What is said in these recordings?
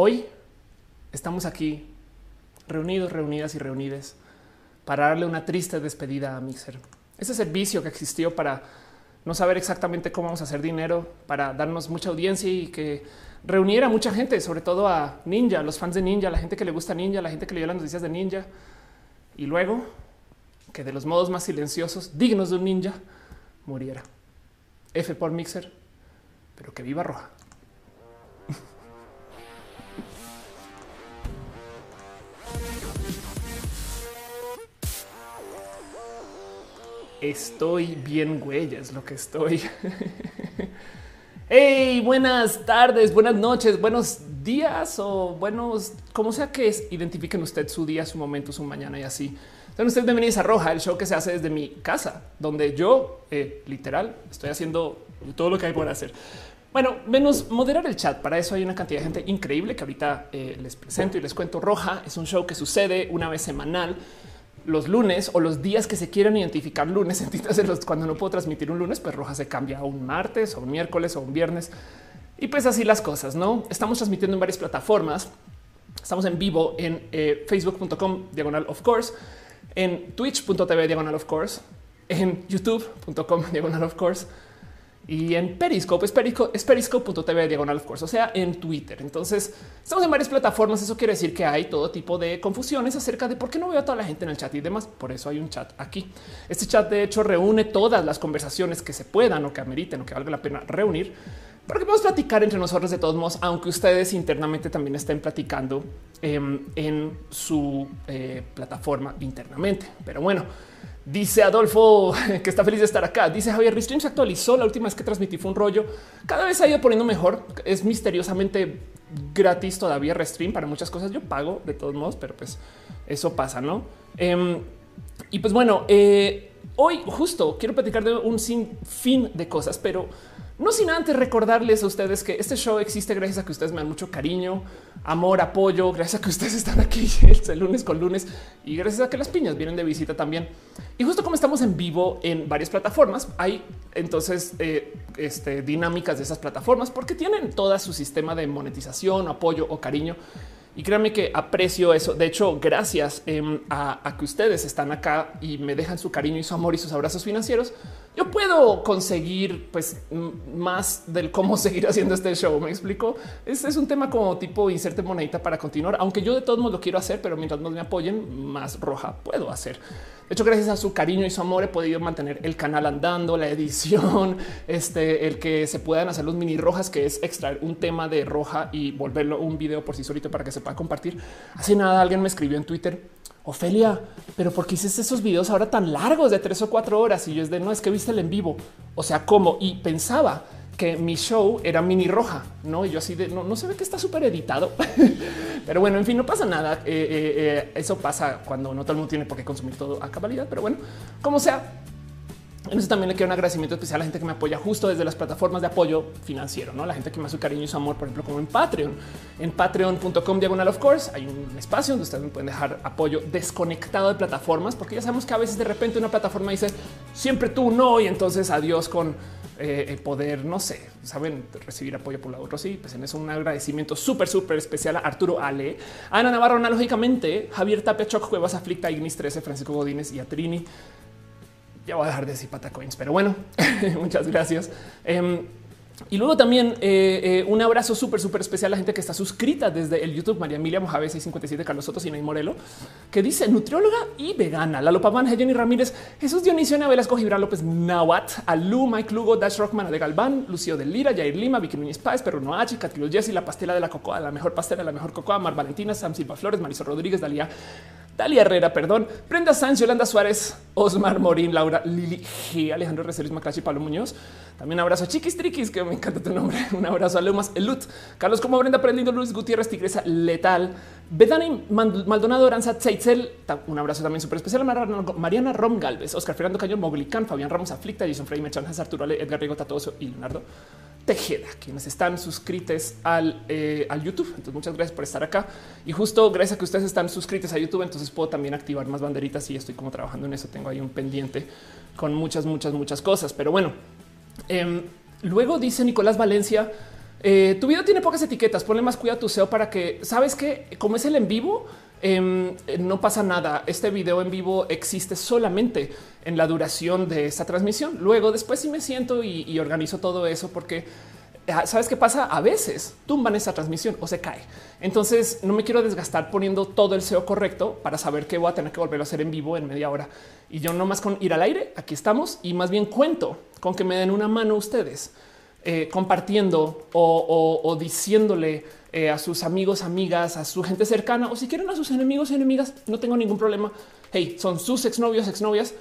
hoy estamos aquí reunidos, reunidas y reunidas para darle una triste despedida a Mixer. Ese servicio que existió para no saber exactamente cómo vamos a hacer dinero, para darnos mucha audiencia y que reuniera a mucha gente, sobre todo a Ninja, los fans de Ninja, la gente que le gusta Ninja, la gente que leyó las noticias de Ninja. Y luego que de los modos más silenciosos, dignos de un ninja, muriera. F por Mixer, pero que viva Roja. Estoy bien, güey, es lo que estoy. hey, buenas tardes, buenas noches, buenos días o buenos, como sea que es, identifiquen usted su día, su momento, su mañana y así. Entonces ustedes bienvenidos a Roja, el show que se hace desde mi casa, donde yo eh, literal estoy haciendo todo lo que hay por hacer. Bueno, menos moderar el chat. Para eso hay una cantidad de gente increíble que ahorita eh, les presento y les cuento. Roja es un show que sucede una vez semanal los lunes o los días que se quieran identificar lunes. Entonces, cuando no puedo transmitir un lunes, pues roja se cambia a un martes o un miércoles o un viernes. Y pues así las cosas, ¿no? Estamos transmitiendo en varias plataformas. Estamos en vivo en eh, facebook.com diagonal of course, en twitch.tv diagonal of course, en youtube.com diagonal of course y en Periscope es, es periscope.tv diagonal of course, o sea, en Twitter. Entonces estamos en varias plataformas. Eso quiere decir que hay todo tipo de confusiones acerca de por qué no veo a toda la gente en el chat y demás. Por eso hay un chat aquí. Este chat, de hecho, reúne todas las conversaciones que se puedan o que ameriten o que valga la pena reunir para que podamos platicar entre nosotros de todos modos, aunque ustedes internamente también estén platicando em, en su eh, plataforma internamente. Pero bueno, Dice Adolfo que está feliz de estar acá. Dice Javier Restream se actualizó. La última vez que transmití fue un rollo. Cada vez ha ido poniendo mejor. Es misteriosamente gratis todavía Restream para muchas cosas. Yo pago de todos modos, pero pues eso pasa, no? Em, y pues bueno, eh, hoy justo quiero platicar de un sinfín de cosas, pero no sin antes recordarles a ustedes que este show existe gracias a que ustedes me dan mucho cariño, amor, apoyo, gracias a que ustedes están aquí el lunes con lunes y gracias a que las piñas vienen de visita también. Y justo como estamos en vivo en varias plataformas, hay entonces eh, este, dinámicas de esas plataformas porque tienen todo su sistema de monetización, apoyo o cariño y créanme que aprecio eso. De hecho, gracias em, a, que ustedes están acá y me dejan su cariño y su amor y sus abrazos financieros, yo puedo conseguir pues más del cómo seguir haciendo este show. Me explico. Este es un tema como tipo inserte monedita para continuar, aunque yo de todos modos lo quiero hacer, pero mientras más me apoyen, más roja puedo hacer. De hecho, gracias a su cariño y su amor he podido mantener el canal andando, la edición, este, el que se puedan hacer los mini rojas, que es extraer un tema de roja y volverlo un video por sí solito para que se pueda compartir. Hace nada alguien me escribió en Twitter, Ofelia, pero ¿por qué hiciste esos videos ahora tan largos de tres o cuatro horas? Y yo es de no, es que viste el en vivo. O sea, ¿cómo? Y pensaba que mi show era mini roja, no? Y yo así de no, no se ve que está súper editado, pero bueno, en fin, no pasa nada. Eh, eh, eh, eso pasa cuando no todo el mundo tiene por qué consumir todo a cabalidad, pero bueno, como sea, en eso también le quiero un agradecimiento especial a la gente que me apoya justo desde las plataformas de apoyo financiero, no la gente que me hace su cariño y su amor, por ejemplo, como en Patreon, en patreon.com diagonal of course. Hay un espacio donde ustedes me pueden dejar apoyo desconectado de plataformas, porque ya sabemos que a veces de repente una plataforma dice siempre tú no, y entonces adiós con eh, poder, no sé, saben recibir apoyo por la otra. Sí, pues en eso un agradecimiento súper, súper especial a Arturo Ale, a Ana Navarro, analógicamente, Javier Tapia, Choc, Cuevas, Aflicta, Ignis 13, Francisco Godínez y a Trini ya voy a dejar de decir patacoins, pero bueno, muchas gracias. Em, y luego también eh, eh, un abrazo súper, súper especial a la gente que está suscrita desde el YouTube, María Emilia Mojave 657, Carlos Soto, Sinay Morelo, que dice nutrióloga y vegana. Lalo Paván, Jenny Ramírez, Jesús Dionisio, Velasco, Gibran López, Nawat, Alu, Mike Lugo, Dash Rockman, de Galván, Lucio de Lira, Jair Lima, Vicky Núñez Páez, Perro Noachi, Catilo Jessy, La Pastela de la Cocoa, La Mejor Pastela, La Mejor Cocoa, Mar Valentina, Sam Silva Flores, Marisol Rodríguez, Dalía Dalia Herrera, perdón, Brenda Sánchez, Yolanda Suárez, Osmar Morín, Laura Lili G, Alejandro Recelis, Maclachi, Pablo Muñoz. También abrazo a Chiquis Triquis, que me encanta tu nombre. Un abrazo a Leumas Elut, Carlos como Brenda Prelindo, Luis Gutiérrez, Tigresa Letal, Bedani Maldonado, Aranza Tzeitzel. Un abrazo también súper especial a Mariana Rom Galvez, Oscar Fernando Cañón, Moglican, Fabián Ramos Aflicta, Jason Frey, Mechan, Arturo Edgar Rigo Tatoso y Leonardo. Tejeda, quienes están suscritos al, eh, al YouTube. Entonces, muchas gracias por estar acá. Y justo gracias a que ustedes están suscritos a YouTube, entonces puedo también activar más banderitas y estoy como trabajando en eso. Tengo ahí un pendiente con muchas, muchas, muchas cosas. Pero bueno, em, luego dice Nicolás Valencia, Eh, tu video tiene pocas etiquetas, ponle más cuidado a tu SEO para que sabes que como es el en vivo, em, no pasa nada. Este video en vivo existe solamente en la duración de esta transmisión. Luego, después sí me siento y, organizo todo eso porque ah, sabes qué pasa? A veces tumban esa transmisión o se cae. Entonces no me quiero desgastar poniendo todo el SEO correcto para saber que voy a tener que volver a hacer en vivo en media hora. Y yo no más con ir al aire, aquí estamos y más bien cuento con que me den una mano ustedes eh, compartiendo o, diciéndole eh, a sus amigos, amigas, a su gente cercana o si quieren a sus enemigos y enemigas, no tengo ningún problema. Hey, son sus exnovios, exnovias,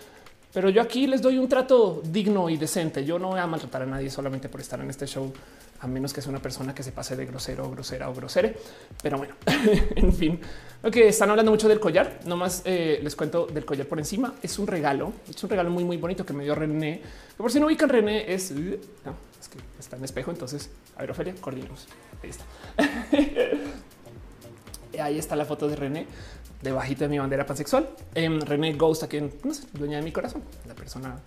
pero yo aquí les doy un trato digno y decente. Yo no voy a maltratar a nadie solamente por estar en este show, a menos que sea una persona que se pase de grosero, grosera o grosere. Pero bueno, en fin. Ok, están hablando mucho del collar. Nomás eh, les cuento del collar por encima. Es un regalo. Es un regalo muy, muy bonito que me dio René. por si no ubican, René es que está en espejo. Entonces, a ver, Ofelia, coordinemos. Ahí está. Ahí está la foto de René debajito de mi bandera pansexual. Eh, René Ghost, a quien no sé, dueña de mi corazón, la persona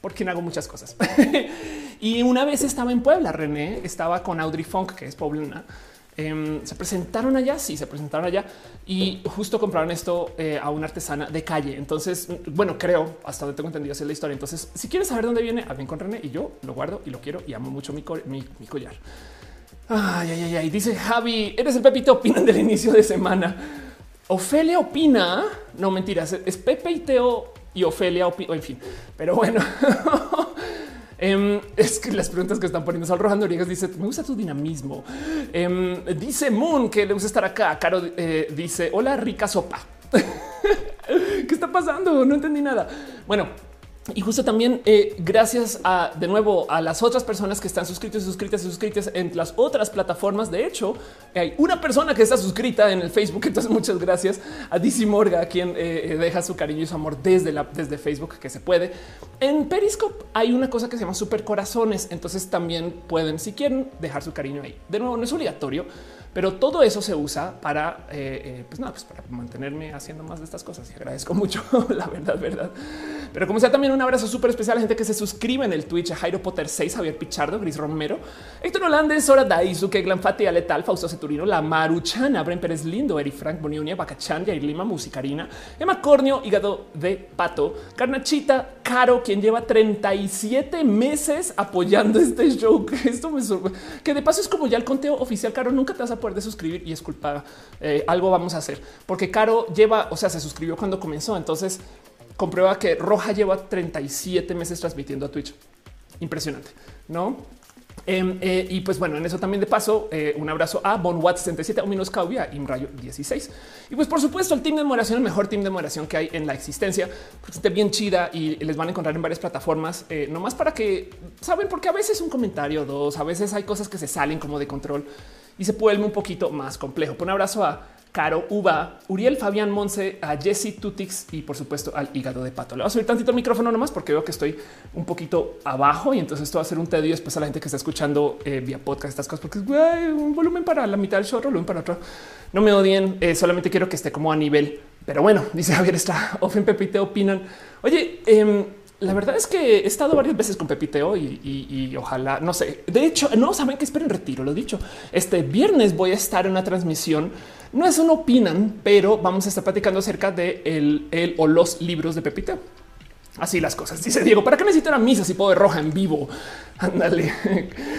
por quien hago muchas cosas. y una vez estaba en Puebla, René estaba con Audrey Funk, que es poblana. Em, se presentaron allá, sí, se presentaron allá y justo compraron esto eh, a una artesana de calle. Entonces, bueno, creo hasta donde tengo entendido es la historia. Entonces, si quieres saber dónde viene, hablen con René y yo lo guardo y lo quiero y amo mucho mi, mi, collar. Ay, ay, ay. Dice Javi, eres el Pepito opinan del inicio de semana. Ofelia opina, no mentiras, es Pepe y Teo y Ofelia en fin, pero bueno. Em, es que las preguntas que están poniendo Sal Rojas Noriega dice: Me gusta tu dinamismo. Em, dice Moon que le gusta estar acá. Caro eh, dice: Hola, rica sopa. ¿Qué está pasando? No entendí nada. Bueno, y justo también eh, gracias a de nuevo a las otras personas que están suscritos y suscritas y suscritas en las otras plataformas. De hecho, hay una persona que está suscrita en el Facebook. Entonces, muchas gracias a DC Morga, quien eh, deja su cariño y su amor desde desde Facebook que se puede. En Periscope hay una cosa que se llama super corazones. Entonces también pueden, si quieren, dejar su cariño ahí. De nuevo, no es obligatorio pero todo eso se usa para, eh, eh, pues nada, pues para mantenerme haciendo más de estas cosas y agradezco mucho, la verdad, verdad. Pero como sea, también un abrazo súper especial a gente que se suscribe en el Twitch, Jairo Potter 6, Javier Pichardo, Gris Romero, Héctor Holandes, Sora Daisuke, Glan Fati, Aletal, Fausto Ceturino, La Maruchana, Bren Pérez Lindo, Eri Frank Boniunia, Bacachan, Yair Lima, Musicarina, Emma Cornio, Hígado de Pato, Carnachita, Caro, quien lleva 37 meses apoyando este show. Esto me sorprende, que de paso es como ya el conteo oficial. Caro, nunca te vas a de suscribir y es culpa. Eh, algo vamos a hacer porque Caro lleva, o sea, se suscribió cuando comenzó. Entonces comprueba que Roja lleva 37 meses transmitiendo a Twitch. Impresionante, no? Em, eh, y pues bueno, en eso también de paso, eh, un abrazo a Bonwat 67, Ominos Caubia, Imrayo 16. Y pues por supuesto, el team de moderación, el mejor team de moderación que hay en la existencia, esté bien chida y les van a encontrar en varias plataformas, nomás para que saben, porque a veces un comentario, dos, a veces hay cosas que se salen como de control y se vuelve un poquito más complejo. Un abrazo a Caro Uva, Uriel Fabián Monse, a Jesse Tutix y por supuesto al hígado de pato. Le voy a subir tantito el micrófono nomás porque veo que estoy un poquito abajo y entonces esto va a ser un tedio después a la gente que está escuchando eh, vía podcast estas cosas porque es un volumen para la mitad del show, volumen para otro. No me odien, eh, solamente quiero que esté como a nivel. Pero bueno, dice Javier, está Ofen Pepite opinan. Oye, eh, la verdad es que he estado varias veces con Pepiteo y, ojalá, no sé. De hecho, no saben que esperen retiro, lo dicho. Este viernes voy a estar en una transmisión. No es un opinan, pero vamos a estar platicando acerca de el, el o los libros de Pepiteo. Así las cosas. Dice Diego, ¿para qué necesito una misa si puedo roja en vivo? Ándale.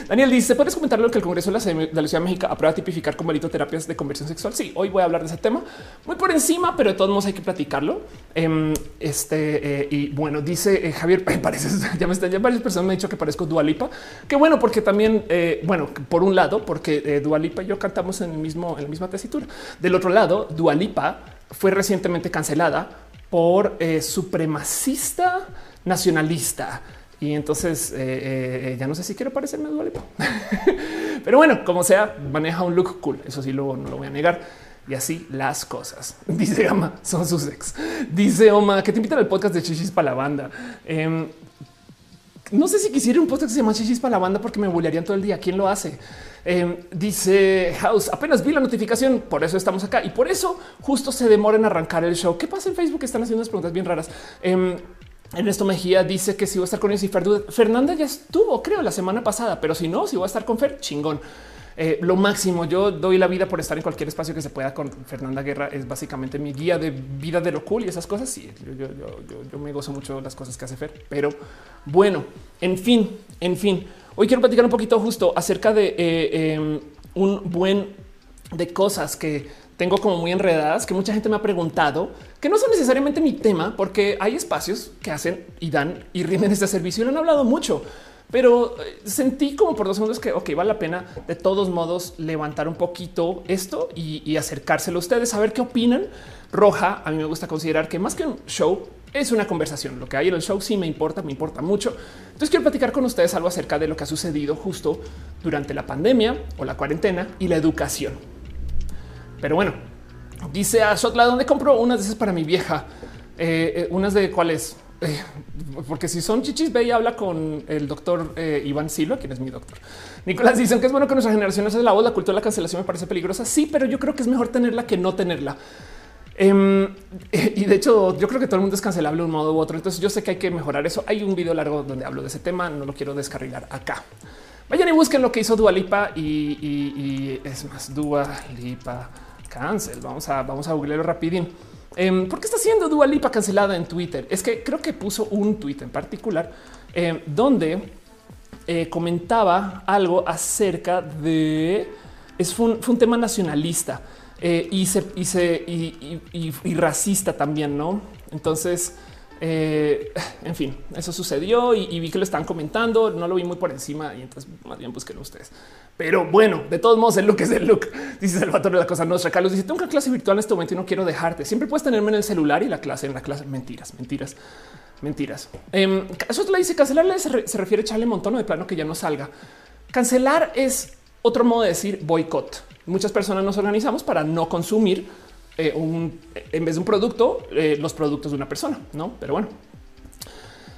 Daniel dice, ¿puedes comentar lo que el Congreso de la Ciudad de México aprueba tipificar como delito terapias de conversión sexual? Sí, hoy voy a hablar de ese tema muy por encima, pero de todos modos hay que platicarlo. Em, este, eh, y bueno, dice eh, Javier, pareces, ya me están, ya varias personas me han dicho que parezco Dualipa. Que bueno, porque también, eh, bueno, por un lado, porque Dualipa y yo cantamos en el mismo, en la misma tesitura. Del otro lado, Dualipa fue recientemente cancelada por eh, supremacista nacionalista. Y entonces eh, eh, ya no sé si quiero parecerme a Dualipa. Pero bueno, como sea, maneja un look cool. Eso sí, luego no lo voy a negar. Y así las cosas. Dice Gama, son sus ex. Dice Oma, que te invitan al podcast de Chichis para la banda. No sé si quisiera un podcast que se llama Chichis para la banda porque me bullearían todo el día. ¿Quién lo hace? Em, dice House, apenas vi la notificación, por eso estamos acá y por eso justo se demora en arrancar el show. ¿Qué pasa en Facebook? Están haciendo unas preguntas bien raras. Eh, Ernesto Mejía dice que si va a estar con ellos y Fernanda ya estuvo, creo, la semana pasada, pero si no, si va a estar con Fer, chingón. Eh, lo máximo, yo doy la vida por estar en cualquier espacio que se pueda con Fernanda Guerra. Es básicamente mi guía de vida de lo cool y esas cosas. Sí, yo, me gozo mucho las cosas que hace Fer. Pero bueno, en fin, en fin. Hoy quiero platicar un poquito justo acerca de eh, em, un buen de cosas que tengo como muy enredadas, que mucha gente me ha preguntado, que no son necesariamente mi tema, porque hay espacios que hacen y dan y rinden este servicio y lo han hablado mucho pero eh, sentí como por dos segundos que ok, vale la pena de todos modos levantar un poquito esto y, acercárselo a ustedes, a ver qué opinan. Roja, a mí me gusta considerar que más que un show es una conversación. Lo que hay en el show sí me importa, me importa mucho. Entonces quiero platicar con ustedes algo acerca de lo que ha sucedido justo durante la pandemia o la cuarentena y la educación. Pero bueno, dice a Shotla, ¿dónde compro unas veces para mi vieja? Eh, eh, unas de cuáles eh, porque si son chichis, ve y habla con el doctor eh, Iván Silva, quien es mi doctor. Nicolás dicen que es bueno que nuestra generación se la voz, la cultura de la cancelación me parece peligrosa. Sí, pero yo creo que es mejor tenerla que no tenerla. Em, y de hecho, yo creo que todo el mundo es cancelable de un modo u otro. Entonces, yo sé que hay que mejorar eso. Hay un video largo donde hablo de ese tema. No lo quiero descarrilar acá. Vayan y busquen lo que hizo Dualipa y, es más Dualipa cancel. Vamos a, vamos a rapidín. Em, ¿Por qué está siendo Dua Lipa cancelada en Twitter? Es que creo que puso un tweet en particular em, donde eh, comentaba algo acerca de es un, fue un tema nacionalista eh, y, se, y, se, y, racista también, no? Entonces, eh, en fin, eso sucedió y, vi que lo están comentando. No lo vi muy por encima y entonces más bien busquen ustedes. Pero bueno, de todos modos, el look es el look. Dice Salvatore la cosa nuestra. Carlos dice: Tengo una clase virtual en este momento y no quiero dejarte. Siempre puedes tenerme en el celular y la clase en la clase. Mentiras, mentiras, mentiras. Eh, eso la dice cancelarle se, se, refiere a echarle un montón de plano que ya no salga. Cancelar es otro modo de decir boicot. Muchas personas nos organizamos para no consumir eh, un, en vez de un producto, eh, los productos de una persona, no? Pero bueno,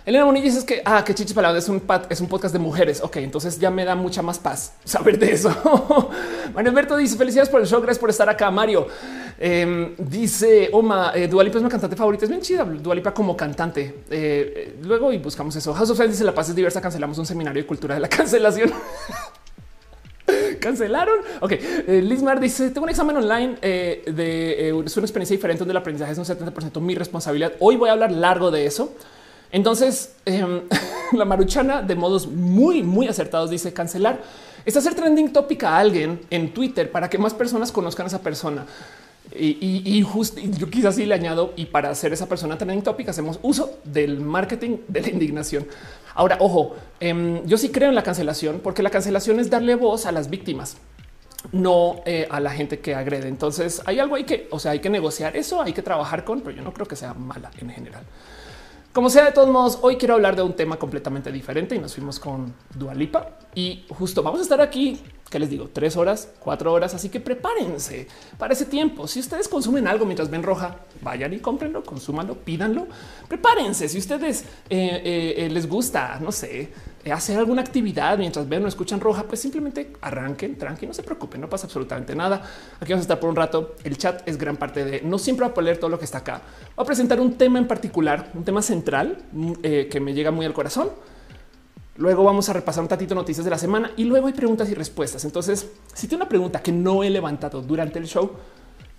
Elena Bonilla dice que, ah, que chichi palabras es un, es un podcast de mujeres. Ok, entonces ya me da mucha más paz saber de eso. Mario Alberto dice felicidades por el show. Gracias por estar acá. Mario em, dice Oma eh, Dualipa es mi cantante favorita. Es bien chida. Dualipa como cantante. luego y buscamos eso. House of Friends dice la paz es diversa. Cancelamos un seminario de cultura de la cancelación. Cancelaron. Ok, eh, dice: Tengo un examen online eh, de eh, es una experiencia diferente donde el aprendizaje es un 70% mi responsabilidad. Hoy voy a hablar largo de eso. Entonces, em, la maruchana de modos muy, muy acertados dice cancelar es hacer trending topic a alguien en Twitter para que más personas conozcan a esa persona. Y, y, yo quizás sí le añado y para hacer esa persona trending topic hacemos uso del marketing de la indignación. Ahora, ojo, em, yo sí creo en la cancelación porque la cancelación es darle voz a las víctimas no eh, a la gente que agrede. Entonces hay algo hay que, o sea, hay que negociar eso, hay que trabajar con, pero yo no creo que sea mala en general. Como sea, de todos modos, hoy quiero hablar de un tema completamente diferente y nos fuimos con Dualipa y justo vamos a estar aquí que les digo, tres horas, cuatro horas. Así que prepárense para ese tiempo. Si ustedes consumen algo mientras ven roja, vayan y cómprenlo, consúmanlo, pídanlo. Prepárense. Si ustedes eh, eh, eh, les gusta, no sé, hacer alguna actividad mientras ven o escuchan roja, pues simplemente arranquen, tranqui, no se preocupen, no pasa absolutamente nada. Aquí vamos a estar por un rato. El chat es gran parte de no siempre va a poner todo lo que está acá. Voy a presentar un tema en particular, un tema central mm, que me llega muy al corazón Luego vamos a repasar un tatito noticias de la semana y luego hay preguntas y respuestas. Entonces, si tiene una pregunta que no he levantado durante el show,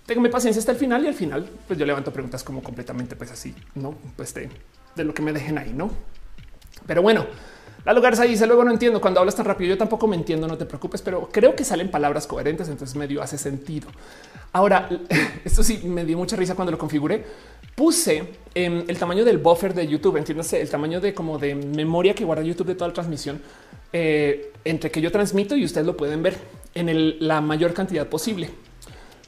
téngame paciencia hasta el final y al final, pues yo levanto preguntas como completamente, pues así, no pues de, de lo que me dejen ahí, no? Pero bueno, la lugar ahí dice luego no entiendo cuando hablas tan rápido. Yo tampoco me entiendo, no te preocupes, pero creo que salen palabras coherentes, entonces medio hace sentido. Ahora, esto sí me dio mucha risa cuando lo configuré. Puse em, el tamaño del buffer de YouTube, entiéndase el tamaño de como de memoria que guarda YouTube de toda la transmisión eh, entre que yo transmito y ustedes lo pueden ver en la mayor cantidad posible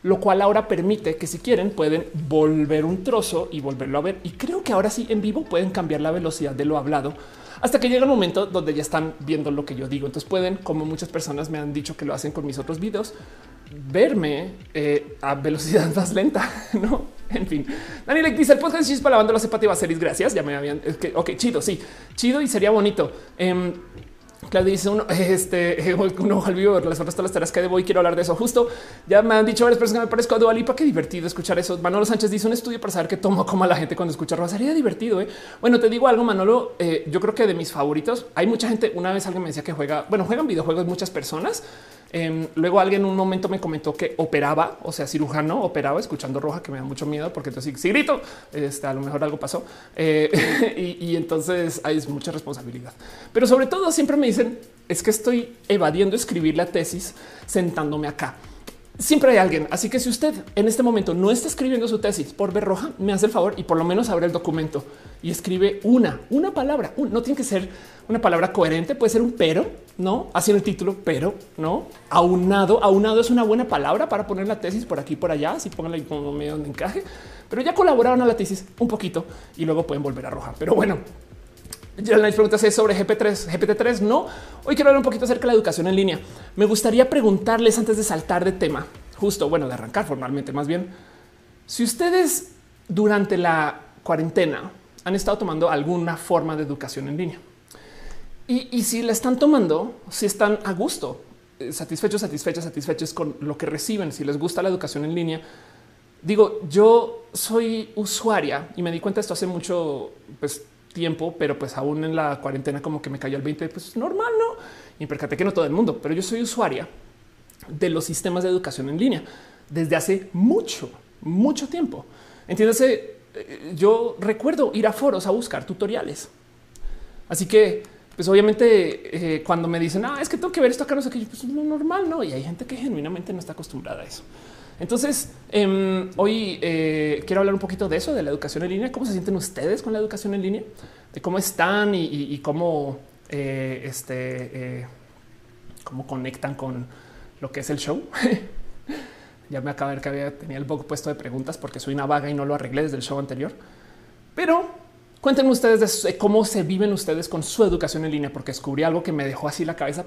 lo cual ahora permite que si quieren pueden volver un trozo y volverlo a ver. Y creo que ahora sí en vivo pueden cambiar la velocidad de lo hablado hasta que llega el momento donde ya están viendo lo que yo digo. Entonces pueden, como muchas personas me han dicho que lo hacen con mis otros videos, verme eh, a velocidad más lenta, no? En fin, Daniel dice el podcast chispa la cepa va a gracias. Ya me habían, es que, ok, chido, sí, chido y sería bonito. Em, Claudia dice uno, este, uno al vivo, las otras todas las tareas que debo y quiero hablar de eso. Justo ya me han dicho varias personas que me parezco a Dualipa. Qué divertido escuchar eso. Manolo Sánchez dice un estudio para saber qué toma como la gente cuando escucha rosa. Sería divertido. ¿eh? Bueno, te digo algo, Manolo. Eh, yo creo que de mis favoritos hay mucha gente. Una vez alguien me decía que juega, bueno, juegan videojuegos muchas personas. Em, luego alguien en un momento me comentó que operaba, o sea, cirujano operaba escuchando roja, que me da mucho miedo porque entonces si grito, este, a lo mejor algo pasó. Eh, y, y entonces hay mucha responsabilidad. Pero sobre todo siempre me dicen es que estoy evadiendo escribir la tesis sentándome acá. Siempre hay alguien. Así que si usted en este momento no está escribiendo su tesis por ver roja, me hace el favor y por lo menos abre el documento y escribe una, una palabra. no tiene que ser una palabra coherente, puede ser un pero, no así en el título, pero no aunado. Aunado es una buena palabra para poner la tesis por aquí por allá. Así pónganla como medio donde encaje, pero ya colaboraron a la tesis un poquito y luego pueden volver a roja. Pero bueno, ya la pregunta es sobre GP3, GPT-3. No, hoy quiero hablar un poquito acerca de la educación en línea. Me gustaría preguntarles antes de saltar de tema, justo bueno, de arrancar formalmente, más bien, si ustedes durante la cuarentena han estado tomando alguna forma de educación en línea y, si la están tomando, si están a gusto, eh, satisfechos, satisfechos, satisfechos con lo que reciben, si les gusta la educación en línea. Digo, yo soy usuaria y me di cuenta de esto hace mucho, pues tiempo, pero pues aún en la cuarentena como que me cayó el 20, pues normal, ¿no? Y percaté que no todo el mundo, pero yo soy usuaria de los sistemas de educación en línea desde hace mucho, mucho tiempo. Entiéndase, eh, yo recuerdo ir a foros a buscar tutoriales. Así que, pues obviamente eh, cuando me dicen, ah, es que tengo que ver esto acá, no sé qué, pues es lo normal, ¿no? Y hay gente que genuinamente no está acostumbrada a eso. Entonces, em, hoy eh, quiero hablar un poquito de eso, de la educación en línea. ¿Cómo se sienten ustedes con la educación en línea? De cómo están y, cómo, eh, este, eh, cómo conectan con lo que es el show. ya me acabo de ver que había, tenía el bug puesto de preguntas porque soy una vaga y no lo arreglé desde el show anterior. Pero cuéntenme ustedes de cómo se viven ustedes con su educación en línea, porque descubrí algo que me dejó así la cabeza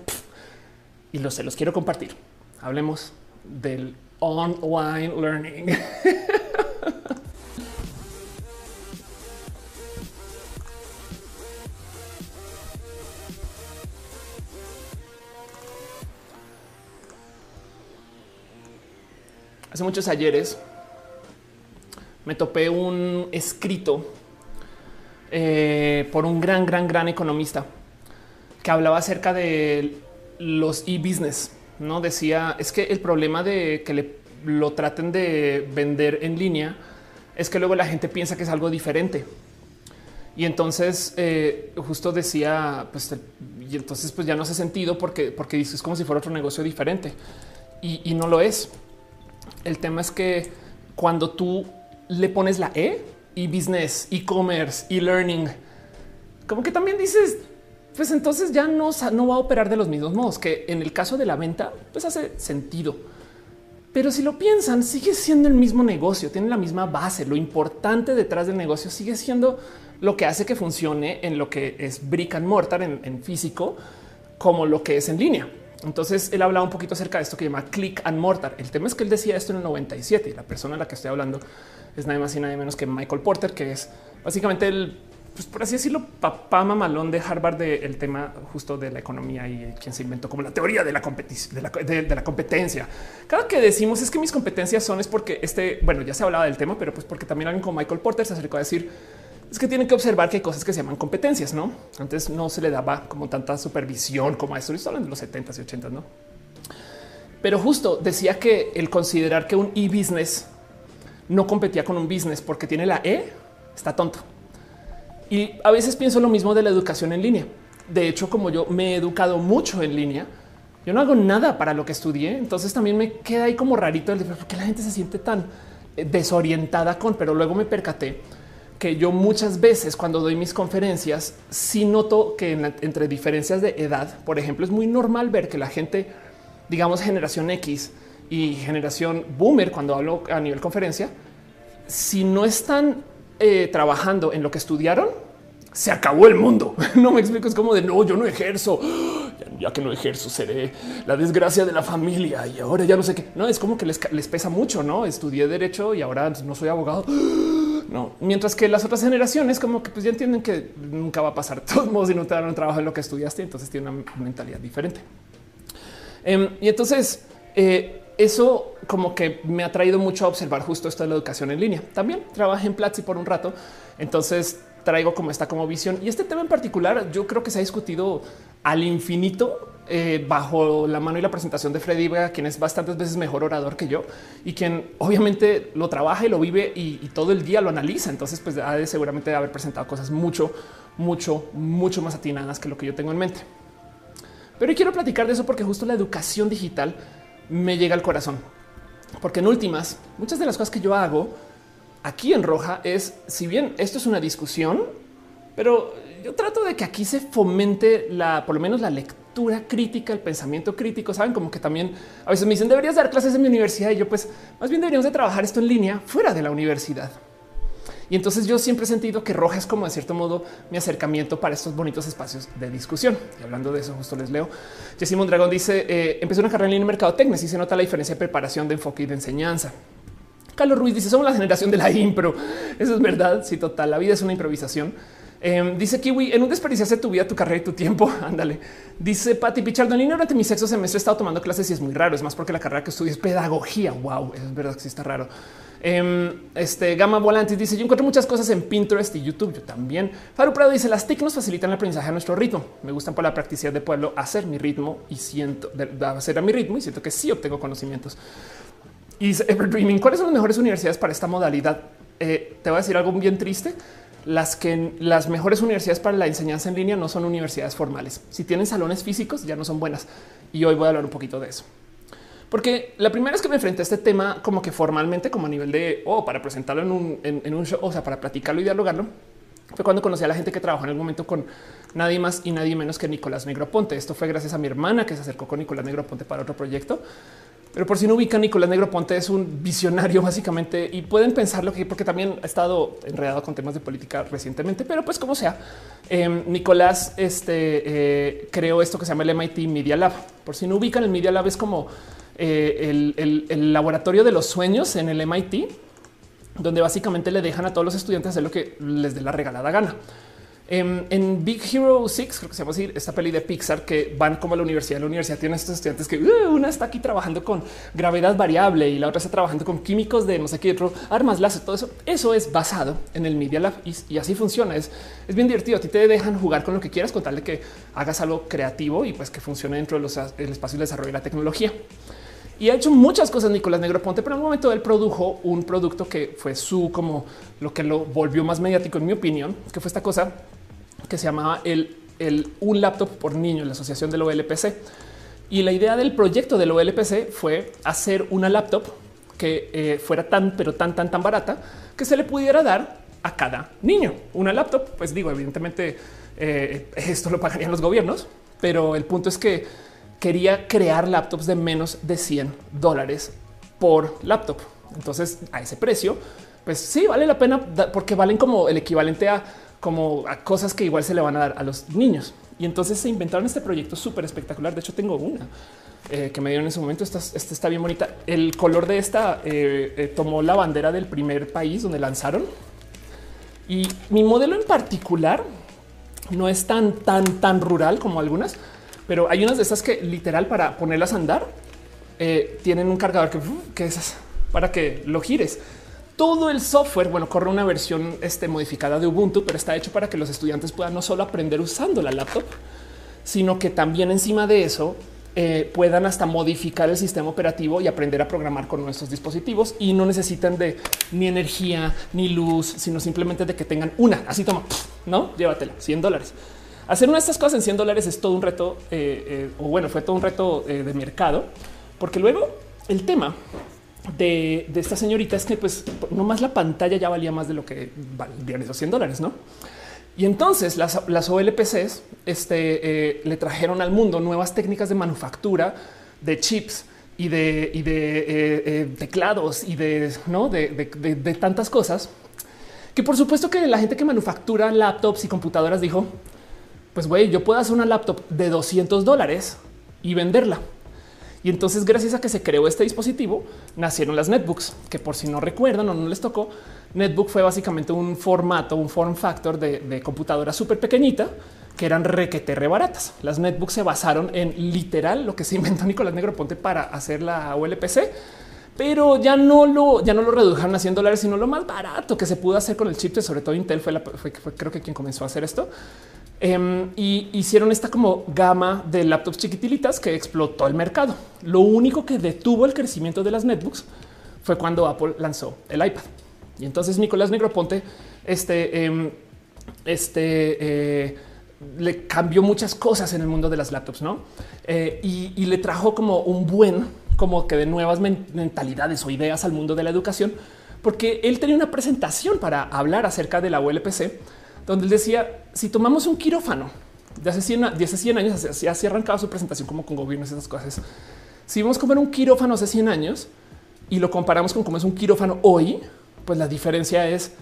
y lo, se los quiero compartir. Hablemos del online learning. Hace muchos ayeres me topé un escrito eh, por un gran, gran, gran economista que hablaba acerca de los e-business no decía es que el problema de que le, lo traten de vender en línea es que luego la gente piensa que es algo diferente. Y entonces eh, justo decía, pues, y entonces pues ya no hace sentido porque, porque dices como si fuera otro negocio diferente y, no lo es. El tema es que cuando tú le pones la E y business, e-commerce, e-learning, como que también dices, pues entonces ya no, va a operar de los mismos modos que en el caso de la venta, pues hace sentido. Pero si lo piensan, sigue siendo el mismo negocio, tiene la misma base. Lo importante detrás del negocio sigue siendo lo que hace que funcione en lo que es brick and mortar en, físico, como lo que es en línea. Entonces él hablaba un poquito acerca de esto que llama click and mortar. El tema es que él decía esto en el 97 y la persona a la que estoy hablando es nada más y nada menos que Michael Porter, que es básicamente el pues por así decirlo, papá mamalón de Harvard del tema justo de la economía y quien se inventó como la teoría de la, de la, competencia. Cada que decimos es que mis competencias son es porque este, bueno, ya se hablaba del tema, pero pues porque también alguien como Michael Porter se acercó a decir es que tienen que observar que hay cosas que se llaman competencias, no? Antes no se le daba como tanta supervisión como a esto. Y de los 70s y 80s, no? Pero justo decía que el considerar que un e-business no competía con un business porque tiene la E está tonto. Y a veces pienso lo mismo de la educación en línea. De hecho, como yo me he educado mucho en línea, yo no hago nada para lo que estudié. Entonces también me queda ahí como rarito el de por qué la gente se siente tan eh, desorientada con, pero luego me percaté que yo muchas veces cuando doy mis conferencias, sí noto que entre diferencias de edad, por ejemplo, es muy normal ver que la gente, digamos, generación X y generación boomer, cuando hablo a nivel conferencia, si no están eh, trabajando en lo que estudiaron, se acabó el mundo. No me explico. Es como de no, yo no ejerzo. Ya, que no ejerzo, seré la desgracia de la familia y ahora ya no sé qué. No es como que les, pesa mucho. No estudié derecho y ahora no soy abogado. No, mientras que las otras generaciones como que pues ya entienden que nunca va a pasar de todos modos y no te dan un trabajo en lo que estudiaste, entonces tiene una mentalidad diferente. Em, y entonces eh, eso como que me ha traído mucho a observar justo esto de la educación en línea. También trabajé en Platzi por un rato, entonces traigo como esta como visión y este tema en particular yo creo que se ha discutido al infinito eh, bajo la mano y la presentación de Freddy Vega, quien es bastantes veces mejor orador que yo y quien obviamente lo trabaja y lo vive y, todo el día lo analiza. Entonces, pues ha de seguramente haber presentado cosas mucho, mucho, mucho más atinadas que lo que yo tengo en mente. Pero quiero platicar de eso porque justo la educación digital me llega al corazón. Porque en últimas, muchas de las cosas que yo hago aquí en roja es, si bien esto es una discusión, pero yo trato de que aquí se fomente la, por lo menos la lectura crítica, el pensamiento crítico. Saben como que también a veces me dicen deberías dar clases en mi universidad y yo pues más bien deberíamos de trabajar esto en línea fuera de la universidad. Y entonces yo siempre he sentido que Roja es como de cierto modo mi acercamiento para estos bonitos espacios de discusión. Y hablando de eso, justo les leo. Jessy Mondragón dice eh, empezó una carrera en línea en mercado técnico y se nota la diferencia de preparación, de enfoque y de enseñanza. Carlos Ruiz dice somos la generación de la impro. Eso es verdad. Sí, total. La vida es una improvisación. Em, dice Kiwi, en un desperdiciarse tu vida, tu carrera y tu tiempo. Ándale. Dice Patti Pichardo, en línea durante mi sexto semestre he estado tomando clases y es muy raro. Es más porque la carrera que estudio es pedagogía. Wow, es verdad que sí está raro. Em, este Gama Volantis dice: Yo encuentro muchas cosas en Pinterest y YouTube. Yo también. Faru Prado dice: Las TIC facilitan el aprendizaje a nuestro ritmo. Me gustan por la practicidad de pueblo hacer mi ritmo y siento hacer a mi ritmo y siento que sí obtengo conocimientos. Y Ever Dreaming, ¿cuáles son las mejores universidades para esta modalidad? Eh, te voy a decir algo bien triste las que las mejores universidades para la enseñanza en línea no son universidades formales. Si tienen salones físicos ya no son buenas. Y hoy voy a hablar un poquito de eso. Porque la primera vez que me enfrenté a este tema como que formalmente, como a nivel de, o oh, para presentarlo en un, en, un show, o sea, para platicarlo y dialogarlo, fue cuando conocí a la gente que trabajó en el momento con nadie más y nadie menos que Nicolás Negroponte. Esto fue gracias a mi hermana que se acercó con Nicolás Negroponte para otro proyecto. Pero por si no ubican, Nicolás Negroponte es un visionario básicamente y pueden pensar lo que porque también ha estado enredado con temas de política recientemente, pero pues como sea, em, Nicolás este, eh, creó esto que se llama el MIT Media Lab. Por si no ubican, el Media Lab es como eh, el, laboratorio de los sueños en el MIT, donde básicamente le dejan a todos los estudiantes hacer lo que les dé la regalada gana. En, Big Hero 6, creo que se llama así, esta peli de Pixar que van como a la universidad. La universidad tiene estos estudiantes que uh, una está aquí trabajando con gravedad variable y la otra está trabajando con químicos de no sé qué otro, armas láser, todo eso. Eso es basado en el Media Lab y, así funciona. Es, es bien divertido. A ti te dejan jugar con lo que quieras, con tal de que hagas algo creativo y pues que funcione dentro del espacio de desarrollo de la tecnología. Y ha hecho muchas cosas Nicolás Negroponte, pero en un momento él produjo un producto que fue su como lo que lo volvió más mediático, en mi opinión, que fue esta cosa que se llamaba el, un laptop por niño, la asociación del OLPC. Y la idea del proyecto del OLPC fue hacer una laptop que eh, fuera tan, pero tan, tan, tan barata que se le pudiera dar a cada niño. Una laptop, pues digo, evidentemente eh, esto lo pagarían los gobiernos, pero el punto es que quería crear laptops de menos de 100 dólares por laptop. Entonces, a ese precio, pues sí, vale la pena porque valen como el equivalente a como a cosas que igual se le van a dar a los niños. Y entonces se inventaron este proyecto súper espectacular. De hecho, tengo una eh, que me dieron en ese momento. Esta, está bien bonita. El color de esta eh, eh, tomó la bandera del primer país donde lanzaron. Y mi modelo en particular no es tan, tan, tan rural como algunas, pero hay unas de estas que literal para ponerlas a andar tienen un cargador que, que es para que lo gires todo el software, bueno, corre una versión este, modificada de Ubuntu, pero está hecho para que los estudiantes puedan no solo aprender usando la laptop, sino que también encima de eso eh, puedan hasta modificar el sistema operativo y aprender a programar con nuestros dispositivos y no necesitan de ni energía ni luz, sino simplemente de que tengan una. Así toma, no llévatela 100 dólares. Hacer una de estas cosas en 100 dólares es todo un reto, eh, eh, o bueno, fue todo un reto de mercado, porque luego el tema de, esta señorita es que pues no más la pantalla ya valía más de lo que valían esos 100 dólares, ¿no? Y entonces las, las OLPCs este, eh, le trajeron al mundo nuevas técnicas de manufactura de chips y de, y de eh, eh, teclados y de, ¿no? de, de, tantas cosas que por supuesto que la gente que manufactura laptops y computadoras dijo, pues güey, yo puedo hacer una laptop de 200 dólares y venderla. Y entonces, gracias a que se creó este dispositivo, nacieron las netbooks, que por si no recuerdan o no les tocó, netbook fue básicamente un formato, un form factor de, computadora súper pequeñita que eran requete baratas. Las netbooks se basaron en literal lo que se inventó Nicolás Negroponte para hacer la ULPC, pero ya no lo, ya no lo redujeron a 100 dólares, sino lo más barato que se pudo hacer con el chip. Sobre todo Intel fue, la, fue, creo que quien comenzó a hacer esto. Em, y hicieron esta como gama de laptops chiquitilitas que explotó el mercado. Lo único que detuvo el crecimiento de las netbooks fue cuando Apple lanzó el iPad. Y entonces Nicolás Negroponte, este, em, este, eh, le cambió muchas cosas en el mundo de las laptops, ¿no? Eh, y, le trajo como un buen, como que de nuevas mentalidades o ideas al mundo de la educación, porque él tenía una presentación para hablar acerca de la ULPC, donde él decía, si tomamos un quirófano de hace 100, de hace 100 años, así, así arrancaba su presentación como con gobiernos y esas cosas, si vamos a comer un quirófano hace 100 años y lo comparamos con cómo es un quirófano hoy, pues la diferencia es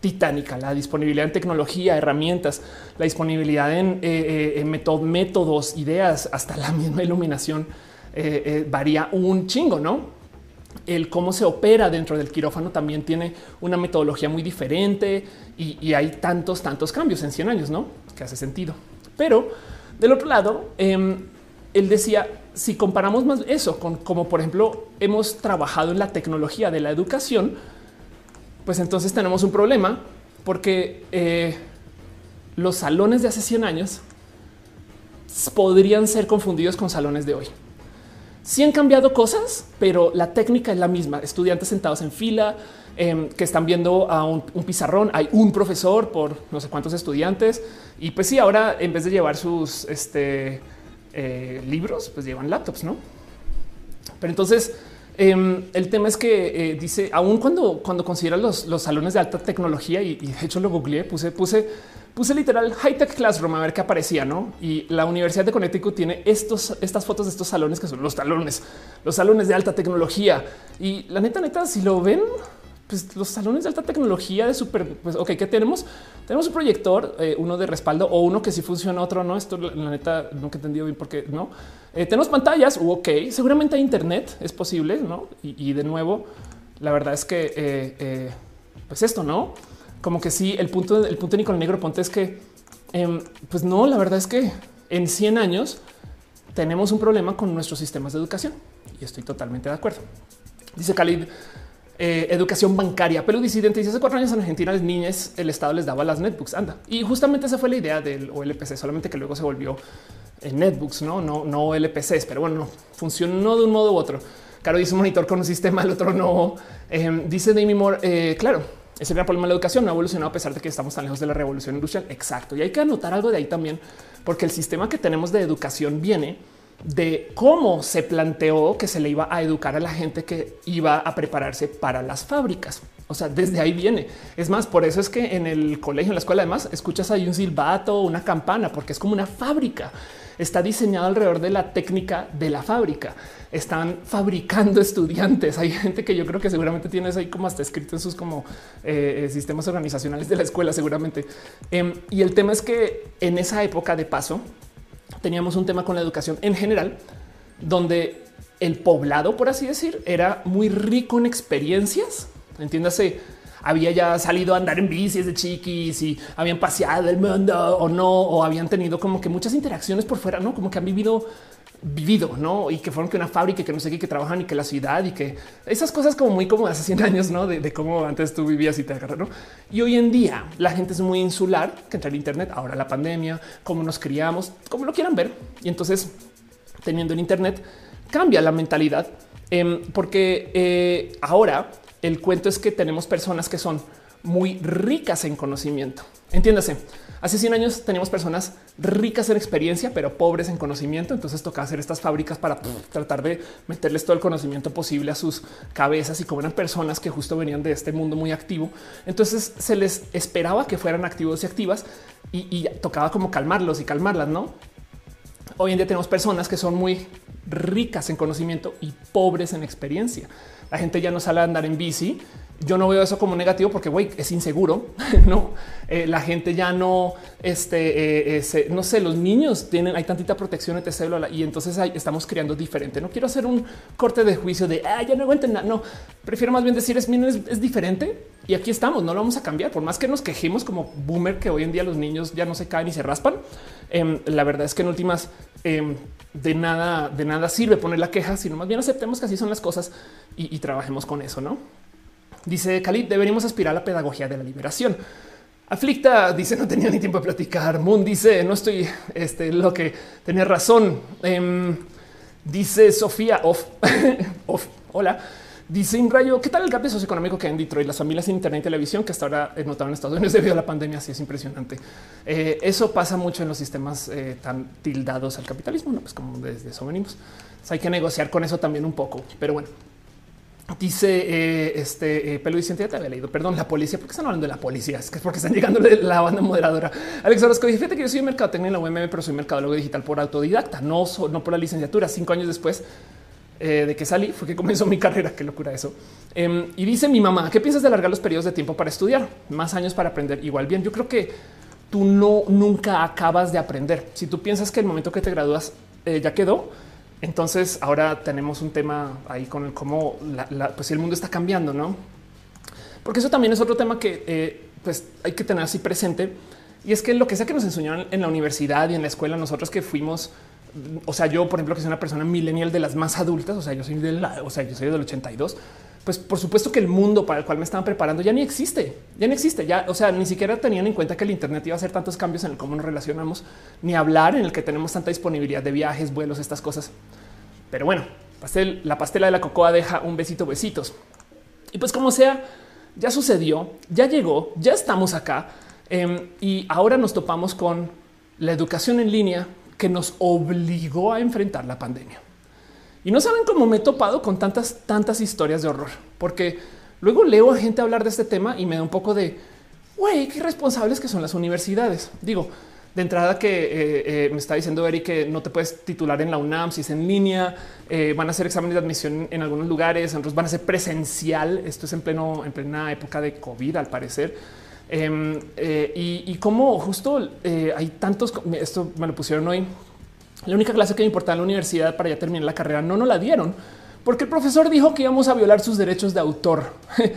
titánica, la disponibilidad en tecnología, herramientas, la disponibilidad en, eh, eh, métodos, ideas, hasta la misma iluminación eh, varía un chingo, ¿no? El cómo se opera dentro del quirófano también tiene una metodología muy diferente y, hay tantos, tantos cambios en 100 años, ¿no? Que hace sentido. Pero del otro lado, em, él decía, si comparamos más eso con como por ejemplo hemos trabajado en la tecnología de la educación, pues entonces tenemos un problema porque eh, los salones de hace 100 años podrían ser confundidos con salones de hoy. Sí han cambiado cosas, pero la técnica es la misma. Estudiantes sentados en fila em, que están viendo a un, pizarrón. Hay un profesor por no sé cuántos estudiantes. Y pues sí, ahora en vez de llevar sus este, eh, libros, pues llevan laptops, ¿no? Pero entonces Em, el tema es que eh, dice, aún cuando, cuando considera los, los, salones de alta tecnología, y, de hecho lo googleé, puse, puse, puse literal high tech classroom a ver qué aparecía, no? Y la Universidad de Connecticut tiene estos, estas fotos de estos salones que son los salones, los salones de alta tecnología. Y la neta, neta, si lo ven, pues los salones de alta tecnología de súper, pues ok, ¿qué tenemos? Tenemos un proyector, eh, uno de respaldo o uno que sí funciona, otro no. Esto la neta nunca he entendido bien por qué no. Eh, tenemos pantallas, ok, seguramente hay internet, es posible, ¿no? Y, de nuevo, la verdad es que, eh, pues esto, ¿no? Como que sí, el punto, el punto de Nicolás Negro Ponte es que, em, pues no, la verdad es que en 100 años tenemos un problema con nuestros sistemas de educación y estoy totalmente de acuerdo. Dice Khalid, eh, educación bancaria. Pero disidente dice hace cuatro años en Argentina, las niñas, el Estado les daba las netbooks. Anda. Y justamente esa fue la idea del OLPC, solamente que luego se volvió en netbooks, no, no, no LPCs, pero bueno, funcionó de un modo u otro. Claro, dice un monitor con un sistema, el otro no. Em, dice Demi Moore, eh, claro, ese era el problema de la educación, no ha evolucionado a pesar de que estamos tan lejos de la revolución industrial. Exacto. Y hay que anotar algo de ahí también, porque el sistema que tenemos de educación viene de cómo se planteó que se le iba a educar a la gente que iba a prepararse para las fábricas. O sea, desde ahí viene. Es más, por eso es que en el colegio, en la escuela, además, escuchas ahí un silbato, una campana, porque es como una fábrica. Está diseñado alrededor de la técnica de la fábrica. Están fabricando estudiantes. Hay gente que yo creo que seguramente tienes ahí como hasta escrito en sus como eh, eh, sistemas organizacionales de la escuela, seguramente. Em, y el tema es que en esa época de paso, teníamos un tema con la educación en general, donde el poblado, por así decir, era muy rico en experiencias. Entiéndase, había ya salido a andar en bicis de chiquis y habían paseado el mundo o no, o habían tenido como que muchas interacciones por fuera, no como que han vivido vivido, ¿no? Y que fueron que una fábrica que no sé qué, que trabajan y que la ciudad y que esas cosas como muy como hace 100 años, ¿no? De, cómo antes tú vivías y te agarras, ¿no? Y hoy en día la gente es muy insular, que entra el internet, ahora la pandemia, cómo nos criamos, como lo quieran ver. Y entonces, teniendo el internet, cambia la mentalidad, em, porque eh, ahora el cuento es que tenemos personas que son muy ricas en conocimiento. Entiéndase, hace 100 años teníamos personas ricas en experiencia, pero pobres en conocimiento. Entonces toca hacer estas fábricas para tratar de meterles todo el conocimiento posible a sus cabezas y como eran personas que justo venían de este mundo muy activo. Entonces se les esperaba que fueran activos y activas y, y tocaba como calmarlos y calmarlas, no? Hoy en día tenemos personas que son muy ricas en conocimiento y pobres en experiencia. La gente ya no sale a andar en bici yo no veo eso como negativo porque güey, es inseguro, no? Eh, la gente ya no, este, eh, no sé, los niños tienen, hay tantita protección entre célula y entonces estamos creando diferente. No quiero hacer un corte de juicio de ah, ya no aguanten nada. No, prefiero más bien decir es, es, diferente y aquí estamos. No lo vamos a cambiar por más que nos quejemos como boomer que hoy en día los niños ya no se caen y se raspan. Em, la verdad es que en últimas em, de nada, de nada sirve poner la queja, sino más bien aceptemos que así son las cosas y, y trabajemos con eso, no? Dice Khalid, deberíamos aspirar a la pedagogía de la liberación. Aflicta dice no tenía ni tiempo de platicar. Moon dice no estoy este, lo que tenía razón. Em, dice Sofía off, off. Hola. Dice Inrayo, ¿qué tal el gap socioeconómico que hay en Detroit? Las familias en internet y televisión que hasta ahora he notado en Estados Unidos debido a la pandemia. Así es impresionante. Eh, eso pasa mucho en los sistemas eh, tan tildados al capitalismo, no pues como desde eso venimos. hay que negociar con eso también un poco, pero bueno, Dice eh, este eh, Pelo ya te había leído. Perdón, la policía. ¿Por qué están hablando de la policía? Es que es porque están llegando la banda moderadora. Alex Orozco, fíjate que yo soy mercadotecnia en la UMM, pero soy mercadólogo digital por autodidacta, no, por la licenciatura. Cinco años después eh, de que salí fue que comenzó mi carrera. Qué locura eso. Em, y dice mi mamá, ¿qué piensas de alargar los periodos de tiempo para estudiar? Más años para aprender igual bien. Yo creo que tú no nunca acabas de aprender. Si tú piensas que el momento que te gradúas ya quedó, entonces ahora tenemos un tema ahí con el cómo pues el mundo está cambiando, no? Porque eso también es otro tema que eh, pues hay que tener así presente. Y es que lo que sea que nos enseñaron en la universidad y en la escuela, nosotros que fuimos, o sea, yo, por ejemplo, que soy una persona millennial de las más adultas, o sea, yo soy de la, o sea, yo soy del 82, pues por supuesto que el mundo para el cual me estaban preparando ya ni existe, ya no existe, ya, o sea, ni siquiera tenían en cuenta que el Internet iba a hacer tantos cambios en el cómo nos relacionamos, ni hablar en el que tenemos tanta disponibilidad de viajes, vuelos, estas cosas. Pero bueno, pastel, la pastela de la cocoa deja un besito, besitos. Y pues como sea, ya sucedió, ya llegó, ya estamos acá em, y ahora nos topamos con la educación en línea que nos obligó a enfrentar la pandemia. Y no saben cómo me he topado con tantas, tantas historias de horror, porque luego leo a gente hablar de este tema y me da un poco de, güey, qué responsables que son las universidades. Digo, de entrada que eh, eh, me está diciendo Eric que no te puedes titular en la UNAM si es en línea, eh, van a hacer exámenes de admisión en algunos lugares, otros van a ser presencial. Esto es en pleno, en plena época de COVID, al parecer. Em, y, y como justo hay tantos, esto me lo pusieron hoy la única clase que me importaba en la universidad para ya terminar la carrera no nos la dieron porque el profesor dijo que íbamos a violar sus derechos de autor.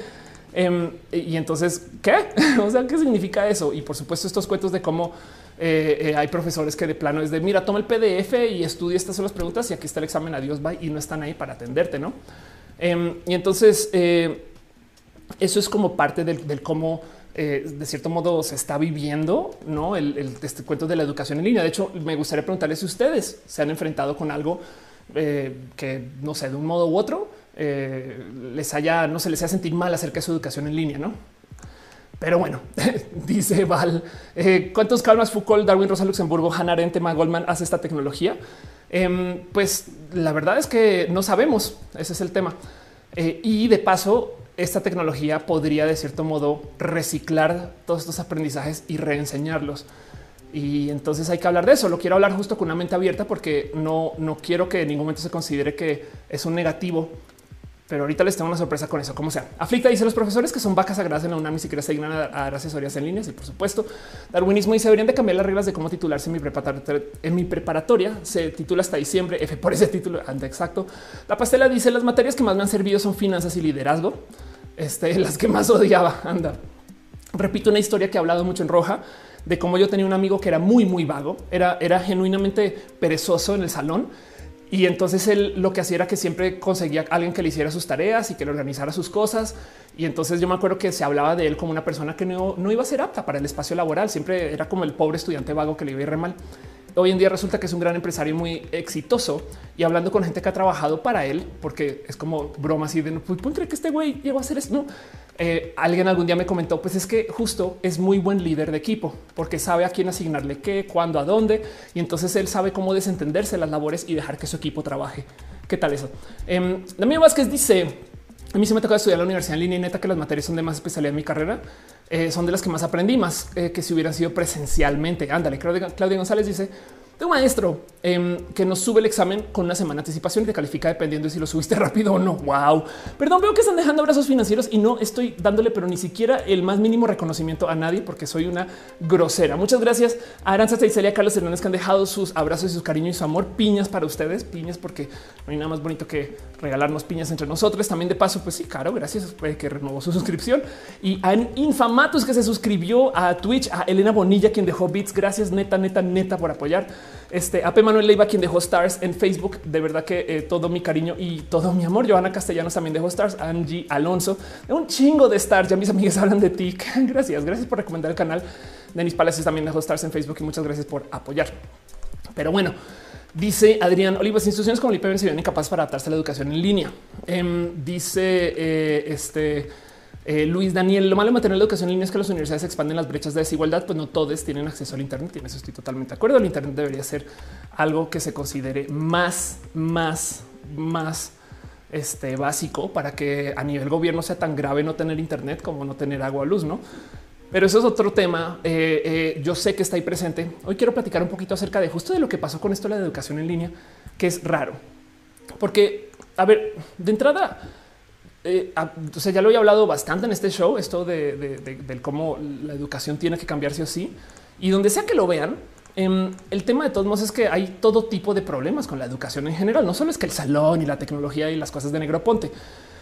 Em, y entonces, ¿qué? o sea, ¿qué significa eso? Y por supuesto, estos cuentos de cómo eh, eh, hay profesores que de plano es de mira, toma el PDF y estudia estas son las preguntas y aquí está el examen. Adiós, bye. Y no están ahí para atenderte, no? Em, y entonces, eh, eso es como parte del cómo eh, de cierto modo se está viviendo ¿no? el, este cuento de la educación en línea. De hecho, me gustaría preguntarles si ustedes se han enfrentado con algo eh, que no sé, de un modo u otro eh, les haya, no se les haya sentir mal acerca de su educación en línea, no? Pero bueno, dice Val, ¿cuántos calmas Foucault, Darwin, Rosa Luxemburgo, Hannah Arendt, Emma Goldman hace esta tecnología? Em, pues la verdad es que no sabemos, ese es el tema. y de paso, esta tecnología podría de cierto modo reciclar todos estos aprendizajes y reenseñarlos. Y entonces hay que hablar de eso. Lo quiero hablar justo con una mente abierta porque no, no quiero que en ningún momento se considere que es un negativo. Pero ahorita les tengo una sorpresa con eso, como sea. Aflicta dice los profesores que son vacas sagradas en la UNAM y siquiera se dignan a, dar asesorías en líneas. Y por supuesto, darwinismo se deberían de cambiar las reglas de cómo titularse en mi preparatoria. En mi preparatoria se titula hasta diciembre. F por ese título. Anda exacto. La pastela dice las materias que más me han servido son finanzas y liderazgo este, las que más odiaba. Anda. Repito una historia que he hablado mucho en roja de cómo yo tenía un amigo que era muy, muy vago, era, era genuinamente perezoso en el salón. Y entonces él lo que hacía era que siempre conseguía a alguien que le hiciera sus tareas y que le organizara sus cosas. Y entonces yo me acuerdo que se hablaba de él como una persona que no, no iba a ser apta para el espacio laboral. Siempre era como el pobre estudiante vago que le iba a ir re mal hoy en día resulta que es un gran empresario muy exitoso y hablando con gente que ha trabajado para él, porque es como broma así de no pues, que este güey llegó a hacer eso. No, eh, alguien algún día me comentó, pues es que justo es muy buen líder de equipo porque sabe a quién asignarle qué, cuándo, a dónde. Y entonces él sabe cómo desentenderse las labores y dejar que su equipo trabaje. ¿Qué tal eso? Eh, Damián Vázquez dice, a mí se me toca estudiar la universidad en línea y neta que las materias son de más especialidad en mi carrera. Eh, son de las que más aprendí, más eh, que si hubieran sido presencialmente. Ándale, Claudia González dice, de un maestro em, que nos sube el examen con una semana anticipación y te califica dependiendo de si lo subiste rápido o no. Wow. Perdón, veo que están dejando abrazos financieros y no estoy dándole, pero ni siquiera el más mínimo reconocimiento a nadie porque soy una grosera. Muchas gracias a Aranza Teicelia, Carlos Hernández que han dejado sus abrazos y sus cariños y su amor. Piñas para ustedes, piñas porque no hay nada más bonito que regalarnos piñas entre nosotros. También de paso, pues sí, caro, gracias que renovó su suscripción y a Infamatus que se suscribió a Twitch, a Elena Bonilla quien dejó bits. Gracias neta, neta, neta por apoyar. Este AP Manuel Leiva, quien dejó stars en Facebook. De verdad que eh, todo mi cariño y todo mi amor. Joana Castellanos también dejó stars. Angie Alonso, un chingo de stars. Ya mis amigas hablan de ti. gracias, gracias por recomendar el canal. Denis Palacios también dejó stars en Facebook y muchas gracias por apoyar. Pero bueno, Dice Adrián Olivas, instituciones como el IPM se ven incapaz para adaptarse a la educación en línea. Em, dice eh, este eh, Luis Daniel, lo malo de mantener la educación en línea es que las universidades expanden las brechas de desigualdad, pues no todos tienen acceso al Internet. Y en eso estoy totalmente de acuerdo. El Internet debería ser algo que se considere más, más, más este, básico para que a nivel gobierno sea tan grave no tener Internet como no tener agua o luz, no? Pero eso es otro tema. Eh, eh, yo sé que está ahí presente. Hoy quiero platicar un poquito acerca de justo de lo que pasó con esto de la educación en línea, que es raro, porque a ver, de entrada, eh, o sea, ya lo he hablado bastante en este show, esto de, cómo la educación tiene que cambiarse así y donde sea que lo vean. Em, el tema de todos modos es que hay todo tipo de problemas con la educación en general. No solo es que el salón y la tecnología y las cosas de negro ponte.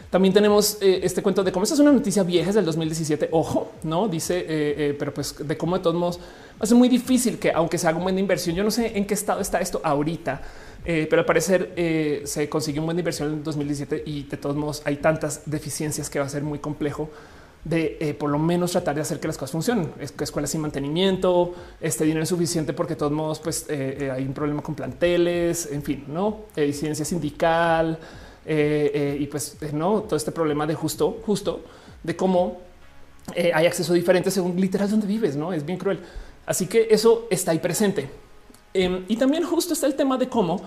También tenemos eh, este cuento de cómo es una noticia vieja, es del 2017. Ojo, no dice, eh, pero pues de cómo de todos modos va a ser muy difícil que, aunque se haga una buena inversión, yo no sé en qué estado está esto ahorita eh, pero al parecer eh, se consiguió una buena inversión en 2017 y de todos modos hay tantas deficiencias que va a ser muy complejo de eh, por lo menos tratar de hacer que las cosas funcionen. Es que escuelas sin mantenimiento, este dinero es suficiente porque de todos modos pues hay un problema con planteles, en fin, no eficiencia sindical y pues no todo este problema de justo, justo de cómo hay acceso diferente según literal donde vives, no es bien cruel. Así que eso está ahí presente. Em, y también justo está el tema de cómo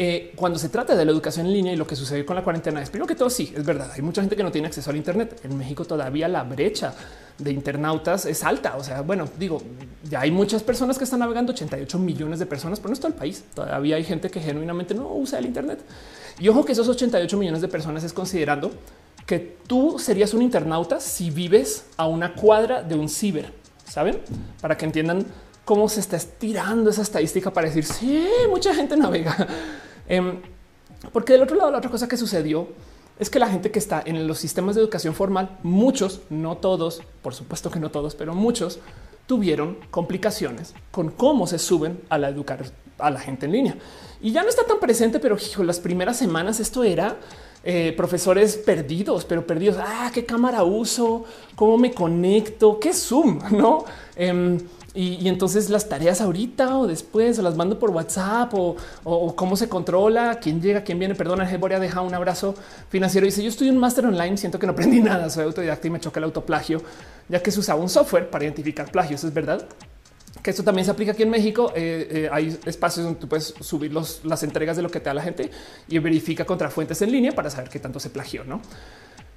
eh, cuando se trata de la educación en línea y lo que sucedió con la cuarentena es primero que todo, sí, es verdad. Hay mucha gente que no tiene acceso al Internet. En México todavía la brecha de internautas es alta. O sea, bueno, digo, ya hay muchas personas que están navegando, 88 millones de personas, pero no es todo el país. Todavía hay gente que genuinamente no usa el Internet. Y ojo que esos 88 millones de personas es considerando que tú serías un internauta si vives a una cuadra de un ciber, saben? Para que entiendan cómo se está estirando esa estadística para decir sí, mucha gente navega. Em, porque del otro lado, la otra cosa que sucedió es que la gente que está en los sistemas de educación formal, muchos, no todos, por supuesto que no todos, pero muchos tuvieron complicaciones con cómo se suben a la educar a la gente en línea. Y ya no está tan presente, pero hijo, las primeras semanas esto era eh, profesores perdidos, pero perdidos. Ah, qué cámara uso, cómo me conecto, qué Zoom, no? Em, y, entonces las tareas ahorita o después o las mando por WhatsApp o, cómo se controla, quién llega, quién viene. Perdona, Boria deja un abrazo financiero. Dice yo en un máster online, siento que no aprendí nada, soy autodidacta y me choca el autoplagio, ya que se usaba un software para identificar plagios. Es verdad que esto también se aplica aquí en México. Eh, eh, hay espacios donde tú puedes subir las entregas de lo que te da la gente y verifica contra fuentes en línea para saber qué tanto se plagió, no?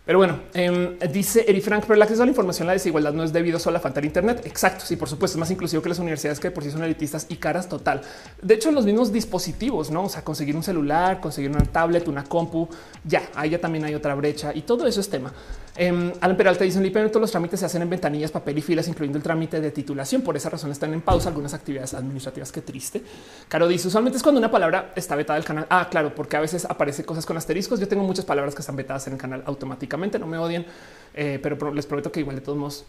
Pero bueno, em, dice Eri Frank, pero el acceso a la información, la desigualdad no es debido solo a falta de Internet. Exacto. Sí, por supuesto, es más inclusivo que las universidades que por sí son elitistas y caras total. De hecho, los mismos dispositivos, no? O sea, conseguir un celular, conseguir una tablet, una compu, ya ahí ya también hay otra brecha y todo eso es tema. Eh, Alan Peralta dice en el todos los trámites se hacen en ventanillas, papel y filas, incluyendo el trámite de titulación. Por esa razón están en pausa algunas actividades administrativas. Qué triste. Caro dice usualmente es cuando una palabra está vetada del canal. Ah, claro, porque a veces aparece cosas con asteriscos. Yo tengo muchas palabras que están vetadas en el canal automáticamente. No me odien, eh, pero les prometo que igual de todos modos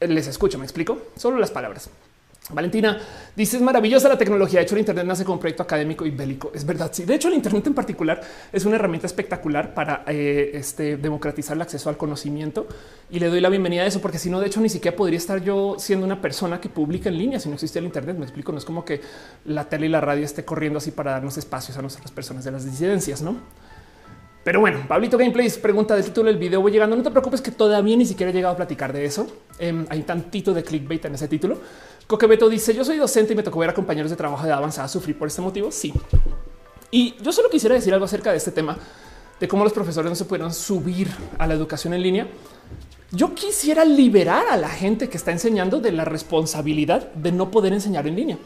les escucho. Me explico solo las palabras. Valentina dice es maravillosa la tecnología. De hecho, el Internet nace como un proyecto académico y bélico. Es verdad. Sí, de hecho, el Internet en particular es una herramienta espectacular para eh, este, democratizar el acceso al conocimiento y le doy la bienvenida a eso, porque si no, de hecho, ni siquiera podría estar yo siendo una persona que publica en línea si no existe el Internet. Me explico. No es como que la tele y la radio esté corriendo así para darnos espacios a nuestras personas de las disidencias, no? Pero bueno, Pablito Gameplays pregunta del título del video. Voy llegando. No te preocupes que todavía ni siquiera he llegado a platicar de eso. Em, hay tantito de clickbait en ese título. Coquebeto dice: Yo soy docente y me tocó ver a compañeros de trabajo de avanzada sufrir por este motivo. Sí. Y yo solo quisiera decir algo acerca de este tema de cómo los profesores no se pudieron subir a la educación en línea. yo quisiera liberar a la gente que está enseñando de la responsabilidad de no poder enseñar en línea.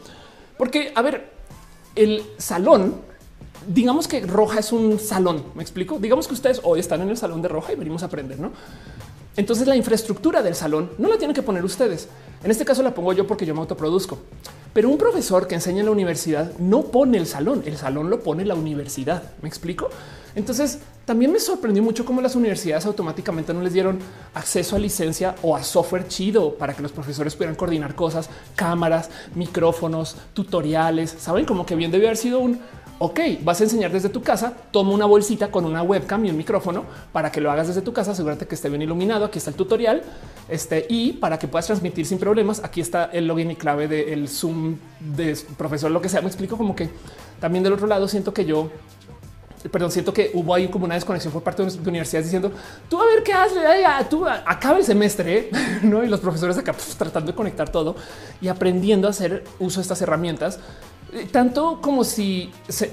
Porque, a ver, el salón, digamos que Roja es un salón, me explico. Digamos que ustedes hoy están en el salón de Roja y venimos a aprender, ¿no? Entonces la infraestructura del salón no la tienen que poner ustedes. En este caso la pongo yo porque yo me autoproduzco. Pero un profesor que enseña en la universidad no pone el salón, el salón lo pone la universidad. ¿Me explico? Entonces también me sorprendió mucho cómo las universidades automáticamente no les dieron acceso a licencia o a software chido para que los profesores pudieran coordinar cosas, cámaras, micrófonos, tutoriales. Saben como que bien debió haber sido un ok, vas a enseñar desde tu casa, toma una bolsita con una webcam y un micrófono para que lo hagas desde tu casa, asegúrate que esté bien iluminado, aquí está el tutorial, este, y para que puedas transmitir sin problemas, aquí está el login y clave del Zoom de profesor, lo que sea, me explico como que también del otro lado siento que yo perdón, siento que hubo ahí como una desconexión por parte de universidades diciendo tú a ver qué haces, tú acaba el semestre, no? Y los profesores acá pues, tratando de conectar todo y aprendiendo a hacer uso de estas herramientas tanto como si se,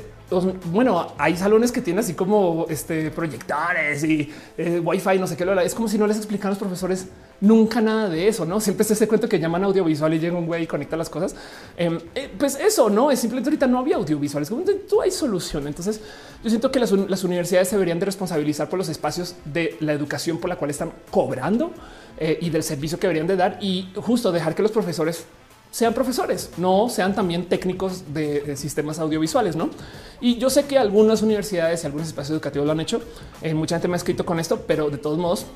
bueno, hay salones que tienen así como este proyectores y eh, wifi, no sé qué. Es como si no les explican a los profesores nunca nada de eso, no siempre se ese cuento que llaman audiovisual y llega un güey y conecta las cosas. Em, eh, pues eso no es simplemente ahorita no había audiovisuales. Como tú hay solución. Entonces, yo siento que las, universidades deberían de responsabilizar por los espacios de la educación por la cual están cobrando eh, y del servicio que deberían de dar y justo dejar que los profesores sean profesores, no sean también técnicos de, sistemas audiovisuales, ¿no? Y yo sé que algunas universidades y algunos espacios educativos lo han hecho. Eh, mucha gente me ha escrito con esto, pero de todos modos,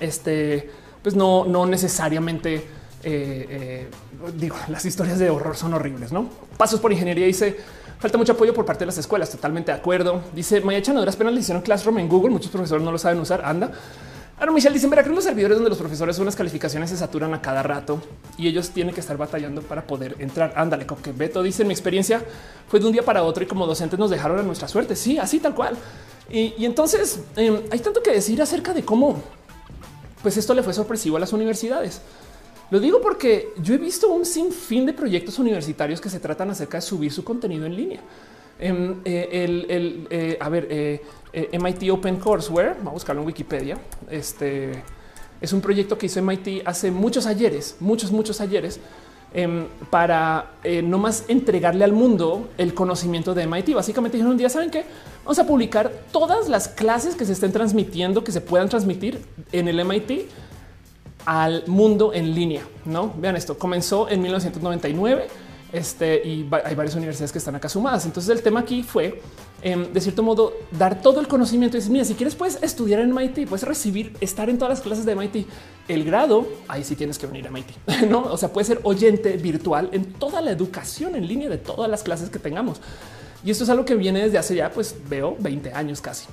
este, pues no, no necesariamente eh, eh, digo, las historias de horror son horribles, ¿no? Pasos por ingeniería dice falta mucho apoyo por parte de las escuelas. Totalmente de acuerdo. Dice Maya Chanadoras apenas le hicieron Classroom en Google. Muchos profesores no lo saben usar. Anda. Ahora, Michelle dice en Veracruz los servidores donde los profesores unas calificaciones se saturan a cada rato y ellos tienen que estar batallando para poder entrar. Ándale, como que Beto dice mi experiencia fue de un día para otro y como docentes nos dejaron a nuestra suerte. Sí, así tal cual. Y, entonces em, hay tanto que decir acerca de cómo pues esto le fue sorpresivo a las universidades. Lo digo porque yo he visto un sinfín de proyectos universitarios que se tratan acerca de subir su contenido en línea. Em, eh, el, eh, a ver, eh, MIT Open Courseware, vamos a buscarlo en Wikipedia. Este es un proyecto que hizo MIT hace muchos ayeres, muchos, muchos ayeres, em, para no más entregarle al mundo el conocimiento de MIT. Básicamente dijeron un día, ¿saben qué? Vamos a publicar todas las clases que se estén transmitiendo, que se puedan transmitir en el MIT al mundo en línea. No vean esto. Comenzó en 1999 este, y hay varias universidades que están acá sumadas. Entonces el tema aquí fue em, de cierto modo dar todo el conocimiento y decir, mira, si quieres puedes estudiar en MIT, puedes recibir, estar en todas las clases de MIT. El grado, ahí sí tienes que venir a MIT, ¿no? O sea, puede ser oyente virtual en toda la educación en línea de todas las clases que tengamos. Y esto es algo que viene desde hace ya, pues veo 20 años casi.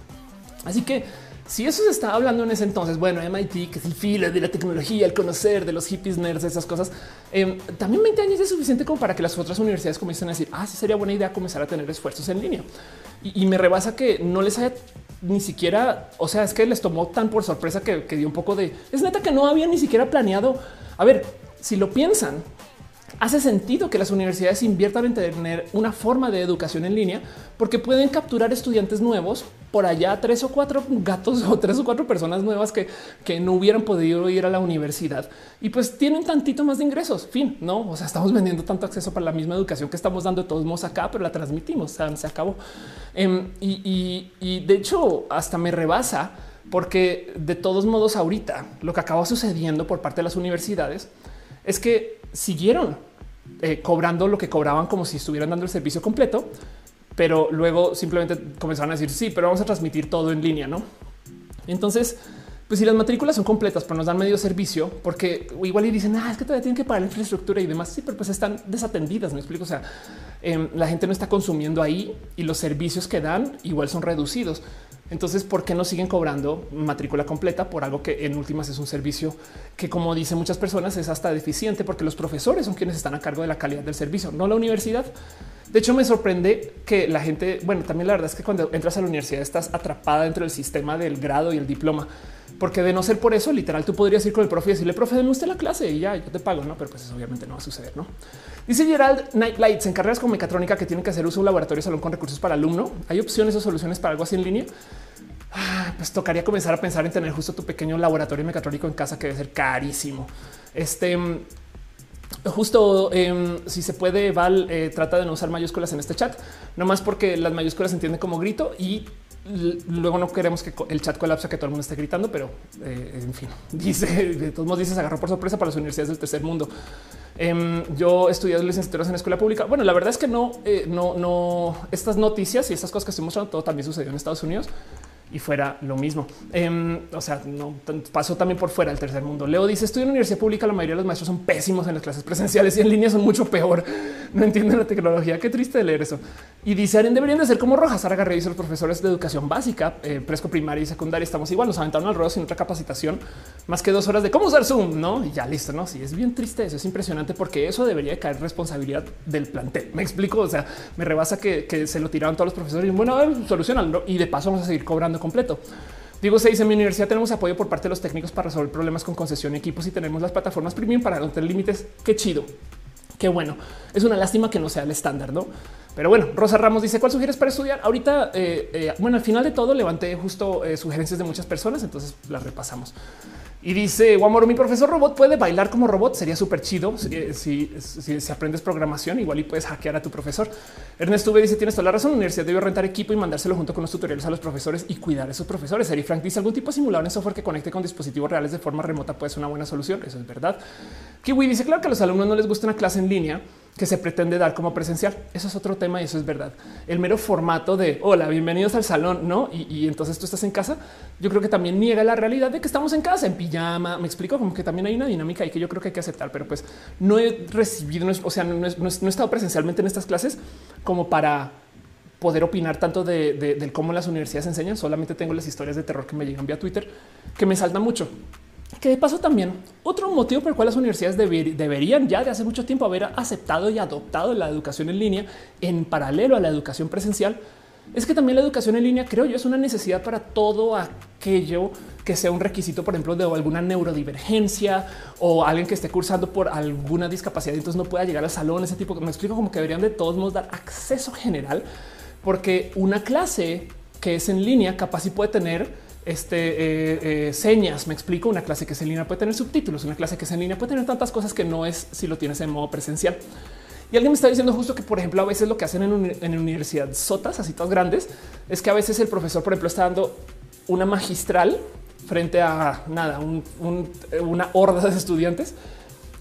Así que si eso se estaba hablando en ese entonces, bueno, MIT, que es el filo de la tecnología, el conocer de los hippies, nerds, esas cosas, em, también 20 años es suficiente como para que las otras universidades comiencen a decir, ah, sí sería buena idea comenzar a tener esfuerzos en línea. Y, me rebasa que no les haya ni siquiera, o sea, es que les tomó tan por sorpresa que, que dio un poco de, es neta que no había ni siquiera planeado. A ver, si lo piensan, hace sentido que las universidades inviertan en tener una forma de educación en línea porque pueden capturar estudiantes nuevos por allá, tres o cuatro gatos o tres o cuatro personas nuevas que, que no hubieran podido ir a la universidad y pues tienen tantito más de ingresos. Fin, no? O sea, estamos vendiendo tanto acceso para la misma educación que estamos dando de todos modos acá, pero la transmitimos. Se acabó. Em, y, y de hecho, hasta me rebasa porque de todos modos, ahorita lo que acaba sucediendo por parte de las universidades es que siguieron eh, cobrando lo que cobraban como si estuvieran dando el servicio completo, pero luego simplemente comenzaron a decir sí, pero vamos a transmitir todo en línea, no? Entonces, pues si las matrículas son completas, pero nos dan medio servicio, porque igual y dicen, ah, es que todavía tienen que pagar la infraestructura y demás. Sí, pero pues están desatendidas. Me explico. O sea, em, la gente no está consumiendo ahí y los servicios que dan igual son reducidos. Entonces, ¿por qué no siguen cobrando matrícula completa por algo que en últimas es un servicio que, como dicen muchas personas, es hasta deficiente porque los profesores son quienes están a cargo de la calidad del servicio, no la universidad? De hecho, me sorprende que la gente, bueno, también la verdad es que cuando entras a la universidad estás atrapada dentro del sistema del grado y el diploma, porque de no ser por eso, literal, tú podrías ir con el profe y decirle, profe, denme usted la clase y ya, yo te pago, no? Pero pues obviamente no va a suceder, no? Dice Gerald Nightlights en carreras con mecatrónica que tienen que hacer uso de un laboratorio salón con recursos para alumno. Hay opciones o soluciones para algo así en línea. ah, pues tocaría comenzar a pensar en tener justo tu pequeño laboratorio mecatrónico en casa que debe ser carísimo. Este justo em, si se puede, Val eh, trata de no usar mayúsculas en este chat, no más porque las mayúsculas se entienden como grito y luego no queremos que el chat colapse, que todo el mundo esté gritando, pero eh, en fin, dice de todos modos, dice se agarró por sorpresa para las universidades del tercer mundo. Em, yo estudié licenciaturas en escuela pública. Bueno, la verdad es que no, eh, no, no, estas noticias y estas cosas que estoy mostrando, todo también sucedió en Estados Unidos y fuera lo mismo. Em, o sea, no pasó también por fuera del tercer mundo. Leo dice: Estudio en universidad pública. La mayoría de los maestros son pésimos en las clases presenciales y en línea son mucho peor. No entienden la tecnología. Qué triste de leer eso. Y dice: Aren deberían de ser como Rojas. Sara dice: Los profesores de educación básica, eh, presco primaria y secundaria estamos igual. Nos aventaron al ruedo sin otra capacitación más que dos horas de cómo usar Zoom. No, y ya listo. No, sí, es bien triste. Eso es impresionante porque eso debería caer responsabilidad del plantel. Me explico. O sea, me rebasa que, se lo tiraron todos los profesores y bueno, solucionan y de paso vamos a seguir cobrando completo. Digo, se dice en mi universidad tenemos apoyo por parte de los técnicos para resolver problemas con concesión y equipos y tenemos las plataformas premium para no tener límites. Qué chido. Qué bueno. Es una lástima que no sea el estándar, ¿no? Pero bueno, Rosa Ramos dice, ¿cuál sugieres para estudiar? Ahorita, eh, eh, bueno, al final de todo levanté justo eh, sugerencias de muchas personas, entonces las repasamos. Y dice Guamoro, mi profesor robot puede bailar como robot. Sería súper chido si, si, aprendes programación, igual y puedes hackear a tu profesor. Ernesto V dice: Tienes toda la razón. La universidad debe rentar equipo y mandárselo junto con los tutoriales a los profesores y cuidar a esos profesores. Eri Frank dice: Algún tipo de simulador en software que conecte con dispositivos reales de forma remota puede ser una buena solución. Eso es verdad. Kiwi dice: Claro que a los alumnos no les gusta una clase en línea que se pretende dar como presencial. Eso es otro tema y eso es verdad. El mero formato de hola, bienvenidos al salón, no? Y, entonces tú estás en casa. Yo creo que también niega la realidad de que estamos en casa en pijama. Me explico como que también hay una dinámica y que yo creo que hay que aceptar, pero pues no he recibido, o sea, no, he estado presencialmente en estas clases como para poder opinar tanto de, de cómo las universidades enseñan. Solamente tengo las historias de terror que me llegan vía Twitter que me saltan mucho. Que de paso también otro motivo por el cual las universidades deberían ya de hace mucho tiempo haber aceptado y adoptado la educación en línea en paralelo a la educación presencial es que también la educación en línea, creo yo, es una necesidad para todo aquello que sea un requisito, por ejemplo, de alguna neurodivergencia o alguien que esté cursando por alguna discapacidad y entonces no pueda llegar al salón, ese tipo. Me explico como que deberían de todos modos dar acceso general, porque una clase que es en línea capaz y puede tener este, eh, eh, señas. Me explico. Una clase que es en línea puede tener subtítulos. Una clase que es en línea puede tener tantas cosas que no es si lo tienes en modo presencial. Y alguien me está diciendo justo que, por ejemplo, a veces lo que hacen en, en universidad sotas así todas grandes es que a veces el profesor, por ejemplo, está dando una magistral frente a nada, una horda de estudiantes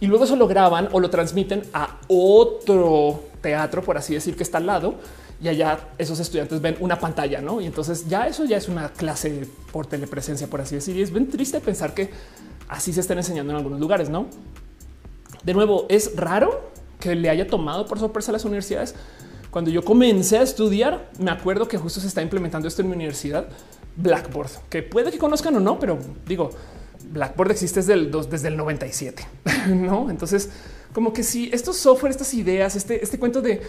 y luego eso lo graban o lo transmiten a otro teatro, por así decir, que está al lado y allá esos estudiantes ven una pantalla, ¿no? Y entonces ya eso ya es una clase por telepresencia, por así decir. Es bien triste pensar que así se estén enseñando en algunos lugares, ¿no? De nuevo, es raro que le haya tomado por sorpresa a las universidades. Cuando yo comencé a estudiar, me acuerdo que justo se está implementando esto en mi universidad, Blackboard, que puede que conozcan o no, pero digo, Blackboard existe desde el, desde el 97, ¿no? Entonces como que si estos software, estas ideas, este, este cuento de,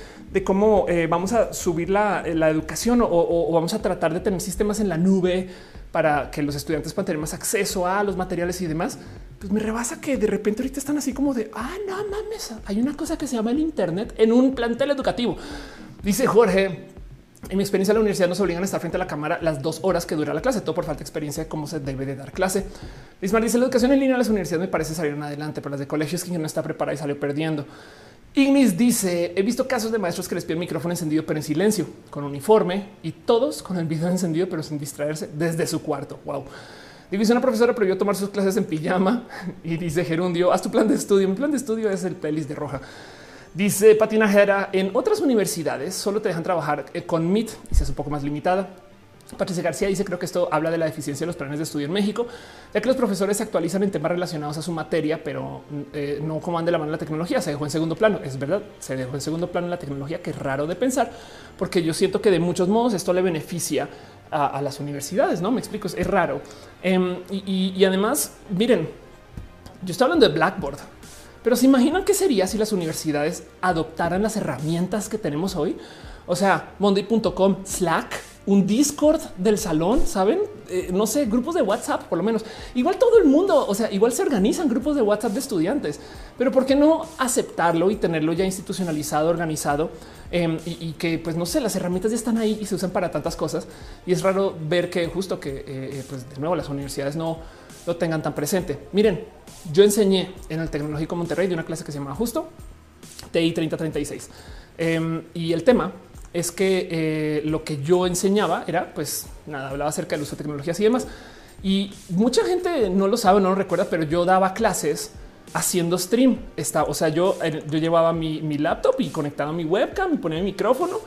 cómo eh, vamos a subir la, educación o, vamos a tratar de tener sistemas en la nube para que los estudiantes puedan tener más acceso a los materiales y demás, pues me rebasa que de repente ahorita están así como de, ah, no mames, hay una cosa que se llama el Internet en un plantel educativo. Dice Jorge, en mi experiencia en la universidad nos obligan a estar frente a la cámara las dos horas que dura la clase, todo por falta de experiencia de cómo se debe de dar clase. Lismar dice la educación en línea de las universidades me parece salir adelante, pero las de colegios que no está preparada y salió perdiendo. Ignis dice: He visto casos de maestros que les piden micrófono encendido, pero en silencio, con uniforme y todos con el video encendido, pero sin distraerse desde su cuarto. Wow. Una profesora prohibió tomar sus clases en pijama y dice Gerundio: Haz tu plan de estudio. Mi plan de estudio es el pelis de roja. Dice Patinajera, en otras universidades solo te dejan trabajar eh, con MIT y se es un poco más limitada. Patricia García dice, creo que esto habla de la deficiencia de los planes de estudio en México, ya que los profesores se actualizan en temas relacionados a su materia, pero eh, no como van de la mano la tecnología, se dejó en segundo plano. Es verdad, se dejó en segundo plano la tecnología, que es raro de pensar, porque yo siento que de muchos modos esto le beneficia a, las universidades, ¿no? Me explico, es, raro. Em, y además, miren, yo estoy hablando de Blackboard, pero se imaginan qué sería si las universidades adoptaran las herramientas que tenemos hoy. O sea, monday.com, Slack, un Discord del salón, saben? Eh, no sé, grupos de WhatsApp, por lo menos. Igual todo el mundo, o sea, igual se organizan grupos de WhatsApp de estudiantes, pero ¿por qué no aceptarlo y tenerlo ya institucionalizado, organizado? Em, y, que, pues no sé, las herramientas ya están ahí y se usan para tantas cosas. Y es raro ver que justo que, eh, eh, pues de nuevo, las universidades no lo tengan tan presente. Miren, yo enseñé en el Tecnológico Monterrey de una clase que se llama justo TI 3036. Em, y el tema es que eh, lo que yo enseñaba era, pues nada, hablaba acerca del uso de tecnologías y demás. Y mucha gente no lo sabe, no lo recuerda, pero yo daba clases haciendo stream. Está, o sea, yo, yo llevaba mi, mi laptop y conectaba mi webcam y ponía mi micrófono.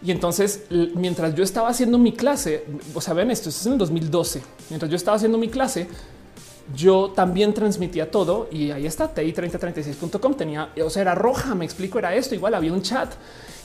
Y entonces, mientras yo estaba haciendo mi clase, o sea, ven esto, esto es en el 2012. Mientras yo estaba haciendo mi clase, yo también transmitía todo y ahí está ti3036.com tenía, o sea, era roja, me explico, era esto, igual había un chat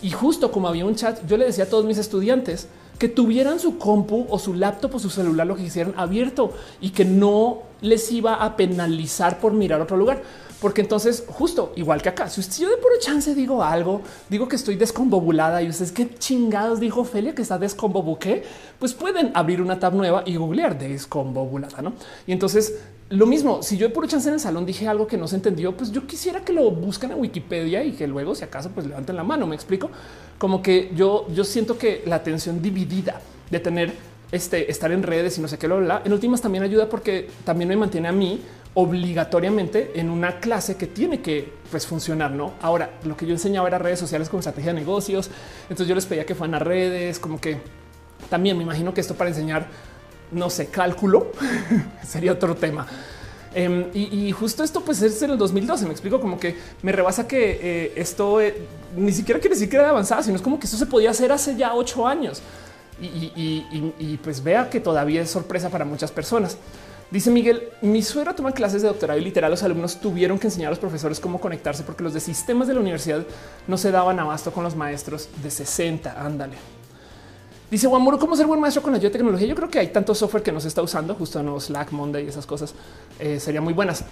y justo como había un chat, yo le decía a todos mis estudiantes que tuvieran su compu o su laptop o su celular, lo que quisieran abierto y que no les iba a penalizar por mirar otro lugar. Porque entonces, justo igual que acá, si yo de puro chance digo algo, digo que estoy descombobulada y ustedes qué chingados dijo Ophelia que está descombobuqué, pues pueden abrir una tab nueva y googlear descombobulada, ¿no? Y entonces lo mismo, si yo de puro chance en el salón dije algo que no se entendió, pues yo quisiera que lo busquen en Wikipedia y que luego, si acaso, pues levanten la mano. Me explico como que yo, yo siento que la atención dividida de tener este estar en redes y no sé qué lo habla en últimas también ayuda porque también me mantiene a mí obligatoriamente en una clase que tiene que pues, funcionar. No ahora lo que yo enseñaba era redes sociales como estrategia de negocios. Entonces yo les pedía que fueran a redes, como que también me imagino que esto para enseñar, no sé, cálculo sería otro tema. Em, y, justo esto pues es en el 2012. Me explico como que me rebasa que eh, esto eh, ni siquiera quiere decir que era avanzada, sino es como que esto se podía hacer hace ya ocho años. Y, pues vea que todavía es sorpresa para muchas personas. Dice Miguel, mi suegra toma clases de doctorado y literal los alumnos tuvieron que enseñar a los profesores cómo conectarse porque los de sistemas de la universidad no se daban abasto con los maestros de 60. Ándale. Dice Guamuro, ¿cómo ser buen maestro con la de tecnología? Yo creo que hay tanto software que no se está usando, justo no Slack, Monday y esas cosas eh, serían muy buenas.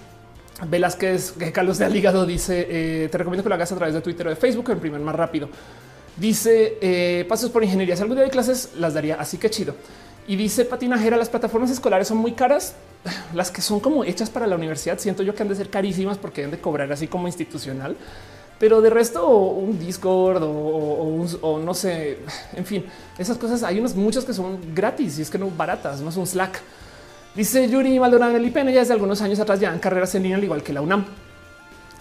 Velázquez, que Carlos de Aligado dice, eh, te recomiendo que lo hagas a través de Twitter o de Facebook, en primer más rápido. Dice, eh, pasos por ingeniería, si algún día de clases las daría, así que chido. Y dice patinajera, las plataformas escolares son muy caras. Las que son como hechas para la universidad, siento yo que han de ser carísimas porque han de cobrar así como institucional. Pero de resto, un Discord o, no sé, en fin, esas cosas hay unas muchas que son gratis y es que no baratas, no son Slack. Dice Yuri Maldonado, el IPN ya desde algunos años atrás ya en carreras en línea, al igual que la UNAM.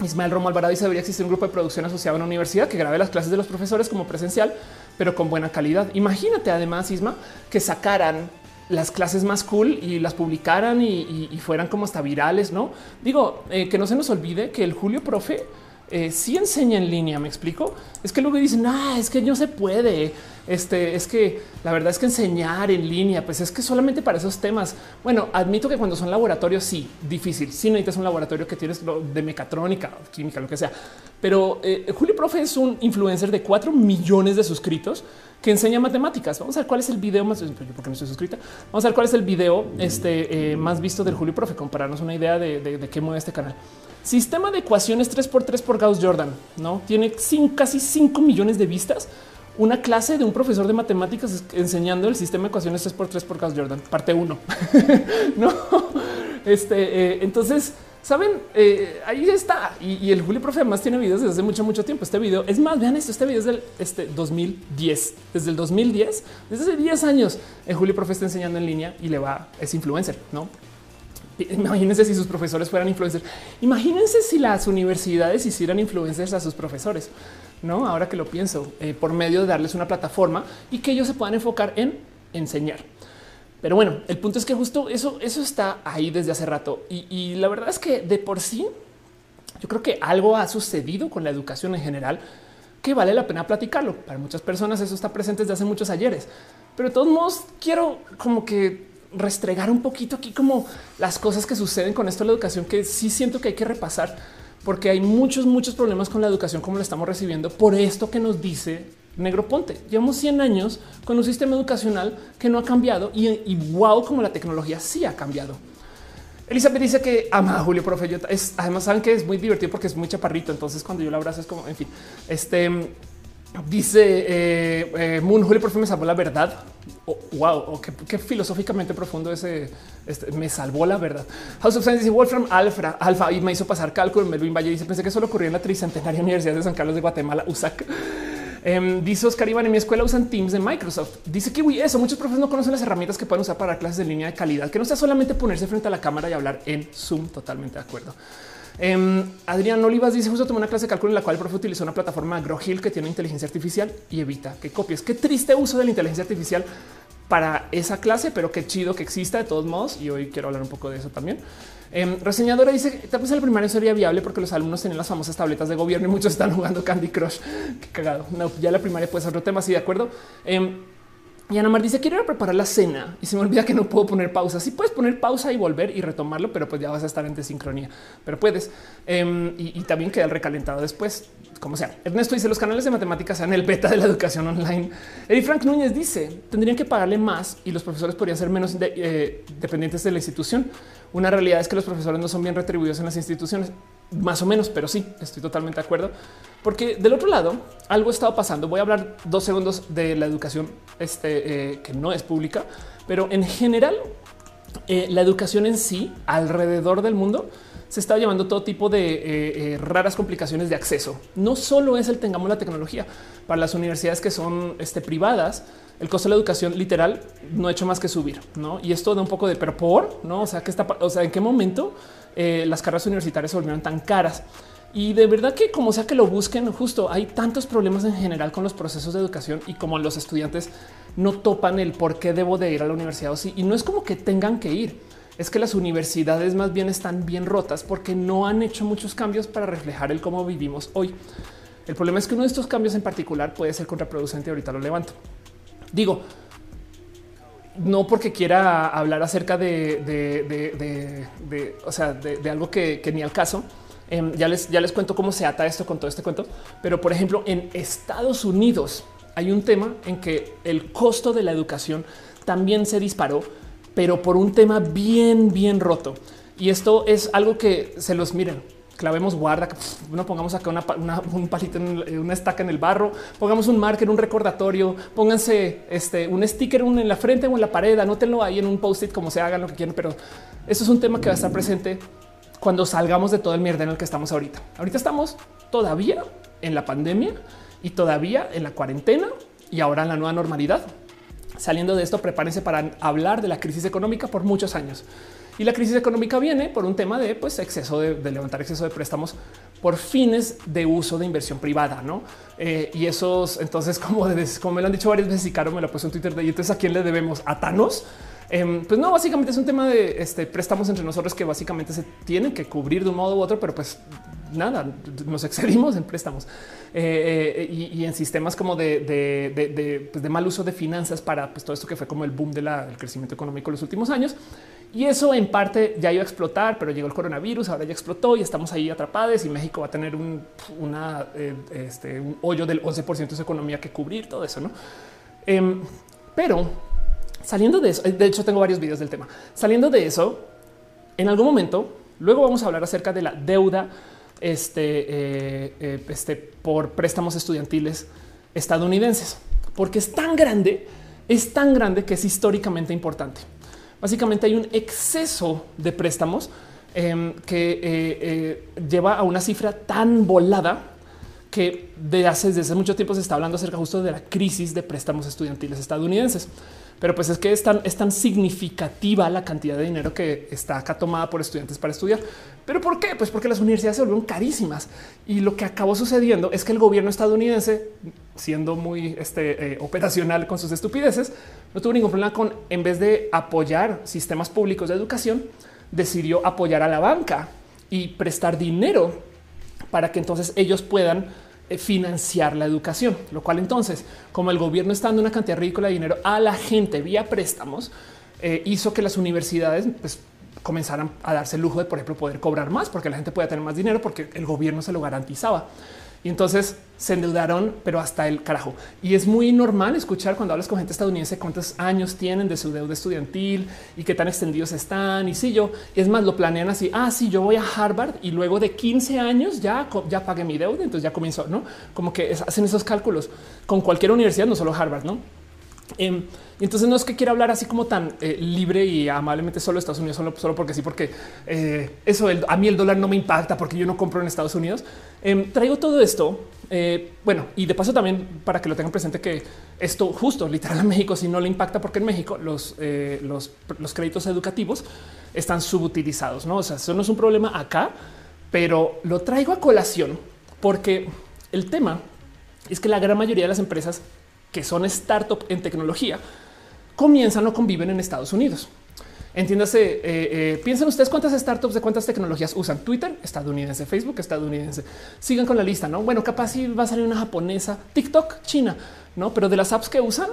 Ismael Romo Alvarado dice debería existir un grupo de producción asociado a una universidad que grabe las clases de los profesores como presencial pero con buena calidad. Imagínate además, Isma, que sacaran las clases más cool y las publicaran y, fueran como hasta virales, ¿no? Digo, eh, que no se nos olvide que el Julio Profe eh, sí enseña en línea, me explico. Es que luego dicen, ah, es que no se puede. Este es que la verdad es que enseñar en línea, pues es que solamente para esos temas. Bueno, admito que cuando son laboratorios, sí, difícil. Sí necesitas un laboratorio que tienes de mecatrónica, química, lo que sea. Pero eh, Julio Profe es un influencer de 4 millones de suscritos que enseña matemáticas. Vamos a ver cuál es el video más, porque no estoy suscrita. Vamos a ver cuál es el video este, eh, más visto del Julio Profe, compararnos una idea de, de qué mueve este canal. Sistema de ecuaciones 3x3 por Gauss Jordan, ¿no? Tiene casi 5 millones de vistas. Una clase de un profesor de matemáticas enseñando el sistema de ecuaciones 3x3 por Gauss Jordan, parte 1. no, este, eh, entonces, saben, eh, ahí está. Y, el Julio Profe además tiene videos desde hace mucho, mucho tiempo. Este video es más, vean esto. Este video es del este 2010. Desde el 2010, desde hace 10 años, el Julio Profe está enseñando en línea y le va, es influencer, no? Imagínense si sus profesores fueran influencers. Imagínense si las universidades hicieran influencers a sus profesores. No, ahora que lo pienso, eh, por medio de darles una plataforma y que ellos se puedan enfocar en enseñar. Pero bueno, el punto es que justo eso, eso está ahí desde hace rato. Y, y la verdad es que de por sí, yo creo que algo ha sucedido con la educación en general que vale la pena platicarlo. Para muchas personas eso está presente desde hace muchos ayeres. Pero de todos modos, quiero como que restregar un poquito aquí como las cosas que suceden con esto de la educación que sí siento que hay que repasar porque hay muchos, muchos problemas con la educación como la estamos recibiendo por esto que nos dice Negro Ponte. Llevamos 100 años con un sistema educacional que no ha cambiado y, y wow, como la tecnología sí ha cambiado. Elizabeth dice que ama a Julio Profe. es, además saben que es muy divertido porque es muy chaparrito. Entonces cuando yo lo abrazo es como, en fin, este Dice eh, eh, Moon Julio, por fin me salvó la verdad. Oh, wow, oh, qué, filosóficamente profundo ese este, me salvó la verdad. House of Science dice Wolfram Alpha, Alpha y me hizo pasar cálculo. Melvin Valle dice pensé que solo ocurrió en la tricentenaria Universidad de San Carlos de Guatemala, USAC. Em, dice Oscar Iván, en mi escuela usan Teams de Microsoft. Dice que eso, muchos profesores no conocen las herramientas que pueden usar para clases de línea de calidad, que no sea solamente ponerse frente a la cámara y hablar en Zoom. Totalmente de acuerdo. Eh, Adrián Olivas dice justo tomé una clase de cálculo en la cual el profe utilizó una plataforma GrowHill que tiene inteligencia artificial y evita que copies. Qué triste uso de la inteligencia artificial para esa clase, pero qué chido que exista de todos modos. Y hoy quiero hablar un poco de eso también. Eh, reseñadora dice vez el primario sería viable porque los alumnos tienen las famosas tabletas de gobierno y muchos están jugando Candy Crush. Qué cagado. No, ya la primaria puede ser otro tema. Sí, de acuerdo. Eh, y Ana Mar dice quiero ir a preparar la cena y se me olvida que no puedo poner pausa. Sí puedes poner pausa y volver y retomarlo, pero pues ya vas a estar en desincronía, pero puedes. Em, y, también queda el recalentado después, como sea. Ernesto dice los canales de matemáticas sean el beta de la educación online. Eddie Frank Núñez dice tendrían que pagarle más y los profesores podrían ser menos eh, dependientes de la institución. Una realidad es que los profesores no son bien retribuidos en las instituciones, más o menos, pero sí, estoy totalmente de acuerdo. Porque del otro lado, algo ha estado pasando. Voy a hablar dos segundos de la educación este, eh, que no es pública, pero en general, eh, la educación en sí alrededor del mundo se está llevando todo tipo de eh, raras complicaciones de acceso. No solo es el tengamos la tecnología para las universidades que son este, privadas. El costo de la educación literal no ha hecho más que subir, no? Y esto da un poco de pero por no? O sea, que está, o sea, en qué momento las carreras universitarias se volvieron tan caras. Y de verdad que como sea que lo busquen, justo hay tantos problemas en general con los procesos de educación y como los estudiantes no topan el por qué debo de ir a la universidad o sí. Y no es como que tengan que ir, es que las universidades más bien están bien rotas porque no han hecho muchos cambios para reflejar el cómo vivimos hoy. El problema es que uno de estos cambios en particular puede ser contraproducente. Ahorita lo levanto. Digo, no porque quiera hablar acerca de, o sea, de, algo que ni al caso, Em, ya les, ya les cuento cómo se ata esto con todo este cuento. Pero por ejemplo, en Estados Unidos hay un tema en que el costo de la educación también se disparó, pero por un tema bien, bien roto. Y esto es algo que se los miren. Clavemos guarda, no pongamos acá un palito, en una estaca en el barro, pongamos un marker, un recordatorio, pónganse este, un sticker en la frente o en la pared, anótenlo ahí en un post-it, como se hagan lo que quieran. Pero eso es un tema que va a estar presente cuando salgamos de todo el mierda en el que estamos ahorita. Ahorita estamos todavía en la pandemia y todavía en la cuarentena y ahora en la nueva normalidad. Saliendo de esto, prepárense para hablar de la crisis económica por muchos años. Y la crisis económica viene por un tema de pues, exceso de, levantar exceso de préstamos por fines de uso de inversión privada, no? Eh, y esos, entonces, como, como me lo han dicho varias veces y Caro me lo puso en Twitter de y entonces a quién le debemos a Thanos. Em, pues no, básicamente es un tema de este, préstamos entre nosotros que básicamente se tienen que cubrir de un modo u otro, pero pues nada, nos excedimos en préstamos eh, eh, y, en sistemas como de, pues, de, mal uso de finanzas para pues, todo esto que fue como el boom del crecimiento económico en los últimos años. Y eso en parte ya iba a explotar, pero llegó el coronavirus, ahora ya explotó y estamos ahí atrapados y México va a tener un, eh, este, hoyo del 11% de su economía que cubrir, todo eso, ¿no? Em, pero Saliendo de eso, de hecho tengo varios videos del tema. Saliendo de eso, en algún momento, luego vamos a hablar acerca de la deuda este, eh, eh, este, por préstamos estudiantiles estadounidenses, porque es tan grande, es tan grande que es históricamente importante. Básicamente hay un exceso de préstamos em, que eh, lleva a una cifra tan volada que de hace desde mucho tiempo se está hablando acerca justo de la crisis de préstamos estudiantiles estadounidenses. Pero pues es que es tan, es tan significativa la cantidad de dinero que está acá tomada por estudiantes para estudiar. ¿Pero por qué? Pues porque las universidades se volvieron carísimas. Y lo que acabó sucediendo es que el gobierno estadounidense, siendo muy este, eh, operacional con sus estupideces, no tuvo ningún problema con, en vez de apoyar sistemas públicos de educación, decidió apoyar a la banca y prestar dinero para que entonces ellos puedan financiar la educación, lo cual entonces, como el gobierno está dando una cantidad ridícula de dinero a la gente vía préstamos, eh, hizo que las universidades pues, comenzaran a darse el lujo de, por ejemplo, poder cobrar más porque la gente puede tener más dinero porque el gobierno se lo garantizaba. Y entonces se endeudaron, pero hasta el carajo. Y es muy normal escuchar cuando hablas con gente estadounidense cuántos años tienen de su deuda estudiantil y qué tan extendidos están. Y si yo, es más, lo planean así. Ah, sí, yo voy a Harvard y luego de 15 años ya, ya pagué mi deuda. Entonces ya comienzo, no como que hacen esos cálculos con cualquier universidad, no solo Harvard, no? Em, y entonces no es que quiera hablar así como tan eh, libre y amablemente solo Estados Unidos, solo, solo porque sí, porque eh, eso a mí el dólar no me impacta porque yo no compro en Estados Unidos. Em, traigo todo esto. Eh, bueno, y de paso también para que lo tengan presente que esto justo literal a México si no le impacta porque en México los, los, los créditos educativos están subutilizados. No, o sea, eso no es un problema acá, pero lo traigo a colación porque el tema es que la gran mayoría de las empresas que son startup en tecnología comienzan o conviven en Estados Unidos. Entiéndase, eh, eh, piensen ustedes cuántas startups de cuántas tecnologías usan Twitter, estadounidense, Facebook, estadounidense. Sigan con la lista, no? Bueno, capaz si va a salir una japonesa, TikTok, China, no? Pero de las apps que usan,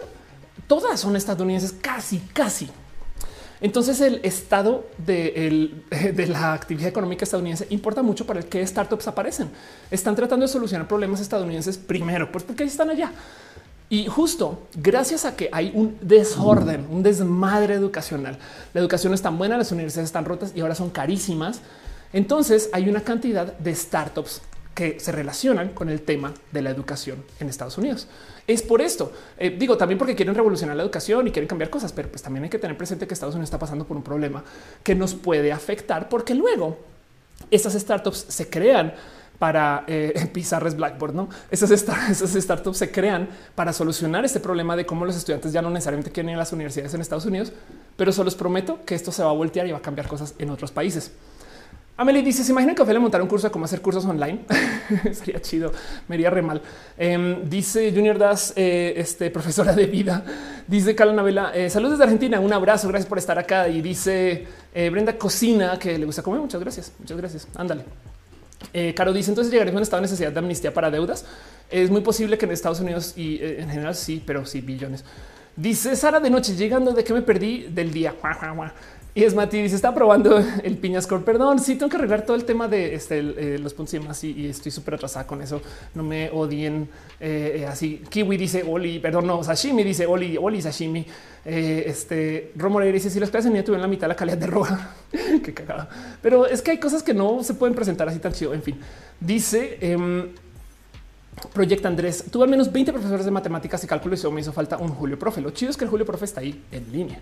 todas son estadounidenses, casi, casi. Entonces, el estado de, de, la actividad económica estadounidense importa mucho para el que startups aparecen. Están tratando de solucionar problemas estadounidenses primero, pues porque están allá. Y justo gracias a que hay un desorden, un desmadre educacional, la educación es tan buena, las universidades están rotas y ahora son carísimas. Entonces hay una cantidad de startups que se relacionan con el tema de la educación en Estados Unidos. Es por esto, eh, digo también porque quieren revolucionar la educación y quieren cambiar cosas, pero pues también hay que tener presente que Estados Unidos está pasando por un problema que nos puede afectar porque luego estas startups se crean para eh, pizarras Blackboard. No esas, esas startups se crean para solucionar este problema de cómo los estudiantes ya no necesariamente quieren ir a las universidades en Estados Unidos, pero solo les prometo que esto se va a voltear y va a cambiar cosas en otros países. Amelie dice: Se imaginan que le montar un curso de cómo hacer cursos online. Sería chido, me iría re mal. Em, dice Junior Das, eh, este profesora de vida. Dice Carla Navela: eh, Saludos desde Argentina. Un abrazo. Gracias por estar acá. Y dice Brenda Cocina que le gusta comer. Muchas gracias. Muchas gracias. Ándale. Eh, Caro dice entonces llegaremos a un estado de necesidad de amnistía para deudas. Es muy posible que en Estados Unidos y eh, en general sí, pero sí billones. Dice Sara de noche llegando de que me perdí del día. Y es Mati dice está probando el piñascore. Perdón, sí tengo que arreglar todo el tema de este, eh, los puntos y demás y, estoy súper atrasada con eso. No me odien eh, así. Kiwi dice Oli, perdón, no sashimi dice Oli, Oli sashimi. Eh, este Romoreira dice si los clases ni tuvieron la mitad de la calidad de roja. Qué cagada. Pero es que hay cosas que no se pueden presentar así tan chido. En fin, dice. Em, Proyecta Andrés, tuve al menos 20 profesores de matemáticas y cálculo y me hizo falta un Julio Profe. Lo chido es que el Julio Profe está ahí en línea.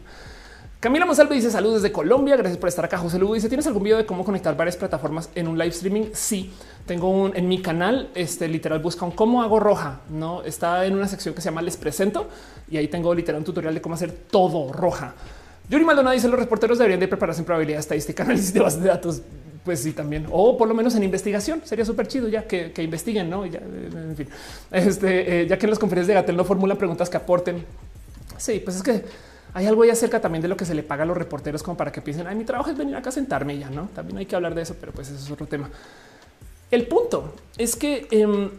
Camila Monsalve dice saludos desde Colombia. Gracias por estar acá. José Lugo dice: ¿Tienes algún video de cómo conectar varias plataformas en un live streaming? Sí, tengo un en mi canal. Este literal busca un cómo hago roja. No está en una sección que se llama Les presento y ahí tengo literal un tutorial de cómo hacer todo roja. Yuri Maldonado dice: Los reporteros deberían de prepararse en probabilidad estadística, análisis de bases de datos. Pues sí, también, o por lo menos en investigación sería súper chido ya que, investiguen, no? Ya, en fin, este, eh, ya que en las conferencias de Gatel no formulan preguntas que aporten. Sí, pues es que hay algo ahí acerca también de lo que se le paga a los reporteros como para que piensen, ay, mi trabajo es venir acá a sentarme ya, ¿no? También hay que hablar de eso, pero pues eso es otro tema. El punto es que em,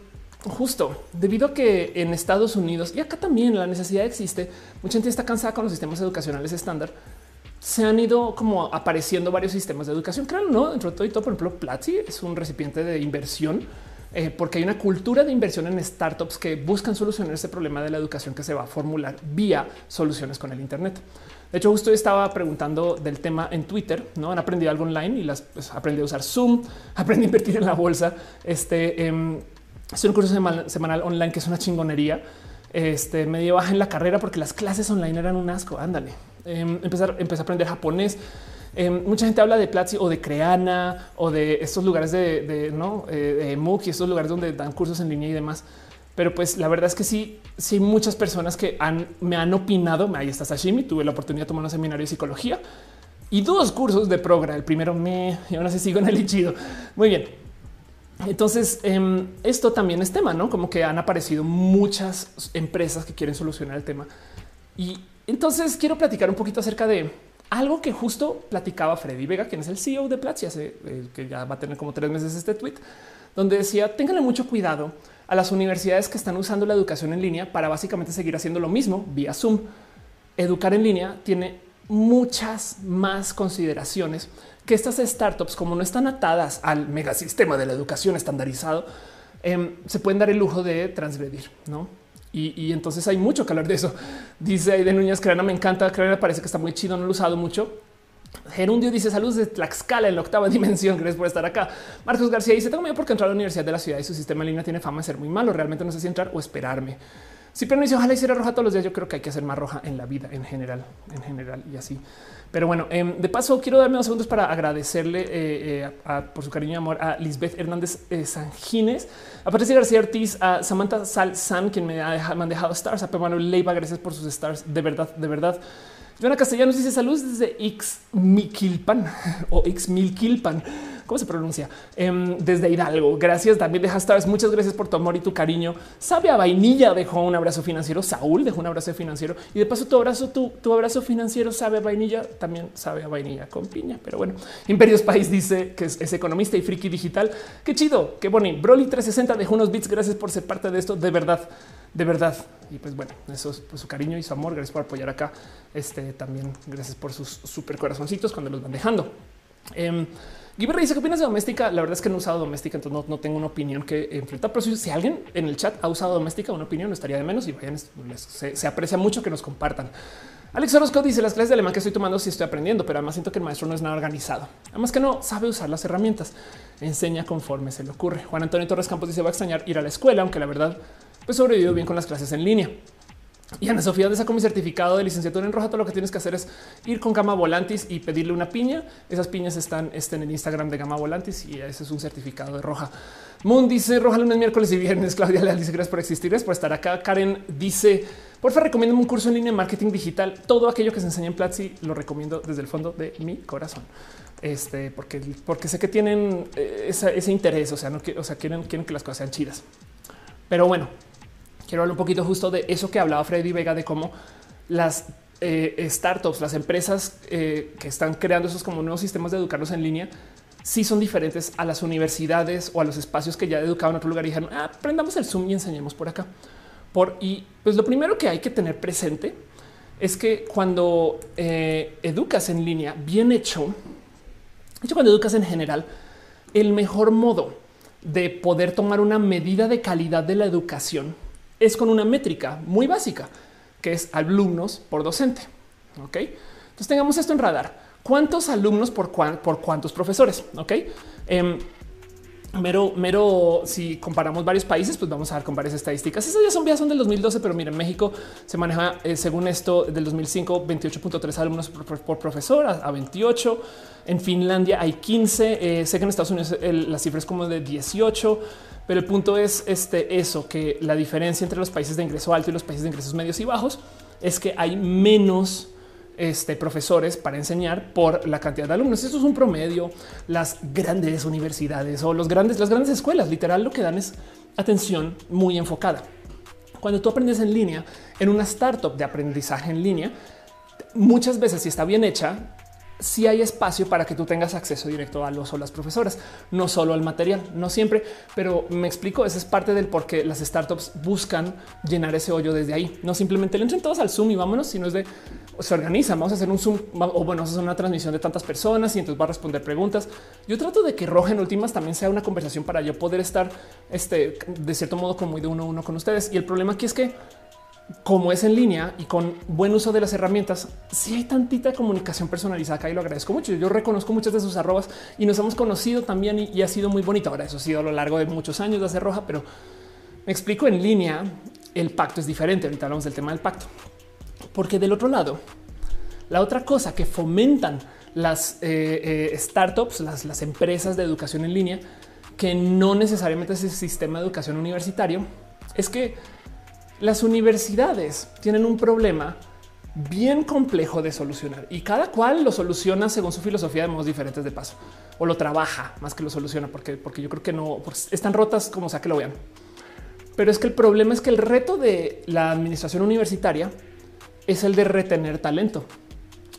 justo debido a que en Estados Unidos y acá también la necesidad existe, mucha gente está cansada con los sistemas educacionales estándar. Se han ido como apareciendo varios sistemas de educación. Claro, no dentro de todo y todo. Por ejemplo, Platzi es un recipiente de inversión eh, porque hay una cultura de inversión en startups que buscan solucionar ese problema de la educación que se va a formular vía soluciones con el Internet. De hecho, justo estaba preguntando del tema en Twitter, no han aprendido algo online y las pues, aprendí a usar Zoom, aprendí a invertir en la bolsa. Este es un curso semanal, online que es una chingonería. Este medio baja en la carrera porque las clases online eran un asco. Ándale, em, empezar, empecé a aprender japonés Em, mucha gente habla de Platzi o de Creana o de estos lugares de, no eh, MOOC y estos lugares donde dan cursos en línea y demás. Pero pues la verdad es que sí, sí muchas personas que me han opinado. Ahí está Sashimi. Tuve la oportunidad de tomar un seminario de psicología y dos cursos de progra. El primero me y ahora sí sigo en el lichido. Muy bien. Entonces, em, esto también es tema, no como que han aparecido muchas empresas que quieren solucionar el tema. Y entonces quiero platicar un poquito acerca de algo que justo platicaba Freddy Vega, quien es el CEO de Platzi, hace eh, que ya va a tener como tres meses este tweet, donde decía ténganle mucho cuidado a las universidades que están usando la educación en línea para básicamente seguir haciendo lo mismo vía Zoom. Educar en línea tiene muchas más consideraciones que estas startups, como no están atadas al megasistema de la educación estandarizado, em, se pueden dar el lujo de transgredir, no? Y, entonces hay mucho que hablar de eso. Dice de Núñez Crana, me encanta. Crana parece que está muy chido, no lo he usado mucho. Gerundio dice saludos de Tlaxcala en la octava dimensión. Gracias por estar acá. Marcos García dice tengo miedo porque entrar a la universidad de la ciudad y su sistema en línea tiene fama de ser muy malo. Realmente no sé si entrar o esperarme. Si pero dice ojalá hiciera roja todos los días. Yo creo que hay que hacer más roja en la vida en general, en general y así. Pero bueno, em, de paso quiero darme unos segundos para agradecerle eh, eh, por su cariño y amor a Lisbeth Hernández eh, Sanjines, a Patricia García Ortiz, a Samantha Sal San, quien me, ha dejado stars, a Manuel Leiva, gracias por sus stars. De verdad, de verdad. Joana Castellanos dice saludos desde X Miquilpan o X Milquilpan. ¿Cómo se pronuncia? Em, desde Hidalgo. Gracias también de hashtags. Muchas gracias por tu amor y tu cariño. Sabe a vainilla dejó un abrazo financiero. Saúl dejó un abrazo financiero y de paso tu abrazo, tu, tu abrazo financiero sabe a vainilla. También sabe a vainilla con piña. Pero bueno, Imperios País dice que es, economista y friki digital. Qué chido, qué bonito. Broly 360 dejó unos bits. Gracias por ser parte de esto. De verdad de verdad. Y pues bueno, eso es por su cariño y su amor. Gracias por apoyar acá. Este también gracias por sus super corazoncitos cuando los van dejando. Eh, dice qué opinas de doméstica. La verdad es que no he usado doméstica, entonces no, tengo una opinión que enfrentar. Pero si, alguien en el chat ha usado doméstica, una opinión no estaría de menos y vayan, se, aprecia mucho que nos compartan. Alex Orozco dice las clases de alemán que estoy tomando sí estoy aprendiendo, pero además siento que el maestro no es nada organizado. Además que no sabe usar las herramientas, enseña conforme se le ocurre. Juan Antonio Torres Campos dice va a extrañar ir a la escuela, aunque la verdad pues sobrevivido bien con las clases en línea. Y Ana Sofía, donde sacó mi certificado de licenciatura en roja, todo lo que tienes que hacer es ir con Gama Volantis y pedirle una piña. Esas piñas están, en el Instagram de Gama Volantis y ese es un certificado de roja. Moon dice roja lunes, miércoles y viernes. Claudia Leal dice gracias por existir, gracias por estar acá. Karen dice por favor, recomiendo un curso en línea de marketing digital. Todo aquello que se enseña en Platzi lo recomiendo desde el fondo de mi corazón. Este, porque, porque sé que tienen eh, ese interés, o sea, no, o sea, quieren, quieren que las cosas sean chidas. Pero bueno, quiero hablar un poquito justo de eso que hablaba Freddy Vega, de cómo las eh, startups, las empresas eh, que están creando esos como nuevos sistemas de educarnos en línea, sí son diferentes a las universidades o a los espacios que ya educaban en otro lugar y dijeron, ah, aprendamos el Zoom y enseñemos por acá. Por, y pues lo primero que hay que tener presente es que cuando eh, educas en línea, bien hecho, hecho cuando educas en general, el mejor modo de poder tomar una medida de calidad de la educación es con una métrica muy básica, que es alumnos por docente. Ok, entonces tengamos esto en radar. ¿Cuántos alumnos por, por cuántos profesores? Ok. Em, mero, mero, si comparamos varios países, pues vamos a ver con varias estadísticas. Esas ya son, ya son del 2012, pero miren, México se maneja, eh, según esto, del 2005, 28.3 alumnos por, profesor a, 28. En Finlandia hay 15. Eh, sé que en Estados Unidos la cifra es como de 18. Pero el punto es este, eso, que la diferencia entre los países de ingreso alto y los países de ingresos medios y bajos es que hay menos este, profesores para enseñar por la cantidad de alumnos. Esto es un promedio. Las grandes universidades o los grandes, las grandes escuelas, literal, lo que dan es atención muy enfocada. Cuando tú aprendes en línea, en una startup de aprendizaje en línea, muchas veces si está bien hecha, si hay espacio para que tú tengas acceso directo a los o las profesoras, no solo al material, no siempre, pero me explico, esa es parte del por qué las startups buscan llenar ese hoyo desde ahí. No simplemente le entren todos al Zoom y vámonos, sino es de se organizan, vamos a hacer un Zoom o bueno, vamos a hacer una transmisión de tantas personas y entonces va a responder preguntas. Yo trato de que Roja en últimas también sea una conversación para yo poder estar este, de cierto modo como de uno a uno con ustedes. Y el problema aquí es que como es en línea y con buen uso de las herramientas, si hay tantita comunicación personalizada acá y lo agradezco mucho. Yo reconozco muchas de sus arrobas y nos hemos conocido también y, ha sido muy bonito. Ahora eso ha sido a lo largo de muchos años de hacer roja, pero me explico en línea. El pacto es diferente. Ahorita hablamos del tema del pacto, porque del otro lado, la otra cosa que fomentan las eh, eh, startups, las, las empresas de educación en línea, que no necesariamente es el sistema de educación universitario, es que las universidades tienen un problema bien complejo de solucionar y cada cual lo soluciona según su filosofía de modos diferentes de paso o lo trabaja más que lo soluciona porque, porque yo creo que no están rotas como sea que lo vean. Pero es que el problema es que el reto de la administración universitaria es el de retener talento.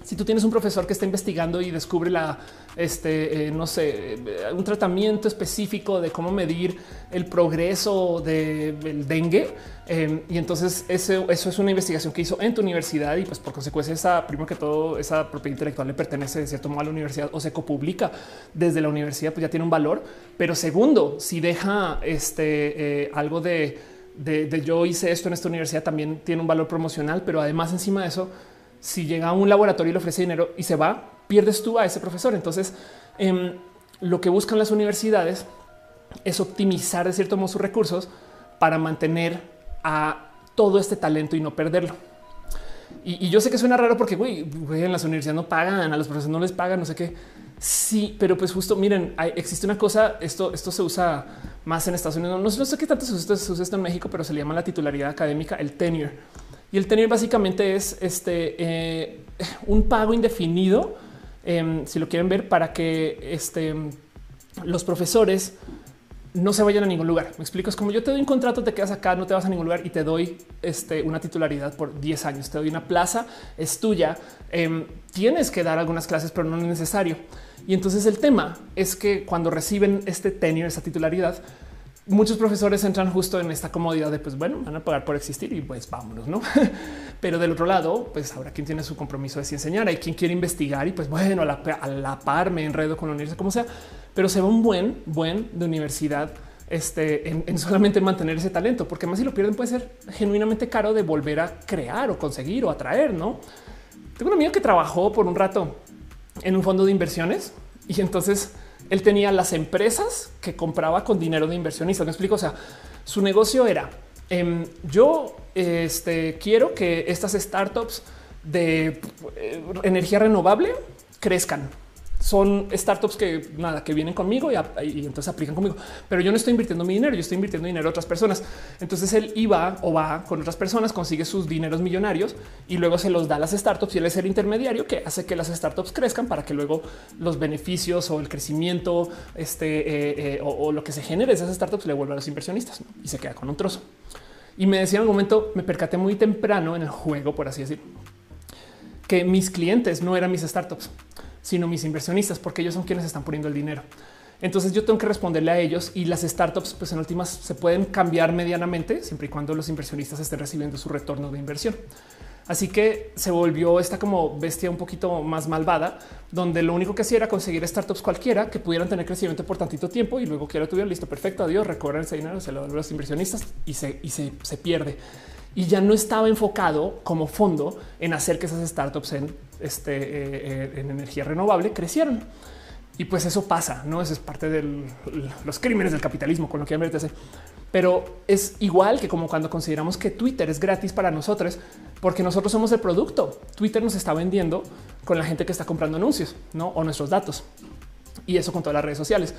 Si tú tienes un profesor que está investigando y descubre la, este, eh, no sé, eh, un tratamiento específico de cómo medir el progreso del dengue, em, y entonces eso, eso es una investigación que hizo en tu universidad y pues por consecuencia esa, primero que todo, esa propiedad intelectual le pertenece de cierto modo a la universidad o se copublica desde la universidad, pues ya tiene un valor. Pero segundo, si deja este, eh, algo de, de yo hice esto en esta universidad, también tiene un valor promocional, pero además encima de eso, si llega a un laboratorio y le ofrece dinero y se va, pierdes tú a ese profesor. Entonces, em, lo que buscan las universidades es optimizar de cierto modo sus recursos para mantener a todo este talento y no perderlo. Y, yo sé que suena raro porque en las universidades no pagan, a los profesores no les pagan, no sé qué. Sí, pero pues justo miren, existe una cosa. Esto, esto se usa más en Estados Unidos. No, sé qué tanto se usa, se usa esto en México, pero se le llama la titularidad académica, el tenure y el tenure básicamente es este eh, un pago indefinido, em, si lo quieren ver, para que este, los profesores no se vayan a ningún lugar. Me explico. Es como yo te doy un contrato, te quedas acá, no te vas a ningún lugar y te doy este, una titularidad por 10 años. Te doy una plaza, es tuya. Em, tienes que dar algunas clases, pero no es necesario. Y entonces el tema es que cuando reciben este tenure, esa titularidad, muchos profesores entran justo en esta comodidad de pues bueno, van a pagar por existir y pues vámonos, no? Pero del otro lado, pues ahora quien tiene su compromiso de enseñar, hay quien quiere investigar y pues bueno, a la, par me enredo con la universidad, como sea, pero se va un buen, buen de universidad este, en, solamente mantener ese talento, porque más si lo pierden puede ser genuinamente caro de volver a crear o conseguir o atraer, ¿no? Tengo un amigo que trabajó por un rato en un fondo de inversiones y entonces él tenía las empresas que compraba con dinero de inversionistas. Me explico. O sea, su negocio era em, yo este, quiero que estas startups de eh, energía renovable crezcan son startups que nada, que vienen conmigo y, entonces aplican conmigo, pero yo no estoy invirtiendo mi dinero, yo estoy invirtiendo dinero a otras personas. Entonces él iba o va con otras personas, consigue sus dineros millonarios y luego se los da a las startups y él es el intermediario que hace que las startups crezcan para que luego los beneficios o el crecimiento este, eh, eh, o, lo que se genere de esas startups le vuelva a los inversionistas y se queda con un trozo. Y me decía en un momento, me percaté muy temprano en el juego, por así decir, que mis clientes no eran mis startups sino mis inversionistas, porque ellos son quienes están poniendo el dinero. Entonces yo tengo que responderle a ellos y las startups, pues en últimas se pueden cambiar medianamente siempre y cuando los inversionistas estén recibiendo su retorno de inversión. Así que se volvió esta como bestia un poquito más malvada, donde lo único que hacía era conseguir startups cualquiera que pudieran tener crecimiento por tantito tiempo y luego que lo tuvieran listo, perfecto, adiós, recobran ese dinero, se lo dan a los inversionistas y se, y se, se pierde y ya no estaba enfocado como fondo en hacer que esas startups en, este, eh, eh, en energía renovable crecieran. Y pues eso pasa, no eso es parte de los crímenes del capitalismo con lo que hace. Pero es igual que como cuando consideramos que Twitter es gratis para nosotros, porque nosotros somos el producto. Twitter nos está vendiendo con la gente que está comprando anuncios ¿no? o nuestros datos y eso con todas las redes sociales.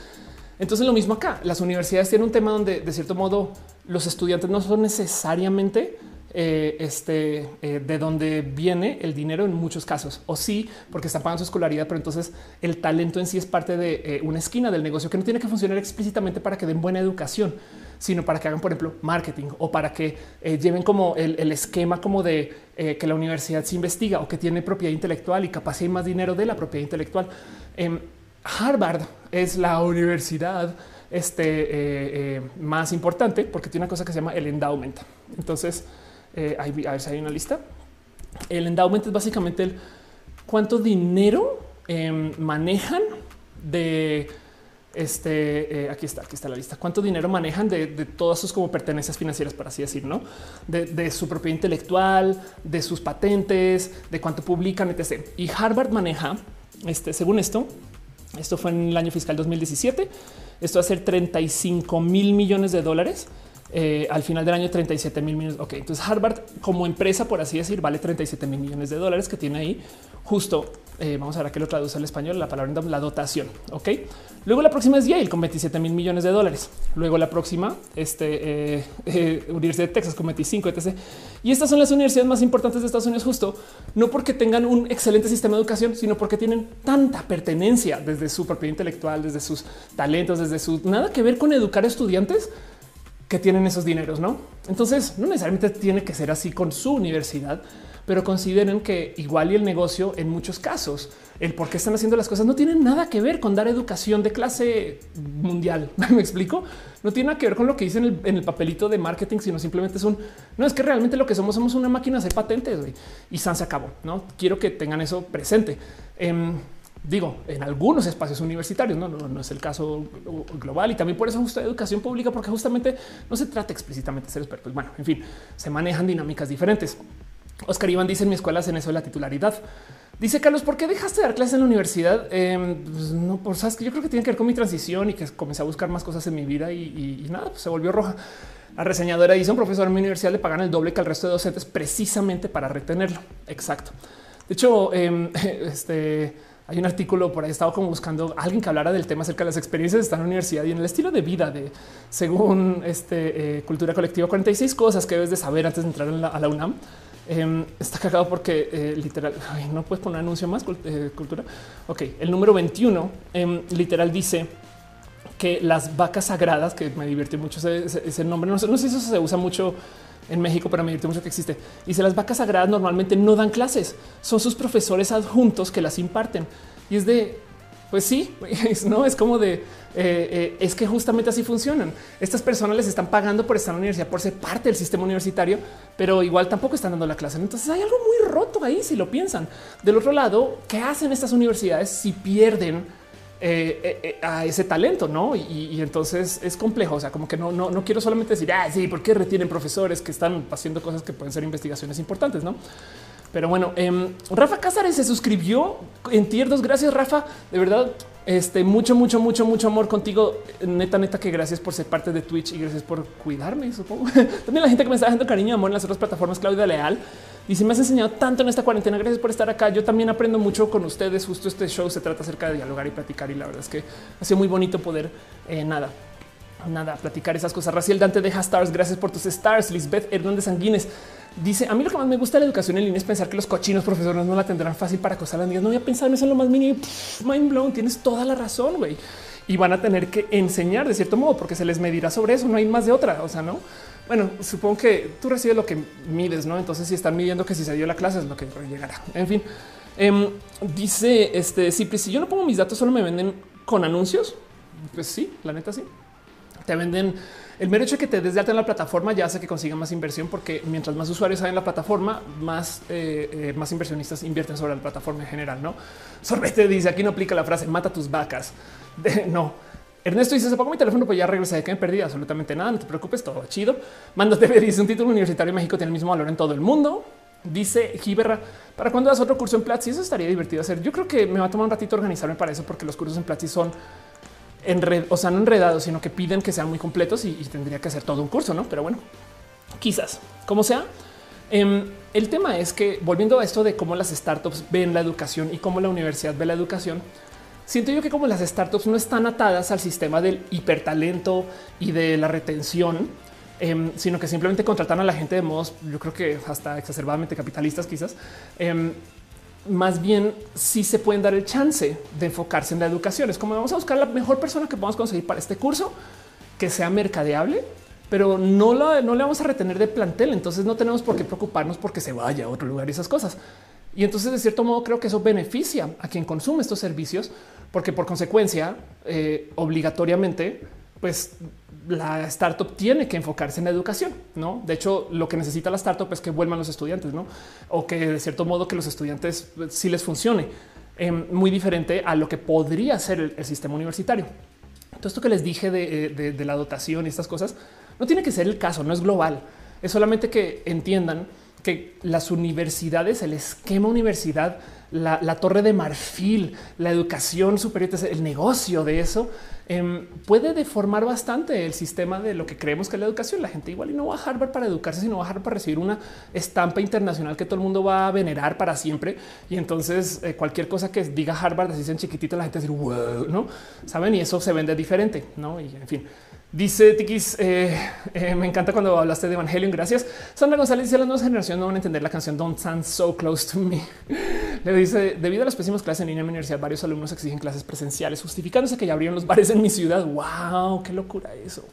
Entonces lo mismo acá, las universidades tienen un tema donde de cierto modo los estudiantes no son necesariamente eh, este, eh, de donde viene el dinero en muchos casos, o sí, porque están pagando su escolaridad, pero entonces el talento en sí es parte de eh, una esquina del negocio que no tiene que funcionar explícitamente para que den buena educación, sino para que hagan, por ejemplo, marketing o para que lleven como el, esquema como de que la universidad se investiga o que tiene propiedad intelectual y capacidad y más dinero de la propiedad intelectual. Harvard es la universidad este, eh, eh, más importante porque tiene una cosa que se llama el endowment. Entonces, eh, a ver si hay una lista. El endowment es básicamente el cuánto dinero em, manejan de este aquí está, aquí está la lista. Cuánto dinero manejan de, todas sus como pertenencias financieras, por así decir, no de, de, su propiedad intelectual, de sus patentes, de cuánto publican, etc. Y Harvard maneja, este, según esto, esto fue en el año fiscal 2017. Esto va a ser 35 mil millones de dólares. Eh, al final del año 37 mil millones. Ok, entonces Harvard como empresa, por así decir, vale 37 mil millones de dólares que tiene ahí justo. Eh, vamos a ver qué lo traduce al español la palabra la dotación. Ok, luego la próxima es Yale con 27 mil millones de dólares. Luego la próxima, este eh, Universidad de Texas con 25, etc. Y estas son las universidades más importantes de Estados Unidos, justo no porque tengan un excelente sistema de educación, sino porque tienen tanta pertenencia desde su propiedad intelectual, desde sus talentos, desde su nada que ver con educar estudiantes que tienen esos dineros, no? Entonces, no necesariamente tiene que ser así con su universidad, pero consideren que igual y el negocio en muchos casos, el por qué están haciendo las cosas no tiene nada que ver con dar educación de clase mundial. Me explico. No tiene nada que ver con lo que dicen en el, papelito de marketing, sino simplemente es un no es que realmente lo que somos somos una máquina de hacer patentes y San se acabó. No quiero que tengan eso presente. Em, digo, en algunos espacios universitarios, no, no, es el caso global y también por eso gusta educación pública, porque justamente no se trata explícitamente de ser expertos. Bueno, en fin, se manejan dinámicas diferentes. Oscar Iván dice en mi escuela en eso de la titularidad. Dice Carlos, ¿por qué dejaste de dar clases en la universidad? Em, pues no, por sabes que yo creo que tiene que ver con mi transición y que comencé a buscar más cosas en mi vida y, nada, pues se volvió roja. La reseñadora dice un profesor en mi universidad le pagan el doble que al resto de docentes precisamente para retenerlo. Exacto. De hecho, em, este hay un artículo por ahí, estaba como buscando a alguien que hablara del tema acerca de las experiencias de estar en la universidad y en el estilo de vida de según este eh, cultura colectiva 46 cosas que debes de saber antes de entrar a la UNAM. Em, está cagado porque eh, literal no puedes poner anuncio más eh, cultura. Ok, el número 21 em, literal dice que las vacas sagradas, que me divierte mucho ese, nombre, no sé, no sé si eso se usa mucho en México, pero me divierte mucho que existe. Dice las vacas sagradas normalmente no dan clases, son sus profesores adjuntos que las imparten. Y es de, pues sí, no es como de, eh, eh, es que justamente así funcionan. Estas personas les están pagando por estar en la universidad, por ser parte del sistema universitario, pero igual tampoco están dando la clase. Entonces hay algo muy roto ahí si lo piensan. Del otro lado, ¿qué hacen estas universidades si pierden? Eh, a ese talento, ¿no? Y, entonces es complejo, o sea, como que no, no, no quiero solamente decir, ah, sí, ¿por qué retienen profesores que están haciendo cosas que pueden ser investigaciones importantes, ¿no? Pero bueno, eh, Rafa Cázares se suscribió en tier 2. Gracias, Rafa. De verdad, este mucho, mucho, mucho, mucho amor contigo. Neta, neta, que gracias por ser parte de Twitch y gracias por cuidarme. Supongo también la gente que me está dando cariño y amor en las otras plataformas. Claudia Leal y si me has enseñado tanto en esta cuarentena, gracias por estar acá. Yo también aprendo mucho con ustedes. Justo este show se trata acerca de dialogar y platicar. Y la verdad es que ha sido muy bonito poder eh, nada, nada, platicar esas cosas. Raciel Dante deja stars. Gracias por tus stars. Lisbeth Hernández Sanguines dice: A mí lo que más me gusta de la educación en línea es pensar que los cochinos profesores no la tendrán fácil para acosar a las niñas. No voy a pensar en eso en lo más mínimo. mind blown. Tienes toda la razón, güey. Y van a tener que enseñar de cierto modo porque se les medirá sobre eso. No hay más de otra. O sea, no bueno, supongo que tú recibes lo que mides, no? Entonces, si están midiendo que si se dio la clase es lo que llegará. En fin, em, dice este sí, si yo no pongo mis datos, solo me venden con anuncios. Pues sí, la neta, sí te venden el mero hecho de que te des de alta en la plataforma ya hace que consiga más inversión, porque mientras más usuarios hay en la plataforma, más, eh, eh, más inversionistas invierten sobre la plataforma en general. No sorbete dice aquí no aplica la frase mata tus vacas. no, Ernesto dice: Se pongo mi teléfono, pues ya regresé de que me perdí absolutamente nada. No te preocupes, todo chido. Mándate dice un título universitario en México tiene el mismo valor en todo el mundo. Dice Giberra, ¿para cuando das otro curso en Platzi? Eso estaría divertido hacer. Yo creo que me va a tomar un ratito organizarme para eso, porque los cursos en Platzi son enred o sea, no enredados, sino que piden que sean muy completos y, tendría que hacer todo un curso, no? Pero bueno, quizás como sea. Em, el tema es que volviendo a esto de cómo las startups ven la educación y cómo la universidad ve la educación, siento yo que como las startups no están atadas al sistema del hipertalento y de la retención, em, sino que simplemente contratan a la gente de modos, yo creo que hasta exacerbadamente capitalistas quizás, em, más bien sí se pueden dar el chance de enfocarse en la educación. Es como vamos a buscar la mejor persona que podamos conseguir para este curso, que sea mercadeable, pero no, no le vamos a retener de plantel. Entonces no tenemos por qué preocuparnos porque se vaya a otro lugar y esas cosas. Y entonces, de cierto modo, creo que eso beneficia a quien consume estos servicios, porque por consecuencia, eh, obligatoriamente, pues la startup tiene que enfocarse en la educación, ¿no? De hecho, lo que necesita la startup es que vuelvan los estudiantes, ¿no? O que de cierto modo que los estudiantes pues, sí les funcione. Em, muy diferente a lo que podría ser el, sistema universitario. Todo esto que les dije de, eh, de la dotación y estas cosas no tiene que ser el caso, no es global. Es solamente que entiendan que las universidades, el esquema universidad, la, torre de marfil, la educación superior, el negocio de eso em, puede deformar bastante el sistema de lo que creemos que es la educación. La gente igual y no va a Harvard para educarse, sino va a Harvard para recibir una estampa internacional que todo el mundo va a venerar para siempre. Y entonces eh, cualquier cosa que diga Harvard así chiquitito, la gente dice no saben y eso se vende diferente, no? Y en fin. Dice Tikis, eh, eh, me encanta cuando hablaste de Evangelion. Gracias. Sandra González dice: Las nuevas generaciones no van a entender la canción Don't Stand So Close to Me. Le dice: Debido a las pésimas clases en línea en mi universidad, varios alumnos exigen clases presenciales, justificándose que ya abrieron los bares en mi ciudad. Wow, qué locura eso.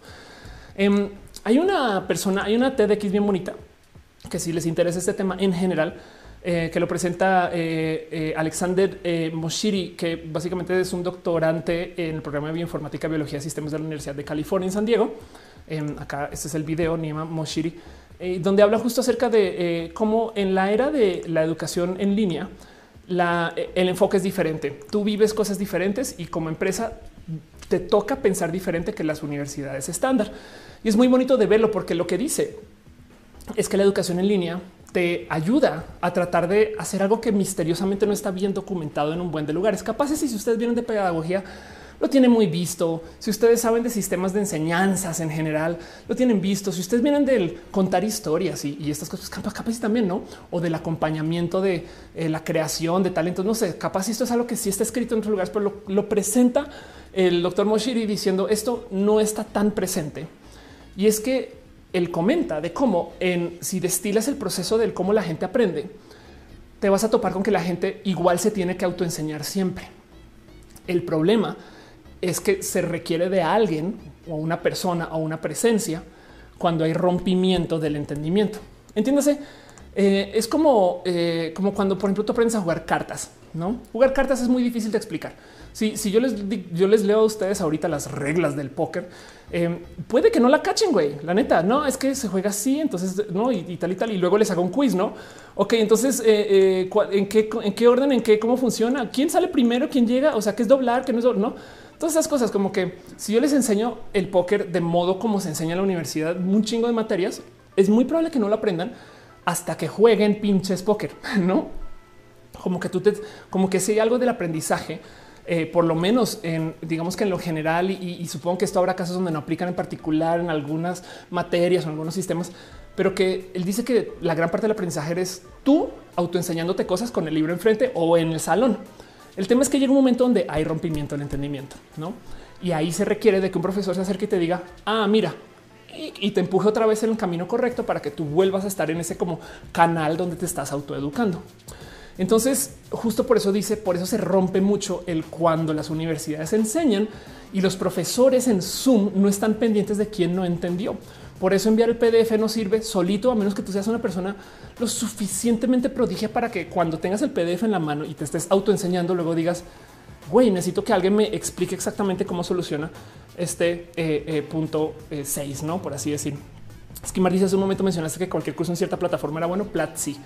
Em, hay una persona, hay una TEDx bien bonita que si les interesa este tema en general, eh, que lo presenta eh, eh, Alexander Moshiri, que básicamente es un doctorante en el programa de bioinformática, biología y sistemas de la Universidad de California en San Diego. Em, acá este es el video, Nima Moshiri, donde habla justo acerca de cómo en la era de la educación en línea, el enfoque es diferente. Tú vives cosas diferentes y como empresa te toca pensar diferente que las universidades estándar. Y es muy bonito de verlo porque lo que dice es que la educación en línea te ayuda a tratar de hacer algo que misteriosamente no está bien documentado en un buen de lugares. Capaces, y si ustedes vienen de pedagogía, lo tienen muy visto. Si ustedes saben de sistemas de enseñanzas en general, lo tienen visto. Si ustedes vienen del contar historias y, estas cosas, capaz, capaz también, no? O del acompañamiento de eh, la creación de talentos. No sé, capaz esto es algo que sí está escrito en otros lugares, pero lo, lo presenta el doctor Moshiri diciendo esto no está tan presente. Y es que él comenta de cómo en si destilas el proceso del cómo la gente aprende, te vas a topar con que la gente igual se tiene que autoenseñar siempre. El problema es que se requiere de alguien o una persona o una presencia cuando hay rompimiento del entendimiento. Entiéndase, eh, es como, eh, como cuando, por ejemplo, tú aprendes a jugar cartas. No jugar cartas es muy difícil de explicar. Si, yo les yo les leo a ustedes ahorita las reglas del póker, Em, puede que no la cachen, güey. La neta, no es que se juega así, entonces no y, tal y tal. Y luego les hago un quiz, no? Ok, entonces eh, eh, en qué, en qué orden, en qué, cómo funciona, quién sale primero, quién llega, o sea, qué es doblar, qué no es no? Todas esas cosas, como que si yo les enseño el póker de modo como se enseña en la universidad, un chingo de materias, es muy probable que no lo aprendan hasta que jueguen pinches póker, no? Como que tú te, como que si hay algo del aprendizaje eh, por lo menos en, digamos que en lo general, y, supongo que esto habrá casos donde no aplican en particular en algunas materias o algunos sistemas, pero que él dice que la gran parte del aprendizaje eres tú autoenseñándote cosas con el libro enfrente o en el salón. El tema es que llega un momento donde hay rompimiento del entendimiento, ¿no? Y ahí se requiere de que un profesor se acerque y te diga, ah, mira, y, te empuje otra vez en el camino correcto para que tú vuelvas a estar en ese como canal donde te estás autoeducando. Entonces, justo por eso dice, por eso se rompe mucho el cuando las universidades enseñan y los profesores en Zoom no están pendientes de quién no entendió. Por eso enviar el PDF no sirve solito, a menos que tú seas una persona lo suficientemente prodigia para que cuando tengas el PDF en la mano y te estés autoenseñando, luego digas, güey, necesito que alguien me explique exactamente cómo soluciona este eh, eh, punto 6, eh, no por así decir. Es que Marisa hace un momento mencionaste que cualquier curso en cierta plataforma era bueno. Platzi.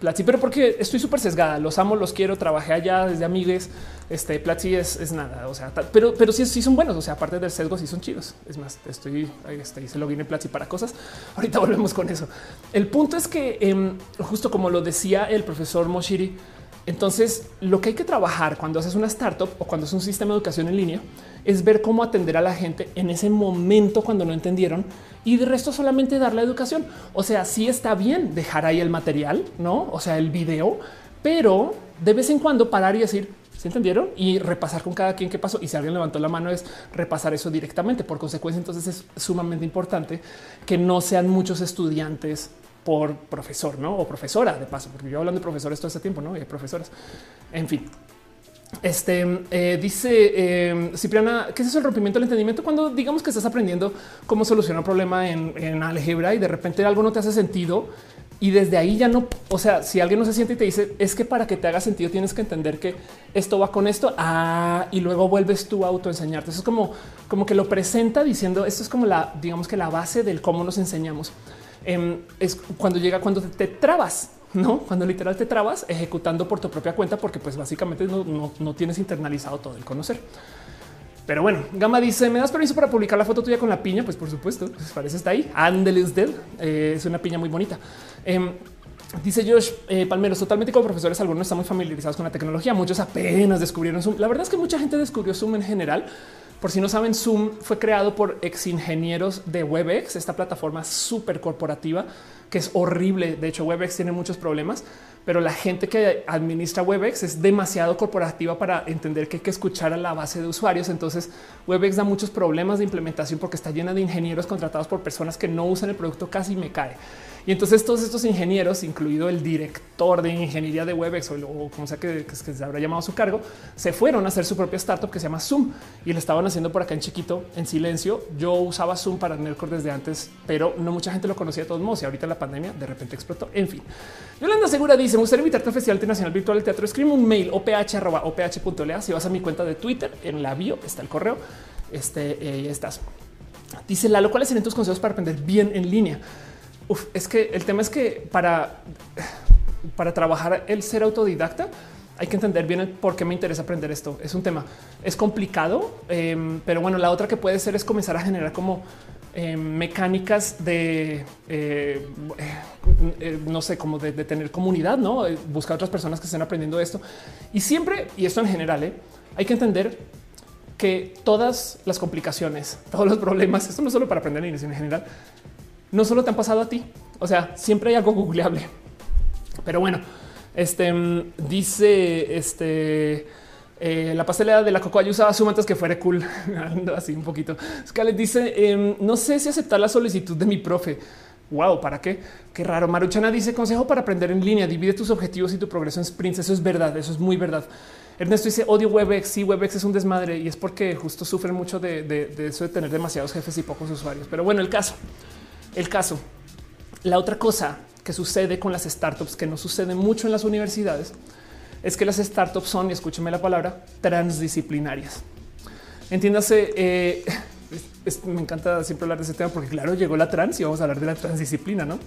Platzi, pero porque estoy súper sesgada, los amo, los quiero, trabajé allá desde amigues. Este Platzi es, nada, o sea, pero, pero sí, sí son buenos. O sea, aparte del sesgo, sí son chidos. Es más, estoy este, hice login en Platzi para cosas. Ahorita volvemos con eso. El punto es que, em, justo como lo decía el profesor Moshiri, entonces lo que hay que trabajar cuando haces una startup o cuando es un sistema de educación en línea es ver cómo atender a la gente en ese momento cuando no entendieron y de resto solamente dar la educación. O sea, sí está bien dejar ahí el material, no? O sea, el video, pero de vez en cuando parar y decir, ¿Se entendieron? Y repasar con cada quien qué pasó. Y si alguien levantó la mano es repasar eso directamente. Por consecuencia, entonces es sumamente importante que no sean muchos estudiantes por profesor, ¿no? O profesora, de paso, porque yo hablando de profesores todo este tiempo, ¿no? Y profesoras. En fin, este eh, dice eh, Cipriana, ¿qué es eso el rompimiento del entendimiento? Cuando digamos que estás aprendiendo cómo solucionar un problema en, en, álgebra y de repente algo no te hace sentido y desde ahí ya no, o sea, si alguien no se siente y te dice es que para que te haga sentido tienes que entender que esto va con esto ah, y luego vuelves tú a autoenseñarte. Eso es como, como que lo presenta diciendo esto es como la, digamos que la base del cómo nos enseñamos. Em, es cuando llega, cuando te trabas no cuando literal te trabas ejecutando por tu propia cuenta, porque pues básicamente no, tienes internalizado todo el conocer. Pero bueno, Gama dice: ¿Me das permiso para publicar la foto tuya con la piña? Pues por supuesto, pues parece está ahí. Ándele usted. Eh, es una piña muy bonita. Em, dice Josh eh, Palmeros, totalmente como profesores, algunos están muy familiarizados con la tecnología, muchos apenas descubrieron Zoom. La verdad es que mucha gente descubrió Zoom en general. Por si no saben, Zoom fue creado por ex ingenieros de Webex, esta plataforma súper corporativa que es horrible. De hecho, Webex tiene muchos problemas, pero la gente que administra Webex es demasiado corporativa para entender que hay que escuchar a la base de usuarios. Entonces, Webex da muchos problemas de implementación porque está llena de ingenieros contratados por personas que no usan el producto casi me cae. Y entonces todos estos ingenieros, incluido el director de ingeniería de Webex o, como sea que, se habrá llamado su cargo, se fueron a hacer su propia startup que se llama Zoom y le estaban haciendo por acá en chiquito, en silencio. Yo usaba Zoom para Nerdcore desde antes, pero no mucha gente lo conocía de todos modos y ahorita la pandemia de repente explotó. En fin, Yolanda Segura dice: Me gustaría invitarte al Festival Internacional Virtual del Teatro. Escribe un mail oph.oph.lea. Si vas a mi cuenta de Twitter, en la bio está el correo. Este eh, estás. Dice Lalo, ¿cuáles serían tus consejos para aprender bien en línea? Es que el tema es que para, para trabajar el ser autodidacta hay que entender bien por qué me interesa aprender esto. Es un tema, es complicado, em, pero bueno, la otra que puede ser es comenzar a generar como em, mecánicas de, eh, eh, no sé, como de, tener comunidad, no eh, buscar otras personas que estén aprendiendo esto. Y siempre, y esto en general, hay que entender que todas las complicaciones, todos los problemas, esto no solo para aprender en general, no solo te han pasado a ti. O sea, siempre hay algo googleable. Pero bueno, este mm, dice este eh, la pastelera de la cocoa yo usaba Zoom antes que fuera cool. Así un poquito. Scarlett dice: em, No sé si aceptar la solicitud de mi profe. Wow, ¿para qué? Qué raro. Maruchana dice consejo para aprender en línea. Divide tus objetivos y tu progreso en sprints. Eso es verdad. Eso es muy verdad. Ernesto dice odio Webex. Sí, Webex es un desmadre y es porque justo sufren mucho de, de eso de tener demasiados jefes y pocos usuarios. Pero bueno, el caso el caso. La otra cosa que sucede con las startups, que no sucede mucho en las universidades, es que las startups son, y escúcheme la palabra, transdisciplinarias. Entiéndase, eh, me encanta siempre hablar de ese tema porque claro, llegó la trans y vamos a hablar de la transdisciplina, ¿no?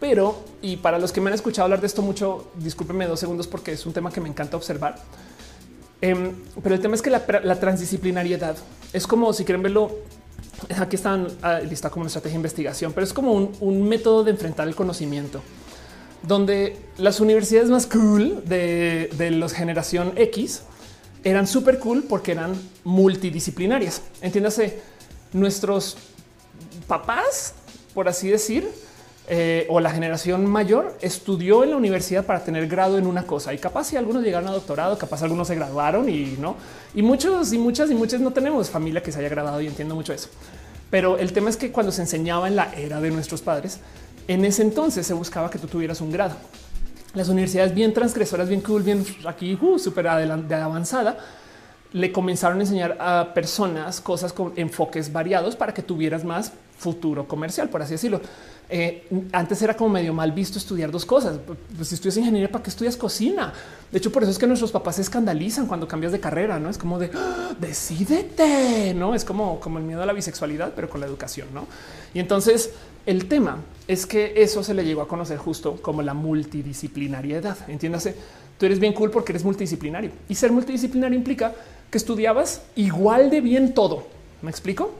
Pero, y para los que me han escuchado hablar de esto mucho, discúlpenme dos segundos porque es un tema que me encanta observar. Em, pero el tema es que la, la transdisciplinariedad es como si quieren verlo aquí están ah, lista como una estrategia de investigación, pero es como un, método de enfrentar el conocimiento donde las universidades más cool de, de los generación X eran súper cool porque eran multidisciplinarias. Entiéndase, nuestros papás, por así decir, eh, o la generación mayor estudió en la universidad para tener grado en una cosa y capaz si algunos llegaron a doctorado, capaz algunos se graduaron y no, y muchos y muchas y muchas no tenemos familia que se haya graduado y entiendo mucho eso. Pero el tema es que cuando se enseñaba en la era de nuestros padres, en ese entonces se buscaba que tú tuvieras un grado. Las universidades bien transgresoras, bien cool, bien aquí uh, súper avanzada, le comenzaron a enseñar a personas cosas con enfoques variados para que tuvieras más futuro comercial, por así decirlo. Eh, antes era como medio mal visto estudiar dos cosas. Pues si estudias ingeniería, ¿para qué estudias cocina? De hecho, por eso es que nuestros papás se escandalizan cuando cambias de carrera, no es como de ¡Ah, decídete, no es como, como el miedo a la bisexualidad, pero con la educación, no? Y entonces el tema es que eso se le llegó a conocer justo como la multidisciplinariedad. Entiéndase, tú eres bien cool porque eres multidisciplinario y ser multidisciplinario implica que estudiabas igual de bien todo. ¿Me explico?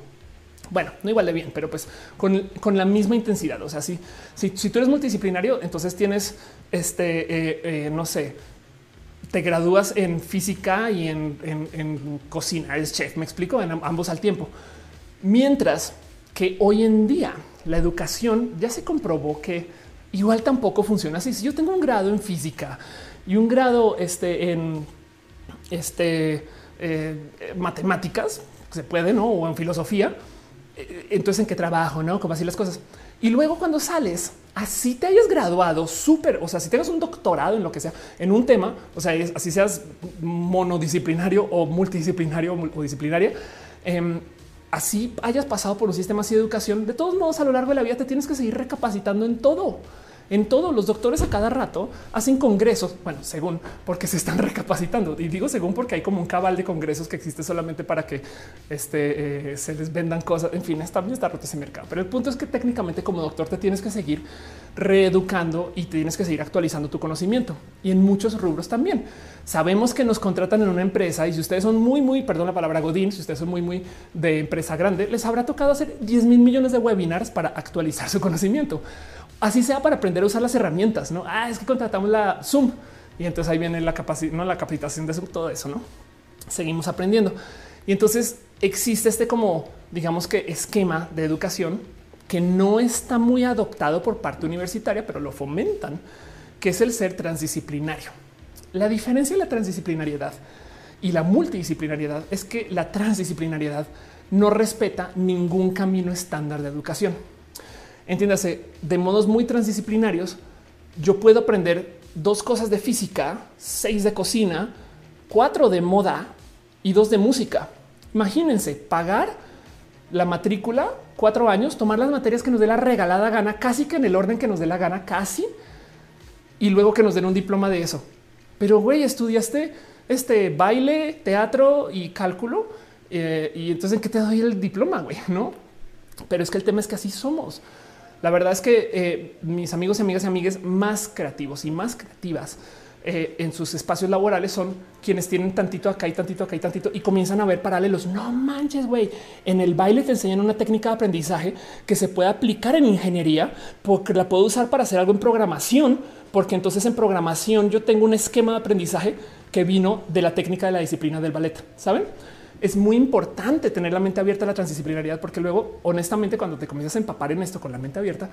Bueno, no igual de bien, pero pues con, la misma intensidad. O sea, si, si, tú eres multidisciplinario, entonces tienes este, eh, eh, no sé, te gradúas en física y en, cocina, eres chef, me explico, en ambos al tiempo. Mientras que hoy en día la educación ya se comprobó que igual tampoco funciona así. Si yo tengo un grado en física y un grado este, en este, eh, matemáticas, se puede, ¿no? O en filosofía, entonces en qué trabajo, no? Como así las cosas. Y luego cuando sales, así te hayas graduado súper, o sea, si tengas un doctorado en lo que sea, en un tema, o sea, así seas monodisciplinario o multidisciplinario o disciplinaria, em, así hayas pasado por un sistema así de educación, de todos modos a lo largo de la vida te tienes que seguir recapacitando en todo en todos los doctores a cada rato hacen congresos. Bueno, según porque se están recapacitando y digo según porque hay como un cabal de congresos que existe solamente para que este, eh, se les vendan cosas. En fin, está bien, está roto ese mercado. Pero el punto es que técnicamente como doctor te tienes que seguir reeducando y tienes que seguir actualizando tu conocimiento y en muchos rubros también. Sabemos que nos contratan en una empresa y si ustedes son muy, muy, perdón la palabra Godín, si ustedes son muy, muy de empresa grande, les habrá tocado hacer 10 mil millones de webinars para actualizar su conocimiento así sea para aprender a usar las herramientas. No ah, es que contratamos la Zoom y entonces ahí viene la capacidad, no la capacitación de Zoom, todo eso. No seguimos aprendiendo y entonces existe este como digamos que esquema de educación que no está muy adoptado por parte universitaria, pero lo fomentan, que es el ser transdisciplinario. La diferencia de la transdisciplinariedad y la multidisciplinariedad es que la transdisciplinariedad no respeta ningún camino estándar de educación. Entiéndase, de modos muy transdisciplinarios, yo puedo aprender dos cosas de física, seis de cocina, cuatro de moda y dos de música. Imagínense pagar la matrícula cuatro años, tomar las materias que nos dé la regalada gana, casi que en el orden que nos dé la gana, casi, y luego que nos den un diploma de eso. Pero güey, estudiaste este baile, teatro y cálculo. Eh, y entonces en qué te doy el diploma, güey, no? Pero es que el tema es que así somos. La verdad es que eh, mis amigos y amigas y amigues más creativos y más creativas eh, en sus espacios laborales son quienes tienen tantito acá y tantito acá y tantito y comienzan a ver paralelos. No manches, güey. En el baile te enseñan una técnica de aprendizaje que se puede aplicar en ingeniería porque la puedo usar para hacer algo en programación, porque entonces en programación yo tengo un esquema de aprendizaje que vino de la técnica de la disciplina del ballet. Saben? Es muy importante tener la mente abierta a la transdisciplinariedad, porque luego, honestamente, cuando te comienzas a empapar en esto con la mente abierta,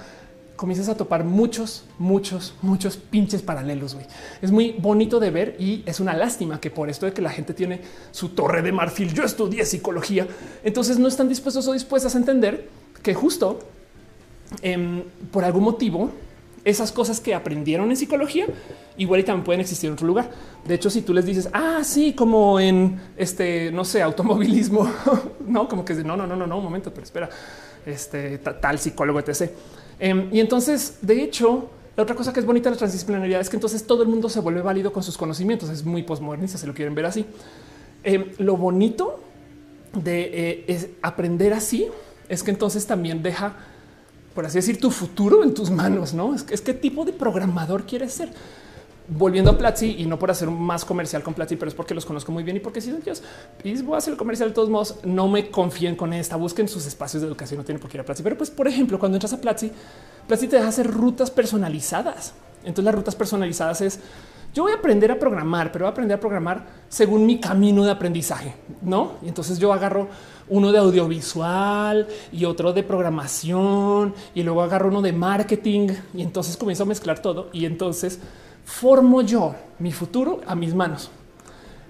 comienzas a topar muchos, muchos, muchos pinches paralelos. Es muy bonito de ver y es una lástima que por esto de que la gente tiene su torre de marfil, yo estudié psicología, entonces no están dispuestos o dispuestas a entender que justo em, por algún motivo esas cosas que aprendieron en psicología igual y también pueden existir en otro lugar. De hecho, si tú les dices, ah, como en este, no sé, automovilismo, no, como que no, no, no, no, no, un momento, pero espera, este tal psicólogo, etc. Em, y entonces, de hecho, la otra cosa que es bonita de la transdisciplinaridad es que entonces todo el mundo se vuelve válido con sus conocimientos. Es muy postmodernista, se lo quieren ver así. Em, lo bonito de eh, aprender así es que entonces también deja por así decir, tu futuro en tus manos, ¿no? Es, que qué tipo de programador quieres ser. Volviendo a Platzi y no por hacer más comercial con Platzi, pero es porque los conozco muy bien y porque si Dios, y voy a hacer comercial de todos modos, no me confíen con esta, busquen sus espacios de educación, no tiene por qué ir a Platzi. Pero pues, por ejemplo, cuando entras a Platzi, Platzi te deja hacer rutas personalizadas. Entonces las rutas personalizadas es yo voy a aprender a programar, pero voy a aprender a programar según mi camino de aprendizaje, no? Y entonces yo agarro uno de audiovisual y otro de programación y luego agarro uno de marketing y entonces comienzo a mezclar todo y entonces formo yo mi futuro a mis manos.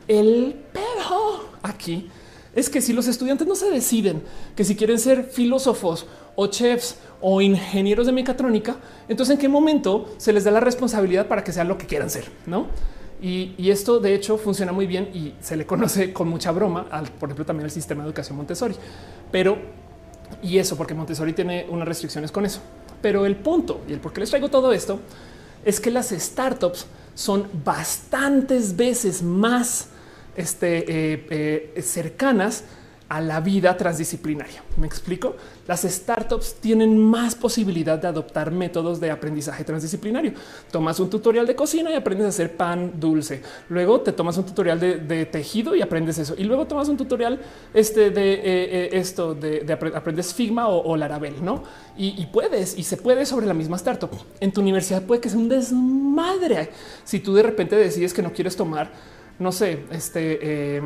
El pero aquí es que si los estudiantes no se deciden que si quieren ser filósofos o chefs o ingenieros de mecatrónica, entonces en qué momento se les da la responsabilidad para que sean lo que quieran ser, no? Y, esto de hecho funciona muy bien y se le conoce con mucha broma al, por ejemplo, también el sistema de educación Montessori. Pero y eso porque Montessori tiene unas restricciones con eso. Pero el punto y el por qué les traigo todo esto es que las startups son bastantes veces más este, eh, eh, cercanas a la vida transdisciplinaria. Me explico. Las startups tienen más posibilidad de adoptar métodos de aprendizaje transdisciplinario. Tomas un tutorial de cocina y aprendes a hacer pan dulce. Luego te tomas un tutorial de, tejido y aprendes eso. Y luego tomas un tutorial este de eh, eh, esto de, aprendes Figma o, Laravel, no? Y, puedes y se puede sobre la misma startup. En tu universidad puede que sea un desmadre si tú de repente decides que no quieres tomar, no sé, este. Eh,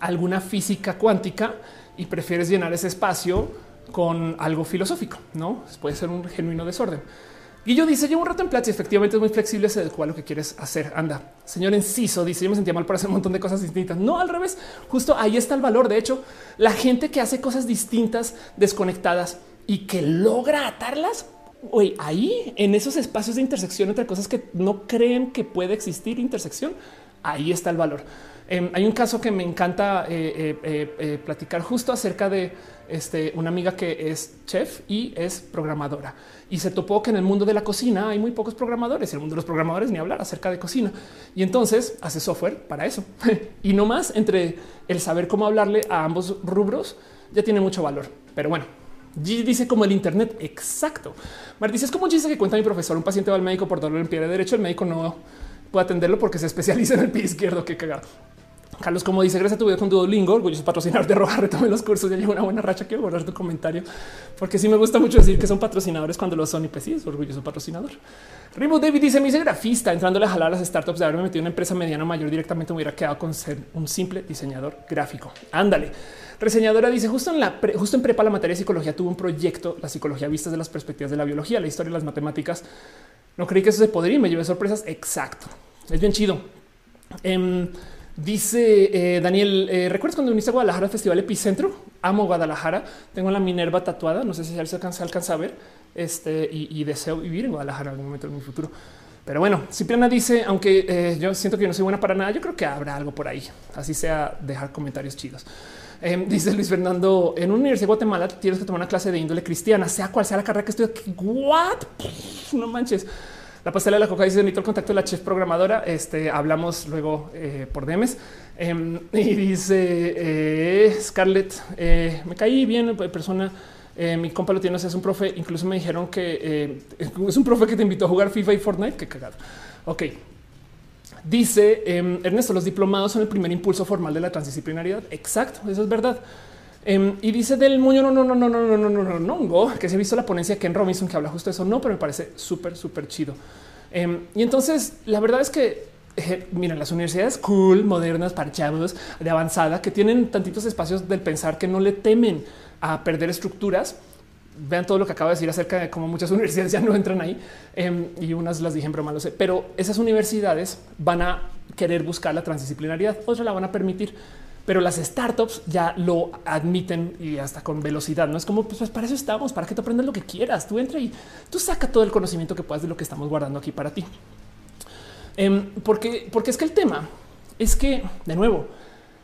alguna física cuántica y prefieres llenar ese espacio con algo filosófico, no puede ser un genuino desorden. Y yo dice: Llevo un rato en Platzi. Efectivamente, es muy flexible. Se adecua lo que quieres hacer. Anda, señor Enciso dice: Yo me sentía mal por hacer un montón de cosas distintas. No al revés. Justo ahí está el valor. De hecho, la gente que hace cosas distintas, desconectadas y que logra atarlas, hoy ahí en esos espacios de intersección entre cosas que no creen que puede existir intersección, ahí está el valor. Em, hay un caso que me encanta eh, eh, eh, platicar justo acerca de este, una amiga que es chef y es programadora y se topó que en el mundo de la cocina hay muy pocos programadores. En el mundo de los programadores ni hablar acerca de cocina y entonces hace software para eso y no más entre el saber cómo hablarle a ambos rubros ya tiene mucho valor. Pero bueno, dice como el Internet. Exacto. Mar dice es como dice que cuenta mi profesor. Un paciente va al médico por dolor en pie de derecho. El médico no puede atenderlo porque se especializa en el pie izquierdo. Qué cagado. Carlos, como dice, gracias a tu video con Duolingo, orgulloso patrocinar de Roja, retome los cursos, ya llevo una buena racha, quiero guardar tu comentario, porque sí me gusta mucho decir que son patrocinadores cuando lo son y pues sí, orgulloso patrocinador. Rimo David dice, me hice grafista, entrándole a jalar a las startups de haberme metido en una empresa mediana mayor, directamente me hubiera quedado con ser un simple diseñador gráfico. Ándale. Reseñadora dice, justo en la justo en prepa la materia de psicología tuvo un proyecto, la psicología vista de las perspectivas de la biología, la historia y las matemáticas. No creí que eso se podría y me llevé sorpresas. Exacto. Es bien chido. Em, Dice eh, Daniel, eh, ¿recuerdas cuando viniste a Guadalajara al Festival Epicentro? Amo Guadalajara. Tengo la Minerva tatuada. No sé si se alcanza, a ver. Este y, deseo vivir en Guadalajara en algún momento en mi futuro. Pero bueno, Cipriana dice, aunque eh, yo siento que yo no soy buena para nada, yo creo que habrá algo por ahí. Así sea, dejar comentarios chidos. Em, dice Luis Fernando, en una universidad de Guatemala tienes que tomar una clase de índole cristiana, sea cual sea la carrera que estoy. What? no manches. La pastela de la coca dice necesito el contacto de la chef programadora. Este hablamos luego eh, por DMs em, y dice eh, Scarlett, eh, me caí bien persona. mi compa lo tiene, es un profe. Incluso me dijeron que es un profe que te invitó a jugar FIFA y Fortnite. Qué cagado. Ok, Dice em, Ernesto, los diplomados son el primer impulso formal de la transdisciplinariedad. Exacto, eso es verdad. Em, y dice del muño, no, no, no, no, no, no, no, no, no, no, que se ha visto la ponencia de Ken Robinson que habla justo de eso. No, pero me parece súper, súper chido. Em, y entonces la verdad es que eh, miren, las universidades cool, modernas, para chavos de avanzada que tienen tantitos espacios del pensar que no le temen a perder estructuras vean todo lo que acabo de decir acerca de cómo muchas universidades ya no entran ahí em, y unas las dije en broma, lo sé, pero esas universidades van a querer buscar la transdisciplinaridad, otras la van a permitir, pero las startups ya lo admiten y hasta con velocidad. No es como pues, para eso estamos, para que te aprendas lo que quieras. Tú entra y tú saca todo el conocimiento que puedas de lo que estamos guardando aquí para ti. Em, porque, porque es que el tema es que, de nuevo,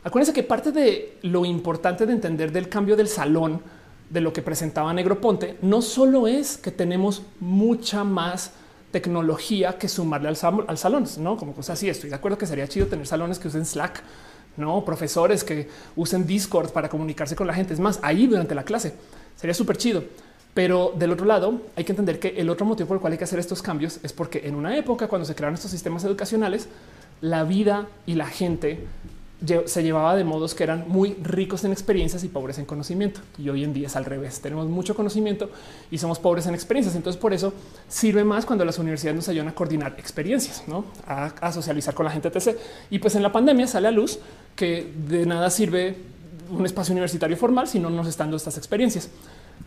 acuérdense que parte de lo importante de entender del cambio del salón de lo que presentaba Negroponte, no solo es que tenemos mucha más tecnología que sumarle al, al salón, no como cosas así. Estoy de acuerdo que sería chido tener salones que usen Slack, no profesores que usen Discord para comunicarse con la gente. Es más, ahí durante la clase sería súper chido. Pero del otro lado, hay que entender que el otro motivo por el cual hay que hacer estos cambios es porque en una época cuando se crearon estos sistemas educacionales, la vida y la gente se llevaba de modos que eran muy ricos en experiencias y pobres en conocimiento. Y hoy en día es al revés. Tenemos mucho conocimiento y somos pobres en experiencias. Entonces, por eso sirve más cuando las universidades nos ayudan a coordinar experiencias, ¿no? a, socializar con la gente, etc. Y pues en la pandemia sale a luz que de nada sirve un espacio universitario formal si no nos están dando estas experiencias.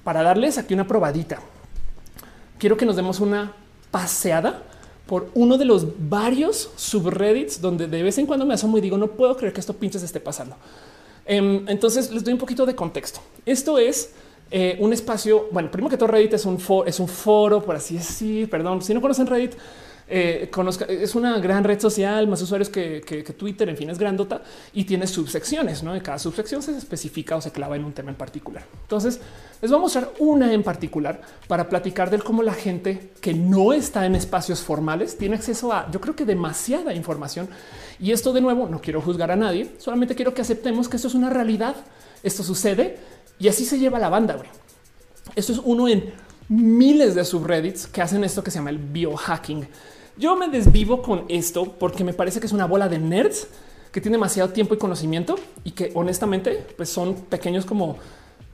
Para darles aquí una probadita, quiero que nos demos una paseada por uno de los varios subreddits donde de vez en cuando me asomo y digo, no puedo creer que esto pinches esté pasando. Em, entonces les doy un poquito de contexto. Esto es eh, un espacio. Bueno, primero que todo, Reddit es un, foro, es un foro, por así decir. Perdón, si no conocen Reddit, eh, conozca, es una gran red social, más usuarios que, Twitter, en fin, es grandota y tiene subsecciones, ¿no? Y cada subsección se especifica o se clava en un tema en particular. Entonces, les voy a mostrar una en particular para platicar del cómo la gente que no está en espacios formales tiene acceso a, yo creo que demasiada información. Y esto de nuevo, no quiero juzgar a nadie, solamente quiero que aceptemos que esto es una realidad, esto sucede y así se lleva la banda. Esto es uno en miles de subreddits que hacen esto que se llama el biohacking. Yo me desvivo con esto porque me parece que es una bola de nerds que tiene demasiado tiempo y conocimiento y que honestamente pues son pequeños como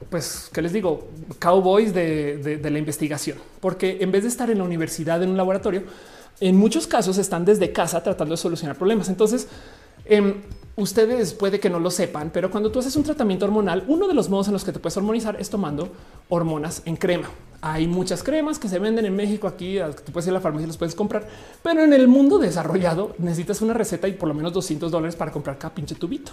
pues, ¿qué les digo? Cowboys de, la investigación, porque en vez de estar en la universidad, en un laboratorio, en muchos casos están desde casa tratando de solucionar problemas. Entonces, em, ustedes puede que no lo sepan, pero cuando tú haces un tratamiento hormonal, uno de los modos en los que te puedes hormonizar es tomando hormonas en crema. Hay muchas cremas que se venden en México. Aquí tú puedes ir a la farmacia y las puedes comprar, pero en el mundo desarrollado necesitas una receta y por lo menos 200 dólares para comprar cada pinche tubito.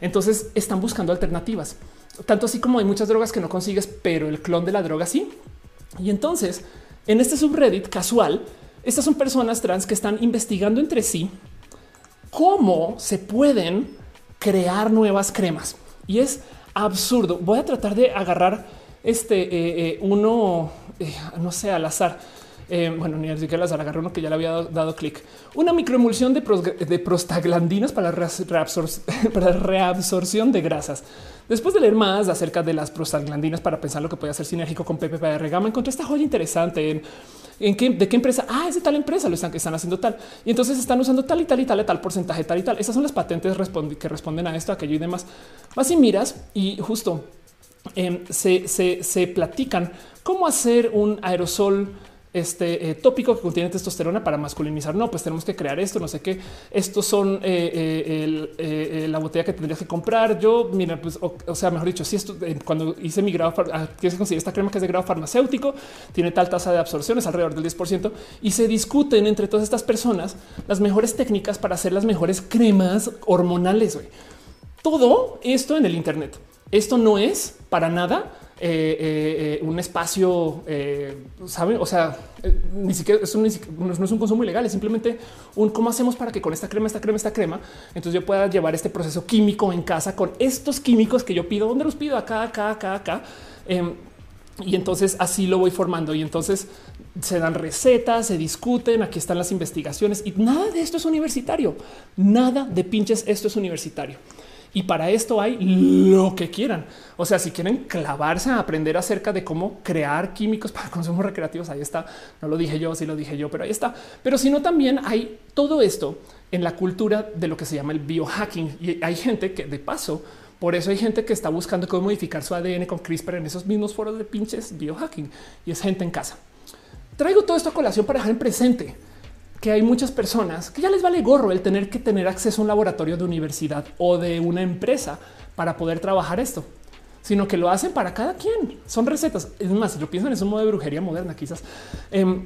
Entonces están buscando alternativas, tanto así como hay muchas drogas que no consigues, pero el clon de la droga sí. Y entonces en este subreddit casual, estas son personas trans que están investigando entre sí cómo se pueden crear nuevas cremas. Y es absurdo. Voy a tratar de agarrar este eh, eh, uno, eh, no sé, al azar. bueno, ni siquiera al azar, agarré uno que ya le había dado, clic. Una microemulsión de, prostaglandinas para, para reabsorción de grasas. Después de leer más acerca de las prostaglandinas para pensar lo que puede ser sinérgico con PPPR Gama, encontré esta joya interesante en ¿En qué, ¿De qué empresa? Ah, es de tal empresa, lo están, están haciendo tal. Y entonces están usando tal y tal y tal, tal porcentaje, tal y tal. Esas son las patentes que responden a esto, aquello y demás. Vas y miras y justo em, se, se, platican cómo hacer un aerosol este eh, tópico que contiene testosterona para masculinizar. No, pues tenemos que crear esto, no sé qué. Estos son eh, la botella que tendrías que comprar. Yo, mira, pues, o, sea, mejor dicho, si esto cuando hice mi grado, ah, que se esta crema que es de grado farmacéutico, tiene tal tasa de absorción, es alrededor del 10% y se discuten entre todas estas personas las mejores técnicas para hacer las mejores cremas hormonales. Todo esto en el Internet. Esto no es para nada eh, eh, eh, un espacio, saben? O sea, ni siquiera, eso no es un consumo ilegal, es simplemente un cómo hacemos para que con esta crema, esta crema, esta crema, entonces yo pueda llevar este proceso químico en casa con estos químicos que yo pido. ¿Dónde los pido? Acá, acá, acá, acá. Em, y entonces así lo voy formando y entonces se dan recetas, se discuten, aquí están las investigaciones y nada de esto es universitario, nada de pinches esto es universitario. Y para esto hay lo que quieran. O sea, si quieren clavarse a aprender acerca de cómo crear químicos para consumos recreativos, ahí está. No lo dije yo, sí lo dije yo, pero ahí está. Pero si no, también hay todo esto en la cultura de lo que se llama el biohacking. Y hay gente que de paso, por eso hay gente que está buscando cómo modificar su ADN con CRISPR en esos mismos foros de pinches biohacking. Y es gente en casa. Traigo todo esto a colación para dejar en presente que hay muchas personas que ya les vale gorro el tener que tener acceso a un laboratorio de universidad o de una empresa para poder trabajar esto, sino que lo hacen para cada quien. Son recetas. Es más, yo pienso en ese modo de brujería moderna, quizás. Em,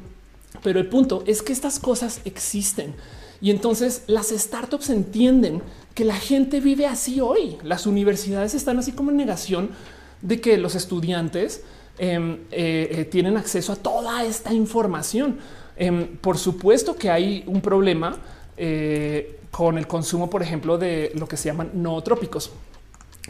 pero el punto es que estas cosas existen y entonces las startups entienden que la gente vive así hoy. Las universidades están así como en negación de que los estudiantes em, eh, eh, tienen acceso a toda esta información. Em, por supuesto que hay un problema eh, con el consumo, por ejemplo, de lo que se llaman nootrópicos.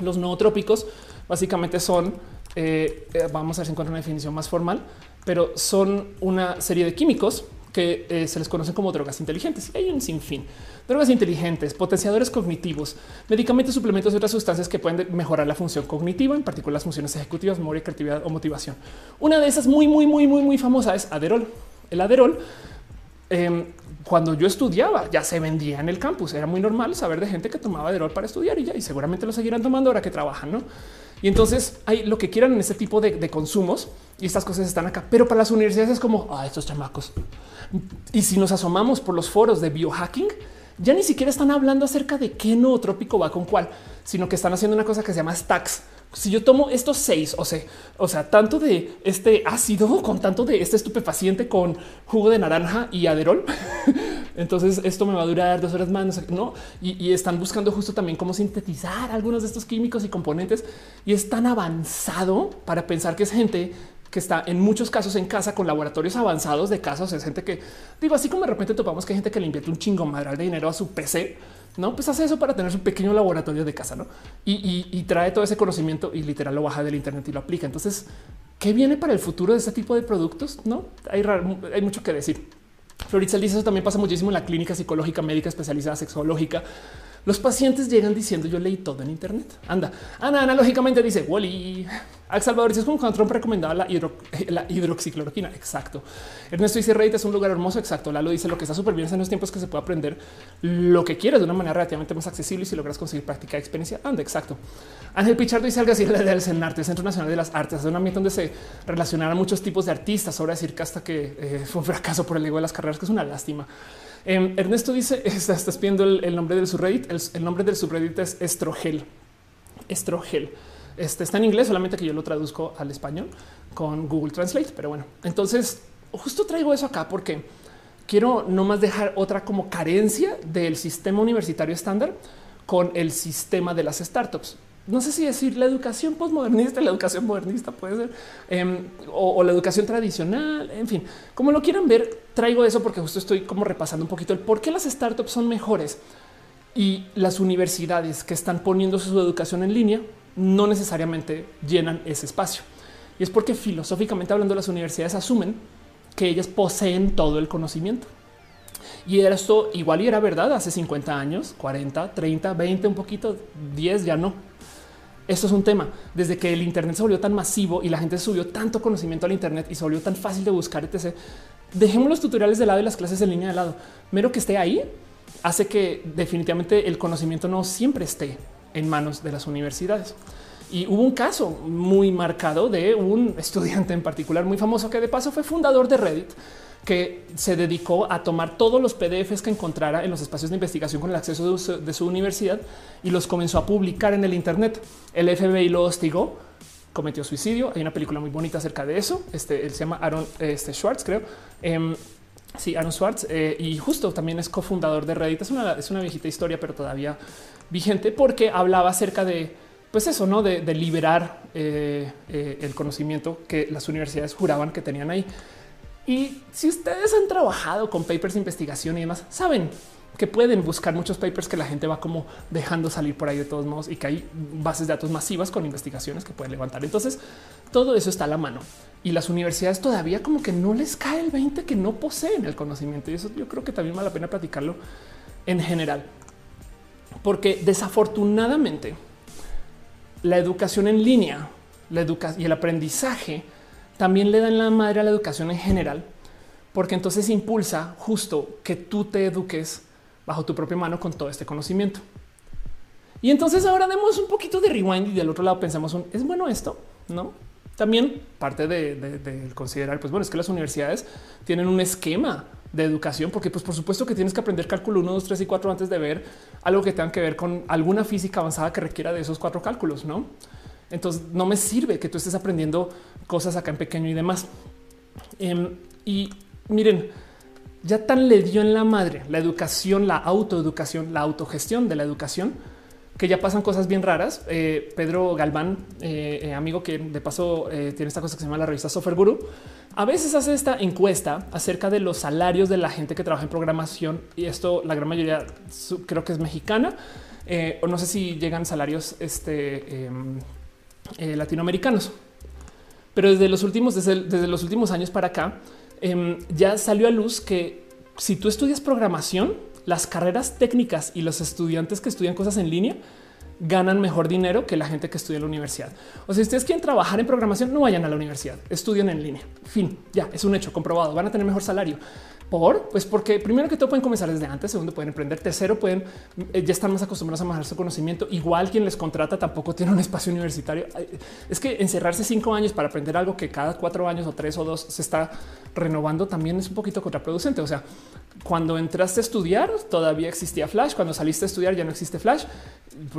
Los nootrópicos básicamente son, eh, eh, vamos a ver si encuentro una definición más formal, pero son una serie de químicos que se les conocen como drogas inteligentes. Hay un sinfín. Drogas inteligentes, potenciadores cognitivos, medicamentos, suplementos y otras sustancias que pueden mejorar la función cognitiva, en particular las funciones ejecutivas, memoria, creatividad o motivación. Una de esas muy, muy, muy, muy, muy famosa es Aderol. El Aderol, em, cuando yo estudiaba, ya se vendía en el campus. Era muy normal saber de gente que tomaba Aderol para estudiar y ya, y seguramente lo seguirán tomando ahora que trabajan, ¿no? Y entonces hay lo que quieran en este tipo de, consumos y estas cosas están acá. Pero para las universidades es como ah, estos chamacos. Y si nos asomamos por los foros de biohacking, ya ni siquiera están hablando acerca de qué nootrópico va con cuál, sino que están haciendo una cosa que se llama stacks si yo tomo estos seis, o sea, o sea, tanto de este ácido con tanto de este estupefaciente con jugo de naranja y aderol, entonces esto me va a durar dos horas más, no? Y, están buscando justo también cómo sintetizar algunos de estos químicos y componentes y es tan avanzado para pensar que es gente que está en muchos casos en casa con laboratorios avanzados de casos. Es gente que digo así como de repente topamos que hay gente que le invierte un chingo madral de dinero a su PC no, pues hace eso para tener su pequeño laboratorio de casa, ¿no? Y, trae todo ese conocimiento y literal lo baja del internet y lo aplica. Entonces, ¿qué viene para el futuro de este tipo de productos? No hay, hay mucho que decir. Floritzel dice eso también pasa muchísimo en la clínica psicológica médica especializada sexológica. Los pacientes llegan diciendo yo leí todo en Internet. Anda, Ana analógicamente dice Wally. Al Salvador es como cuando Trump recomendaba la, hidroxicloroquina. Exacto. Ernesto dice Reddit es un lugar hermoso. Exacto. Lalo dice lo que está súper bien en los tiempos que se puede aprender lo que quieres de una manera relativamente más accesible y si logras conseguir práctica de experiencia. Anda, exacto. Ángel Pichardo dice algo así del CENARTE, Centro Nacional de las Artes, es un ambiente donde se relacionaron muchos tipos de artistas. Ahora decir que hasta que eh, fue un fracaso por el ego de las carreras, que es una lástima. Em, Ernesto dice: Estás viendo el, nombre del subreddit. El, nombre del subreddit es Estrogel. Estrogel. Este está en inglés, solamente que yo lo traduzco al español con Google Translate. Pero bueno, entonces justo traigo eso acá porque quiero no más dejar otra como carencia del sistema universitario estándar con el sistema de las startups no sé si decir la educación postmodernista, la educación modernista puede ser, em, o, la educación tradicional, en fin, como lo quieran ver, traigo eso porque justo estoy como repasando un poquito el por qué las startups son mejores y las universidades que están poniendo su educación en línea no necesariamente llenan ese espacio. Y es porque filosóficamente hablando, las universidades asumen que ellas poseen todo el conocimiento. Y esto igual y era verdad hace 50 años, 40, 30, 20, un poquito, 10 ya no. Esto es un tema. Desde que el Internet se volvió tan masivo y la gente subió tanto conocimiento al Internet y se volvió tan fácil de buscar, etc. Dejemos los tutoriales de lado y las clases en línea de lado. Mero que esté ahí hace que definitivamente el conocimiento no siempre esté en manos de las universidades. Y hubo un caso muy marcado de un estudiante en particular muy famoso que de paso fue fundador de Reddit que se dedicó a tomar todos los PDFs que encontrara en los espacios de investigación con el acceso de su, universidad y los comenzó a publicar en el Internet. El FBI lo hostigó, cometió suicidio. Hay una película muy bonita acerca de eso. Este él se llama Aaron este, Schwartz, creo. Em, sí, Aaron Schwartz. Eh, y justo también es cofundador de Reddit. Es una, es una viejita historia, pero todavía vigente porque hablaba acerca de pues eso, no de, liberar eh, eh, el conocimiento que las universidades juraban que tenían ahí. Y si ustedes han trabajado con papers de investigación y demás, saben que pueden buscar muchos papers que la gente va como dejando salir por ahí de todos modos y que hay bases de datos masivas con investigaciones que pueden levantar. Entonces, todo eso está a la mano y las universidades todavía como que no les cae el 20 que no poseen el conocimiento. Y eso yo creo que también vale la pena platicarlo en general, porque desafortunadamente la educación en línea, la educación y el aprendizaje también le dan la madre a la educación en general, porque entonces impulsa justo que tú te eduques bajo tu propia mano con todo este conocimiento. Y entonces ahora demos un poquito de rewind y del otro lado pensamos, ¿es bueno esto? No. También parte de, considerar, pues bueno, es que las universidades tienen un esquema de educación, porque pues por supuesto que tienes que aprender cálculo 1, 2, 3 y 4 antes de ver algo que tenga que ver con alguna física avanzada que requiera de esos cuatro cálculos, ¿no? Entonces no me sirve que tú estés aprendiendo cosas acá en pequeño y demás. Em, y miren, ya tan le dio en la madre la educación, la autoeducación, la autogestión de la educación, que ya pasan cosas bien raras. Eh, Pedro Galván, eh, eh, amigo que de paso tiene esta cosa que se llama la revista Software Guru, a veces hace esta encuesta acerca de los salarios de la gente que trabaja en programación y esto la gran mayoría creo que es mexicana o no sé si llegan salarios este, em, latinoamericanos. Pero desde los últimos, desde, los últimos años para acá, em, ya salió a luz que si tú estudias programación, las carreras técnicas y los estudiantes que estudian cosas en línea ganan mejor dinero que la gente que estudia en la universidad. O sea, si ustedes quieren trabajar en programación, no vayan a la universidad, estudien en línea. Fin, ya es un hecho comprobado. Van a tener mejor salario. Por pues porque primero que todo pueden comenzar desde antes, segundo pueden emprender, tercero pueden eh, ya están más acostumbrados a manejar su conocimiento. Igual quien les contrata tampoco tiene un espacio universitario. Es que encerrarse cinco años para aprender algo que cada cuatro años o tres o dos se está renovando también es un poquito contraproducente. O sea, cuando entraste a estudiar todavía existía Flash, cuando saliste a estudiar ya no existe Flash.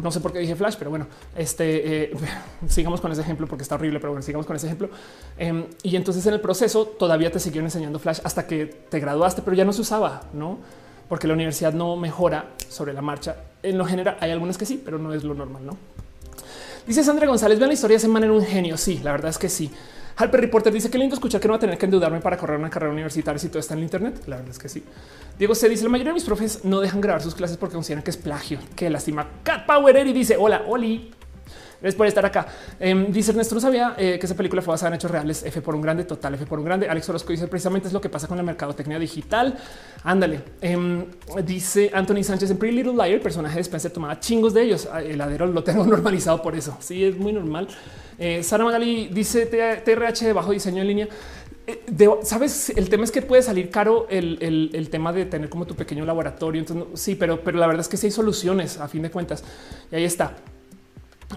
No sé por qué dije Flash, pero bueno, este eh, sigamos con ese ejemplo porque está horrible, pero bueno, sigamos con ese ejemplo. Em, y entonces en el proceso todavía te siguieron enseñando Flash hasta que te graduaste, pero ya no se usaba, no? Porque la universidad no mejora sobre la marcha. En lo general hay algunas que sí, pero no es lo normal, no? Dice Sandra González, vean la historia, se en un genio. Sí, la verdad es que sí. Harper Reporter dice que lindo escuchar que no va a tener que endeudarme para correr una carrera universitaria si todo está en Internet. La verdad es que sí. Diego se dice la mayoría de mis profes no dejan grabar sus clases porque consideran que es plagio. Qué lástima. Cat Power y dice hola, Oli. Gracias por estar acá. Em, dice Ernesto, no sabía eh, que esa película fue basada en hechos reales. F por un grande, total F por un grande. Alex Orozco dice precisamente es lo que pasa con la mercadotecnia digital. Ándale. Em, dice Anthony Sánchez en Pretty Little Liar, el personaje de Spencer tomaba chingos de ellos. El ladero lo tengo normalizado por eso. Sí, es muy normal. Eh, Sara Magali dice TRH bajo diseño en línea. Eh, Sabes, el tema es que puede salir caro el, tema de tener como tu pequeño laboratorio. Entonces, sí, pero, pero la verdad es que sí hay soluciones a fin de cuentas. Y ahí está.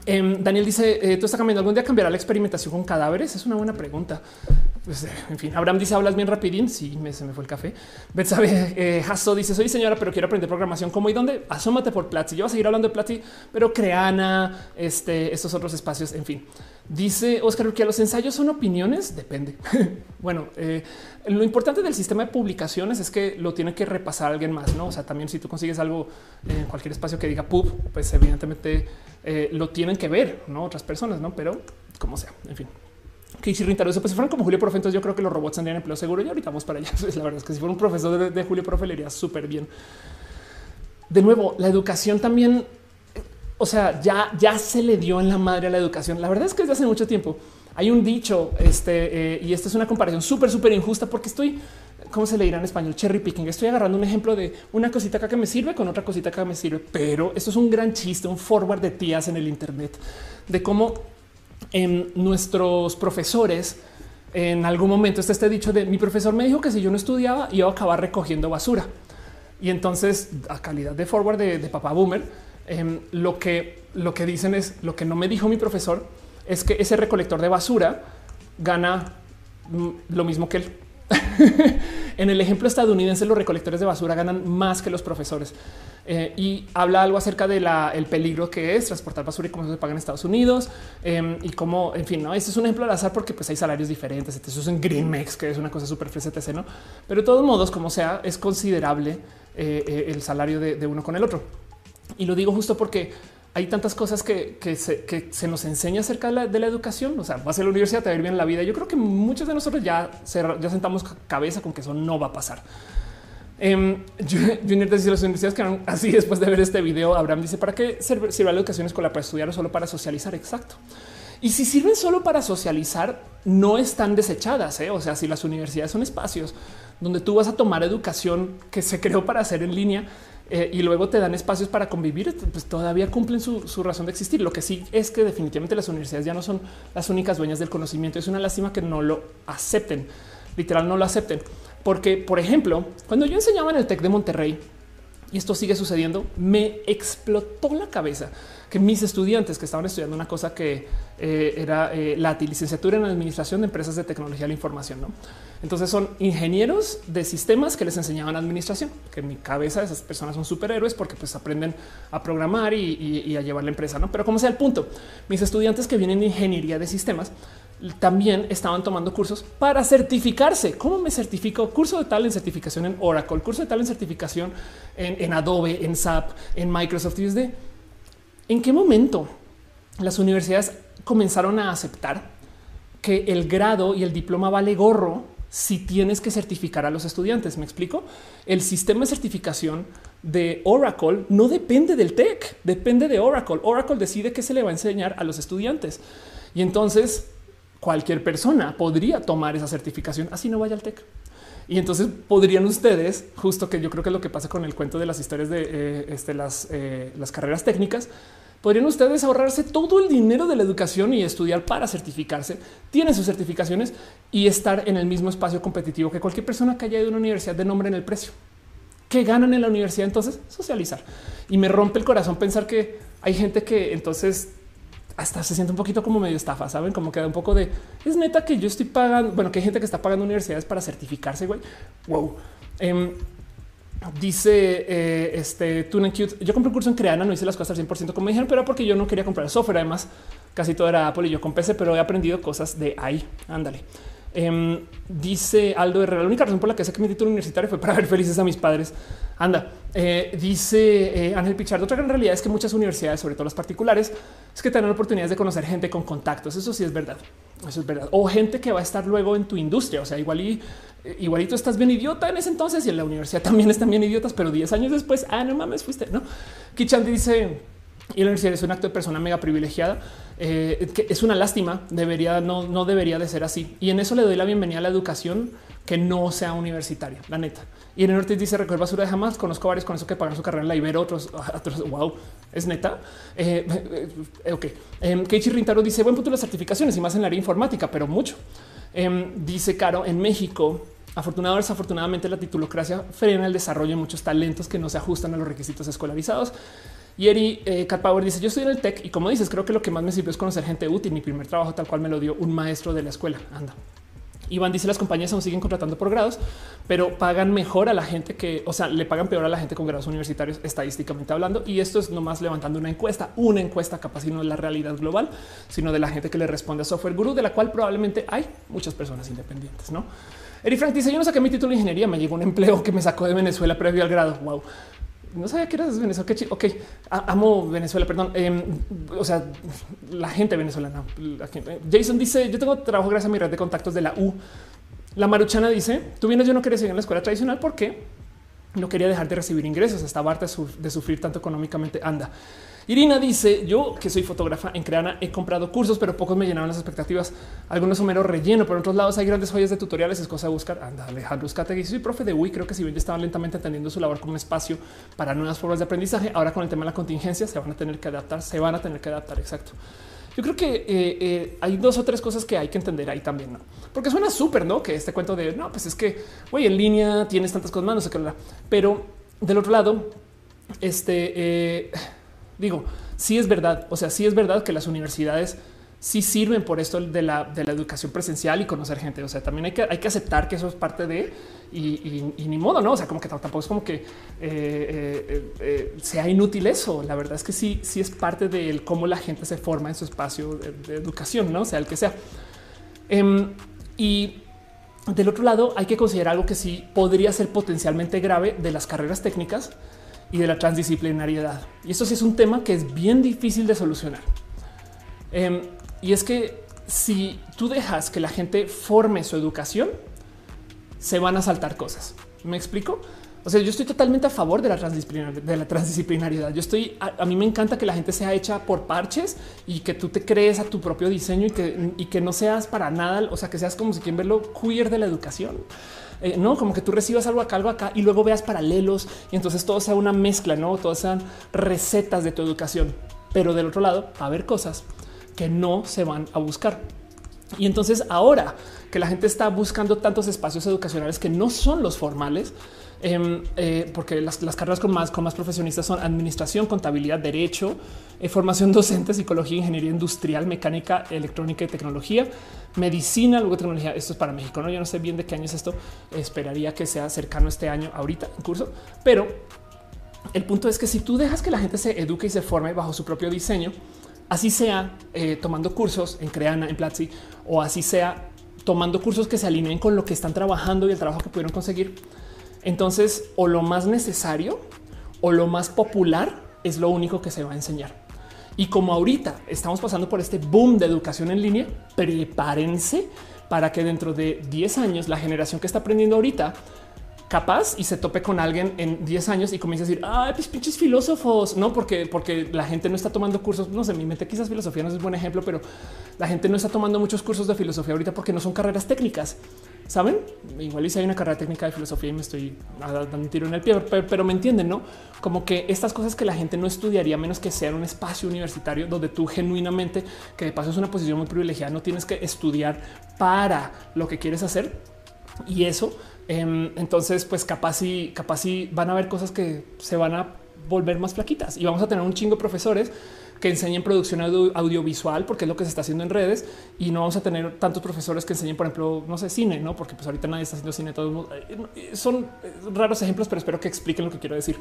Em, Daniel dice: eh, Tú estás cambiando. ¿Algún día cambiará la experimentación con cadáveres? Es una buena pregunta. Pues, en fin, Abraham dice: Hablas bien rapidín. Sí, me, se me fue el café. sabe, eh, Hasso dice: Soy señora, pero quiero aprender programación. ¿Cómo y dónde? Asómate por Platzi. Yo voy a seguir hablando de Platzi, pero Creana, este, estos otros espacios. En fin, Dice Oscar que los ensayos son opiniones. Depende. bueno, eh, lo importante del sistema de publicaciones es que lo tiene que repasar alguien más. No, o sea, también si tú consigues algo en cualquier espacio que diga pub, pues evidentemente eh, lo tienen que ver no otras personas, no, pero como sea, en fin. Que si Rintaro, pues si fueran como Julio Profe, entonces yo creo que los robots tendrían empleo seguro y ahorita vamos para allá. Pues la verdad es que si fuera un profesor de, Julio Profe le iría súper bien. De nuevo, la educación también o sea, ya, ya se le dio en la madre a la educación. La verdad es que desde hace mucho tiempo hay un dicho, este, eh, y esta es una comparación súper, súper injusta porque estoy, ¿cómo se le dirá en español? Cherry picking. Estoy agarrando un ejemplo de una cosita acá que me sirve con otra cosita que me sirve, pero esto es un gran chiste, un forward de tías en el Internet de cómo en nuestros profesores en algún momento está este dicho de mi profesor me dijo que si yo no estudiaba iba a acabar recogiendo basura. Y entonces a calidad de forward de, de papá boomer, em, lo que lo que dicen es lo que no me dijo mi profesor es que ese recolector de basura gana mm, lo mismo que él. en el ejemplo estadounidense, los recolectores de basura ganan más que los profesores eh, y habla algo acerca del el peligro que es transportar basura y cómo se paga en Estados Unidos em, y cómo, en fin, no, este es un ejemplo al azar porque pues hay salarios diferentes. Eso es en Greenmex, que es una cosa súper fresa, no? Pero de todos modos, como sea, es considerable eh, eh, el salario de uno con el otro. Y lo digo justo porque hay tantas cosas que, se, nos enseña acerca de la, educación. O sea, va a la universidad, te va a ir bien la vida. Yo creo que muchos de nosotros ya, sentamos cabeza con que eso no va a pasar. Eh, Junior dice las universidades que así después de ver este video. Abraham dice para qué sirve, la educación escolar para estudiar o solo para socializar. Exacto. Y si sirven solo para socializar, no están desechadas. ¿eh? O sea, si las universidades son espacios donde tú vas a tomar educación que se creó para hacer en línea, eh, y luego te dan espacios para convivir, pues todavía cumplen su, razón de existir. Lo que sí es que definitivamente las universidades ya no son las únicas dueñas del conocimiento. Es una lástima que no lo acepten, literal no lo acepten. Porque, por ejemplo, cuando yo enseñaba en el TEC de Monterrey, y esto sigue sucediendo, me explotó la cabeza que mis estudiantes que estaban estudiando una cosa que eh, era eh, la licenciatura en administración de empresas de tecnología de la información. ¿no? Entonces son ingenieros de sistemas que les enseñaban administración, que en mi cabeza esas personas son superhéroes porque pues aprenden a programar y, a llevar la empresa. ¿no? Pero como sea el punto, mis estudiantes que vienen de ingeniería de sistemas también estaban tomando cursos para certificarse. ¿Cómo me certifico? Curso de tal en certificación en Oracle, curso de tal en certificación en, Adobe, en SAP, en Microsoft. Y de ¿En qué momento las universidades comenzaron a aceptar que el grado y el diploma vale gorro si tienes que certificar a los estudiantes? Me explico. El sistema de certificación de Oracle no depende del TEC, depende de Oracle. Oracle decide qué se le va a enseñar a los estudiantes. Y entonces cualquier persona podría tomar esa certificación, así no vaya al TEC. Y entonces podrían ustedes, justo que yo creo que es lo que pasa con el cuento de las historias de eh, este, eh, las carreras técnicas, podrían ustedes ahorrarse todo el dinero de la educación y estudiar para certificarse, tienen sus certificaciones y estar en el mismo espacio competitivo que cualquier persona que haya ido a una universidad de nombre en el precio. ¿Qué ganan en la universidad entonces? Socializar. Y me rompe el corazón pensar que hay gente que entonces hasta se siente un poquito como medio estafa, saben? Como queda un poco de es neta que yo estoy pagando. Bueno, que hay gente que está pagando universidades para certificarse. Güey, wow. Em, dice eh, este Tune Cute. Yo compré un curso en Creana, no hice las cosas al 100% como me dijeron, pero porque yo no quería comprar software. Además, casi todo era Apple y yo con PC, pero he aprendido cosas de ahí. Ándale. Em, dice Aldo Herrera, la única razón por la que sé que mi título universitario fue para ver felices a mis padres. Anda, eh, dice eh, Ángel Pichardo. Otra gran realidad es que muchas universidades, sobre todo las particulares, es que tienen oportunidades de conocer gente con contactos. Eso sí es verdad. Eso es verdad. O gente que va a estar luego en tu industria. O sea, igual y igualito estás bien idiota en ese entonces y en la universidad también están bien idiotas, pero 10 años después, ah, no mames, fuiste, no? Kichandi dice y la universidad es un acto de persona mega privilegiada, eh, que es una lástima, debería, no, no debería de ser así. Y en eso le doy la bienvenida a la educación que no sea universitaria, la neta. Y en el norte dice recoger basura de jamás. Conozco varios con eso que pagan su carrera en la Ibero, otros, otros wow, es neta. Eh, eh ok. Eh, Keiichi Rintaro dice buen punto las certificaciones y más en el área informática, pero mucho. Em, dice Caro en México. Afortunadamente, desafortunadamente, la titulocracia frena el desarrollo de muchos talentos que no se ajustan a los requisitos escolarizados. Y Eri eh, Power dice: Yo estoy en el tech y como dices, creo que lo que más me sirve es conocer gente útil. Mi primer trabajo, tal cual me lo dio un maestro de la escuela. Anda. Iván dice: Las compañías aún siguen contratando por grados, pero pagan mejor a la gente que, o sea, le pagan peor a la gente con grados universitarios, estadísticamente hablando. Y esto es nomás levantando una encuesta, una encuesta capaz y no es la realidad global, sino de la gente que le responde a Software Guru, de la cual probablemente hay muchas personas independientes. No, Eri Frank dice: Yo no saqué mi título de ingeniería, me llegó un empleo que me sacó de Venezuela previo al grado. Wow no sabía que eras Venezuela. Qué ok, amo Venezuela, perdón. Em, o sea, la gente venezolana. Jason dice: Yo tengo trabajo gracias a mi red de contactos de la U. La Maruchana dice: Tú vienes, yo no quería seguir en la escuela tradicional porque no quería dejar de recibir ingresos. Estaba harta de sufrir tanto económicamente. Anda. Irina dice yo que soy fotógrafa en Creana he comprado cursos, pero pocos me llenaron las expectativas. Algunos son mero relleno. Por otros lados hay grandes joyas de tutoriales. Es cosa de buscar. Anda, Alejandro y Soy profe de UI. Creo que si bien ya estaban lentamente atendiendo su labor como un espacio para nuevas formas de aprendizaje, ahora con el tema de la contingencia se van a tener que adaptar. Se van a tener que adaptar. Exacto. Yo creo que eh, eh, hay dos o tres cosas que hay que entender ahí también, ¿no? Porque suena súper, ¿no? Que este cuento de, no, pues es que, güey, en línea tienes tantas cosas más, no sé qué, pero del otro lado, este... Eh, Digo, sí es verdad. O sea, sí es verdad que las universidades sí sirven por esto de la, de la educación presencial y conocer gente. O sea, también hay que, hay que aceptar que eso es parte de y, ni modo, no? O sea, como que tampoco es como que eh, eh, eh, sea inútil eso. La verdad es que sí, sí es parte de cómo la gente se forma en su espacio de, educación, no sea el que sea. Em, y del otro lado, hay que considerar algo que sí podría ser potencialmente grave de las carreras técnicas y de la transdisciplinariedad. Y esto sí es un tema que es bien difícil de solucionar. Em, y es que si tú dejas que la gente forme su educación, se van a saltar cosas. ¿Me explico? O sea, yo estoy totalmente a favor de la transdisciplinariedad. De la transdisciplinariedad. Yo estoy, a, mí me encanta que la gente sea hecha por parches y que tú te crees a tu propio diseño y que, y que no seas para nada, o sea, que seas como si quien verlo queer de la educación. Eh, no como que tú recibas algo acá, algo acá y luego veas paralelos y entonces todo sea una mezcla, no todas sean recetas de tu educación. Pero del otro lado, a haber cosas que no se van a buscar. Y entonces ahora que la gente está buscando tantos espacios educacionales que no son los formales, em, eh, porque las, carreras con más, con más profesionistas son administración, contabilidad, derecho, eh, formación docente, psicología, ingeniería industrial, mecánica, electrónica y tecnología, medicina, luego tecnología. Esto es para México. No, yo no sé bien de qué año es esto. Esperaría que sea cercano este año ahorita en curso, pero el punto es que si tú dejas que la gente se eduque y se forme bajo su propio diseño, así sea eh, tomando cursos en Creana, en Platzi, o así sea tomando cursos que se alineen con lo que están trabajando y el trabajo que pudieron conseguir. Entonces, o lo más necesario o lo más popular es lo único que se va a enseñar. Y como ahorita estamos pasando por este boom de educación en línea, prepárense para que dentro de 10 años la generación que está aprendiendo ahorita capaz y se tope con alguien en 10 años y comienza a decir, ay, pues pinches filósofos, no porque, porque la gente no está tomando cursos. No sé, mi mente quizás filosofía no es un buen ejemplo, pero la gente no está tomando muchos cursos de filosofía ahorita porque no son carreras técnicas. Saben, igual si hay una carrera técnica de filosofía y me estoy dando un tiro en el pie, pero, me entienden, no como que estas cosas que la gente no estudiaría menos que sea un espacio universitario donde tú genuinamente, que de paso es una posición muy privilegiada, no tienes que estudiar para lo que quieres hacer y eso entonces, pues capaz y capaz y van a haber cosas que se van a volver más flaquitas y vamos a tener un chingo de profesores que enseñen producción audiovisual, porque es lo que se está haciendo en redes, y no vamos a tener tantos profesores que enseñen, por ejemplo, no sé, cine, no, porque pues ahorita nadie está haciendo cine. Todos eh, son raros ejemplos, pero espero que expliquen lo que quiero decir.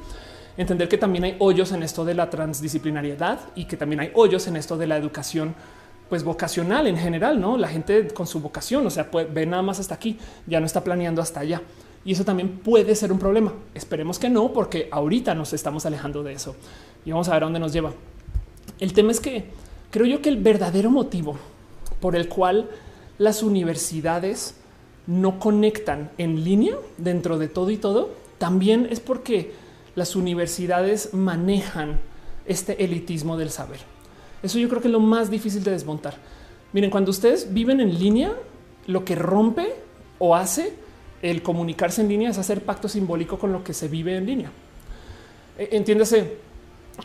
Entender que también hay hoyos en esto de la transdisciplinariedad y que también hay hoyos en esto de la educación pues vocacional en general, no la gente con su vocación, o sea, puede, ve nada más hasta aquí, ya no está planeando hasta allá. Y eso también puede ser un problema. Esperemos que no, porque ahorita nos estamos alejando de eso y vamos a ver a dónde nos lleva. El tema es que creo yo que el verdadero motivo por el cual las universidades no conectan en línea dentro de todo y todo, también es porque las universidades manejan este elitismo del saber. Eso yo creo que es lo más difícil de desmontar. Miren, cuando ustedes viven en línea, lo que rompe o hace el comunicarse en línea es hacer pacto simbólico con lo que se vive en línea. E, entiéndase,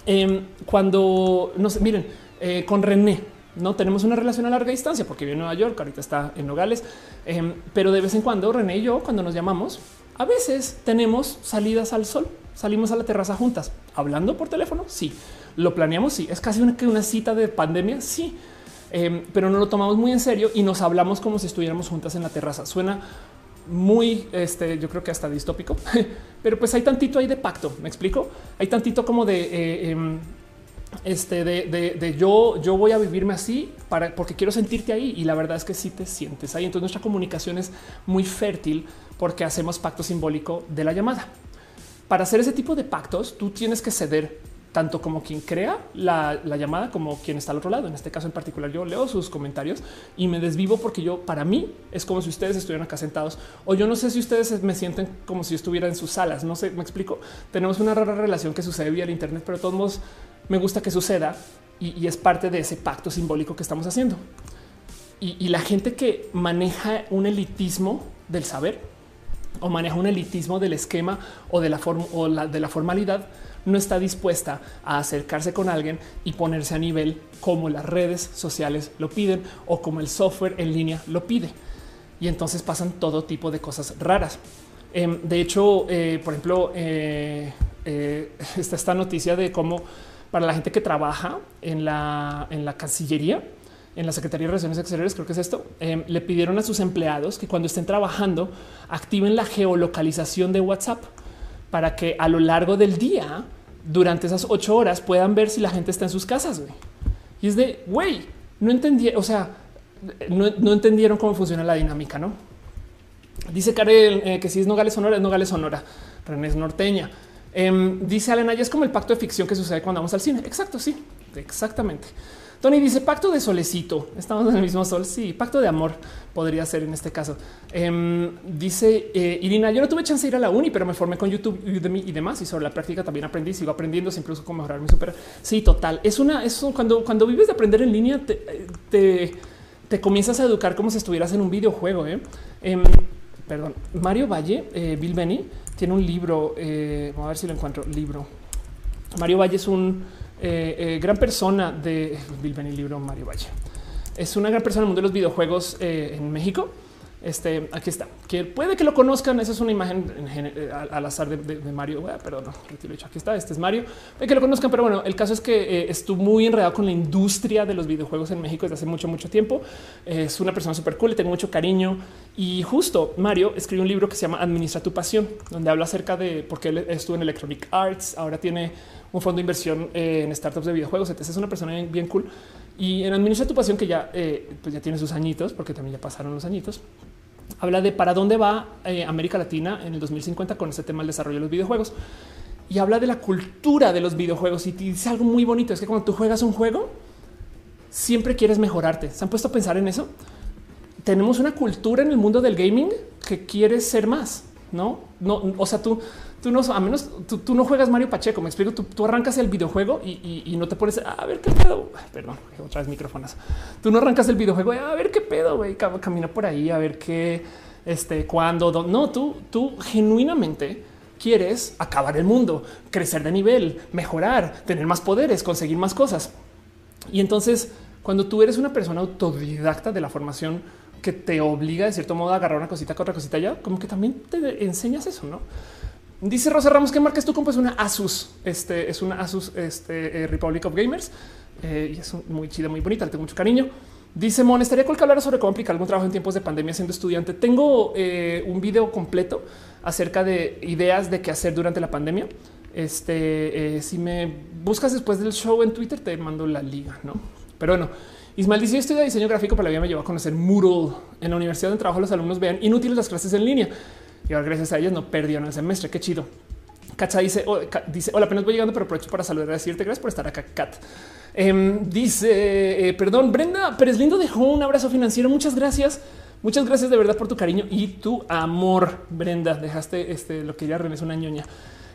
em, cuando no sé, miren, eh, con René, no tenemos una relación a larga distancia porque vive en Nueva York, ahorita está en Nogales, em, pero de vez en cuando René y yo, cuando nos llamamos, a veces tenemos salidas al sol, salimos a la terraza juntas, hablando por teléfono. Sí, lo planeamos. Sí, es casi una, una cita de pandemia. Sí, em, pero no lo tomamos muy en serio y nos hablamos como si estuviéramos juntas en la terraza. Suena muy, este, yo creo que hasta distópico, pero pues hay tantito ahí de pacto. Me explico. Hay tantito como de eh, em, este de, yo, yo voy a vivirme así para porque quiero sentirte ahí. Y la verdad es que sí te sientes ahí. Entonces nuestra comunicación es muy fértil porque hacemos pacto simbólico de la llamada. Para hacer ese tipo de pactos, tú tienes que ceder tanto como quien crea la, llamada como quien está al otro lado. En este caso en particular, yo leo sus comentarios y me desvivo porque yo, para mí, es como si ustedes estuvieran acá sentados o yo no sé si ustedes me sienten como si estuviera en sus salas. No sé, me explico. Tenemos una rara relación que sucede vía el Internet, pero de todos modos me gusta que suceda y, es parte de ese pacto simbólico que estamos haciendo. Y, la gente que maneja un elitismo del saber o maneja un elitismo del esquema o de la forma o la, de la formalidad no está dispuesta a acercarse con alguien y ponerse a nivel como las redes sociales lo piden o como el software en línea lo pide. Y entonces pasan todo tipo de cosas raras. Em, de hecho, eh, por ejemplo, eh, eh, está esta noticia de cómo para la gente que trabaja en la, en la Cancillería, en la Secretaría de Relaciones Exteriores, creo que es esto, em, le pidieron a sus empleados que cuando estén trabajando activen la geolocalización de WhatsApp para que a lo largo del día, durante esas ocho horas, puedan ver si la gente está en sus casas. Y es de, güey, no entendí, o sea, no, entendieron cómo funciona la dinámica, ¿no? Dice Karel eh, que si es Nogales Sonora, es Nogales Sonora. René es norteña. Em, dice Elena, ya es como el pacto de ficción que sucede cuando vamos al cine. Exacto, sí, exactamente. Tony dice pacto de solecito. Estamos en el mismo sol. Sí, pacto de amor podría ser en este caso. Em, dice eh, Irina, yo no tuve chance de ir a la uni, pero me formé con YouTube y demás. Y sobre la práctica también aprendí, sigo aprendiendo, siempre uso cómo mejorar mi super. Sí, total. Es una, es cuando, cuando vives de aprender en línea, te, te, comienzas a educar como si estuvieras en un videojuego. ¿eh? Em, perdón, Mario Valle, eh, Bill Benny, tiene un libro. Eh, vamos a ver si lo encuentro. Libro. Mario Valle es un gran persona de Bill Benny, libro Mario Valle. Es una gran persona en el mundo de los videojuegos eh, en México. Este aquí está, que puede que lo conozcan. Esa es una imagen al, azar de, Mario. perdón, hecho. Aquí está. Este es Mario. Puede que lo conozcan, pero bueno, el caso es que estuvo muy enredado con la industria de los videojuegos en México desde hace mucho, mucho tiempo. es una persona súper cool, le tengo mucho cariño. Y justo Mario escribió un libro que se llama Administra tu pasión, donde habla acerca de por qué estuvo en Electronic Arts. Ahora tiene un fondo de inversión eh, en startups de videojuegos. Entonces es una persona bien, cool. Y en Administra tu pasión, que ya, eh, pues ya tiene sus añitos, porque también ya pasaron los añitos, habla de para dónde va eh, América Latina en el 2050 con este tema del desarrollo de los videojuegos. Y habla de la cultura de los videojuegos y dice algo muy bonito. Es que cuando tú juegas un juego, siempre quieres mejorarte. ¿Se han puesto a pensar en eso? Tenemos una cultura en el mundo del gaming que quiere ser más, ¿no? No, o sea, tú tú no, a menos tú, no juegas Mario Pacheco. Me explico. Tú, arrancas el videojuego y, no te pones a ver qué pedo. perdón, otra vez micrófonos. Tú no arrancas el videojuego a ver qué pedo, güey. Camina por ahí a ver qué, este, cuándo. No, tú, tú genuinamente quieres acabar el mundo, crecer de nivel, mejorar, tener más poderes, conseguir más cosas. Y entonces, cuando tú eres una persona autodidacta de la formación que te obliga de cierto modo a agarrar una cosita con otra cosita ya, como que también te enseñas eso, no? Dice Rosa Ramos que marca tu es una Asus. Este es una Asus este, eh, Republic of Gamers eh, y es muy chida, muy bonita. Le tengo mucho cariño. Dice Mon, estaría cool que hablara sobre cómo aplicar algún trabajo en tiempos de pandemia siendo estudiante. Tengo eh, un video completo acerca de ideas de qué hacer durante la pandemia. Este, si me buscas después del show en Twitter, te mando la liga, no? Pero bueno, Ismael dice: Yo estudio diseño gráfico, pero la vida me llevó a conocer Moodle en la universidad donde trabajo. Los alumnos vean inútiles las clases en línea y ahora gracias a ellos no perdieron el semestre. Qué chido. Cacha dice, oh, dice, hola, apenas voy llegando, pero aprovecho para saludar y decirte gracias por estar acá, Cat. Em, dice, eh, perdón, Brenda pero es Lindo dejó un abrazo financiero. Muchas gracias. Muchas gracias de verdad por tu cariño y tu amor, Brenda. Dejaste este, lo que ya es una ñoña.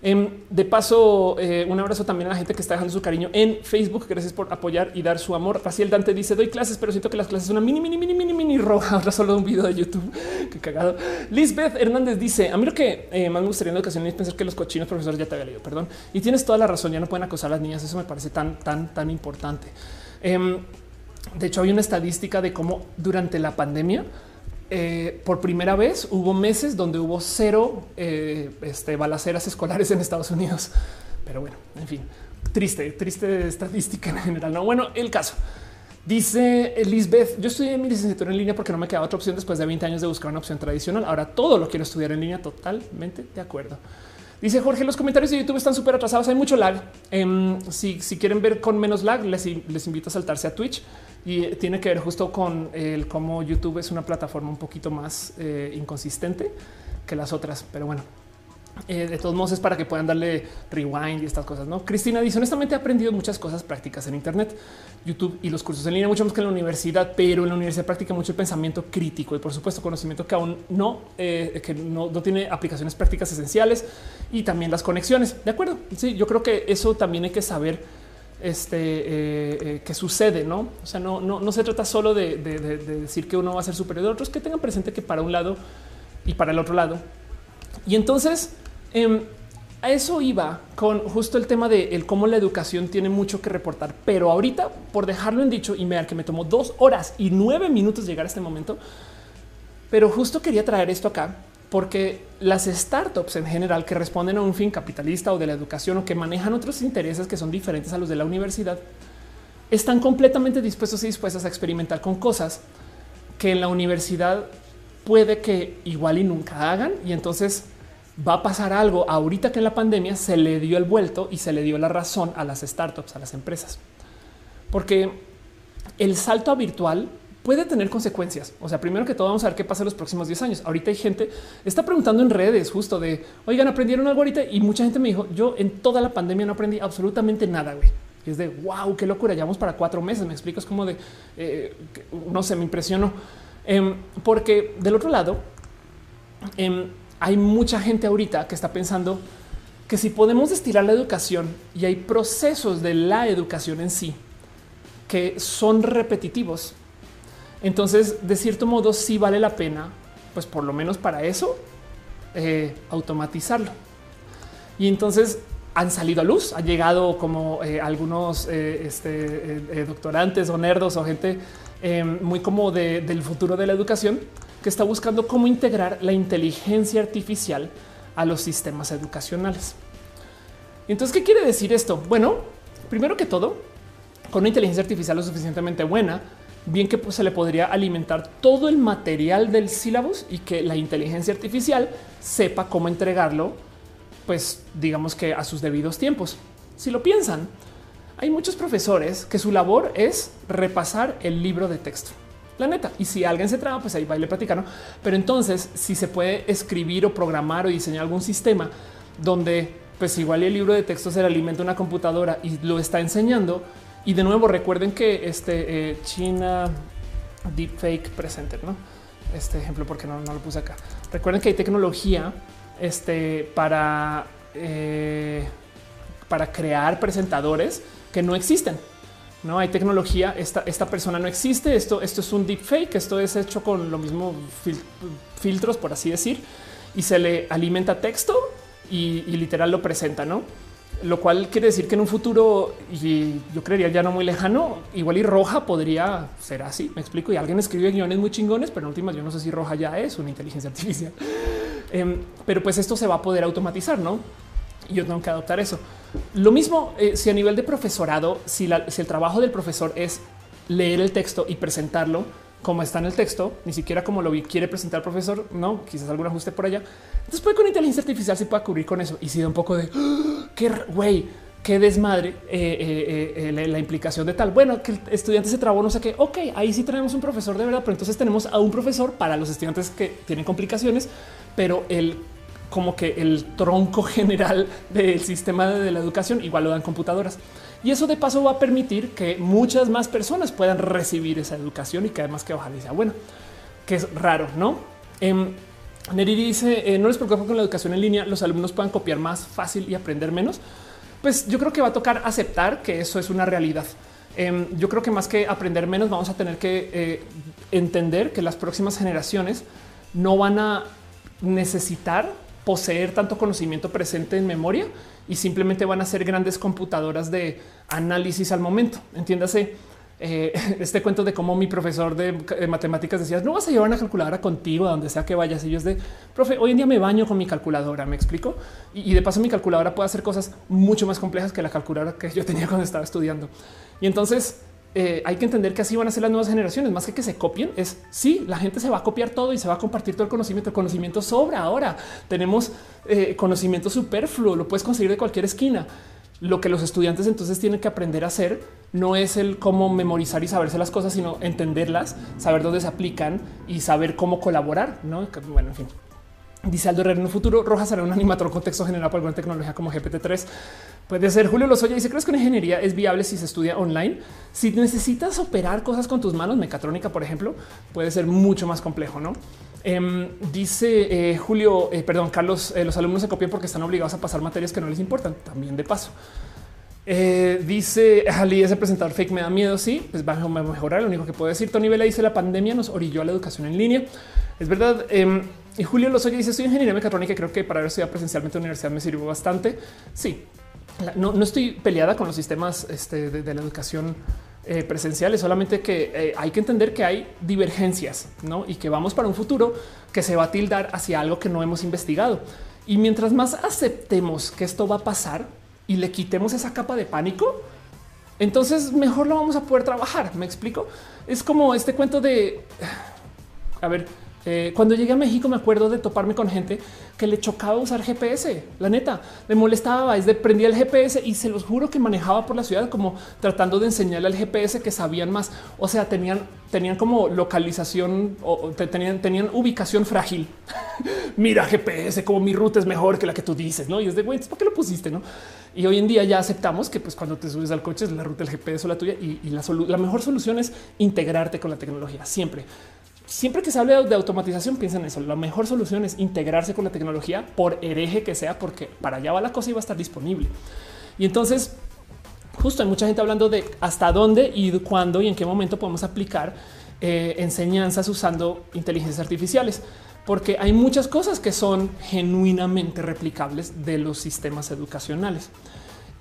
Em, de paso, eh, un abrazo también a la gente que está dejando su cariño en Facebook. Gracias por apoyar y dar su amor. Faciel Dante dice: Doy clases, pero siento que las clases son una mini, mini, mini, mini, mini roja. Ahora solo un video de YouTube. Qué cagado. Lisbeth Hernández dice: A mí lo que eh, más me gustaría en educación es pensar que los cochinos profesores ya te había leído. Perdón. Y tienes toda la razón. Ya no pueden acosar a las niñas. Eso me parece tan, tan, tan importante. Em, de hecho, hay una estadística de cómo durante la pandemia eh, por primera vez hubo meses donde hubo cero eh, este, balaceras escolares en Estados Unidos. Pero bueno, en fin, triste, triste estadística en general. No, bueno, el caso. Dice Elizabeth, yo estudié mi licenciatura en línea porque no me quedaba otra opción después de 20 años de buscar una opción tradicional. Ahora todo lo quiero estudiar en línea, totalmente de acuerdo. Dice Jorge, los comentarios de YouTube están súper atrasados, hay mucho lag. Em, si, quieren ver con menos lag, les, les invito a saltarse a Twitch y tiene que ver justo con el cómo YouTube es una plataforma un poquito más eh, inconsistente que las otras. Pero bueno, eh, de todos modos es para que puedan darle rewind y estas cosas. No, Cristina dice honestamente he aprendido muchas cosas prácticas en Internet, YouTube y los cursos en línea, mucho más que en la universidad, pero en la universidad practica mucho el pensamiento crítico y por supuesto conocimiento que aún no, eh, que no, no, tiene aplicaciones prácticas esenciales y también las conexiones. De acuerdo. Sí, yo creo que eso también hay que saber este, eh, eh, que sucede, ¿no? O sea, no, no, no se trata solo de, decir que uno va a ser superior a otros, que tengan presente que para un lado y para el otro lado. Y entonces, em, a eso iba con justo el tema de el cómo la educación tiene mucho que reportar. Pero ahorita, por dejarlo en dicho y ver que me tomó dos horas y nueve minutos llegar a este momento, pero justo quería traer esto acá porque las startups en general que responden a un fin capitalista o de la educación o que manejan otros intereses que son diferentes a los de la universidad, están completamente dispuestos y dispuestas a experimentar con cosas que en la universidad puede que igual y nunca hagan. Y entonces va a pasar algo ahorita que en la pandemia se le dio el vuelto y se le dio la razón a las startups, a las empresas, porque el salto a virtual puede tener consecuencias. O sea, primero que todo, vamos a ver qué pasa en los próximos 10 años. Ahorita hay gente está preguntando en redes justo de oigan, aprendieron algo ahorita y mucha gente me dijo yo en toda la pandemia no aprendí absolutamente nada. Güey. Y es de wow, qué locura. Llevamos para cuatro meses. Me explico. Es como de eh, no sé, me impresionó em, porque del otro lado em, hay mucha gente ahorita que está pensando que si podemos estirar la educación y hay procesos de la educación en sí que son repetitivos entonces, de cierto modo, sí vale la pena, pues por lo menos para eso, eh, automatizarlo. Y entonces han salido a luz, ha llegado como eh, algunos eh, este, doctorantes o nerdos o gente muy como del futuro de la educación que está buscando cómo integrar la inteligencia artificial a los sistemas educacionales. Entonces, ¿qué quiere decir esto? Bueno, primero que todo, con una inteligencia artificial lo suficientemente buena, bien que pues, se le podría alimentar todo el material del sílabus y que la inteligencia artificial sepa cómo entregarlo, pues digamos que a sus debidos tiempos. Si lo piensan, hay muchos profesores que su labor es repasar el libro de texto. La neta. Y si alguien se traba, pues ahí va y le platican. Pero entonces, si se puede escribir o programar o diseñar algún sistema donde, pues igual el libro de texto se le alimenta una computadora y lo está enseñando, y de nuevo, recuerden que este eh, China Deepfake Presenter, no este ejemplo, porque no, lo puse acá. Recuerden que hay tecnología este, para, eh, para crear presentadores que no existen. No hay tecnología. Esta, esta persona no existe. Esto, esto es un deepfake. Esto es hecho con lo mismo filtros, por así decir, y se le alimenta texto y, y literal lo presenta, no? Lo cual quiere decir que en un futuro, y yo creería ya no muy lejano, igual y roja podría ser así. Me explico. Y alguien escribe guiones muy chingones, pero en últimas yo no sé si roja ya es una inteligencia artificial. Em, pero pues esto se va a poder automatizar, no? Y yo tengo que adoptar eso. Lo mismo eh, si a nivel de profesorado, si, si el trabajo del profesor es leer el texto y presentarlo como está en el texto, ni siquiera como lo quiere presentar el profesor, no, quizás algún ajuste por allá. Después con inteligencia artificial se puede cubrir con eso y si da un poco de qué güey, qué desmadre eh, eh, eh, la, implicación de tal. Bueno, que el estudiante se trabó, no sé qué. Ok, ahí sí tenemos un profesor de verdad, pero entonces tenemos a un profesor para los estudiantes que tienen complicaciones, pero el como que el tronco general del sistema de la educación igual lo dan computadoras. Y eso de paso va a permitir que muchas más personas puedan recibir esa educación y que además que ojalá sea bueno, que es raro, ¿no? Eh, Neri dice, eh, no les preocupa con la educación en línea, los alumnos puedan copiar más fácil y aprender menos. Pues yo creo que va a tocar aceptar que eso es una realidad. Em, yo creo que más que aprender menos, vamos a tener que eh, entender que las próximas generaciones no van a necesitar poseer tanto conocimiento presente en memoria y simplemente van a ser grandes computadoras de análisis al momento. Entiéndase, eh, este cuento de cómo mi profesor de, matemáticas decía no vas a llevar una calculadora contigo a donde sea que vayas. Y yo es de profe, hoy en día me baño con mi calculadora. Me explico. Y, de paso, mi calculadora puede hacer cosas mucho más complejas que la calculadora que yo tenía cuando estaba estudiando. Y entonces eh, hay que entender que así van a ser las nuevas generaciones, más que que se copien. Es sí, la gente se va a copiar todo y se va a compartir todo el conocimiento. El conocimiento sobra ahora. Tenemos eh, conocimiento superfluo, lo puedes conseguir de cualquier esquina. Lo que los estudiantes entonces tienen que aprender a hacer no es el cómo memorizar y saberse las cosas, sino entenderlas, saber dónde se aplican y saber cómo colaborar. No, bueno, en fin. Dice Aldo Herrera, en un futuro Roja será un animator con texto generado por alguna tecnología como GPT-3. Puede ser Julio Lozoya dice, ¿crees que una ingeniería es viable si se estudia online? Si necesitas operar cosas con tus manos, mecatrónica, por ejemplo, puede ser mucho más complejo, ¿no? Em, dice eh, Julio, eh, perdón, Carlos, eh, los alumnos se copian porque están obligados a pasar materias que no les importan, también de paso. dice Ali, ese presentador fake me da miedo. Sí, pues va a mejorar. Lo único que puedo decir, Tony Vela dice la pandemia nos orilló a la educación en línea. Es verdad. Em, y Julio Lozoya dice: Soy ingeniería mecatrónica creo que para haber estudiado presencialmente en la universidad me sirvió bastante. Sí, no, estoy peleada con los sistemas este, de, la educación eh, presenciales, solamente que eh, hay que entender que hay divergencias ¿no? y que vamos para un futuro que se va a tildar hacia algo que no hemos investigado. Y mientras más aceptemos que esto va a pasar y le quitemos esa capa de pánico, entonces mejor lo vamos a poder trabajar. Me explico. Es como este cuento de a ver, eh, cuando llegué a México me acuerdo de toparme con gente que le chocaba usar GPS. La neta, me molestaba, es de prendía el GPS y se los juro que manejaba por la ciudad como tratando de enseñarle al GPS que sabían más. O sea, tenían, tenían como localización o tenían, tenían ubicación frágil. Mira GPS, como mi ruta es mejor que la que tú dices, no? Y es de güey, ¿por qué lo pusiste? No? Y hoy en día ya aceptamos que pues cuando te subes al coche es la ruta del GPS o la tuya y, la mejor solución es integrarte con la tecnología siempre siempre que se hable de automatización, piensen en eso. La mejor solución es integrarse con la tecnología por hereje que sea, porque para allá va la cosa y va a estar disponible. Y entonces, justo hay mucha gente hablando de hasta dónde y cuándo y en qué momento podemos aplicar eh, enseñanzas usando inteligencias artificiales, porque hay muchas cosas que son genuinamente replicables de los sistemas educacionales.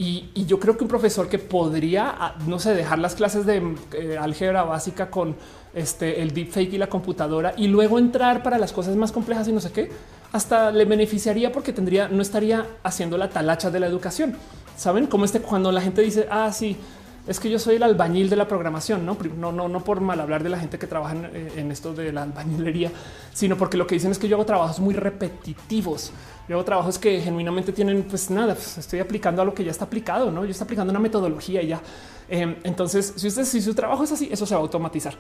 Y, yo creo que un profesor que podría, ah, no sé, dejar las clases de eh, álgebra básica con este, el deepfake y la computadora y luego entrar para las cosas más complejas y no sé qué, hasta le beneficiaría porque tendría, no estaría haciendo la talacha de la educación. Saben cómo este cuando la gente dice, ah, sí, es que yo soy el albañil de la programación, no, no, no, no por mal hablar de la gente que trabaja en, eh, esto de la albañilería, sino porque lo que dicen es que yo hago trabajos muy repetitivos. Yo hago trabajos que genuinamente tienen, pues nada, pues estoy aplicando a lo que ya está aplicado, no? Yo estoy aplicando una metodología y ya. Em, entonces, si usted, si su trabajo es así, eso se va a automatizar.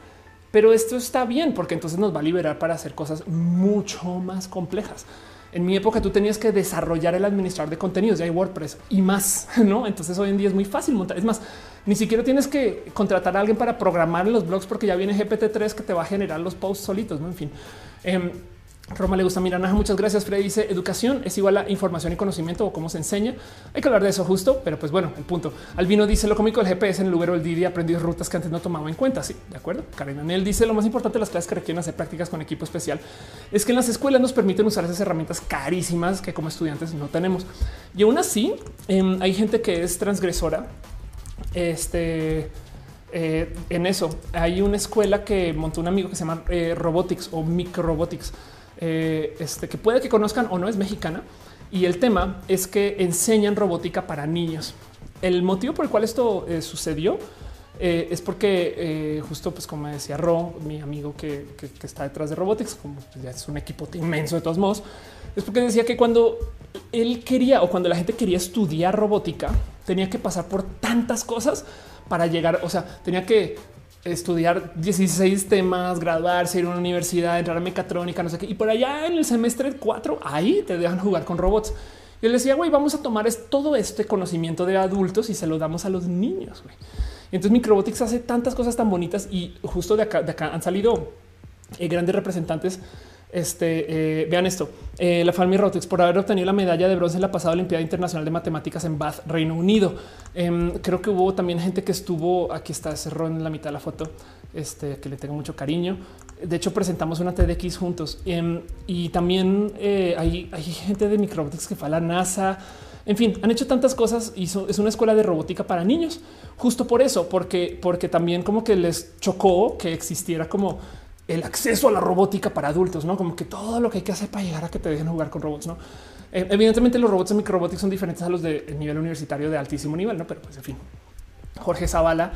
Pero esto está bien porque entonces nos va a liberar para hacer cosas mucho más complejas. En mi época tú tenías que desarrollar el administrador de contenidos, ya hay WordPress y más, ¿no? Entonces hoy en día es muy fácil montar. Es más, ni siquiera tienes que contratar a alguien para programar los blogs porque ya viene GPT-3 que te va a generar los posts solitos, ¿no? En fin. Em, Roma le gusta mirar. Muchas gracias. Freddy dice educación es igual a información y conocimiento o cómo se enseña. Hay que hablar de eso justo, pero pues bueno, el punto. Albino dice lo cómico del GPS en el Uber o el Didi aprendí rutas que antes no tomaba en cuenta. Sí, de acuerdo. Karen Anel dice lo más importante de las clases que requieren hacer prácticas con equipo especial es que en las escuelas nos permiten usar esas herramientas carísimas que como estudiantes no tenemos. Y aún así em, hay gente que es transgresora. Este eh, en eso hay una escuela que montó un amigo que se llama eh, Robotics o Micro Robotics eh, este, que puede que conozcan o no es mexicana. Y el tema es que enseñan robótica para niños. El motivo por el cual esto eh, sucedió eh, es porque justo, pues como decía Ro, mi amigo que, está detrás de Robotics, como pues, ya es un equipo inmenso de todos modos, es porque decía que cuando él quería o cuando la gente quería estudiar robótica, tenía que pasar por tantas cosas para llegar, o sea, tenía que estudiar 16 temas, graduarse, ir a una universidad, entrar a mecatrónica, no sé qué. Y por allá en el semestre 4, ahí te dejan jugar con robots. Y él decía, güey, vamos a tomar todo este conocimiento de adultos y se lo damos a los niños. Entonces Microbotics hace tantas cosas tan bonitas y justo de acá, han salido eh, grandes representantes este, eh, vean esto. Eh, la familia por haber obtenido la medalla de bronce en la pasada Olimpiada Internacional de Matemáticas en Bath, Reino Unido. Em, creo que hubo también gente que estuvo aquí está cerró en la mitad de la foto, este que le tengo mucho cariño. De hecho, presentamos una TDX juntos em, y también hay, hay, gente de Microbotics que fue a la NASA. En fin, han hecho tantas cosas y es una escuela de robótica para niños. Justo por eso, porque, porque también como que les chocó que existiera como el acceso a la robótica para adultos, no como que todo lo que hay que hacer para llegar a que te dejen jugar con robots. No, eh, evidentemente los robots en microrobótica son diferentes a los de nivel universitario de altísimo nivel, no, pero pues en fin. Jorge Zavala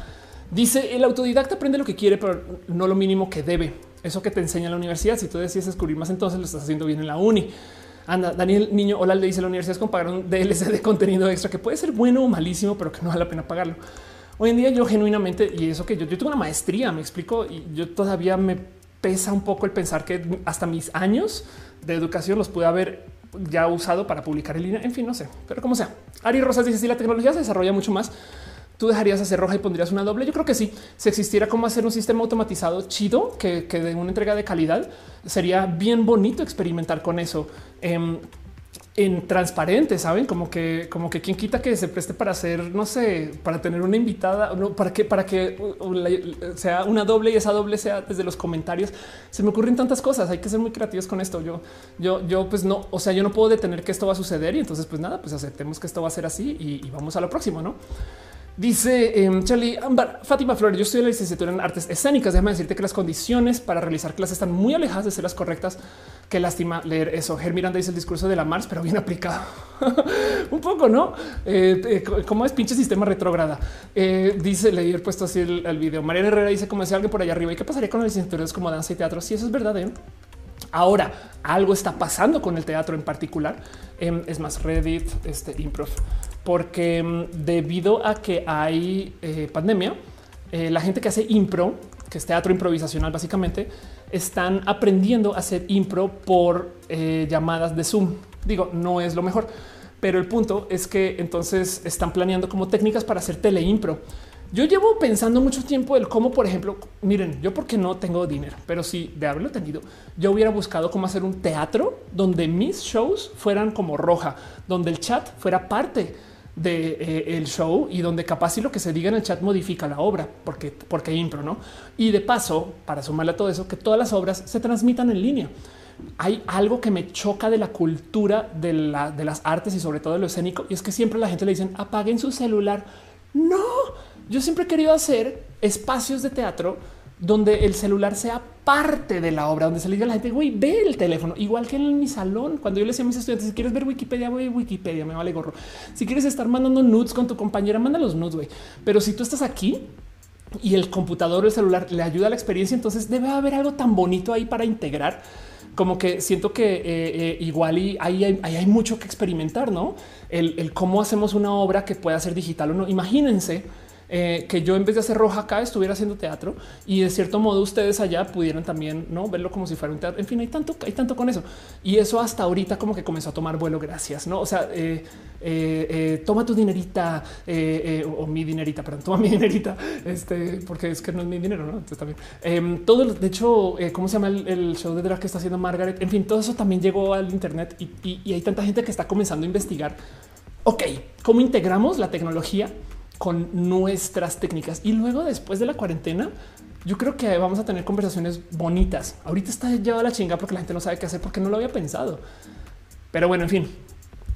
dice el autodidacta aprende lo que quiere, pero no lo mínimo que debe. Eso que te enseña la universidad. Si tú decides descubrir más, entonces lo estás haciendo bien en la uni. Anda, Daniel Niño, hola, le dice la universidad con pagar un DLC de contenido extra que puede ser bueno o malísimo, pero que no vale la pena pagarlo. Hoy en día yo genuinamente, y eso que yo, yo tengo una maestría, me explico, y yo todavía me pesa un poco el pensar que hasta mis años de educación los pude haber ya usado para publicar en línea. En fin, no sé, pero como sea. Ari Rosas dice si la tecnología se desarrolla mucho más, tú dejarías hacer roja y pondrías una doble. Yo creo que sí. Si existiera como hacer un sistema automatizado chido que, que de una entrega de calidad, sería bien bonito experimentar con eso. Em, en transparente, saben como que, como que quien quita que se preste para hacer, no sé, para tener una invitada, no, para que, para que sea una doble y esa doble sea desde los comentarios. Se me ocurren tantas cosas. Hay que ser muy creativos con esto. Yo, yo, yo, pues no, o sea, yo no puedo detener que esto va a suceder y entonces, pues nada, pues aceptemos que esto va a ser así y, vamos a lo próximo, no? Dice eh, Charlie Ambar, Fátima Flores, yo estoy en la licenciatura en artes escénicas. Déjame decirte que las condiciones para realizar clases están muy alejadas de ser las correctas. Qué lástima leer eso. Ger Miranda dice el discurso de la Mars, pero bien aplicado. Un poco, ¿no? Eh, eh, ¿Cómo es pinche sistema retrógrada? Eh, dice, le he puesto así el, video. Mariana Herrera dice, como decía alguien por allá arriba, ¿y qué pasaría con las licenciaturas como danza y teatro? Si eso es verdad, ¿eh? Ahora, algo está pasando con el teatro en particular. Em, es más Reddit, este improv, porque em, debido a que hay eh, pandemia, eh, la gente que hace impro, que es teatro improvisacional, básicamente están aprendiendo a hacer impro por eh, llamadas de Zoom. Digo, no es lo mejor, pero el punto es que entonces están planeando como técnicas para hacer teleimpro. Yo llevo pensando mucho tiempo el cómo, por ejemplo, miren, yo porque no tengo dinero, pero si de haberlo tenido, yo hubiera buscado cómo hacer un teatro donde mis shows fueran como roja, donde el chat fuera parte de, eh, show y donde capaz si lo que se diga en el chat modifica la obra, porque, porque impro, ¿no? Y de paso, para sumarle a todo eso, que todas las obras se transmitan en línea. Hay algo que me choca de la cultura de, de las artes y sobre todo de lo escénico, y es que siempre la gente le dicen apaguen su celular. No, yo siempre he querido hacer espacios de teatro donde el celular sea parte de la obra, donde se le diga a la gente, güey, ve el teléfono, igual que en mi salón. Cuando yo le decía a mis estudiantes, si quieres ver Wikipedia, voy Wikipedia, me vale gorro. Si quieres estar mandando nudes con tu compañera, manda los nudes, güey. Pero si tú estás aquí y el computador o el celular le ayuda a la experiencia, entonces debe haber algo tan bonito ahí para integrar. Como que siento que eh, eh, igual y ahí hay, mucho que experimentar, no? El cómo hacemos una obra que pueda ser digital o no. Imagínense eh, que yo en vez de hacer roja acá estuviera haciendo teatro y de cierto modo ustedes allá pudieran también no verlo como si fuera un teatro. En fin, hay tanto, hay tanto con eso y eso hasta ahorita como que comenzó a tomar vuelo. Gracias. No, o sea, eh, eh, toma tu dinerita o mi dinerita, perdón, toma mi dinerita, este, porque es que no es mi dinero, no? Entonces también em, todo. De hecho, cómo se llama el, el, show de drag que está haciendo Margaret? En fin, todo eso también llegó al Internet y, y, y hay tanta gente que está comenzando a investigar. Ok, cómo integramos la tecnología con nuestras técnicas. Y luego después de la cuarentena, yo creo que vamos a tener conversaciones bonitas. Ahorita está llevada la chinga porque la gente no sabe qué hacer porque no lo había pensado. Pero bueno, en fin.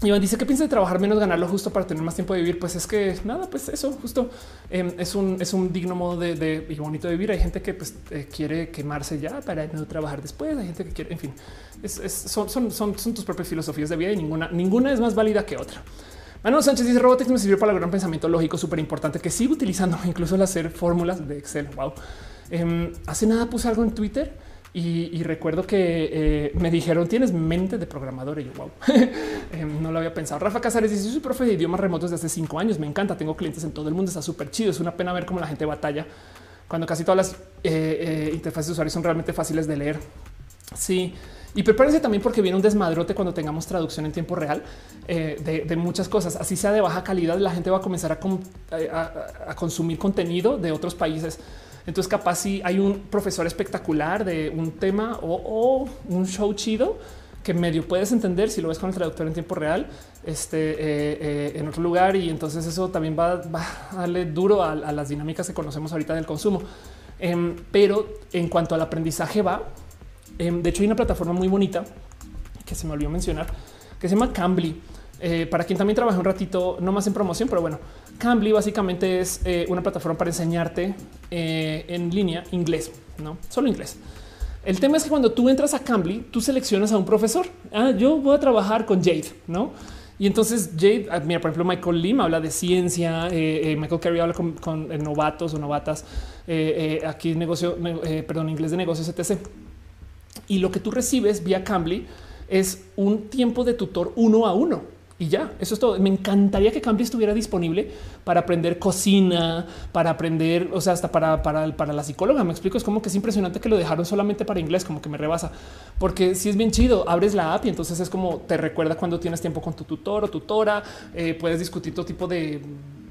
Iván dice que piensa de trabajar menos, ganarlo justo para tener más tiempo de vivir. Pues es que nada, pues eso justo eh, es un es un digno modo de, y bonito de vivir. Hay gente que pues, eh, quiere quemarse ya para no trabajar después. Hay gente que quiere, en fin, son, son, son, son tus propias filosofías de vida y ninguna, ninguna es más válida que otra. Manuel Sánchez dice Robotics me sirvió para lograr un pensamiento lógico súper importante que sigo utilizando incluso al hacer fórmulas de Excel. Wow. Eh, hace nada puse algo en Twitter y, recuerdo que eh, me dijeron tienes mente de programador y yo wow, eh, no lo había pensado. Rafa Casares dice soy profe de idiomas remotos desde hace cinco años. Me encanta. Tengo clientes en todo el mundo. Está súper chido. Es una pena ver cómo la gente batalla cuando casi todas las eh, interfaces de usuarios son realmente fáciles de leer. Sí, y prepárense también porque viene un desmadrote cuando tengamos traducción en tiempo real eh, de, muchas cosas. Así sea de baja calidad, la gente va a comenzar a, eh, a, consumir contenido de otros países. Entonces, capaz si hay un profesor espectacular de un tema o, un show chido que medio puedes entender si lo ves con el traductor en tiempo real este, eh, en otro lugar. Y entonces eso también va, a darle duro a, las dinámicas que conocemos ahorita del consumo. Em, pero en cuanto al aprendizaje va, de hecho, hay una plataforma muy bonita que se me olvidó mencionar que se llama Cambly. Eh, para quien también trabaja un ratito, no más en promoción, pero bueno, Cambly básicamente es eh, una plataforma para enseñarte eh, en línea inglés, no solo inglés. El tema es que cuando tú entras a Cambly, tú seleccionas a un profesor. Ah, yo voy a trabajar con Jade, no? Y entonces Jade, ah, mira, por ejemplo, Michael Lim habla de ciencia, Michael Carey habla con, novatos o novatas, aquí negocio, perdón, inglés de negocios, etc. Y lo que tú recibes vía Cambly es un tiempo de tutor uno a uno. Y ya, eso es todo. Me encantaría que Cambly estuviera disponible para aprender cocina, para aprender, o sea, hasta para, para, para, la psicóloga. Me explico, es como que es impresionante que lo dejaron solamente para inglés, como que me rebasa. Porque si es bien chido, abres la app y entonces es como te recuerda cuando tienes tiempo con tu tutor o tutora, eh, puedes discutir todo tipo de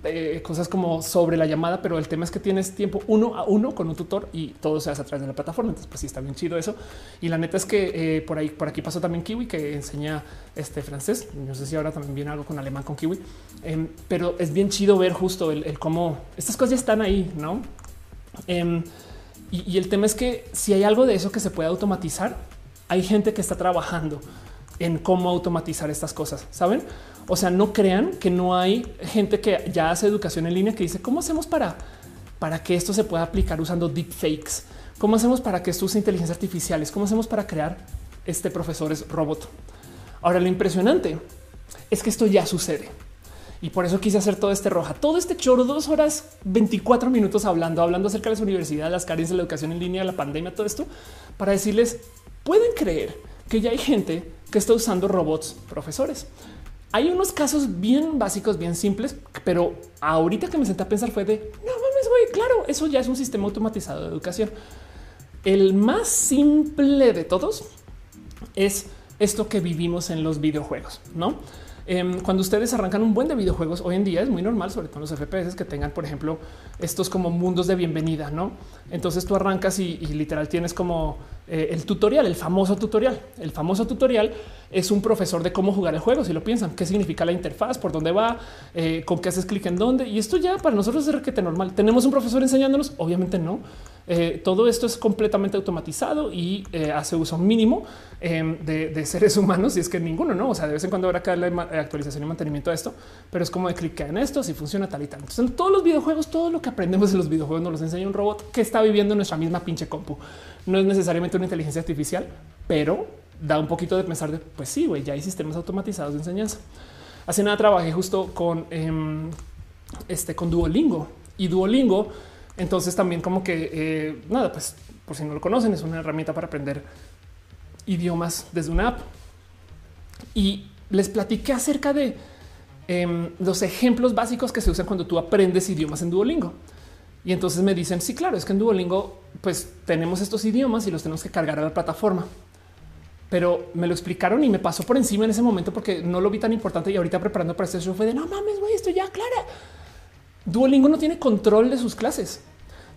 eh, cosas como sobre la llamada, pero el tema es que tienes tiempo uno a uno con un tutor y todo se hace a través de la plataforma. Entonces, pues sí, está bien chido eso. Y la neta es que eh, por ahí, por aquí pasó también Kiwi que enseña este francés. No sé si ahora también viene algo con alemán con Kiwi, em, pero es bien chido ver justo el, cómo estas cosas ya están ahí, no? Em, y, y el tema es que si hay algo de eso que se puede automatizar, hay gente que está trabajando en cómo automatizar estas cosas, ¿saben? O sea, no crean que no hay gente que ya hace educación en línea que dice, ¿cómo hacemos para, para que esto se pueda aplicar usando deepfakes? ¿Cómo hacemos para que esto use inteligencia artificiales? ¿Cómo hacemos para crear este profesores robot? Ahora, lo impresionante es que esto ya sucede. Y por eso quise hacer todo este roja, todo este choro, dos horas, 24 minutos hablando, hablando acerca de las universidades, las carencias de la educación en línea, la pandemia, todo esto, para decirles, pueden creer que ya hay gente que está usando robots profesores. Hay unos casos bien básicos, bien simples, pero ahorita que me senté a pensar fue de no mames, güey, claro, eso ya es un sistema automatizado de educación. El más simple de todos es esto que vivimos en los videojuegos, no? Em, cuando ustedes arrancan un buen de videojuegos hoy en día es muy normal, sobre todo en los FPS, que tengan, por ejemplo, estos como mundos de bienvenida, no? Entonces tú arrancas y, literal tienes como eh, el tutorial, el famoso tutorial. El famoso tutorial es un profesor de cómo jugar el juego. Si lo piensan, qué significa la interfaz, por dónde va, eh, con qué haces clic en dónde. Y esto ya para nosotros es requete normal. Tenemos un profesor enseñándonos. Obviamente no. Eh, todo esto es completamente automatizado y eh, hace uso mínimo em, de, seres humanos y es que ninguno, no? O sea, de vez en cuando habrá que darle actualización y mantenimiento a esto, pero es como de clicar en esto si funciona tal y tal. Entonces, en todos los videojuegos, todo lo que aprendemos en los videojuegos nos los enseña un robot que está viviendo en nuestra misma pinche compu. No es necesariamente una inteligencia artificial, pero da un poquito de pensar de pues sí, güey, ya hay sistemas automatizados de enseñanza. Hace nada trabajé justo con em, este con Duolingo y Duolingo entonces también como que eh, nada, pues por si no lo conocen, es una herramienta para aprender idiomas desde una app. Y les platiqué acerca de em, los ejemplos básicos que se usan cuando tú aprendes idiomas en Duolingo. Y entonces me dicen, sí, claro, es que en Duolingo pues tenemos estos idiomas y los tenemos que cargar a la plataforma. Pero me lo explicaron y me pasó por encima en ese momento porque no lo vi tan importante y ahorita preparando para este show fue de no mames, güey, esto ya clara. Duolingo no tiene control de sus clases.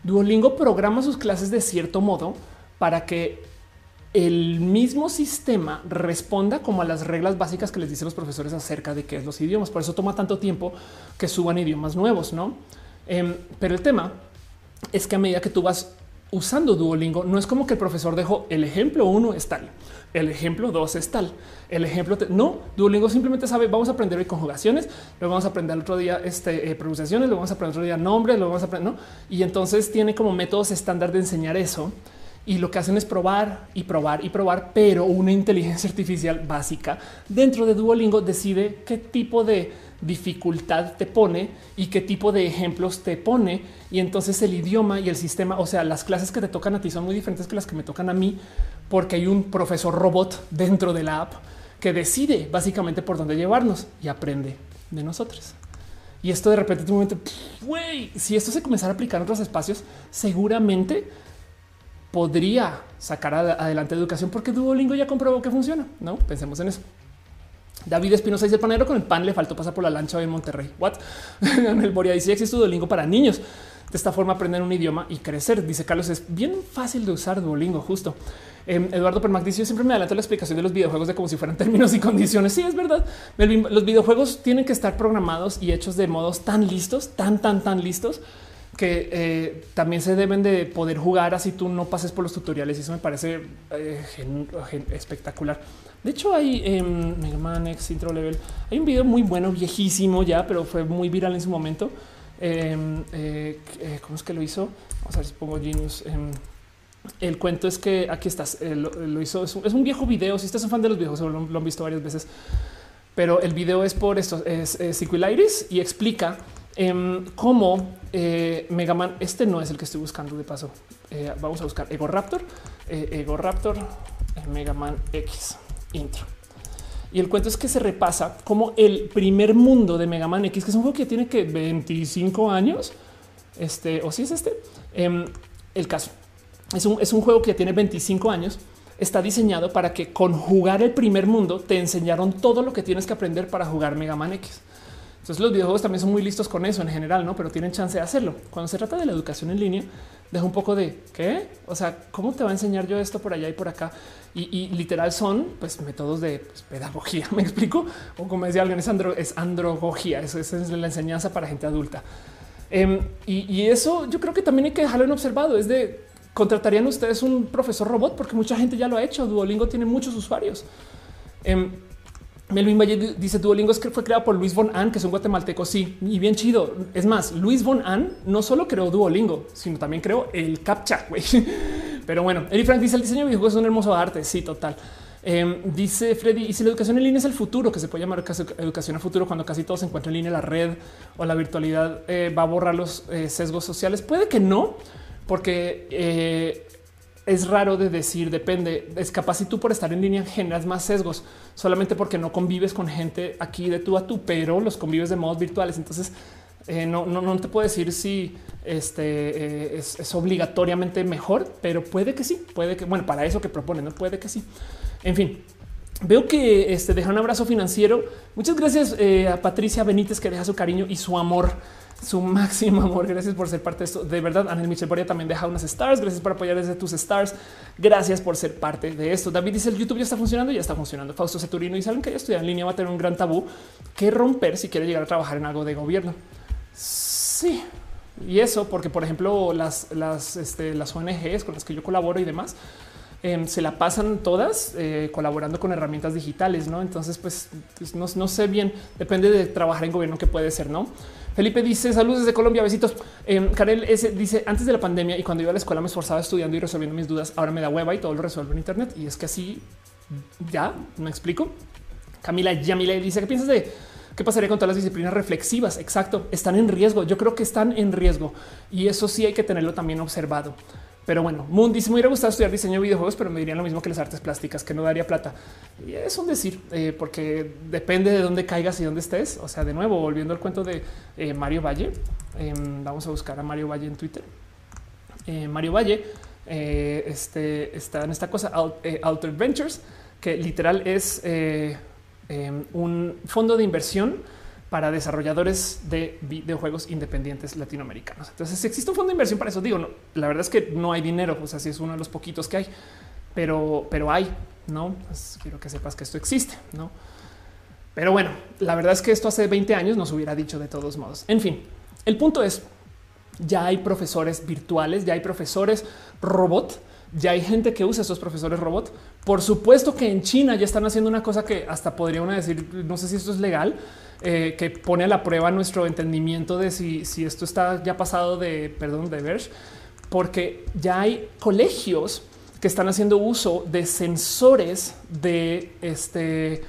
Duolingo programa sus clases de cierto modo para que el mismo sistema responda como a las reglas básicas que les dicen los profesores acerca de qué es los idiomas. Por eso toma tanto tiempo que suban idiomas nuevos, no? Em, pero el tema es que a medida que tú vas usando Duolingo, no es como que el profesor dejó el ejemplo uno es tal, el ejemplo dos es tal, el ejemplo no. Duolingo simplemente sabe, vamos a aprender hoy conjugaciones, lo vamos a aprender el otro día este, eh, pronunciaciones, lo vamos a aprender otro día nombres, lo vamos a aprender, ¿no? Y entonces tiene como métodos estándar de enseñar eso. Y lo que hacen es probar y probar y probar, pero una inteligencia artificial básica dentro de Duolingo decide qué tipo de dificultad te pone y qué tipo de ejemplos te pone. Y entonces el idioma y el sistema, o sea, las clases que te tocan a ti son muy diferentes que las que me tocan a mí, porque hay un profesor robot dentro de la app que decide básicamente por dónde llevarnos y aprende de nosotros. Y esto de repente, en un momento, güey, si esto se comenzara a aplicar en otros espacios, seguramente podría sacar adelante educación porque Duolingo ya comprobó que funciona. No pensemos en eso. David Espinosa dice el panero con el pan le faltó pasar por la lancha de Monterrey. What? el Boria dice existe Duolingo para niños. De esta forma aprender un idioma y crecer. Dice Carlos es bien fácil de usar Duolingo justo. Em, Eduardo Permac dice yo siempre me adelanto la explicación de los videojuegos de como si fueran términos y condiciones. Sí, es verdad. Los videojuegos tienen que estar programados y hechos de modos tan listos, tan, tan, tan listos que eh, también se deben de poder jugar así tú no pases por los tutoriales y eso me parece eh, espectacular. De hecho, hay en Mega Man X Intro Level. Hay un video muy bueno, viejísimo ya, pero fue muy viral en su momento. Em, eh, eh, ¿Cómo es que lo hizo? Vamos a ver si pongo Genius. Em, el cuento es que aquí estás. Eh, lo, hizo. Es un, viejo video. Si estás un fan de los viejos, lo, lo, han visto varias veces. Pero el video es por esto. Es, es y explica em, cómo Mega Man. Este no es el que estoy buscando de paso. vamos a buscar Ego Raptor. Ego Raptor. Mega Man X intro. Y el cuento es que se repasa como el primer mundo de Mega Man X, que es un juego que tiene que 25 años. Este o si es este em, el caso. Es un, es un juego que tiene 25 años. Está diseñado para que con jugar el primer mundo te enseñaron todo lo que tienes que aprender para jugar Mega Man X. Entonces los videojuegos también son muy listos con eso en general, no? Pero tienen chance de hacerlo. Cuando se trata de la educación en línea, deja un poco de qué, o sea, cómo te va a enseñar yo esto por allá y por acá. Y, literal son pues métodos de pues, pedagogía. Me explico o como decía alguien, es, andro, es androgogía. Eso, es la enseñanza para gente adulta. Em, y, eso yo creo que también hay que dejarlo en observado. Es de contratarían ustedes un profesor robot porque mucha gente ya lo ha hecho. Duolingo tiene muchos usuarios. Em, Melvin Valle dice Duolingo es que fue creado por Luis Von An, que es un guatemalteco. Sí, y bien chido. Es más, Luis Von An no solo creó Duolingo, sino también creó el CAPTCHA. Pero bueno, Eri Frank dice el diseño de videojuegos es un hermoso arte. Sí, total. Em, dice Freddy, y si la educación en línea es el futuro, que se puede llamar educación a futuro cuando casi todo se encuentra en línea, la red o la virtualidad eh, va a borrar los eh, sesgos sociales. Puede que no, porque eh, es raro de decir, depende. Es capaz si tú por estar en línea generas más sesgos solamente porque no convives con gente aquí de tú a tú, pero los convives de modos virtuales. Entonces, no, no, no, te puedo decir si este es, es, obligatoriamente mejor, pero puede que sí, puede que, bueno, para eso que proponen, no puede que sí. En fin, veo que este deja un abrazo financiero. Muchas gracias eh, a Patricia Benítez que deja su cariño y su amor, su máximo amor. Gracias por ser parte de esto. De verdad, Ángel Michel Boria también deja unas stars. Gracias por apoyar desde tus stars. Gracias por ser parte de esto. David dice el YouTube ya está funcionando, ya está funcionando. Fausto Ceturino y saben que ya estudiar en línea va a tener un gran tabú que romper si quiere llegar a trabajar en algo de gobierno. Sí. Y eso porque, por ejemplo, las, las, este, las ONGs con las que yo colaboro y demás, Em, se la pasan todas eh, colaborando con herramientas digitales, ¿no? Entonces, pues, pues no, sé bien, depende de trabajar en gobierno que puede ser, ¿no? Felipe dice saludos desde Colombia, besitos. Eh, Karel S dice antes de la pandemia y cuando iba a la escuela me esforzaba estudiando y resolviendo mis dudas. Ahora me da hueva y todo lo resuelvo en Internet. Y es que así ya me explico. Camila Yamile dice qué piensas de qué pasaría con todas las disciplinas reflexivas. Exacto, están en riesgo. Yo creo que están en riesgo y eso sí hay que tenerlo también observado. Pero bueno, Moon dice: Me hubiera gustado estudiar diseño de videojuegos, pero me dirían lo mismo que las artes plásticas, que no daría plata. Y es un decir, eh, porque depende de dónde caigas y dónde estés. O sea, de nuevo, volviendo al cuento de eh, Mario Valle, em, vamos a buscar a Mario Valle en Twitter. Eh, Mario Valle este, está en esta cosa, Alter Ventures, que literal es em, un fondo de inversión para desarrolladores de videojuegos independientes latinoamericanos. Entonces, existe un fondo de inversión para eso, digo, no, la verdad es que no hay dinero, o sea, si es uno de los poquitos que hay, pero, pero hay, no pues quiero que sepas que esto existe, no? Pero bueno, la verdad es que esto hace 20 años nos hubiera dicho de todos modos. En fin, el punto es ya hay profesores virtuales, ya hay profesores robot, ya hay gente que usa esos profesores robot. Por supuesto que en China ya están haciendo una cosa que hasta podría uno decir, no sé si esto es legal, eh, que pone a la prueba nuestro entendimiento de si, si esto está ya pasado de, perdón, de Verge, porque ya hay colegios que están haciendo uso de sensores de este.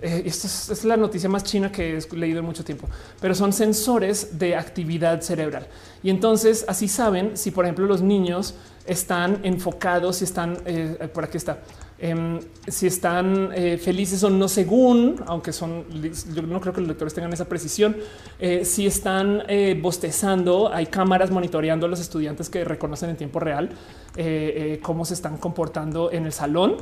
Eh, esto es, la noticia más china que he leído en mucho tiempo, pero son sensores de actividad cerebral. Y entonces así saben si, por ejemplo, los niños están enfocados, si están, eh, por aquí está, Em, si están eh, felices o no según, aunque son, yo no creo que los lectores tengan esa precisión, eh, si están bostezando, hay cámaras monitoreando a los estudiantes que reconocen en tiempo real cómo se están comportando en el salón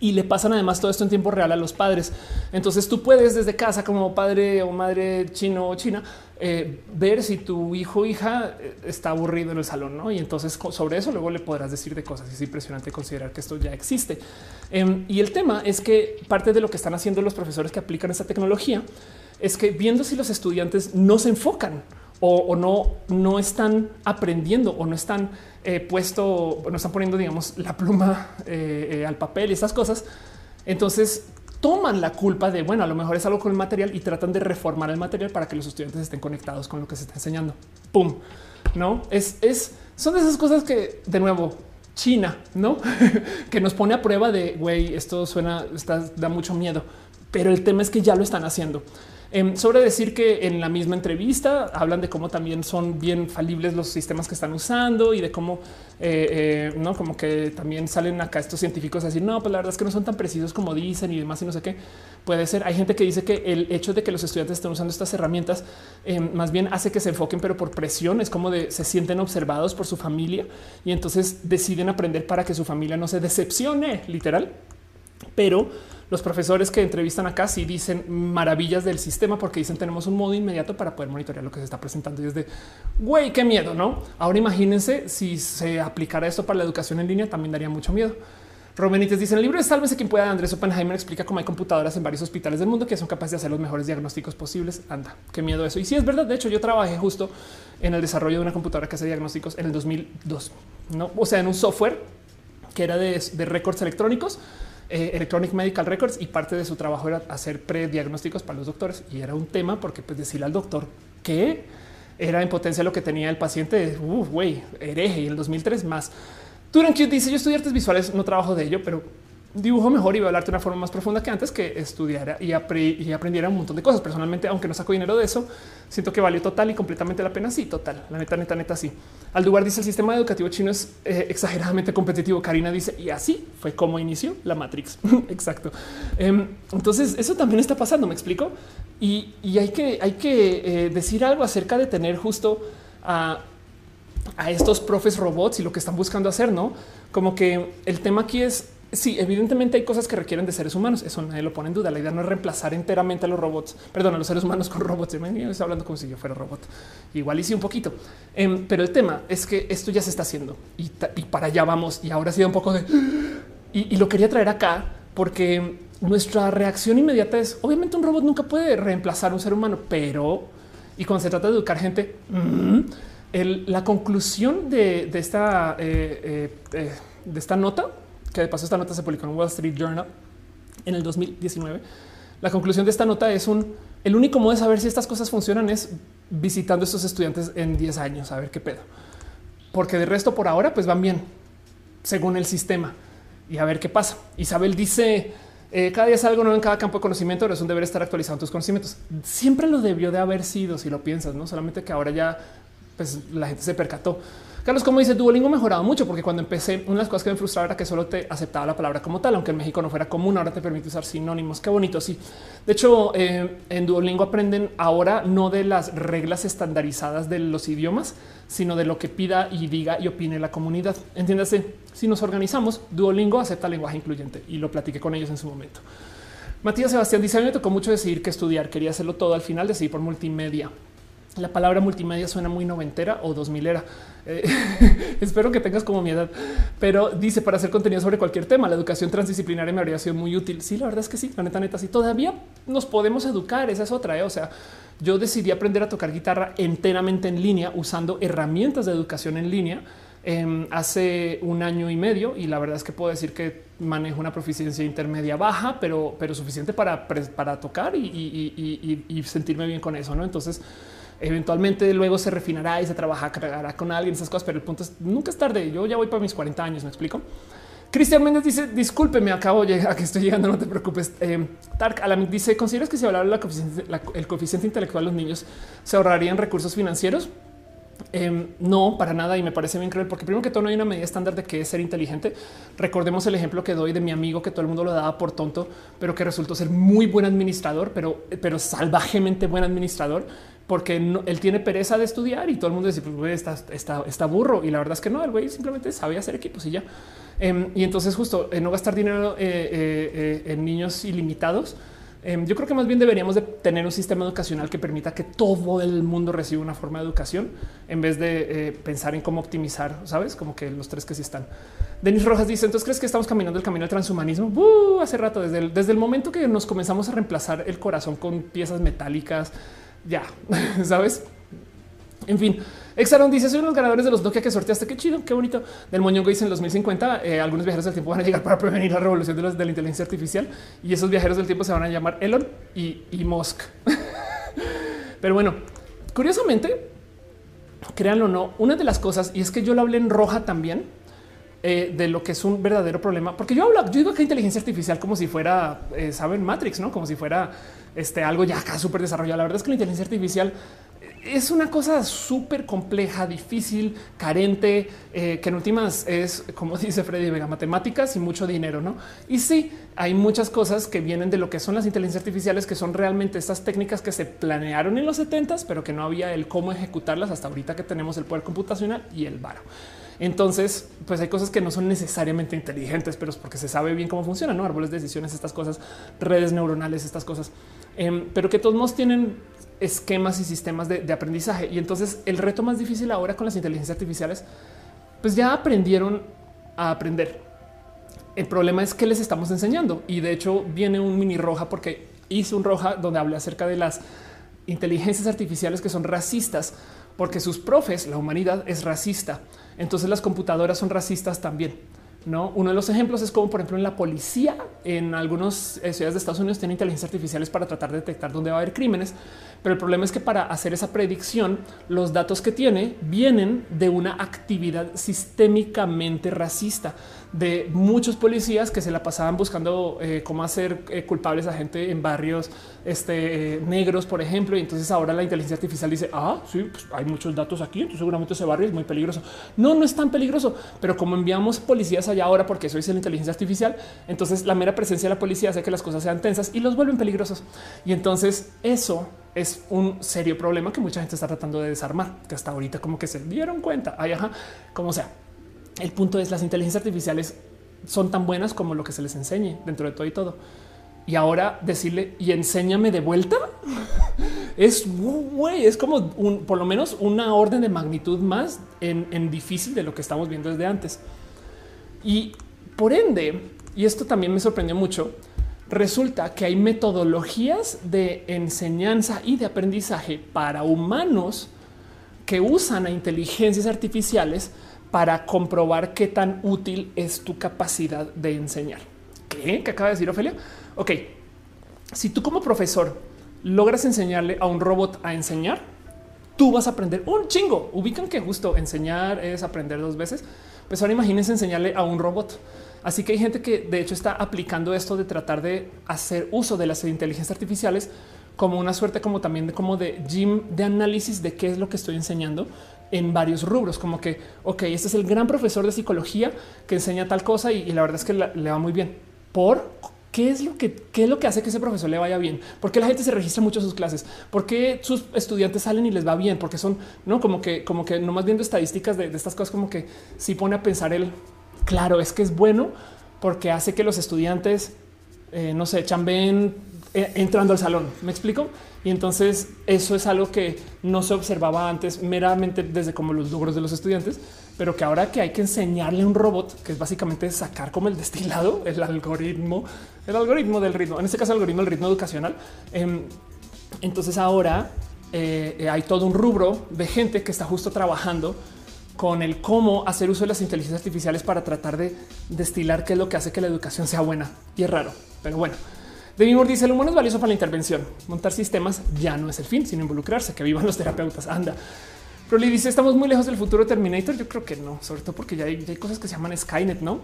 y le pasan además todo esto en tiempo real a los padres. Entonces tú puedes desde casa como padre o madre chino o china eh, ver si tu hijo o hija eh, está aburrido en el salón, ¿no? Y entonces sobre eso luego le podrás decir de cosas. Es impresionante considerar que esto ya existe. Em, y el tema es que parte de lo que están haciendo los profesores que aplican esta tecnología es que viendo si los estudiantes no se enfocan o, no, no están aprendiendo o no están eh, puesto, no están poniendo, digamos, la pluma al papel y esas cosas. Entonces toman la culpa de, bueno, a lo mejor es algo con el material y tratan de reformar el material para que los estudiantes estén conectados con lo que se está enseñando. Pum, no es, es, son de esas cosas que de nuevo China, no que nos pone a prueba de güey, esto suena, está, da mucho miedo, pero el tema es que ya lo están haciendo. Em, sobre decir que en la misma entrevista hablan de cómo también son bien falibles los sistemas que están usando y de cómo eh, eh, no como que también salen acá estos científicos a decir no, pues la verdad es que no son tan precisos como dicen y demás y no sé qué puede ser. Hay gente que dice que el hecho de que los estudiantes estén usando estas herramientas em, más bien hace que se enfoquen, pero por presión es como de se sienten observados por su familia y entonces deciden aprender para que su familia no se decepcione literal. Pero los profesores que entrevistan acá sí dicen maravillas del sistema porque dicen tenemos un modo inmediato para poder monitorear lo que se está presentando y es de güey, qué miedo, no? Ahora imagínense si se aplicara esto para la educación en línea, también daría mucho miedo. Robenites dice en el libro de Sálvese quien pueda. Andrés Oppenheimer explica cómo hay computadoras en varios hospitales del mundo que son capaces de hacer los mejores diagnósticos posibles. Anda, qué miedo eso. Y si sí, es verdad, de hecho, yo trabajé justo en el desarrollo de una computadora que hace diagnósticos en el 2002, no? O sea, en un software que era de, de récords electrónicos eh, Electronic Medical Records y parte de su trabajo era hacer prediagnósticos para los doctores y era un tema porque pues decirle al doctor que era en potencia lo que tenía el paciente, güey, hereje y en el 2003 más. Duran dice yo estudié artes visuales, no trabajo de ello, pero dibujo mejor y voy a hablarte de una forma más profunda que antes que estudiara y, aprendiera un montón de cosas. Personalmente, aunque no saco dinero de eso, siento que valió total y completamente la pena. Sí, total. La neta, neta, neta, sí. Aldubar dice el sistema educativo chino es eh, exageradamente competitivo. Karina dice y así fue como inició la Matrix. Exacto. Em, entonces eso también está pasando. Me explico y, hay que hay que eh, decir algo acerca de tener justo a, a estos profes robots y lo que están buscando hacer, no como que el tema aquí es Sí, evidentemente hay cosas que requieren de seres humanos. Eso nadie lo pone en duda. La idea no es reemplazar enteramente a los robots, perdón, a los seres humanos con robots. Yo estoy hablando como si yo fuera robot. Igual hice un poquito, em, pero el tema es que esto ya se está haciendo y, para allá vamos. Y ahora ha sido un poco de y, lo quería traer acá porque nuestra reacción inmediata es obviamente un robot nunca puede reemplazar a un ser humano, pero y cuando se trata de educar gente, mm, la conclusión de, esta eh, eh, eh, de esta nota que de paso esta nota se publicó en Wall Street Journal en el 2019. La conclusión de esta nota es un el único modo de saber si estas cosas funcionan es visitando a estos estudiantes en 10 años, a ver qué pedo. Porque de resto por ahora pues van bien según el sistema y a ver qué pasa. Isabel dice eh, cada día es algo nuevo en cada campo de conocimiento, pero es un deber estar actualizando tus conocimientos. Siempre lo debió de haber sido si lo piensas, no solamente que ahora ya pues la gente se percató. Carlos, como dice, Duolingo ha mejorado mucho porque cuando empecé, una de las cosas que me frustraba era que solo te aceptaba la palabra como tal, aunque en México no fuera común. Ahora te permite usar sinónimos. Qué bonito. Sí, de hecho, eh, en Duolingo aprenden ahora no de las reglas estandarizadas de los idiomas, sino de lo que pida y diga y opine la comunidad. Entiéndase, si nos organizamos, Duolingo acepta lenguaje incluyente y lo platiqué con ellos en su momento. Matías Sebastián dice: A mí me tocó mucho decidir qué estudiar. Quería hacerlo todo. Al final decidí por multimedia. La palabra multimedia suena muy noventera o dos milera. Eh, espero que tengas como mi edad, pero dice para hacer contenido sobre cualquier tema. La educación transdisciplinaria me habría sido muy útil. Sí, la verdad es que sí, la neta, neta, sí. Todavía nos podemos educar. Esa es otra. ¿eh? O sea, yo decidí aprender a tocar guitarra enteramente en línea usando herramientas de educación en línea em, hace un año y medio. Y la verdad es que puedo decir que manejo una proficiencia intermedia baja, pero, pero suficiente para, para tocar y, y, y sentirme bien con eso. No, entonces, Eventualmente luego se refinará y se trabajará con alguien, esas cosas, pero el punto es nunca es tarde. Yo ya voy para mis 40 años, me explico. Cristian Méndez dice: Disculpe, me acabo de a que estoy llegando, no te preocupes. Eh, Tark Alam dice: ¿Consideras que si hablara el coeficiente intelectual de los niños se ahorrarían recursos financieros? Em, no, para nada. Y me parece bien cruel porque primero que todo no hay una medida estándar de qué es ser inteligente. Recordemos el ejemplo que doy de mi amigo que todo el mundo lo daba por tonto, pero que resultó ser muy buen administrador, pero, pero salvajemente buen administrador porque él tiene pereza de estudiar y todo el mundo dice, pues está, burro. Y la verdad es que no, el güey simplemente sabe hacer equipos y ya. Em, y entonces justo no gastar dinero eh, eh, eh, en niños ilimitados. Em, yo creo que más bien deberíamos de tener un sistema educacional que permita que todo el mundo reciba una forma de educación en vez de pensar en cómo optimizar, sabes, como que los tres que sí están. Denis Rojas dice: Entonces crees que estamos caminando el camino del transhumanismo? Uh, hace rato, desde desde el momento que nos comenzamos a reemplazar el corazón con piezas metálicas, ya sabes. En fin, Exaron dice: Soy uno de los ganadores de los Nokia que sorteaste. Qué chido, qué bonito. Del Moñongo dice en 2050. Eh, algunos viajeros del tiempo van a llegar para prevenir la revolución de, la inteligencia artificial y esos viajeros del tiempo se van a llamar Elon y, y Musk. Pero bueno, curiosamente, créanlo o no, una de las cosas, y es que yo lo hablé en roja también, eh, de lo que es un verdadero problema, porque yo hablo, yo digo que inteligencia artificial como si fuera, eh, saben, Matrix, no como si fuera este algo ya acá súper desarrollado. La verdad es que la inteligencia artificial es una cosa súper compleja, difícil, carente, eh, que en últimas es, como dice Freddy Vega, matemáticas y mucho dinero, ¿no? Y sí, hay muchas cosas que vienen de lo que son las inteligencias artificiales, que son realmente estas técnicas que se planearon en los 70 pero que no había el cómo ejecutarlas hasta ahorita que tenemos el poder computacional y el varo. Entonces, pues hay cosas que no son necesariamente inteligentes, pero es porque se sabe bien cómo funcionan, ¿no? Árboles de decisiones, estas cosas, redes neuronales, estas cosas, em, pero que todos modos tienen esquemas y sistemas de, aprendizaje. Y entonces el reto más difícil ahora con las inteligencias artificiales, pues ya aprendieron a aprender. El problema es que les estamos enseñando y de hecho viene un mini roja porque hice un roja donde hablé acerca de las inteligencias artificiales que son racistas porque sus profes, la humanidad es racista. Entonces las computadoras son racistas también. No, uno de los ejemplos es como, por ejemplo, en la policía, en algunas eh, ciudades de Estados Unidos tienen inteligencia artificiales para tratar de detectar dónde va a haber crímenes. Pero el problema es que para hacer esa predicción, los datos que tiene vienen de una actividad sistémicamente racista de muchos policías que se la pasaban buscando eh, cómo hacer eh, culpables a gente en barrios este, eh, negros, por ejemplo. Y entonces ahora la inteligencia artificial dice, ah, sí, pues hay muchos datos aquí, entonces seguramente ese barrio es muy peligroso. No, no es tan peligroso, pero como enviamos policías allá ahora porque eso es la inteligencia artificial, entonces la mera presencia de la policía hace que las cosas sean tensas y los vuelven peligrosos. Y entonces eso es un serio problema que mucha gente está tratando de desarmar, que hasta ahorita como que se dieron cuenta. Ay, ajá, como sea. El punto es las inteligencias artificiales son tan buenas como lo que se les enseñe dentro de todo y todo. Y ahora decirle y enséñame de vuelta es es como un, por lo menos una orden de magnitud más en difícil de lo que estamos viendo desde antes. Y por ende, y esto también me sorprendió mucho, resulta que hay metodologías de enseñanza y de aprendizaje para humanos que usan a inteligencias artificiales para comprobar qué tan útil es tu capacidad de enseñar. ¿Qué? ¿Qué acaba de decir Ofelia? Ok, si tú como profesor logras enseñarle a un robot a enseñar, tú vas a aprender un chingo. Ubican que justo enseñar es aprender dos veces. Pues ahora imagínense enseñarle a un robot. Así que hay gente que de hecho está aplicando esto de tratar de hacer uso de las inteligencias artificiales como una suerte como también de como de gym de análisis de qué es lo que estoy enseñando en varios rubros, como que, ok, este es el gran profesor de psicología que enseña tal cosa y, la verdad es que le va muy bien. ¿Por qué es lo que qué es lo que hace que ese profesor le vaya bien? ¿Por qué la gente se registra mucho a sus clases? ¿Por qué sus estudiantes salen y les va bien? Porque son, no, como que, como que nomás viendo estadísticas de, estas cosas, como que si pone a pensar el, claro, es que es bueno porque hace que los estudiantes, eh, no sé, chambeen eh, entrando al salón. ¿Me explico? Y entonces eso es algo que no se observaba antes meramente desde como los logros de los estudiantes, pero que ahora que hay que enseñarle a un robot, que es básicamente sacar como el destilado, el algoritmo, el algoritmo del ritmo, en este caso el algoritmo del ritmo educacional. Em, entonces ahora eh, hay todo un rubro de gente que está justo trabajando con el cómo hacer uso de las inteligencias artificiales para tratar de destilar qué es lo que hace que la educación sea buena. Y es raro, pero bueno. Demi Moore dice el humano es valioso para la intervención. Montar sistemas ya no es el fin, sino involucrarse. Que vivan los terapeutas. Anda. Pero le dice estamos muy lejos del futuro Terminator. Yo creo que no, sobre todo porque ya hay, cosas que se llaman Skynet, no?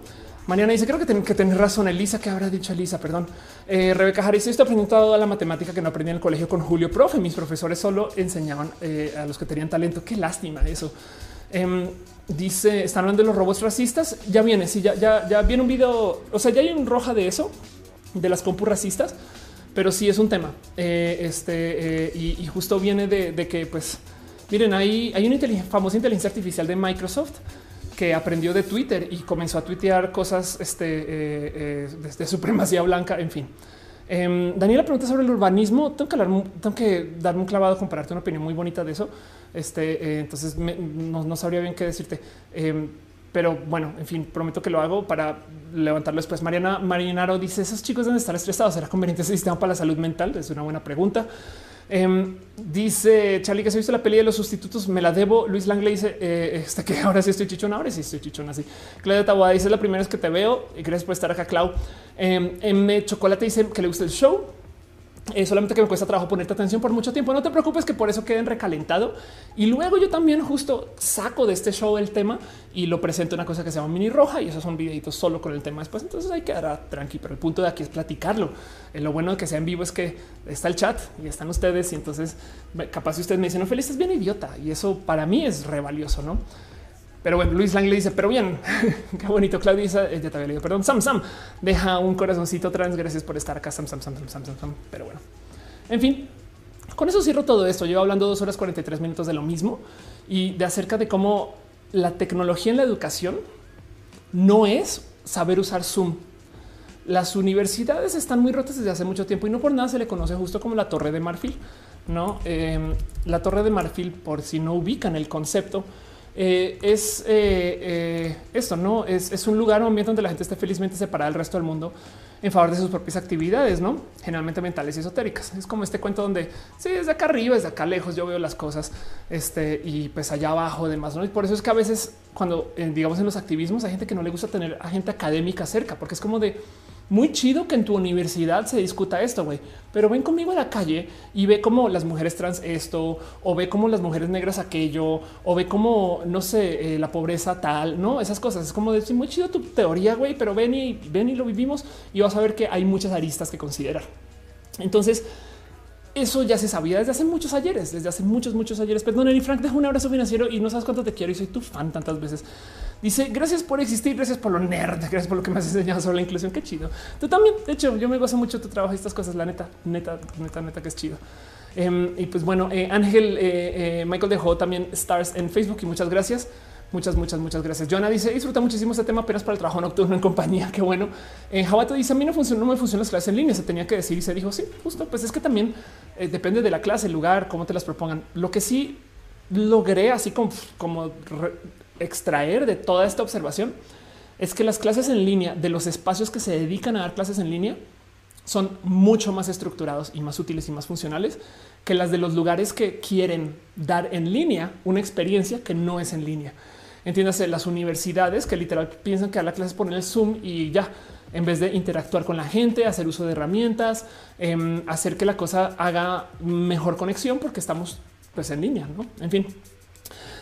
Mañana dice creo que tengo que tener razón. Elisa, que habrá dicho Elisa? Perdón. Eh, Rebeca Harris, estoy aprendiendo toda la matemática que no aprendí en el colegio con Julio Profe. Mis profesores solo enseñaban eh, a los que tenían talento. Qué lástima eso. Em, dice están hablando de los robots racistas. Ya viene, sí, ya, ya, ya viene un video. O sea, ya hay un roja de eso de las compus racistas, pero sí es un tema. Eh, este eh, y, justo viene de, que, pues, miren, hay, hay una famosa inteligencia artificial de Microsoft que aprendió de Twitter y comenzó a tuitear cosas este, eh, de, supremacía blanca. En fin, em, Daniela pregunta sobre el urbanismo. Tengo que, hablar, tengo que darme un clavado, compararte una opinión muy bonita de eso. Este, entonces no, no, sabría bien qué decirte. Em, pero bueno, en fin, prometo que lo hago para levantarlo después. Mariana Marinaro dice: Esos chicos deben estar estresados. ¿Será conveniente ese sistema para la salud mental? Es una buena pregunta. Em, dice Charlie que se ha visto la peli de los sustitutos. Me la debo. Luis Langley dice eh, este que ahora sí estoy chichona. Ahora sí estoy chichona. Así Claudia Taboada dice: La primera vez que te veo y gracias por estar acá. Clau M. Chocolate dice que le gusta el show. Eh, solamente que me cuesta trabajo ponerte atención por mucho tiempo. No te preocupes que por eso queden recalentado. Y luego yo también justo saco de este show el tema y lo presento una cosa que se llama mini roja y esos son videitos solo con el tema después. Entonces hay que dar tranqui, pero el punto de aquí es platicarlo. Eh, lo bueno de que sea en vivo es que está el chat y están ustedes y entonces capaz si ustedes me dicen no feliz es bien idiota y eso para mí es re valioso, no? Pero bueno, Luis Lang le dice, pero bien, qué bonito. Claudia eh, ya te había leído, perdón, Sam Sam, deja un corazoncito trans, gracias por estar acá, Sam Sam Sam Sam Sam Sam, pero bueno, en fin, con eso cierro todo esto. Llevo hablando dos horas 43 minutos de lo mismo y de acerca de cómo la tecnología en la educación no es saber usar Zoom. Las universidades están muy rotas desde hace mucho tiempo y no por nada se le conoce justo como la Torre de Marfil. No, em, la Torre de Marfil, por si no ubican el concepto, eh, es eh, eh, esto, no es, un lugar, un ambiente donde la gente esté felizmente separada del resto del mundo, en favor de sus propias actividades, no generalmente mentales y esotéricas. Es como este cuento donde sí, desde acá arriba, desde acá lejos, yo veo las cosas este, y pues allá abajo, demás. ¿no? Y por eso es que a veces, cuando digamos en los activismos, hay gente que no le gusta tener a gente académica cerca, porque es como de muy chido que en tu universidad se discuta esto, güey, pero ven conmigo a la calle y ve cómo las mujeres trans esto, o ve cómo las mujeres negras aquello, o ve cómo, no sé, eh, la pobreza tal, no, esas cosas. Es como decir muy chido tu teoría, güey, pero ven y ven y lo vivimos y vas a ver que hay muchas aristas que considerar. Entonces, eso ya se sabía desde hace muchos ayeres, desde hace muchos, muchos ayeres. Perdón, y Frank, dejo un abrazo financiero y no sabes cuánto te quiero y soy tu fan tantas veces. Dice gracias por existir, gracias por lo nerd, gracias por lo que me has enseñado sobre la inclusión. Qué chido. Tú también. De hecho, yo me gozo mucho tu trabajo y estas cosas. La neta, neta, neta, neta, que es chido. Em, y pues bueno, eh, Ángel eh, eh, Michael dejó también stars en Facebook y muchas gracias. Muchas, muchas, muchas gracias. Joana dice disfruta muchísimo este tema apenas para el trabajo nocturno en compañía. Qué bueno. Eh, Jabato dice a mí no funciona, no me funcionan las clases en línea. Se tenía que decir y se dijo sí, justo. Pues es que también depende de la clase, el lugar, cómo te las propongan. Lo que sí logré así como extraer de toda esta observación es que las clases en línea de los espacios que se dedican a dar clases en línea son mucho más estructurados y más útiles y más funcionales que las de los lugares que quieren dar en línea una experiencia que no es en línea. Entiéndase, las universidades que literal piensan que a la clase es poner el Zoom y ya, en vez de interactuar con la gente, hacer uso de herramientas, em, hacer que la cosa haga mejor conexión porque estamos pues en línea, ¿no? En fin,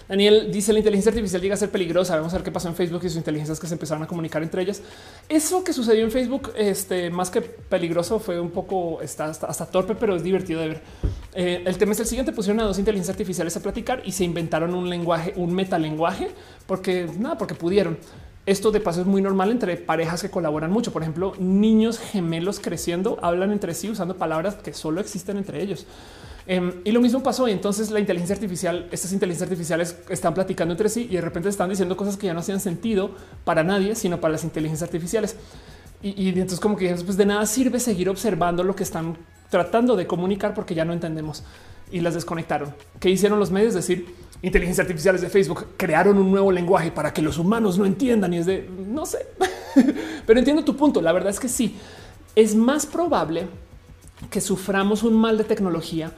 Daniel dice la inteligencia artificial llega a ser peligrosa. Vamos a ver qué pasó en Facebook y sus inteligencias que se empezaron a comunicar entre ellas. Eso que sucedió en Facebook, este más que peligroso, fue un poco está hasta, torpe, pero es divertido de ver. Eh, el tema es el siguiente: pusieron a dos inteligencias artificiales a platicar y se inventaron un lenguaje, un metalenguaje, porque nada, porque pudieron. Esto de paso es muy normal entre parejas que colaboran mucho. Por ejemplo, niños gemelos creciendo hablan entre sí usando palabras que solo existen entre ellos. Em, y lo mismo pasó. Y entonces la inteligencia artificial, estas inteligencias artificiales están platicando entre sí y de repente están diciendo cosas que ya no hacían sentido para nadie, sino para las inteligencias artificiales. Y, entonces como que pues de nada sirve seguir observando lo que están tratando de comunicar porque ya no entendemos y las desconectaron. ¿Qué hicieron los medios? Decir inteligencias artificiales de Facebook crearon un nuevo lenguaje para que los humanos no entiendan y es de no sé, pero entiendo tu punto. La verdad es que sí es más probable que suframos un mal de tecnología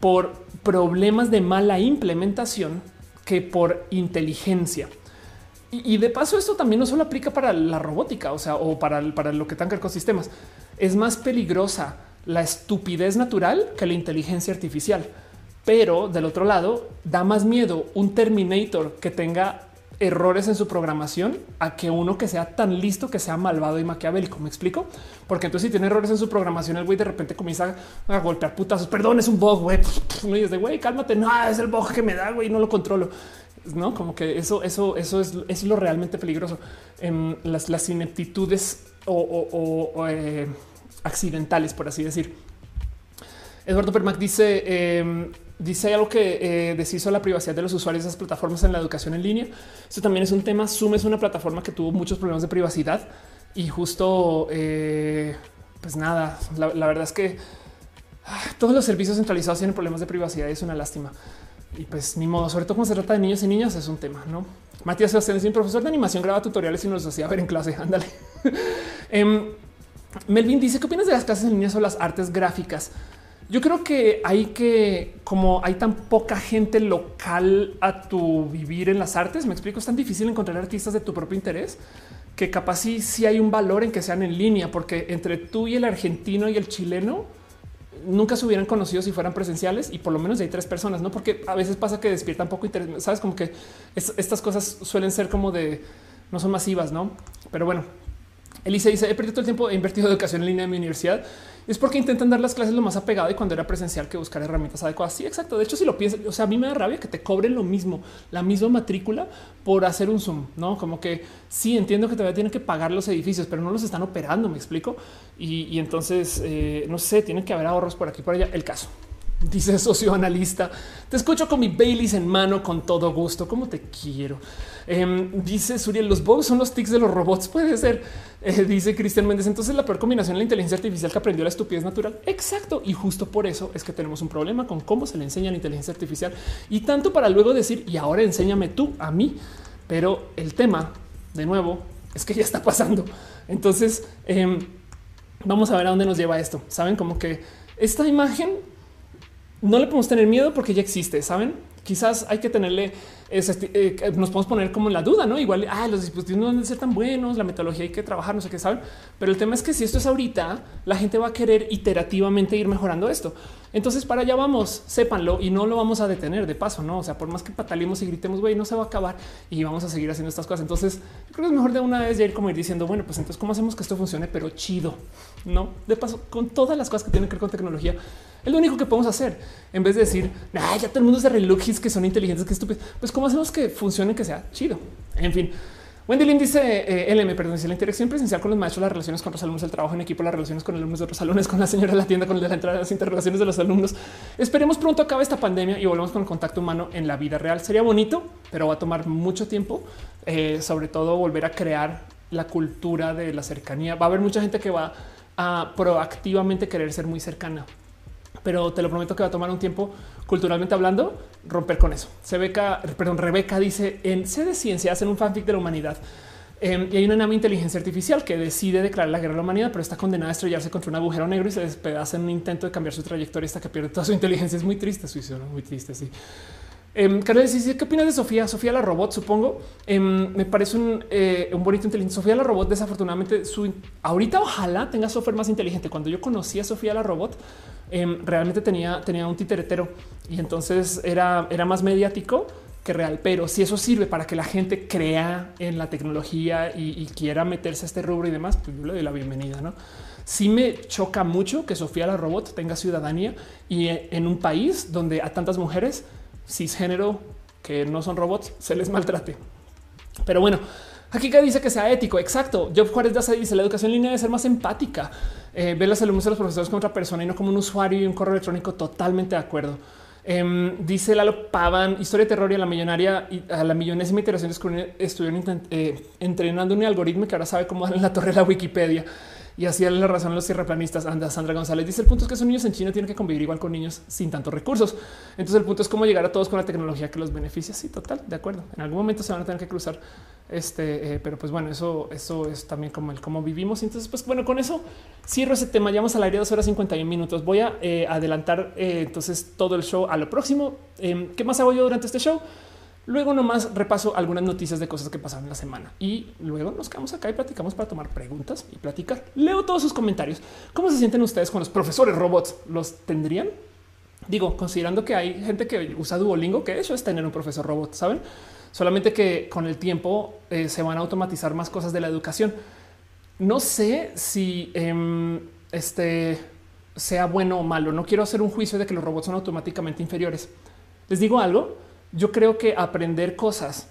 por problemas de mala implementación que por inteligencia. Y, de paso, esto también no solo aplica para la robótica, o sea, o para, para lo que tanca ecosistemas. Es más peligrosa la estupidez natural que la inteligencia artificial. Pero del otro lado, da más miedo un Terminator que tenga errores en su programación a que uno que sea tan listo que sea malvado y maquiavélico. Me explico, porque entonces si tiene errores en su programación, el güey de repente comienza a golpear putazos. Perdón, es un bug, güey. Y es de güey, cálmate. No es el bug que me da, güey, no lo controlo. No, como que eso, eso, eso es, es lo realmente peligroso. En las, las ineptitudes o, eh, accidentales, por así decir. Eduardo Permac dice: eh, Dice algo que eh, deshizo la privacidad de los usuarios de esas plataformas en la educación en línea. Eso también es un tema. Zoom es una plataforma que tuvo muchos problemas de privacidad y justo, eh, pues nada, la, verdad es que ah, todos los servicios centralizados tienen problemas de privacidad y es una lástima. Y pues ni modo, sobre todo cuando se trata de niños y niñas, es un tema, ¿no? Matías Sebastián un profesor de animación, graba tutoriales y nos hacía ver en clase. Ándale. Em, Melvin dice, ¿qué opinas de las clases en línea o las artes gráficas? Yo creo que hay que, como hay tan poca gente local a tu vivir en las artes, me explico, es tan difícil encontrar artistas de tu propio interés que capaz sí, sí hay un valor en que sean en línea, porque entre tú y el argentino y el chileno nunca se hubieran conocido si fueran presenciales y por lo menos hay tres personas, no? Porque a veces pasa que despiertan poco interés, sabes, como que estas cosas suelen ser como de no son masivas, no? Pero bueno, Elise dice: He perdido todo el tiempo, he invertido educación en línea en mi universidad es porque intentan dar las clases lo más apegado y cuando era presencial que buscar herramientas adecuadas. Sí, exacto. De hecho, si lo piensas, o sea, a mí me da rabia que te cobren lo mismo, la misma matrícula por hacer un Zoom, no como que sí entiendo que todavía tienen que pagar los edificios, pero no los están operando. Me explico. Y, entonces eh, no sé, tienen que haber ahorros por aquí por allá. El caso dice socioanalista. Te escucho con mi Baileys en mano con todo gusto. ¿Cómo te quiero? Em, dice Suriel, los bugs son los tics de los robots. Puede ser. Eh, dice Cristian Méndez. Entonces la peor combinación de la inteligencia artificial que aprendió la estupidez natural. Exacto. Y justo por eso es que tenemos un problema con cómo se le enseña la inteligencia artificial y tanto para luego decir y ahora enséñame tú a mí. Pero el tema de nuevo es que ya está pasando. Entonces, em, vamos a ver a dónde nos lleva esto. Saben como que esta imagen no le podemos tener miedo porque ya existe. Saben, quizás hay que tenerle eh, nos podemos poner como en la duda, no? Igual ah, los dispositivos no deben ser tan buenos, la metodología hay que trabajar, no sé qué saben. Pero el tema es que si esto es ahorita, la gente va a querer iterativamente ir mejorando esto. Entonces, para allá vamos, sépanlo y no lo vamos a detener de paso, no? O sea, por más que patalemos y gritemos, güey, no se va a acabar y vamos a seguir haciendo estas cosas. Entonces, creo que es mejor de una vez ya ir como ir diciendo, bueno, pues entonces, ¿cómo hacemos que esto funcione? Pero chido, no? De paso, con todas las cosas que tienen que ver con tecnología, es lo único que podemos hacer en vez de decir, ya todo el mundo es de que son inteligentes, que estúpidos. Pues, ¿cómo hacemos que funcione, que sea chido? En fin. Wendy Lynn dice eh, LM, perdón, dice la interacción presencial con los maestros, las relaciones con los alumnos, el trabajo en equipo, las relaciones con alumnos de otros salones, con la señora de la tienda, con la entrada, las interrelaciones de los alumnos. Esperemos pronto acabe esta pandemia y volvemos con el contacto humano en la vida real. Sería bonito, pero va a tomar mucho tiempo. Eh, sobre todo volver a crear la cultura de la cercanía. Va a haber mucha gente que va a proactivamente querer ser muy cercana, pero te lo prometo que va a tomar un tiempo culturalmente hablando romper con eso. Rebeca, perdón, Rebeca dice en C de ciencia hacen un fanfic de la humanidad. Em, y hay una nave inteligencia artificial que decide declarar la guerra a la humanidad, pero está condenada a estrellarse contra un agujero negro y se despedaza en un intento de cambiar su trayectoria hasta que pierde toda su inteligencia. Es muy triste su historia, muy triste. Sí. Eh, Carlos dice qué opinas de Sofía? Sofía la robot, supongo. Em, me parece un, eh, un, bonito inteligente. Sofía la robot, desafortunadamente, ahorita ojalá tenga software más inteligente. Cuando yo conocí a Sofía la robot, em, realmente tenía, tenía un titeretero y entonces era, era más mediático que real. Pero si eso sirve para que la gente crea en la tecnología y, quiera meterse a este rubro y demás, pues yo le doy la bienvenida, no? Sí me choca mucho que Sofía la robot tenga ciudadanía y eh, en un país donde a tantas mujeres cisgénero que no son robots se les maltrate. Pero bueno, aquí que dice que sea ético. Exacto. Job Juárez dice la educación en línea debe ser más empática. Eh, ver los alumnos de los profesores como otra persona y no como un usuario y un correo electrónico. Totalmente de acuerdo. Em, dice Lalo Pavan, historia de terror y a la millonaria y a la millonésima iteración estuvieron eh, entrenando un algoritmo que ahora sabe cómo dar en la torre de la Wikipedia y así la razón a los tierraplanistas. Anda, Sandra González dice el punto es que son niños en China tienen que convivir igual con niños sin tantos recursos. Entonces el punto es cómo llegar a todos con la tecnología que los beneficia. Sí, total, de acuerdo. En algún momento se van a tener que cruzar. Este, eh, pero pues bueno, eso, eso es también como el cómo vivimos. Entonces, pues bueno, con eso cierro ese tema. Llevamos al aire dos horas 51 minutos. Voy a eh, adelantar eh, entonces todo el show a lo próximo. Em, ¿Qué más hago yo durante este show? Luego nomás repaso algunas noticias de cosas que pasaron en la semana y luego nos quedamos acá y platicamos para tomar preguntas y platicar. Leo todos sus comentarios. ¿Cómo se sienten ustedes con los profesores robots? ¿Los tendrían? Digo, considerando que hay gente que usa Duolingo, que eso es tener un profesor robot, saben? Solamente que con el tiempo eh, se van a automatizar más cosas de la educación. No sé si em, este sea bueno o malo. No quiero hacer un juicio de que los robots son automáticamente inferiores. Les digo algo yo creo que aprender cosas,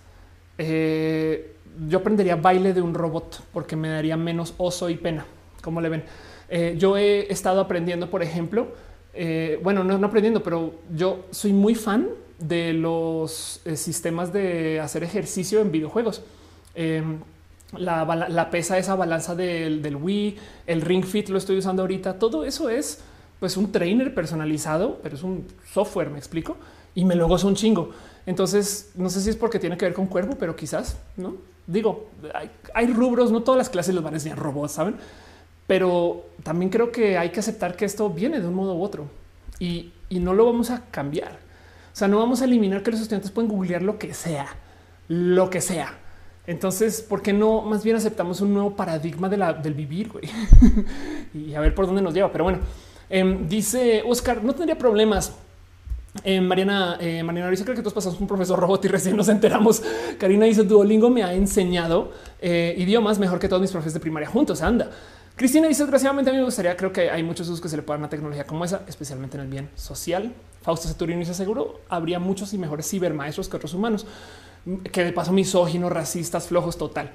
eh, yo aprendería baile de un robot porque me daría menos oso y pena. Como le ven? Eh, yo he estado aprendiendo, por ejemplo, eh, bueno, no, aprendiendo, pero yo soy muy fan de los sistemas de hacer ejercicio en videojuegos. Em, la, pesa, esa balanza del, del Wii, el Ring Fit lo estoy usando ahorita. Todo eso es pues un trainer personalizado, pero es un software, me explico y me lo gozo un chingo. Entonces, no sé si es porque tiene que ver con cuerpo, pero quizás no digo, hay, rubros, no todas las clases los van a enseñar robots, saben? Pero también creo que hay que aceptar que esto viene de un modo u otro y, no lo vamos a cambiar. O sea, no vamos a eliminar que los estudiantes pueden googlear lo que sea, lo que sea. Entonces, ¿por qué no más bien aceptamos un nuevo paradigma del vivir y a ver por dónde nos lleva? Pero bueno, em, dice Oscar, no tendría problemas eh, Mariana, eh, Mariana dice creo que todos pasamos un profesor robot y recién nos enteramos. Karina dice Duolingo me ha enseñado eh, idiomas mejor que todos mis profesores de primaria juntos. Anda. Cristina dice desgraciadamente a mí me gustaría, creo que hay muchos usos que se le puedan a una tecnología como esa, especialmente en el bien social. Fausto Saturino dice seguro habría muchos y mejores cibermaestros que otros humanos, que de paso misóginos, racistas, flojos total.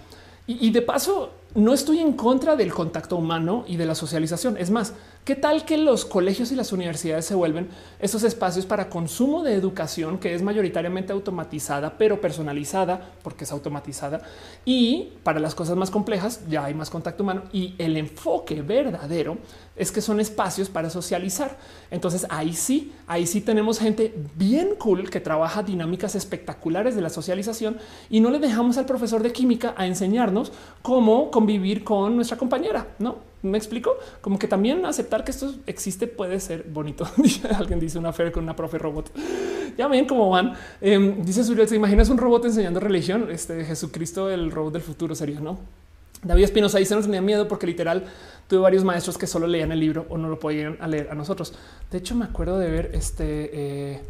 y de paso no estoy en contra del contacto humano y de la socialización. Es más, ¿Qué tal que los colegios y las universidades se vuelven esos espacios para consumo de educación que es mayoritariamente automatizada, pero personalizada porque es automatizada y para las cosas más complejas ya hay más contacto humano y el enfoque verdadero es que son espacios para socializar. Entonces ahí sí, ahí sí tenemos gente bien cool que trabaja dinámicas espectaculares de la socialización y no le dejamos al profesor de química a enseñarnos cómo convivir con nuestra compañera, no? Me explico como que también aceptar que esto existe puede ser bonito. Alguien dice una fe con una profe robot. Ya ven cómo van. Em, dice Suriel, ¿te imaginas un robot enseñando religión? Este Jesucristo, el robot del futuro sería, ¿no? David Espinosa dice nos tenía miedo porque literal tuve varios maestros que solo leían el libro o no lo podían leer a nosotros. De hecho, me acuerdo de ver este eh,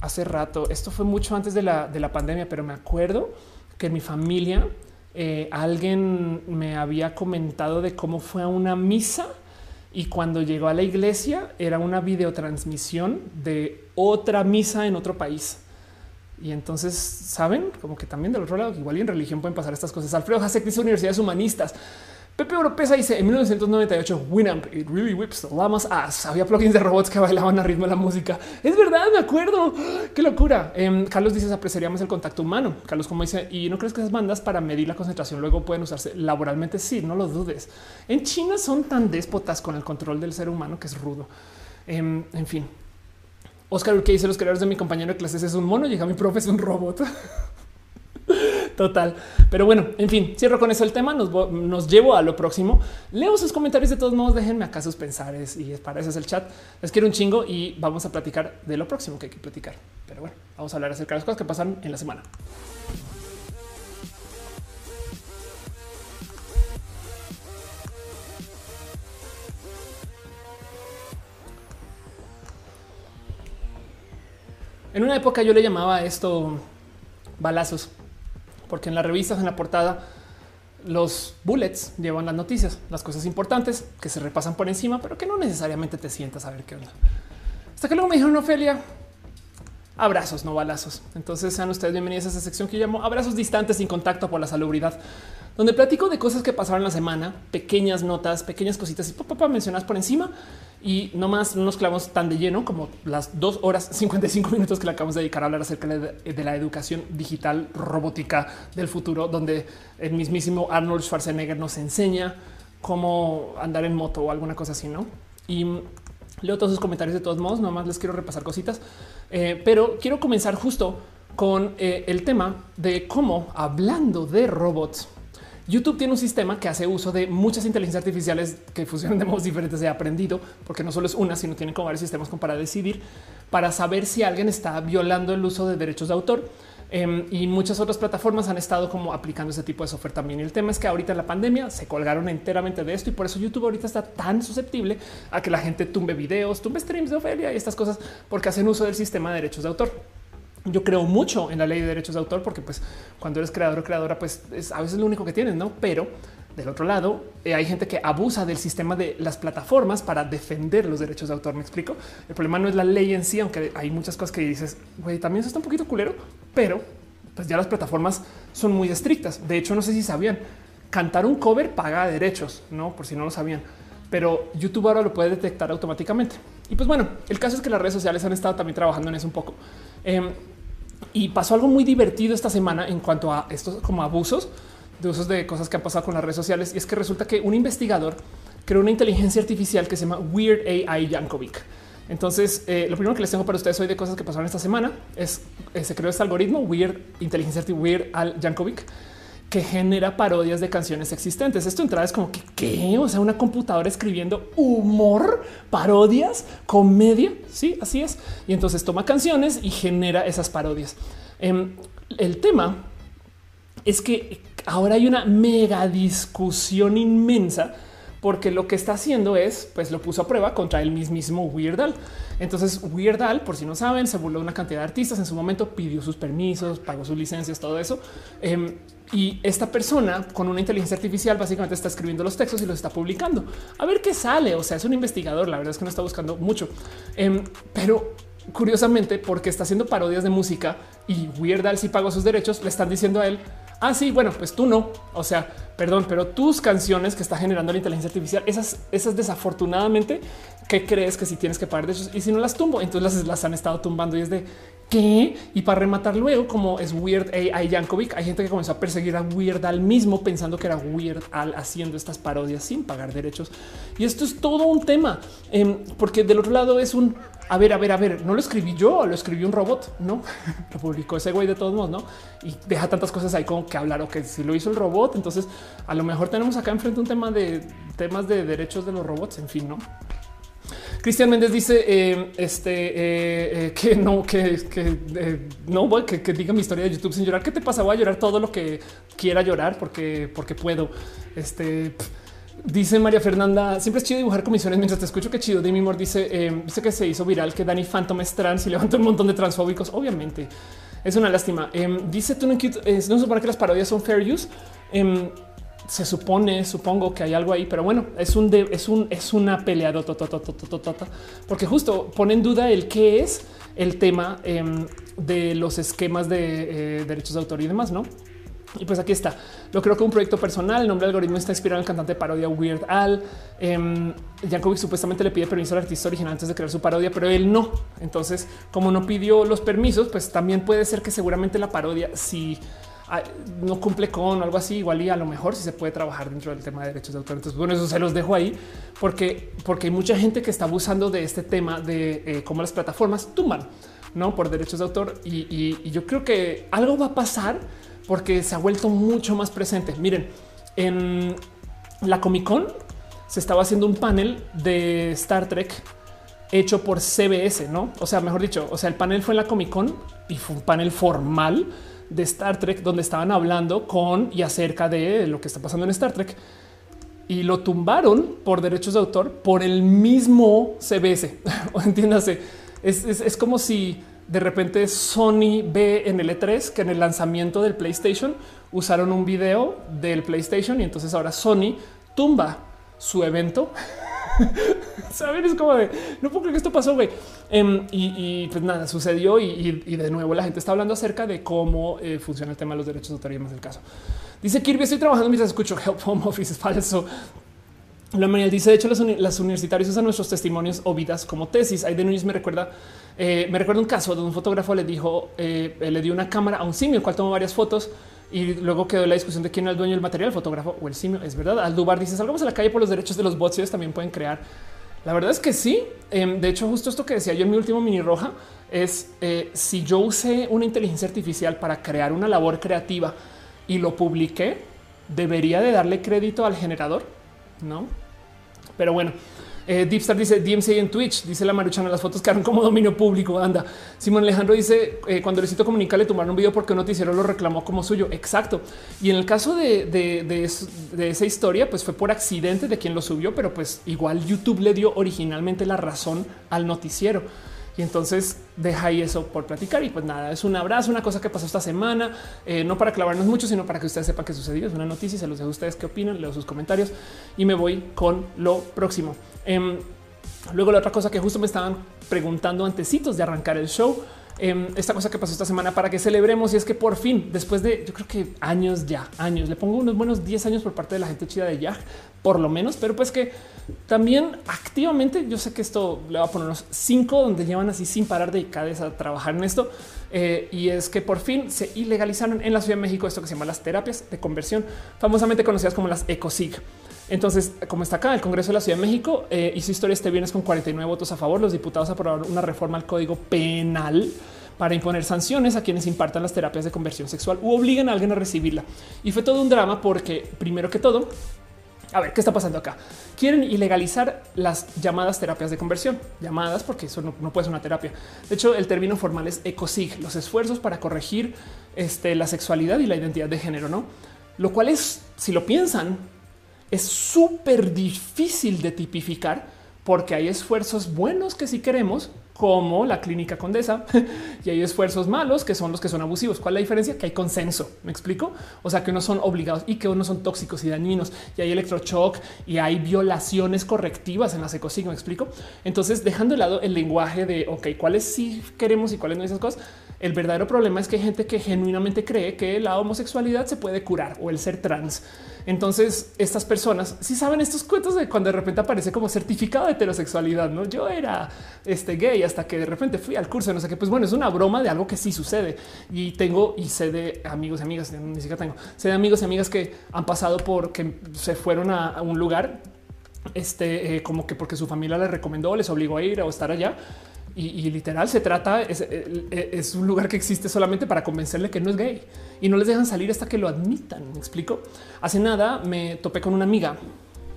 hace rato. Esto fue mucho antes de la, de la pandemia, pero me acuerdo que en mi familia eh, alguien me había comentado de cómo fue a una misa y cuando llegó a la iglesia era una videotransmisión de otra misa en otro país. Y entonces saben como que también del otro lado, igual en religión pueden pasar estas cosas. Alfredo Hasek dice universidades humanistas. Pepe Oropesa dice en 1998 Winamp it really whips the llamas ass. Había plugins de robots que bailaban a ritmo de la música. Es verdad, me acuerdo. Qué locura. Em, Carlos dice apreciaríamos el contacto humano. Carlos, como dice, y no crees que esas bandas para medir la concentración luego pueden usarse laboralmente? Sí, no lo dudes. En China son tan déspotas con el control del ser humano que es rudo. Em, en fin, Oscar que dice los creadores de mi compañero de clases es un mono, llega mi profe es un robot. Total. Pero bueno, en fin, cierro con eso el tema. Nos, llevo a lo próximo. Leo sus comentarios de todos modos. Déjenme acá sus pensares y para eso es el chat. Les quiero un chingo y vamos a platicar de lo próximo que hay que platicar. Pero bueno, vamos a hablar acerca de las cosas que pasan en la semana. En una época yo le llamaba esto balazos, porque en las revistas, en la portada, los bullets llevan las noticias, las cosas importantes que se repasan por encima, pero que no necesariamente te sientas a ver qué onda. Hasta que luego me dijeron, Ofelia, abrazos, no balazos. Entonces sean ustedes bienvenidos a esa sección que llamo abrazos distantes sin contacto por la salubridad, donde platico de cosas que pasaron la semana, pequeñas notas, pequeñas cositas y papá mencionas por encima y no más no nos clavamos tan de lleno como las dos horas 55 minutos que le acabamos de dedicar a hablar acerca de, la educación digital robótica del futuro, donde el mismísimo Arnold Schwarzenegger nos enseña cómo andar en moto o alguna cosa así, ¿no? Y leo todos sus comentarios de todos modos, nomás les quiero repasar cositas, eh, pero quiero comenzar justo con eh, el tema de cómo, hablando de robots, YouTube tiene un sistema que hace uso de muchas inteligencias artificiales que funcionan de modos diferentes. He aprendido porque no solo es una, sino tienen como varios sistemas para decidir para saber si alguien está violando el uso de derechos de autor. Em, y muchas otras plataformas han estado como aplicando ese tipo de software también. El tema es que ahorita en la pandemia se colgaron enteramente de esto y por eso YouTube ahorita está tan susceptible a que la gente tumbe videos, tumbe streams de Ofelia y estas cosas porque hacen uso del sistema de derechos de autor yo creo mucho en la ley de derechos de autor porque pues cuando eres creador o creadora pues es a veces lo único que tienes, ¿no? Pero del otro lado eh, hay gente que abusa del sistema de las plataformas para defender los derechos de autor, ¿me explico? El problema no es la ley en sí, aunque hay muchas cosas que dices, güey, también eso está un poquito culero, pero pues ya las plataformas son muy estrictas. De hecho, no sé si sabían, cantar un cover paga derechos, ¿no? Por si no lo sabían pero YouTube ahora lo puede detectar automáticamente. Y pues bueno, el caso es que las redes sociales han estado también trabajando en eso un poco. Em, y pasó algo muy divertido esta semana en cuanto a estos como abusos de usos de cosas que han pasado con las redes sociales. Y es que resulta que un investigador creó una inteligencia artificial que se llama Weird AI Yankovic. Entonces, eh, lo primero que les tengo para ustedes hoy de cosas que pasaron esta semana es eh, se creó este algoritmo Weird Inteligencia Artificial Weird Al Yankovic que genera parodias de canciones existentes. Esto entrada es como que qué, o sea, una computadora escribiendo humor, parodias, comedia. Sí, así es. Y entonces toma canciones y genera esas parodias. Em, el tema es que ahora hay una mega discusión inmensa porque lo que está haciendo es, pues lo puso a prueba contra el mismísimo Weird Al. Entonces Weird Al, por si no saben, se burló una cantidad de artistas en su momento, pidió sus permisos, pagó sus licencias, todo eso. Em, y esta persona con una inteligencia artificial básicamente está escribiendo los textos y los está publicando. A ver qué sale. O sea, es un investigador. La verdad es que no está buscando mucho, em, pero curiosamente, porque está haciendo parodias de música y Weird Al si pagó sus derechos, le están diciendo a él, ah, sí, bueno, pues tú no. O sea, perdón, pero tus canciones que está generando la inteligencia artificial, esas, esas desafortunadamente, ¿qué crees que si tienes que pagar de esos? Y si no las tumbo, entonces las, las han estado tumbando y es de qué. Y para rematar luego, como es Weird AI Yankovic, hay gente que comenzó a perseguir a Weird Al mismo pensando que era Weird Al haciendo estas parodias sin pagar derechos. Y esto es todo un tema, em, porque del otro lado es un a ver, a ver, a ver, no lo escribí yo, lo escribió un robot, no lo publicó ese güey de todos modos, no? Y deja tantas cosas ahí como que hablar o que si lo hizo el robot, entonces a lo mejor tenemos acá enfrente un tema de temas de derechos de los robots, en fin, no? Cristian Méndez dice eh, este eh, eh, que no, que, no voy que, que, diga mi historia de YouTube sin llorar. ¿Qué te pasa? Voy a llorar todo lo que quiera llorar porque, porque puedo. Este dice María Fernanda. Siempre es chido dibujar comisiones mientras te escucho. Qué chido. Demi Moore dice: Dice que se hizo viral que Danny Phantom es trans y levanta un montón de transfóbicos. Obviamente es una lástima. dice tú no, no supone que las parodias son fair use. Em, se supone, supongo que hay algo ahí, pero bueno, es un, es un, es una pelea porque justo pone en duda el qué es el tema em, de los esquemas de eh, derechos de autor y demás, no? Y pues aquí está. Lo creo que un proyecto personal. El nombre del algoritmo está inspirado en el cantante de parodia Weird Al. Eh, supuestamente le pide permiso al artista original antes de crear su parodia, pero él no. Entonces, como no pidió los permisos, pues también puede ser que seguramente la parodia, si no cumple con algo así, igual y a lo mejor si se puede trabajar dentro del tema de derechos de autor. Entonces, bueno, eso se los dejo ahí porque, porque hay mucha gente que está abusando de este tema de eh, cómo las plataformas tumban no por derechos de autor. Y, yo creo que algo va a pasar porque se ha vuelto mucho más presente. Miren, en la Comic Con se estaba haciendo un panel de Star Trek hecho por CBS, no? O sea, mejor dicho, o sea, el panel fue en la Comic Con y fue un panel formal de Star Trek donde estaban hablando con y acerca de lo que está pasando en Star Trek y lo tumbaron por derechos de autor por el mismo CBS. entiéndase, es, como si de repente Sony ve en el E3 que en el lanzamiento del PlayStation usaron un video del PlayStation y entonces ahora Sony tumba su evento Saben, es como de no puedo creer que esto pasó, güey. Em, y, pues nada, sucedió. Y, de nuevo, la gente está hablando acerca de cómo eh, funciona el tema de los derechos de autor y más del caso. Dice Kirby, estoy trabajando mientras escucho Help Home Office. Es falso. La mañana dice: De hecho, las, universitarios usan nuestros testimonios o vidas como tesis. Hay de Núñez me recuerda, eh, me recuerda un caso de un fotógrafo le dijo, eh, le dio una cámara a un simio, el cual tomó varias fotos y luego quedó la discusión de quién era el dueño del material, el fotógrafo o el simio. Es verdad. Aldubar dice salgamos a la calle por los derechos de los bots. Ellos también pueden crear. La verdad es que sí. Em, de hecho, justo esto que decía yo en mi último mini roja es eh, si yo usé una inteligencia artificial para crear una labor creativa y lo publiqué, debería de darle crédito al generador, no? Pero bueno, eh, Deepstar dice DMC en Twitch, dice la Maruchana, las fotos quedaron como dominio público. Anda. Simón Alejandro dice eh, cuando Luisito Comunica le tomaron un video porque un noticiero lo reclamó como suyo. Exacto. Y en el caso de, de, esa historia, pues fue por accidente de quien lo subió, pero pues igual YouTube le dio originalmente la razón al noticiero. Y entonces deja ahí eso por platicar. Y pues nada, es un abrazo, una cosa que pasó esta semana, eh, no para clavarnos mucho, sino para que ustedes sepan qué sucedió. Es una noticia y se los dejo a ustedes qué opinan, leo sus comentarios y me voy con lo próximo. Em, luego la otra cosa que justo me estaban preguntando antecitos de arrancar el show, em, esta cosa que pasó esta semana para que celebremos y es que por fin, después de yo creo que años ya, años, le pongo unos buenos 10 años por parte de la gente chida de Yag, por lo menos, pero pues que también activamente, yo sé que esto le va a poner unos cinco donde llevan así sin parar dedicadas a trabajar en esto. Eh, y es que por fin se ilegalizaron en la Ciudad de México esto que se llama las terapias de conversión, famosamente conocidas como las ECOSIG. Entonces, como está acá, el Congreso de la Ciudad de México eh, hizo historia este viernes con 49 votos a favor. Los diputados aprobaron una reforma al Código Penal para imponer sanciones a quienes impartan las terapias de conversión sexual u obligan a alguien a recibirla. Y fue todo un drama porque, primero que todo, a ver, ¿qué está pasando acá? Quieren ilegalizar las llamadas terapias de conversión, llamadas porque eso no, puede ser una terapia. De hecho, el término formal es ECOSIG, los esfuerzos para corregir este, la sexualidad y la identidad de género, ¿no? Lo cual es, si lo piensan, es súper difícil de tipificar porque hay esfuerzos buenos que si queremos, como la clínica condesa y hay esfuerzos malos que son los que son abusivos. ¿Cuál es la diferencia? Que hay consenso. Me explico. O sea, que no son obligados y que unos son tóxicos y dañinos y hay electroshock y hay violaciones correctivas en la ecosig. Me explico. Entonces, dejando de lado el lenguaje de ok, cuáles sí queremos y cuáles no esas cosas. El verdadero problema es que hay gente que genuinamente cree que la homosexualidad se puede curar o el ser trans. Entonces, estas personas si saben estos cuentos de cuando de repente aparece como certificado de heterosexualidad. No, yo era este gay hasta que de repente fui al curso. No sé qué. Pues bueno, es una broma de algo que sí sucede y tengo y sé de amigos y amigas, ni siquiera tengo, sé de amigos y amigas que han pasado por que se fueron a, un lugar este, eh, como que porque su familia les recomendó, les obligó a ir o estar allá y, literal se trata, es, un lugar que existe solamente para convencerle que no es gay y no les dejan salir hasta que lo admitan. Me explico. Hace nada me topé con una amiga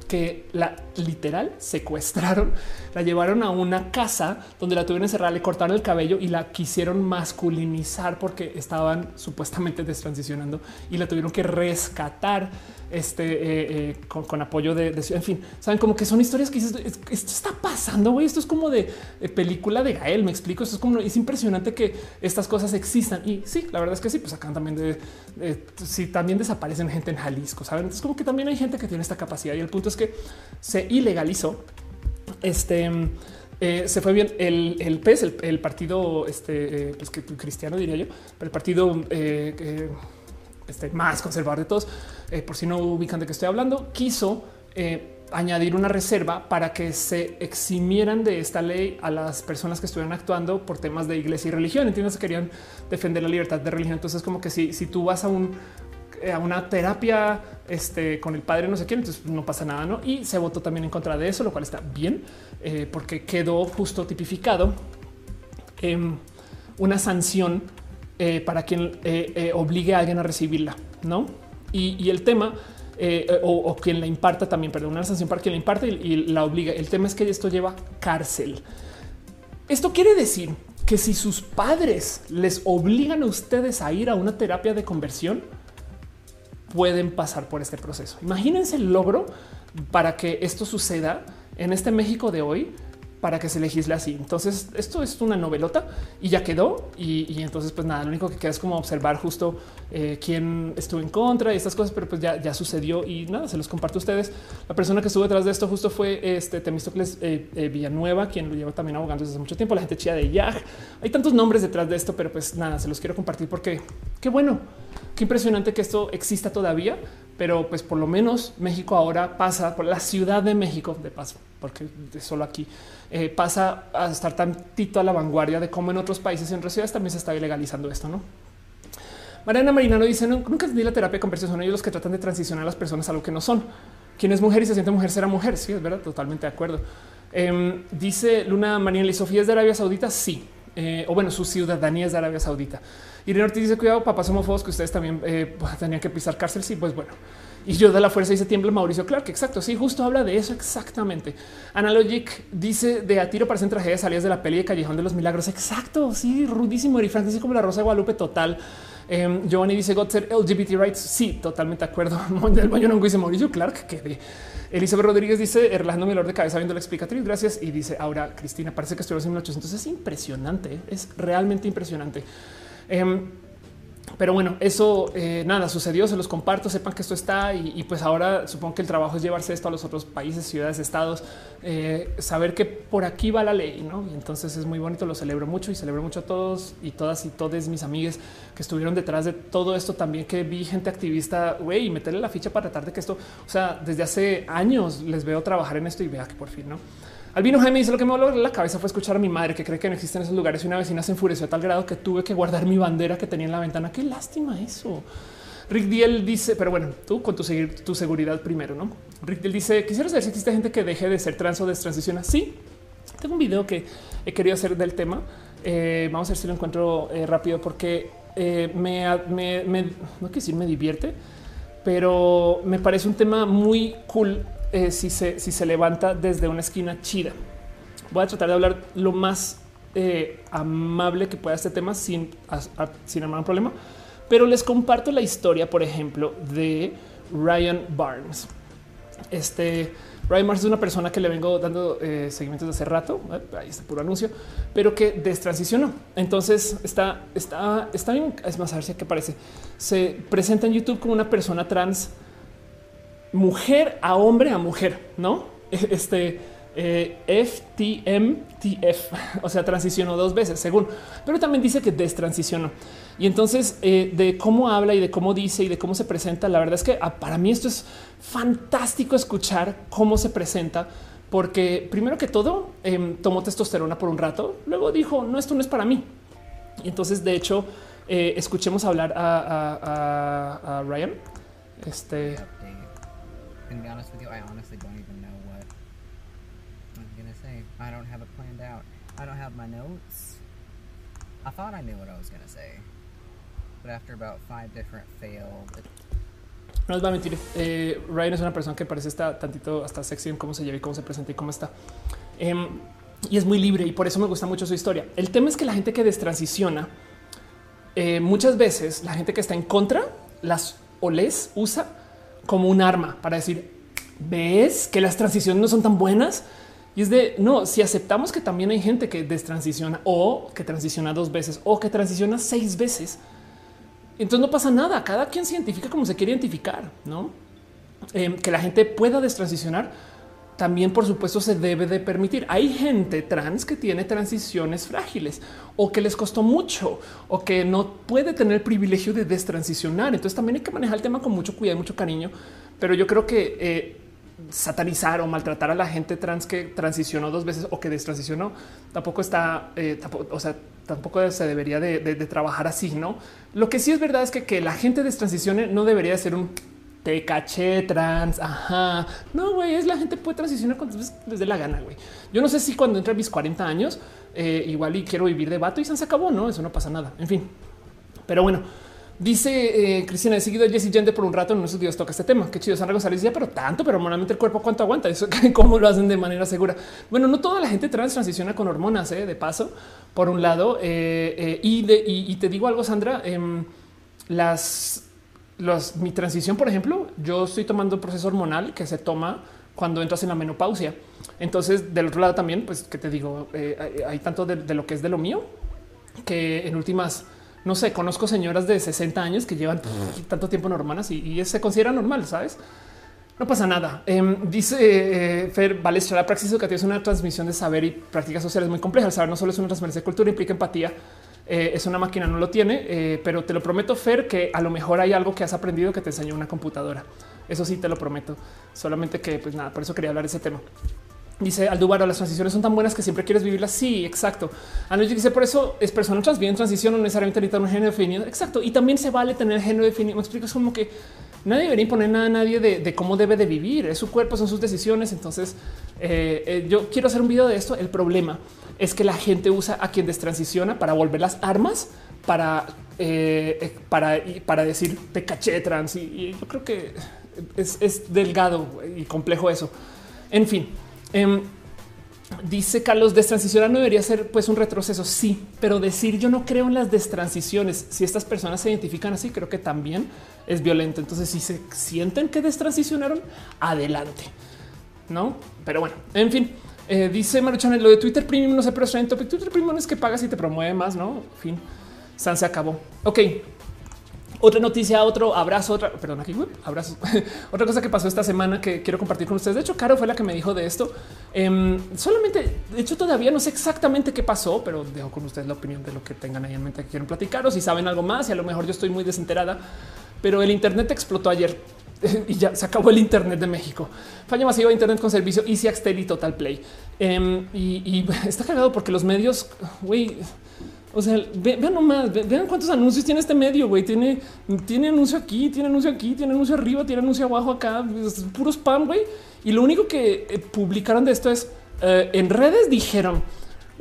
que la literal secuestraron, la llevaron a una casa donde la tuvieron encerrada, le cortaron el cabello y la quisieron masculinizar porque estaban supuestamente destransicionando y la tuvieron que rescatar este, eh, eh, con, apoyo de, en fin, saben como que son historias que esto está pasando, güey, esto es como de, película de Gael, me explico, esto es como, es impresionante que estas cosas existan y sí, la verdad es que sí, pues acá también de, sí, también desaparecen gente en Jalisco, saben, es como que también hay gente que tiene esta capacidad y el punto es que se ilegalizó este... Eh, se fue bien el, el PES, el, partido este, pues que, cristiano diría yo, el partido este, más conservador de todos, eh, por si no ubican de qué estoy hablando, quiso eh, añadir una reserva para que se eximieran de esta ley a las personas que estuvieran actuando por temas de iglesia y religión. Entiendes querían defender la libertad de religión. Entonces, como que si, si tú vas a un eh, a una terapia este, con el padre, no sé quién, entonces no pasa nada, ¿no? Y se votó también en contra de eso, lo cual está bien, porque quedó justo tipificado en una sanción eh, para quien eh, eh, obligue a alguien a recibirla, no? Y, el tema o, quien la imparta también, perdón, una sanción para quien la imparte y, la obliga. El tema es que esto lleva cárcel. Esto quiere decir que si sus padres les obligan a ustedes a ir a una terapia de conversión, pueden pasar por este proceso. Imagínense el logro para que esto suceda en este México de hoy para que se legisle así. Entonces esto es una novelota y ya quedó. Y, entonces pues nada, lo único que queda es como observar justo eh, quién estuvo en contra y estas cosas, pero pues ya, ya sucedió y nada, se los comparto a ustedes. La persona que estuvo detrás de esto justo fue este Temistocles eh, eh, Villanueva, quien lo lleva también abogando desde hace mucho tiempo, la gente chida de YAG. Hay tantos nombres detrás de esto, pero pues nada, se los quiero compartir porque qué bueno, qué impresionante que esto exista todavía pero pues por lo menos México ahora pasa por la Ciudad de México de paso, porque solo aquí eh, pasa a estar tantito a la vanguardia de cómo en otros países y en otras ciudades también se está ilegalizando esto, ¿no? Mariana Marinano dice, nunca entendí la terapia de conversión, son ellos los que tratan de transicionar a las personas a lo que no son. Quien es mujer y se siente mujer será mujer. Sí, es verdad, totalmente de acuerdo. Em, dice Luna Mariana y Sofía es de Arabia Saudita. Sí, eh, o bueno, su ciudadanía es de Arabia Saudita. Irene Ortiz dice cuidado, papás homófobos que ustedes también eh, tenían que pisar cárcel. Sí, pues bueno. Y yo de la fuerza dice tiembla Mauricio Clark. Exacto. Sí, justo habla de eso. Exactamente. Analogic dice de a tiro parecen tragedias salidas de la peli de Callejón de los Milagros. Exacto. Sí, rudísimo. Y Frank dice como la Rosa de Guadalupe total. Eh, Giovanni dice Gotzer LGBT rights. Sí, totalmente de acuerdo. El baño no dice Mauricio Clark que Elizabeth Rodríguez dice relajando mi dolor de cabeza viendo la explicatriz. Gracias. Y dice ahora Cristina parece que estuvo en 1800. Es impresionante. Es realmente impresionante. Em, pero bueno, eso eh, nada sucedió, se los comparto, sepan que esto está y, pues ahora supongo que el trabajo es llevarse esto a los otros países, ciudades, estados, eh, saber que por aquí va la ley, ¿no? Y entonces es muy bonito, lo celebro mucho y celebro mucho a todos y todas y todos mis amigos que estuvieron detrás de todo esto también, que vi gente activista, güey, y meterle la ficha para tratar de que esto, o sea, desde hace años les veo trabajar en esto y vea que por fin, ¿no? Albino Jaime dice lo que me voló la cabeza fue escuchar a mi madre que cree que no existen esos lugares y una vecina se enfureció a tal grado que tuve que guardar mi bandera que tenía en la ventana. Qué lástima eso. Rick Diel dice, pero bueno, tú con tu, seguridad primero, ¿no? Rick Diel dice, quisiera saber si existe gente que deje de ser trans o destransiciona. Sí, tengo un video que he querido hacer del tema. Eh, vamos a ver si lo encuentro eh, rápido porque eh, me, me, me, no quiero decir me divierte, pero me parece un tema muy cool eh, si, se, si se levanta desde una esquina chida. Voy a tratar de hablar lo más eh, amable que pueda este tema sin, sin armar un problema, pero les comparto la historia, por ejemplo, de Ryan Barnes. Este Ryan Barnes es una persona que le vengo dando eh, seguimientos de hace rato. ahí está puro anuncio, pero que destransicionó. Entonces está, está, está bien. Es más, a ver si parece. Se presenta en YouTube como una persona trans mujer a hombre a mujer, no? Este eh, FTMTF, o sea, transicionó dos veces según, pero también dice que destransicionó. Y entonces eh, de cómo habla y de cómo dice y de cómo se presenta, la verdad es que ah, para mí esto es fantástico escuchar cómo se presenta, porque primero que todo em, tomó testosterona por un rato, luego dijo, no, esto no es para mí. Y entonces, de hecho, eh, escuchemos hablar a, a Ryan. Este gonna be honest with you, I honestly don't even know what I'm gonna say. I don't have it planned out. I don't have my notes. I thought I knew what I was gonna say, but after about five different failed. No les va a mentir. Eh, Ryan es una persona que parece estar tantito hasta sexy en cómo se lleva y cómo se presenta y cómo está. Em, y es muy libre y por eso me gusta mucho su historia. El tema es que la gente que destransiciona, eh, muchas veces la gente que está en contra las o les usa como un arma para decir, ves que las transiciones no son tan buenas. Y es de no, si aceptamos que también hay gente que destransiciona o que transiciona dos veces o que transiciona seis veces, entonces no pasa nada. Cada quien se identifica como se quiere identificar, no? Em, que la gente pueda destransicionar también, por supuesto, se debe de permitir. Hay gente trans que tiene transiciones frágiles o que les costó mucho o que no puede tener el privilegio de destransicionar. Entonces también hay que manejar el tema con mucho cuidado y mucho cariño. Pero yo creo que eh, satanizar o maltratar a la gente trans que transicionó dos veces o que destransicionó tampoco está, eh, o sea, tampoco se debería de, trabajar así, ¿no? Lo que sí es verdad es que, que la gente destransicione no debería ser un te caché trans. Ajá. No, güey, es la gente puede transicionar cuando les dé la gana, güey. Yo no sé si cuando entre mis 40 años, eh, igual y quiero vivir de vato y se acabó, no? Eso no pasa nada. En fin, pero bueno, Dice eh, Cristina, he seguido a Jesse Gente por un rato en unos días toca este tema. Qué chido, Sandra González ya, pero tanto, pero normalmente el cuerpo cuánto aguanta eso, cómo lo hacen de manera segura. Bueno, no toda la gente trans transiciona con hormonas, eh, de paso, por un lado. Y, de, y, te digo algo, Sandra, em, las, los, mi transición, por ejemplo, yo estoy tomando un proceso hormonal que se toma cuando entras en la menopausia. Entonces, del otro lado también, pues que te digo, hay, tanto de lo que es de lo mío que en últimas no sé, conozco señoras de 60 años que llevan tanto tiempo en hormonas y, se considera normal, ¿sabes? No pasa nada. Em, dice eh, Fer Balestra, la praxis educativa es una transmisión de saber y prácticas sociales muy compleja. El saber no solo es una transferencia de cultura, implica empatía. Eh, es una máquina, no lo tiene, eh, pero te lo prometo, Fer, que a lo mejor hay algo que has aprendido que te enseñó una computadora. Eso sí, te lo prometo. Solamente que, pues nada, por eso quería hablar de ese tema. Dice Aldubaro, las transiciones son tan buenas que siempre quieres vivirlas. Sí, exacto. Anoche dice por eso es persona trans bien transición, no necesariamente necesita un género definido. Exacto. Y también se vale tener género definido. Me explico, es como que nadie debería imponer nada a nadie de, cómo debe de vivir. Es su cuerpo, son sus decisiones. Entonces eh, yo quiero hacer un video de esto. El problema es que la gente usa a quien destransiciona para volver las armas para, eh, para, para decir te caché trans. Y, yo creo que es, es delgado y complejo eso. En fin. Em, dice Carlos, destransicionar no debería ser pues un retroceso. Sí, pero decir yo no creo en las destransiciones. Si estas personas se identifican así, creo que también es violento. Entonces, si se sienten que destransicionaron, adelante. No, pero bueno, en fin, eh, dice Maruchan, lo de Twitter Premium no sé, pero es Twitter Premium es que pagas y te promueve más, no? En fin, San se acabó. Ok, otra noticia, otro abrazo, otra, perdón, aquí, abrazo. otra cosa que pasó esta semana que quiero compartir con ustedes. De hecho, Caro fue la que me dijo de esto. Em, solamente, de hecho, todavía no sé exactamente qué pasó, pero dejo con ustedes la opinión de lo que tengan ahí en mente que quieren platicar o si saben algo más y a lo mejor yo estoy muy desenterada, pero el Internet explotó ayer y ya se acabó el Internet de México. Falla masiva de Internet con servicio Easy Axtel y Total Play. Em, y, está cagado porque los medios, güey, o sea, vean nomás, vean cuántos anuncios tiene este medio, güey. Tiene, tiene anuncio aquí, tiene anuncio aquí, tiene anuncio arriba, tiene anuncio abajo acá, es puro spam, güey. Y lo único que eh, publicaron de esto es eh, en redes dijeron,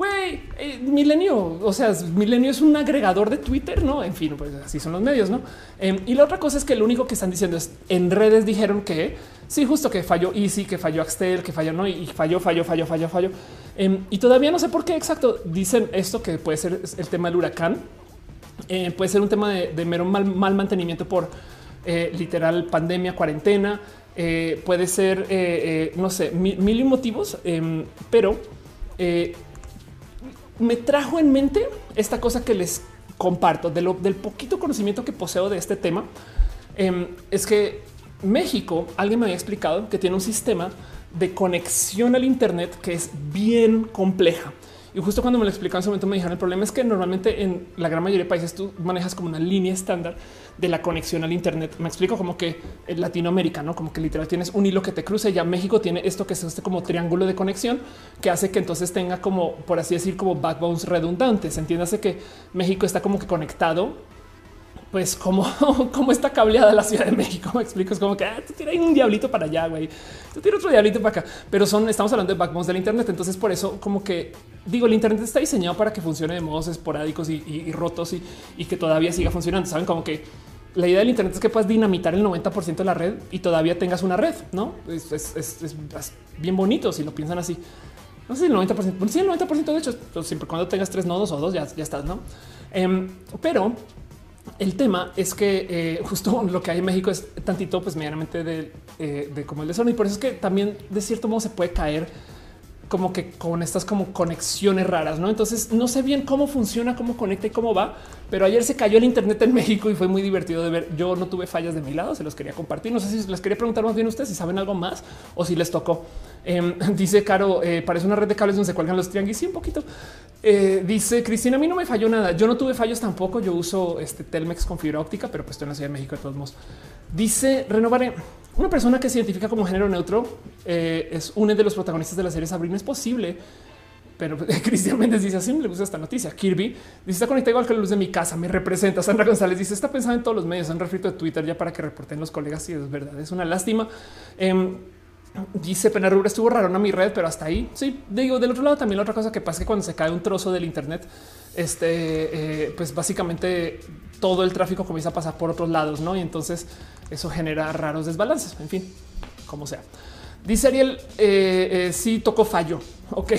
güey, eh, Milenio, o sea, Milenio es un agregador de Twitter, no? En fin, pues así son los medios, no? Em, y la otra cosa es que lo único que están diciendo es en redes dijeron que sí, justo que falló Easy, que falló Axtel, que falló, no? Y falló, falló, falló, falló, falló. Em, y todavía no sé por qué exacto dicen esto que puede ser el tema del huracán. Eh, puede ser un tema de, mero mal, mantenimiento por eh, literal pandemia, cuarentena. Puede ser, no sé, mil, motivos, em, pero me trajo en mente esta cosa que les comparto de lo, del poquito conocimiento que poseo de este tema. Em, es que México, alguien me había explicado que tiene un sistema de conexión al Internet que es bien compleja. Y justo cuando me lo explicaron en ese momento me dijeron el problema es que normalmente en la gran mayoría de países tú manejas como una línea estándar de la conexión al Internet. Me explico como que en Latinoamérica, no como que literal tienes un hilo que te cruce. Ya México tiene esto que es este como triángulo de conexión que hace que entonces tenga como por así decir como backbones redundantes. Entiéndase que México está como que conectado pues como, como está cableada la Ciudad de México. Me explico, es como que ah, tú tienes un diablito para allá, güey. Tú tienes otro diablito para acá, pero son, estamos hablando de backbones del Internet. Entonces, por eso, como que digo, el Internet está diseñado para que funcione de modos esporádicos y, rotos y, que todavía siga funcionando. Saben como que la idea del Internet es que puedas dinamitar el 90% de la red y todavía tengas una red, no es, bien bonito si lo piensan así. No sé si el 90%, bueno, sí, el 90% de hecho, pues, siempre cuando tengas tres nodos o dos ya, ya estás, no? Em, pero el tema es que eh, justo lo que hay en México es tantito, pues medianamente de, eh, como el de y por eso es que también de cierto modo se puede caer como que con estas como conexiones raras, ¿no? Entonces no sé bien cómo funciona, cómo conecta y cómo va, pero ayer se cayó el internet en México y fue muy divertido de ver. Yo no tuve fallas de mi lado, se los quería compartir. No sé si les quería preguntar más bien ustedes si saben algo más o si les tocó. Em, dice Caro, eh, parece una red de cables donde se cuelgan los triángulos. Sí, un poquito. Eh, dice Cristina, a mí no me falló nada. Yo no tuve fallos tampoco. Yo uso este Telmex con fibra óptica, pero pues estoy en la Ciudad de México de todos modos. Dice Renovaré. Una persona que se identifica como género neutro eh, es uno de los protagonistas de la serie Sabrina. Es posible, pero Cristian Méndez dice así le gusta esta noticia. Kirby dice está conectado igual que la luz de mi casa. Me representa. Sandra González dice está pensando en todos los medios. Han refrito de Twitter ya para que reporten los colegas. Si es verdad, es una lástima. Em, dice Penarrubra estuvo raro en mi red, pero hasta ahí sí digo. Del otro lado, también la otra cosa que pasa es que cuando se cae un trozo del Internet, este, eh, pues básicamente todo el tráfico comienza a pasar por otros lados, no? Y entonces eso genera raros desbalances. En fin, como sea. Dice Ariel, eh, eh, sí tocó fallo. Ok,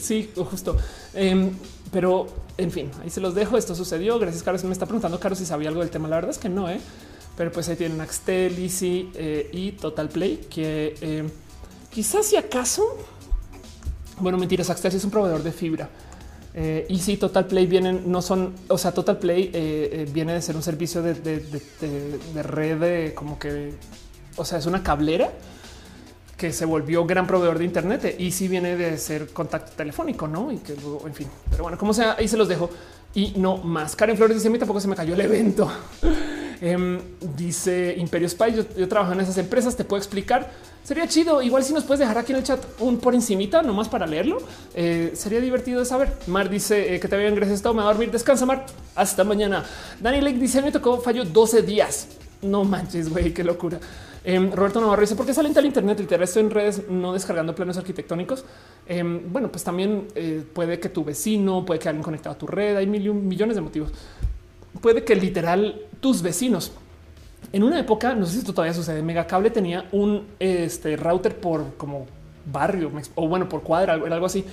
sí, justo. Em, pero en fin, ahí se los dejo. Esto sucedió. Gracias, Carlos. Me está preguntando, Carlos, si sabía algo del tema. La verdad es que no, ¿eh? pero pues ahí tienen Axtel, Easy y Total Play, que em, quizás si acaso, bueno, mentiras, Axtel es un proveedor de fibra. Eh, y si Total Play vienen, no son, o sea, Total Play eh, eh, viene de ser un servicio de, red de como que, o sea, es una cablera que se volvió gran proveedor de Internet y si viene de ser contacto telefónico, no? Y que luego, en fin, pero bueno, como sea, ahí se los dejo y no más. Karen Flores dice: A mí tampoco se me cayó el evento. Em, dice Imperio Spy. Yo, trabajo en esas empresas. Te puedo explicar Sería chido. Igual si nos puedes dejar aquí en el chat un por encimita, nomás para leerlo. Eh, sería divertido de saber. Mar dice eh, que te vean. Gracias. Todo me va a dormir. Descansa, Mar. Hasta mañana. Dani Lake dice: Me tocó fallo 12 días. No manches, güey, qué locura. Em, Roberto Navarro dice: ¿Por qué salen tal internet? El resto en redes no descargando planos arquitectónicos. Em, bueno, pues también eh, puede que tu vecino, puede que alguien conectado a tu red. Hay mil, millones de motivos. Puede que literal tus vecinos en una época, no sé si esto todavía sucede, Megacable tenía un este, router por como barrio o bueno, por cuadra, era algo así.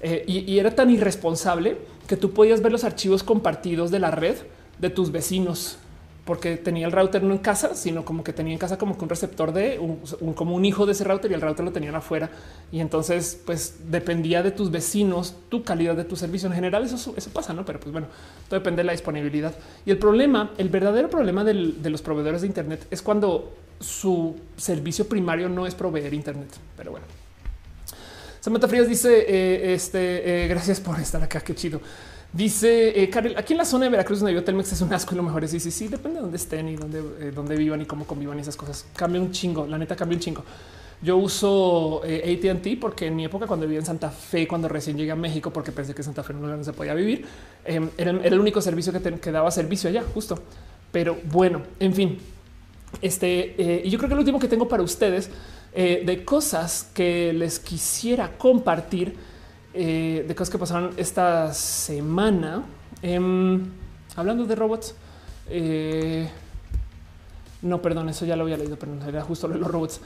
Eh, y, era tan irresponsable que tú podías ver los archivos compartidos de la red de tus vecinos porque tenía el router no en casa, sino como que tenía en casa como que un receptor de un, como un hijo de ese router y el router lo tenían afuera. Y entonces, pues dependía de tus vecinos, tu calidad de tu servicio en general. Eso, eso pasa, no? Pero pues bueno, todo depende de la disponibilidad. Y el problema, el verdadero problema de los proveedores de Internet es cuando su servicio primario no es proveer Internet. Pero bueno, Samantha Frías dice: eh, Este, eh, gracias por estar acá. Qué chido. Dice eh, aquí en la zona de Veracruz donde vivo Telmex es un asco y lo mejor es sí, sí, sí, depende de dónde estén y dónde, eh, dónde vivan y cómo convivan y esas cosas. Cambia un chingo, la neta cambia un chingo. Yo uso eh, AT&T porque en mi época cuando vivía en Santa Fe, cuando recién llegué a México, porque pensé que Santa Fe no, se podía vivir, em, era, el único servicio que, daba servicio allá, justo. Pero bueno, en fin, este y yo creo que lo último que tengo para ustedes de cosas que les quisiera compartir eh, de cosas que pasaron esta semana. Em, hablando de robots. Eh, no, perdón, eso ya lo había leído, pero era justo lo de los robots.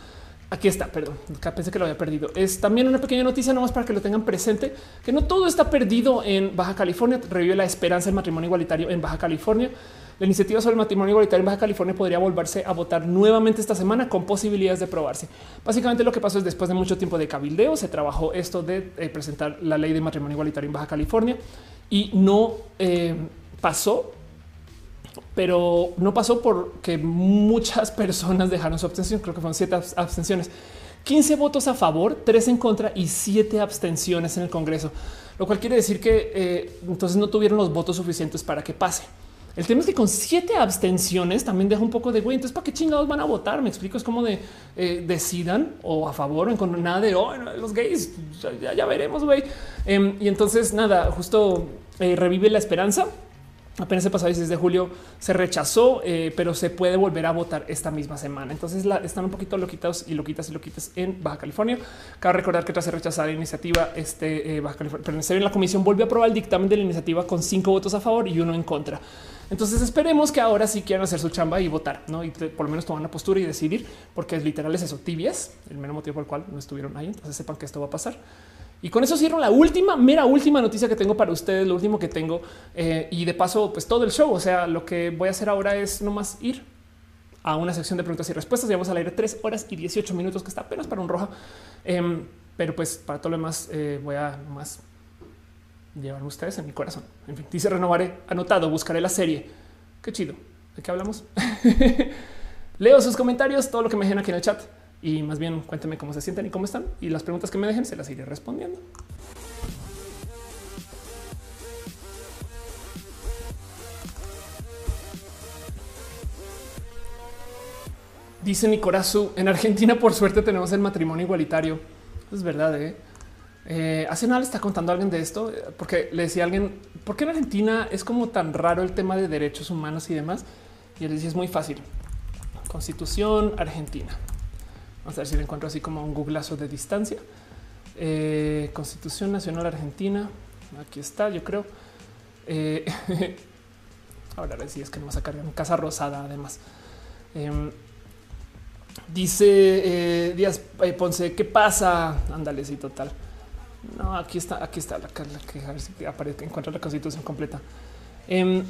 Aquí está, perdón, pensé que lo había perdido. Es también una pequeña noticia, nomás para que lo tengan presente, que no todo está perdido en Baja California. Revive la esperanza del matrimonio igualitario en Baja California. La iniciativa sobre el matrimonio igualitario en Baja California podría volverse a votar nuevamente esta semana con posibilidades de probarse. Básicamente lo que pasó es después de mucho tiempo de cabildeo, se trabajó esto de eh, presentar la ley de matrimonio igualitario en Baja California y no eh, pasó pero no pasó porque muchas personas dejaron su abstención. Creo que fueron siete abstenciones, 15 votos a favor, tres en contra y siete abstenciones en el Congreso, lo cual quiere decir que eh, entonces no tuvieron los votos suficientes para que pase. El tema es que con siete abstenciones también deja un poco de güey. Entonces, ¿para qué chingados van a votar? Me explico. Es como de eh, decidan o a favor o en con nada de oh, los gays. Ya, veremos, güey. Em, y entonces, nada, justo eh, revive la esperanza apenas el pasado 16 de julio se rechazó, eh, pero se puede volver a votar esta misma semana. Entonces la, están un poquito loquitos y loquitas y loquitas en Baja California. Cabe recordar que tras rechazar la iniciativa, este eh, Baja California, pero en la comisión volvió a aprobar el dictamen de la iniciativa con cinco votos a favor y uno en contra. Entonces esperemos que ahora sí quieran hacer su chamba y votar, no? Y por lo menos tomar una postura y decidir, porque es literal es eso, tibias, el mero motivo por el cual no estuvieron ahí. Entonces sepan que esto va a pasar. Y con eso cierro la última, mera última noticia que tengo para ustedes, lo último que tengo. Eh, y de paso, pues todo el show. O sea, lo que voy a hacer ahora es nomás ir a una sección de preguntas y respuestas. Llevamos al aire tres horas y 18 minutos, que está apenas para un roja. Em, pero pues para todo lo demás eh, voy a más llevar ustedes en mi corazón. En fin, dice renovaré, anotado, buscaré la serie. Qué chido. ¿De qué hablamos? Leo sus comentarios, todo lo que me dejen aquí en el chat y más bien cuéntenme cómo se sienten y cómo están y las preguntas que me dejen se las iré respondiendo. Dice Nicorazu, en Argentina por suerte tenemos el matrimonio igualitario. Es verdad, ¿eh? Eh, hace nada le está contando a alguien de esto, porque le decía a alguien, ¿por qué en Argentina es como tan raro el tema de derechos humanos y demás? Y él decía, es muy fácil. Constitución Argentina. Vamos a ver si le encuentro así como un googlazo de distancia. Eh, Constitución Nacional Argentina. Aquí está, yo creo. Eh, ahora sí es que no va a sacar casa rosada, además. Em, dice eh, Díaz Ponce, ¿qué pasa? Ándale, sí, total. No, aquí está, aquí está la, que a ver si aparece, encuentro la constitución completa. Em,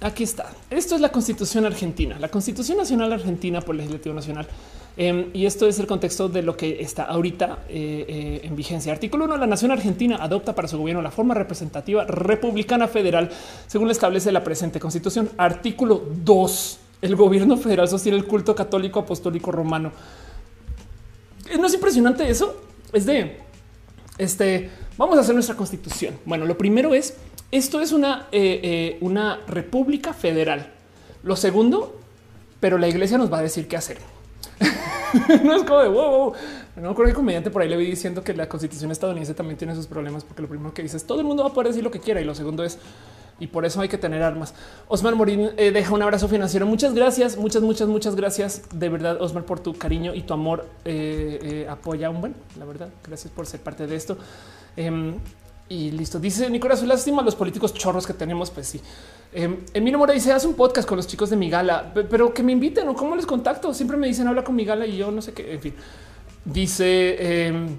aquí está. Esto es la constitución argentina, la constitución nacional argentina por legislativo nacional. Em, y esto es el contexto de lo que está ahorita eh, eh, en vigencia. Artículo 1. La nación argentina adopta para su gobierno la forma representativa republicana federal, según lo establece la presente constitución. Artículo 2. El gobierno federal sostiene el culto católico apostólico romano. Eh, ¿No es impresionante eso? Es de este. Vamos a hacer nuestra constitución. Bueno, lo primero es esto es una, una república federal. Lo segundo, pero la iglesia nos va a decir qué hacer. no es como de wow, No creo que comediante por ahí le vi diciendo que la constitución estadounidense también tiene sus problemas, porque lo primero que dice es todo el mundo va a poder decir lo que quiera. Y lo segundo es y por eso hay que tener armas. Osmar Morín eh, deja un abrazo financiero. Muchas gracias, muchas, muchas, muchas gracias de verdad, Osmar, por tu cariño y tu amor. Eh, eh, apoya un buen, la verdad. Gracias por ser parte de esto. Y listo. Dice Nicolás, lástima los políticos chorros que tenemos. Pues sí. Eh, Emilio Mora dice: Haz un podcast con los chicos de mi gala, pero que me inviten o cómo les contacto. Siempre me dicen habla con mi gala y yo no sé qué. En fin, dice. Em,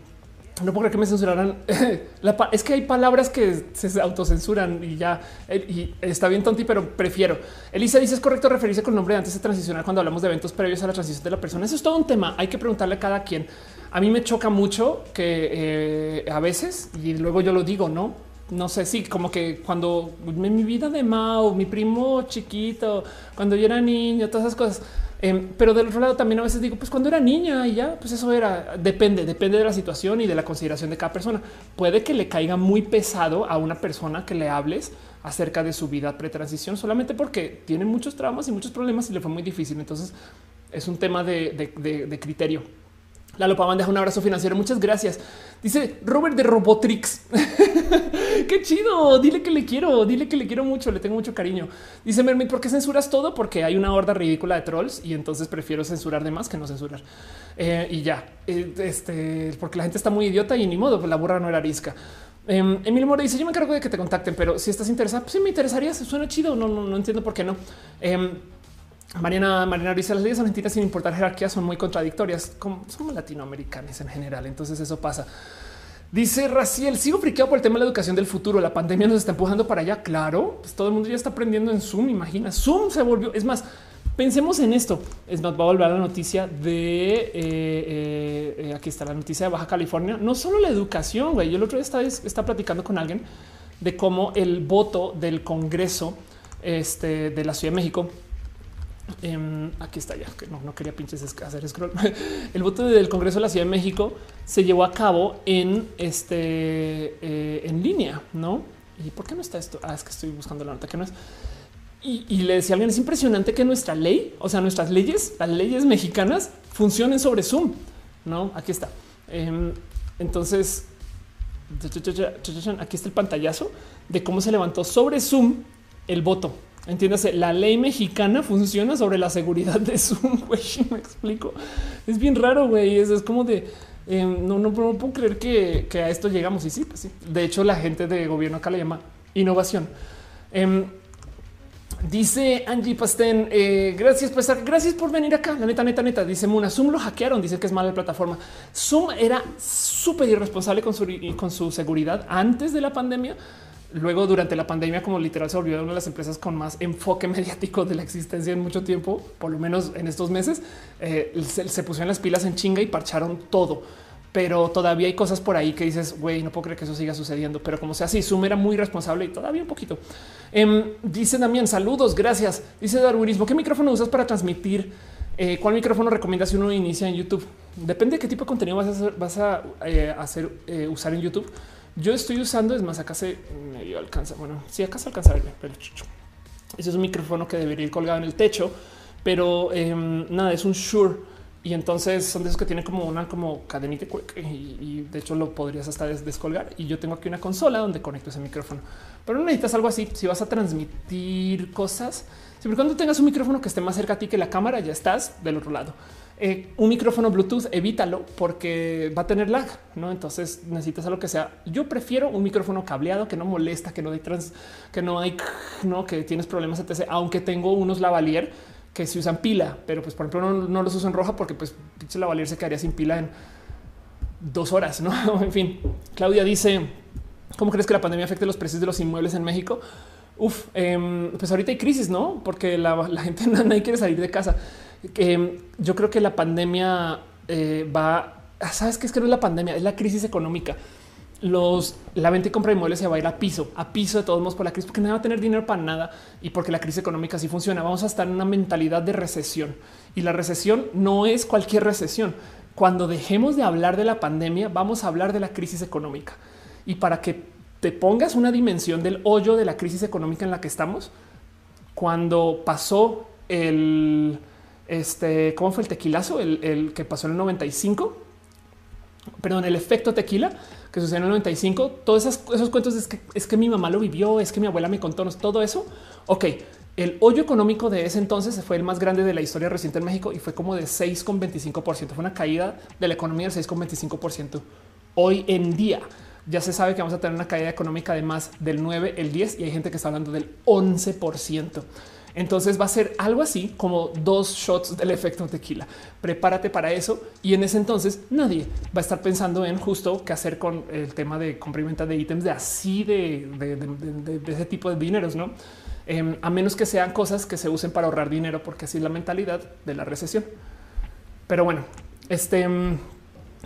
no puedo que me censuraran. es que hay palabras que se autocensuran y ya eh, y está bien tonti, pero prefiero. Elisa dice es correcto referirse con nombre antes de transicionar cuando hablamos de eventos previos a la transición de la persona. Eso es todo un tema. Hay que preguntarle a cada quien. A mí me choca mucho que eh, a veces, y luego yo lo digo, no, no sé si como que cuando mi vida de Mao, mi primo chiquito, cuando yo era niño, todas esas cosas. Em, pero del otro lado también a veces digo, pues cuando era niña y ya, pues eso era, depende, depende de la situación y de la consideración de cada persona. Puede que le caiga muy pesado a una persona que le hables acerca de su vida pretransición solamente porque tiene muchos traumas y muchos problemas y le fue muy difícil. Entonces es un tema de criterio. La Lopaman deja un abrazo financiero. Muchas gracias. Dice Robert de Robotrix. Qué chido. Dile que le quiero, dile que le quiero mucho, le tengo mucho cariño. Dice Mermit, ¿por qué censuras todo? Porque hay una horda ridícula de trolls y entonces prefiero censurar de más que no censurar. Eh, y ya, eh, este, porque la gente está muy idiota y ni modo, la burra no era arisca. Eh, Emilio Mora dice: Yo me encargo de que te contacten, pero si estás interesado, pues sí me interesaría. Suena chido. No, no, no entiendo por qué no. Em, Mariana Mariana dice las leyes argentinas sin importar jerarquía son muy contradictorias, como somos latinoamericanos en general. Entonces eso pasa. Dice Raciel, sigo friqueado por el tema de la educación del futuro. La pandemia nos está empujando para allá. Claro, pues todo el mundo ya está aprendiendo en Zoom. Imagina, Zoom se volvió. Es más, pensemos en esto. Es más, va a volver a la noticia de eh, eh, eh, aquí está la noticia de Baja California. No solo la educación. Güey. Yo el otro día estaba, platicando con alguien de cómo el voto del Congreso este, de la Ciudad de México Em, aquí está ya que no, quería pinches hacer scroll. El voto del Congreso de la Ciudad de México se llevó a cabo en este eh, en línea, no? ¿Y por qué no está esto? Ah, es que estoy buscando la nota que no es. Y, le decía a alguien, es impresionante que nuestra ley, o sea, nuestras leyes, las leyes mexicanas funcionen sobre Zoom. No, aquí está. Em, entonces, aquí está el pantallazo de cómo se levantó sobre Zoom el voto. Entiéndase, la ley mexicana funciona sobre la seguridad de Zoom. Güey, me explico. Es bien raro, güey. Es, como de em, no, no, puedo creer que, a esto llegamos. Y sí, pues sí. De hecho, la gente de gobierno acá le llama innovación. Em, dice Angie Pastén, eh, gracias, pues, gracias por venir acá. La neta, neta, neta. Dice Muna, Zoom lo hackearon. Dice que es mala la plataforma. Zoom era súper irresponsable con su, con su seguridad antes de la pandemia luego durante la pandemia, como literal se volvió una de las empresas con más enfoque mediático de la existencia en mucho tiempo, por lo menos en estos meses, eh, se, pusieron las pilas en chinga y parcharon todo. Pero todavía hay cosas por ahí que dices, güey, no puedo creer que eso siga sucediendo. Pero como sea así, Zoom era muy responsable y todavía un poquito. Em, dice también saludos, gracias. Dice Darwinismo, ¿qué micrófono usas para transmitir? Eh, ¿Cuál micrófono recomiendas si uno inicia en YouTube? Depende de qué tipo de contenido vas a hacer, vas a, eh, hacer usar en YouTube. Yo estoy usando, es más, acá se medio alcanza. Bueno, sí, acá se alcanza pero ese es un micrófono que debería ir colgado en el techo, pero em, nada, es un Shure. Y entonces son de esos que tienen como una como cadenita y, de hecho lo podrías hasta descolgar. Y yo tengo aquí una consola donde conecto ese micrófono, pero no necesitas algo así. Si vas a transmitir cosas, siempre cuando tengas un micrófono que esté más cerca a ti que la cámara, ya estás del otro lado. Eh, un micrófono Bluetooth, evítalo porque va a tener lag, no? Entonces necesitas algo que sea. Yo prefiero un micrófono cableado que no molesta, que no hay trans, que no hay, no que tienes problemas, etc. Aunque tengo unos lavalier que se usan pila, pero pues por ejemplo no, los uso en roja porque pues la lavalier se quedaría sin pila en dos horas, no? en fin, Claudia dice: ¿Cómo crees que la pandemia afecte los precios de los inmuebles en México? Uf, em, pues ahorita hay crisis, no? Porque la gente nadie quiere salir de casa que yo creo que la pandemia eh, va, ah, sabes que es que no es la pandemia, es la crisis económica. Los la venta y compra de inmuebles se va a ir a piso, a piso de todos modos por la crisis, porque no va a tener dinero para nada y porque la crisis económica sí funciona. Vamos a estar en una mentalidad de recesión y la recesión no es cualquier recesión. Cuando dejemos de hablar de la pandemia, vamos a hablar de la crisis económica y para que te pongas una dimensión del hoyo de la crisis económica en la que estamos, cuando pasó el este, ¿cómo fue el tequilazo? El, que pasó en el 95. Perdón, el efecto tequila que sucedió en el 95. Todos esos, cuentos es que, es que mi mamá lo vivió, es que mi abuela me contó todo eso. Ok, el hoyo económico de ese entonces fue el más grande de la historia reciente en México y fue como de 6,25%. Fue una caída de la economía del 6,25%. Hoy en día ya se sabe que vamos a tener una caída económica de más del 9, el 10 y hay gente que está hablando del 11%. Entonces va a ser algo así como dos shots del efecto tequila. Prepárate para eso. Y en ese entonces nadie va a estar pensando en justo qué hacer con el tema de compra de ítems de así de, ese tipo de dineros, no? Em, a menos que sean cosas que se usen para ahorrar dinero, porque así es la mentalidad de la recesión. Pero bueno, este em,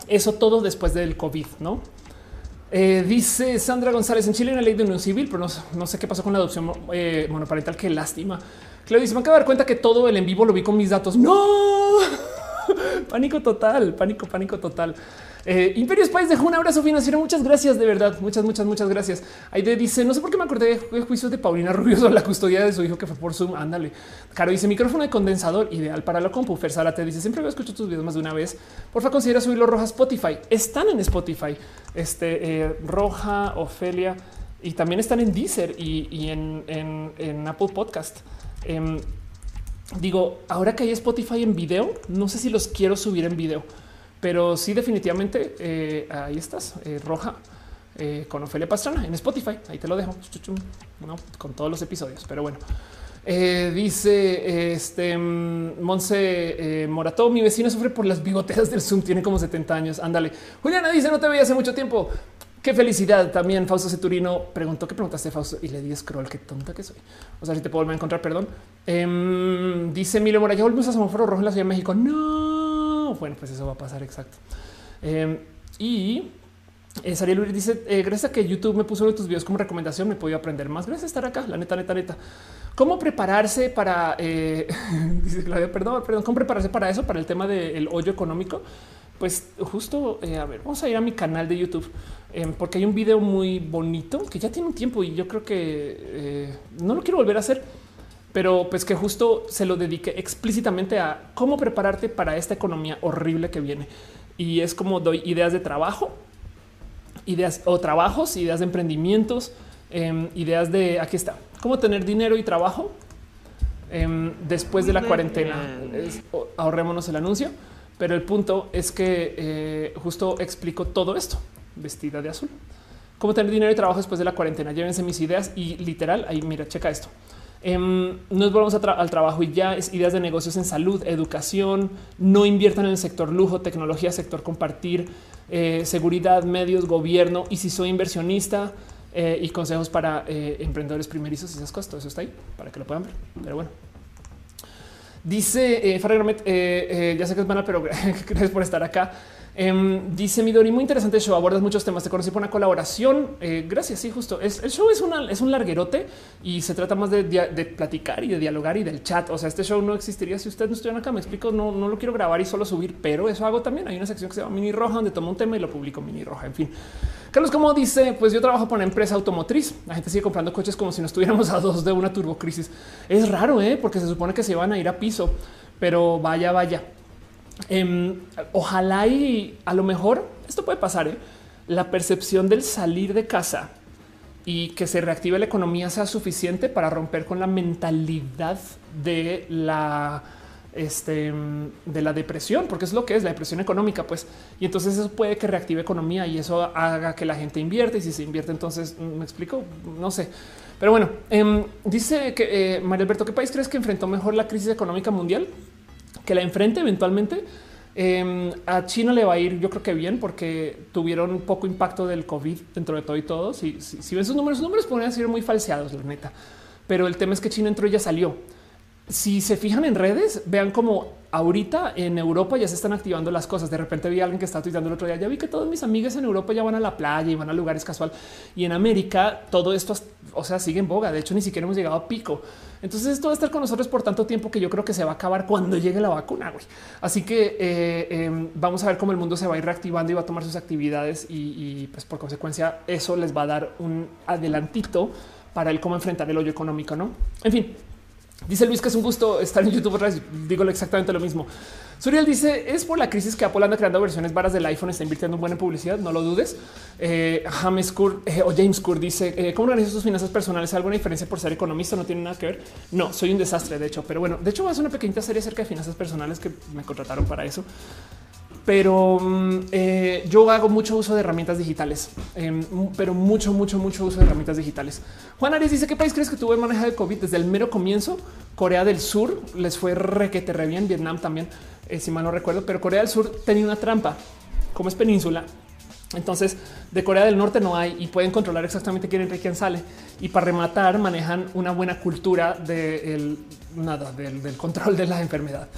eso todo después del COVID, no? Eh, dice Sandra González en Chile una ley de unión civil, pero no, sé qué pasó con la adopción eh, monoparental. Qué lástima. Claudio dice: Me acabo de dar cuenta que todo el en vivo lo vi con mis datos. No pánico total, pánico, pánico total. Eh, Imperio Spice dejó un abrazo financiero. Muchas gracias, de verdad. Muchas, muchas, muchas gracias. Aide dice: No sé por qué me acordé de juicio de Paulina Rubio sobre la custodia de su hijo que fue por Zoom. Ándale. Caro dice: Micrófono de condensador ideal para la compu. Fersala te dice: Siempre veo escucho tus videos más de una vez. Por favor, considera subirlo roja a Spotify. Están en Spotify. Este eh, Roja, Ofelia y también están en Deezer y, en, Apple Podcast. Em, digo, ahora que hay Spotify en video, no sé si los quiero subir en video pero sí, definitivamente eh, ahí estás, eh, roja. Eh, con Ofelia Pastrana en Spotify. Ahí te lo dejo con todos los episodios. Pero bueno, dice este mm, Monse Morató. Mi vecino sufre por las bigoteras del Zoom. Tiene como 70 años. Ándale. Juliana dice: No te veía hace mucho tiempo. Qué felicidad. También Fausto Ceturino preguntó qué preguntaste, Fausto, y le di scroll. Qué tonta que soy. O sea, si te puedo volver a encontrar, perdón. Em, dice Emilio Mora, ya volvimos a semáforo rojo en la Ciudad de México. No bueno, pues eso va a pasar exacto. Em, y eh, Sariel Luis dice: eh, Gracias a que YouTube me puso uno de tus videos como recomendación, me he podido aprender más. Gracias a estar acá. La neta, neta, neta. ¿Cómo prepararse para, eh, dice Claudia, perdón, perdón, cómo prepararse para eso, para el tema del hoyo económico? Pues justo, a ver, vamos a ir a mi canal de YouTube em, porque hay un video muy bonito que ya tiene un tiempo y yo creo que no lo quiero volver a hacer pero pues que justo se lo dedique explícitamente a cómo prepararte para esta economía horrible que viene. Y es como doy ideas de trabajo, ideas o trabajos, ideas de emprendimientos, Em, ideas de aquí está cómo tener dinero y trabajo em, después de la cuarentena. ahorrémonos el anuncio, pero el punto es que eh, justo explico todo esto vestida de azul. Cómo tener dinero y trabajo después de la cuarentena. Llévense mis ideas y literal ahí mira, checa esto. Em, nos volvamos al trabajo y ya es ideas de negocios en salud, educación, no inviertan en el sector lujo, tecnología, sector compartir, eh, seguridad, medios, gobierno. Y si soy inversionista eh, y consejos para eh, emprendedores primerizos y esas cosas, todo eso está ahí para que lo puedan ver. Pero bueno, dice eh, ya sé que es mala, pero gracias por estar acá. Em, dice Midori, muy interesante show, abordas muchos temas, te conocí por una colaboración. Eh, gracias, sí, justo. El show es, una, es un larguerote y se trata más de, platicar y de dialogar y del chat. O sea, este show no existiría si ustedes no estuvieran acá. Me explico, no, no lo quiero grabar y solo subir, pero eso hago también. Hay una sección que se llama Mini Roja donde tomo un tema y lo publico Mini Roja. En fin, Carlos, como dice, pues yo trabajo por una empresa automotriz. La gente sigue comprando coches como si no estuviéramos a dos de una turbocrisis. Es raro, ¿eh? porque se supone que se van a ir a piso, pero vaya, vaya. Em, ojalá y a lo mejor esto puede pasar. ¿eh? La percepción del salir de casa y que se reactive la economía sea suficiente para romper con la mentalidad de la este, de la depresión, porque es lo que es la depresión económica, pues. Y entonces eso puede que reactive economía y eso haga que la gente invierte. Y si se invierte, entonces mm, me explico, no sé. Pero bueno, em, dice que eh, María Alberto, ¿qué país crees que enfrentó mejor la crisis económica mundial? Que la enfrente eventualmente. Em, a China le va a ir, yo creo que bien, porque tuvieron un poco impacto del COVID dentro de todo y todo. Si, si, ven sus números, sus números podrían ser muy falseados, la neta. Pero el tema es que China entró y ya salió. Si se fijan en redes, vean como ahorita en Europa ya se están activando las cosas. De repente vi a alguien que está tuitando el otro día. Ya vi que todos mis amigas en Europa ya van a la playa y van a lugares casual. Y en América todo esto, o sea, sigue en boga. De hecho, ni siquiera hemos llegado a pico. Entonces esto va a estar con nosotros por tanto tiempo que yo creo que se va a acabar cuando llegue la vacuna. Así que eh, em, vamos a ver cómo el mundo se va a ir reactivando y va a tomar sus actividades y, pues por consecuencia eso les va a dar un adelantito para el cómo enfrentar el hoyo económico. No, en fin, Dice Luis que es un gusto estar en YouTube. Digo exactamente lo mismo. Suriel dice es por la crisis que Apple anda creando versiones varas del iPhone, está invirtiendo en buena publicidad, no lo dudes. Eh, James Kur eh, o James Kur dice eh, cómo organizas tus finanzas personales. ¿Alguna diferencia por ser economista? No tiene nada que ver. No, soy un desastre, de hecho, pero bueno, de hecho, ser una pequeña serie acerca de finanzas personales que me contrataron para eso pero mm, eh, yo hago mucho uso de herramientas digitales, em, pero mucho, mucho, mucho uso de herramientas digitales. Juan Arias dice qué país crees que tuvo el manejo de COVID desde el mero comienzo. Corea del Sur les fue requete re bien, Vietnam también, eh, si mal no recuerdo, pero Corea del Sur tenía una trampa, como es península. Entonces, de Corea del Norte no hay y pueden controlar exactamente quién entra y quién sale. Y para rematar, manejan una buena cultura de nada, del control de la enfermedad.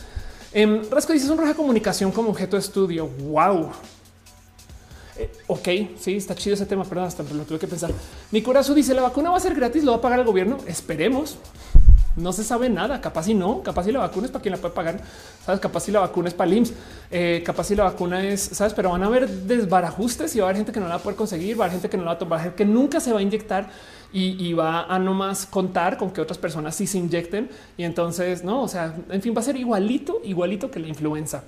Eh, Rasco dice un roja comunicación como objeto de estudio. Wow. Eh, ok, sí, está chido ese tema. Perdón, hasta lo tuve que pensar. Mi corazón dice la vacuna va a ser gratis, lo va a pagar el gobierno. Esperemos. No se sabe nada. Capaz si no, capaz si la vacuna es para quien la puede pagar. Sabes, capaz si la vacuna es para el eh, capaz si la vacuna es, sabes, pero van a haber desbarajustes y va a haber gente que no la va a poder conseguir, va a haber gente que no la va a tomar, que nunca se va a inyectar y, va a no más contar con que otras personas sí se inyecten. Y entonces, no, o sea, en fin, va a ser igualito, igualito que la influenza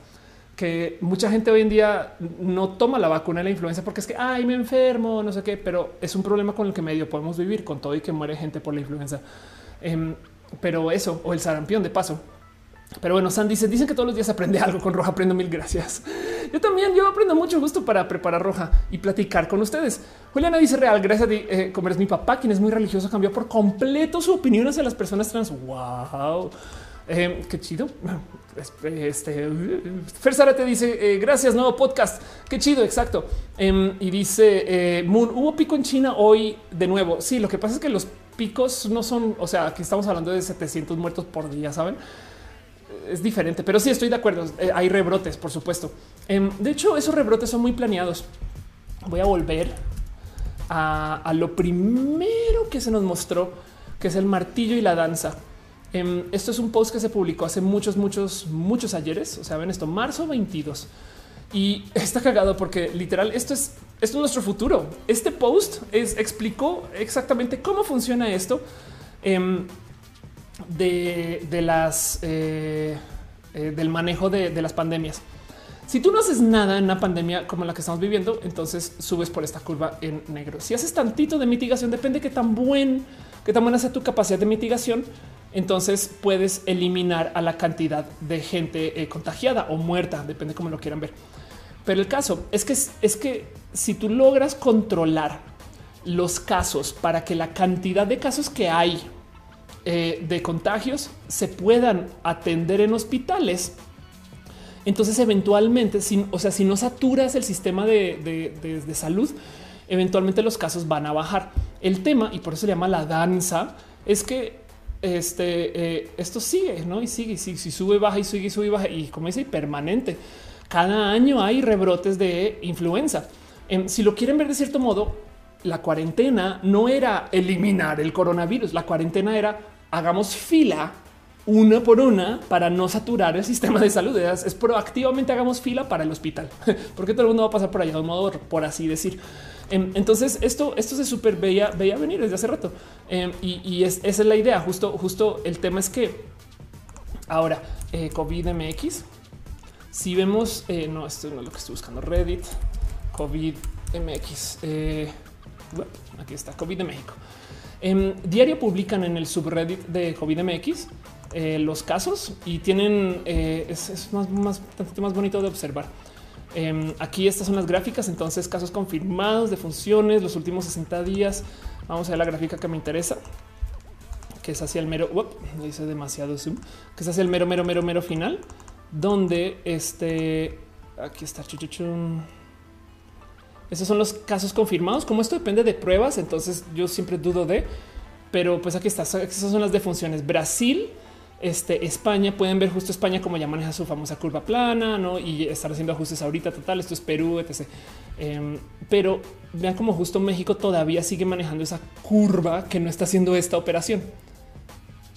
que mucha gente hoy en día no toma la vacuna de la influenza porque es que ay, me enfermo, no sé qué, pero es un problema con el que medio podemos vivir con todo y que muere gente por la influenza. Em, pero eso o el sarampión de paso. Pero bueno, San dice, dicen que todos los días aprende algo con Roja. Aprendo mil gracias. Yo también, yo aprendo mucho gusto para preparar Roja y platicar con ustedes. Juliana dice real, gracias a eh, como eres mi papá, quien es muy religioso, cambió por completo su opinión hacia las personas trans. Wow. Eh, qué chido. Este Fer te dice eh, gracias, nuevo podcast. Qué chido, exacto. Em, y dice eh, Moon, hubo pico en China hoy de nuevo. Sí, lo que pasa es que los picos no son, o sea, aquí estamos hablando de 700 muertos por día, saben? Es diferente, pero sí estoy de acuerdo. hay rebrotes, por supuesto. Em, de hecho, esos rebrotes son muy planeados. Voy a volver a, a lo primero que se nos mostró, que es el martillo y la danza. Em, esto es un post que se publicó hace muchos, muchos, muchos ayeres. O sea, ven esto, marzo 22. Y está cagado porque literal esto es, esto es nuestro futuro. Este post es, explicó exactamente cómo funciona esto em, de, las eh, eh, del manejo de, las pandemias. Si tú no haces nada en una pandemia como la que estamos viviendo, entonces subes por esta curva en negro. Si haces tantito de mitigación, depende de qué tan buen, qué tan buena sea tu capacidad de mitigación, entonces puedes eliminar a la cantidad de gente eh, contagiada o muerta, depende cómo lo quieran ver. Pero el caso es que es que si tú logras controlar los casos para que la cantidad de casos que hay eh, de contagios se puedan atender en hospitales, entonces eventualmente, o sea, si no saturas el sistema de, salud, eventualmente los casos van a bajar. El tema, y por eso se llama la danza, es que este, eh, esto sigue, ¿no? Y sigue, y sigue, si sube, baja y sigue, sube, y baja, y como dice, permanente. Cada año hay rebrotes de influenza. Si lo quieren ver de cierto modo, la cuarentena no era eliminar el coronavirus, la cuarentena era hagamos fila una por una para no saturar el sistema de salud. Es, proactivamente hagamos fila para el hospital, porque todo el mundo va a pasar por allá de un modo, por así decir. Em, entonces esto, esto se súper veía, veía venir desde hace rato em, y, esa es la idea. Justo, justo el tema es que ahora eh, COVID MX, si vemos, eh, no, esto no es lo que estoy buscando, Reddit, COVID MX. Eh, aquí está COVID de México. En diario publican en el subreddit de COVID MX eh, los casos y tienen eh, es, más, más, más bonito de observar. Em, aquí estas son las gráficas. Entonces, casos confirmados de funciones los últimos 60 días. Vamos a ver la gráfica que me interesa, que es hacia el mero, dice demasiado zoom, que es hacia el mero, mero, mero, mero final, donde este aquí está. Chuchuchum. Esos son los casos confirmados. Como esto depende de pruebas, entonces yo siempre dudo de, pero pues aquí está. Esas son las defunciones. Brasil, este, España, pueden ver justo España como ya maneja su famosa curva plana, ¿no? Y estar haciendo ajustes ahorita, total, esto es Perú, etc. Em, pero vean como justo México todavía sigue manejando esa curva que no está haciendo esta operación.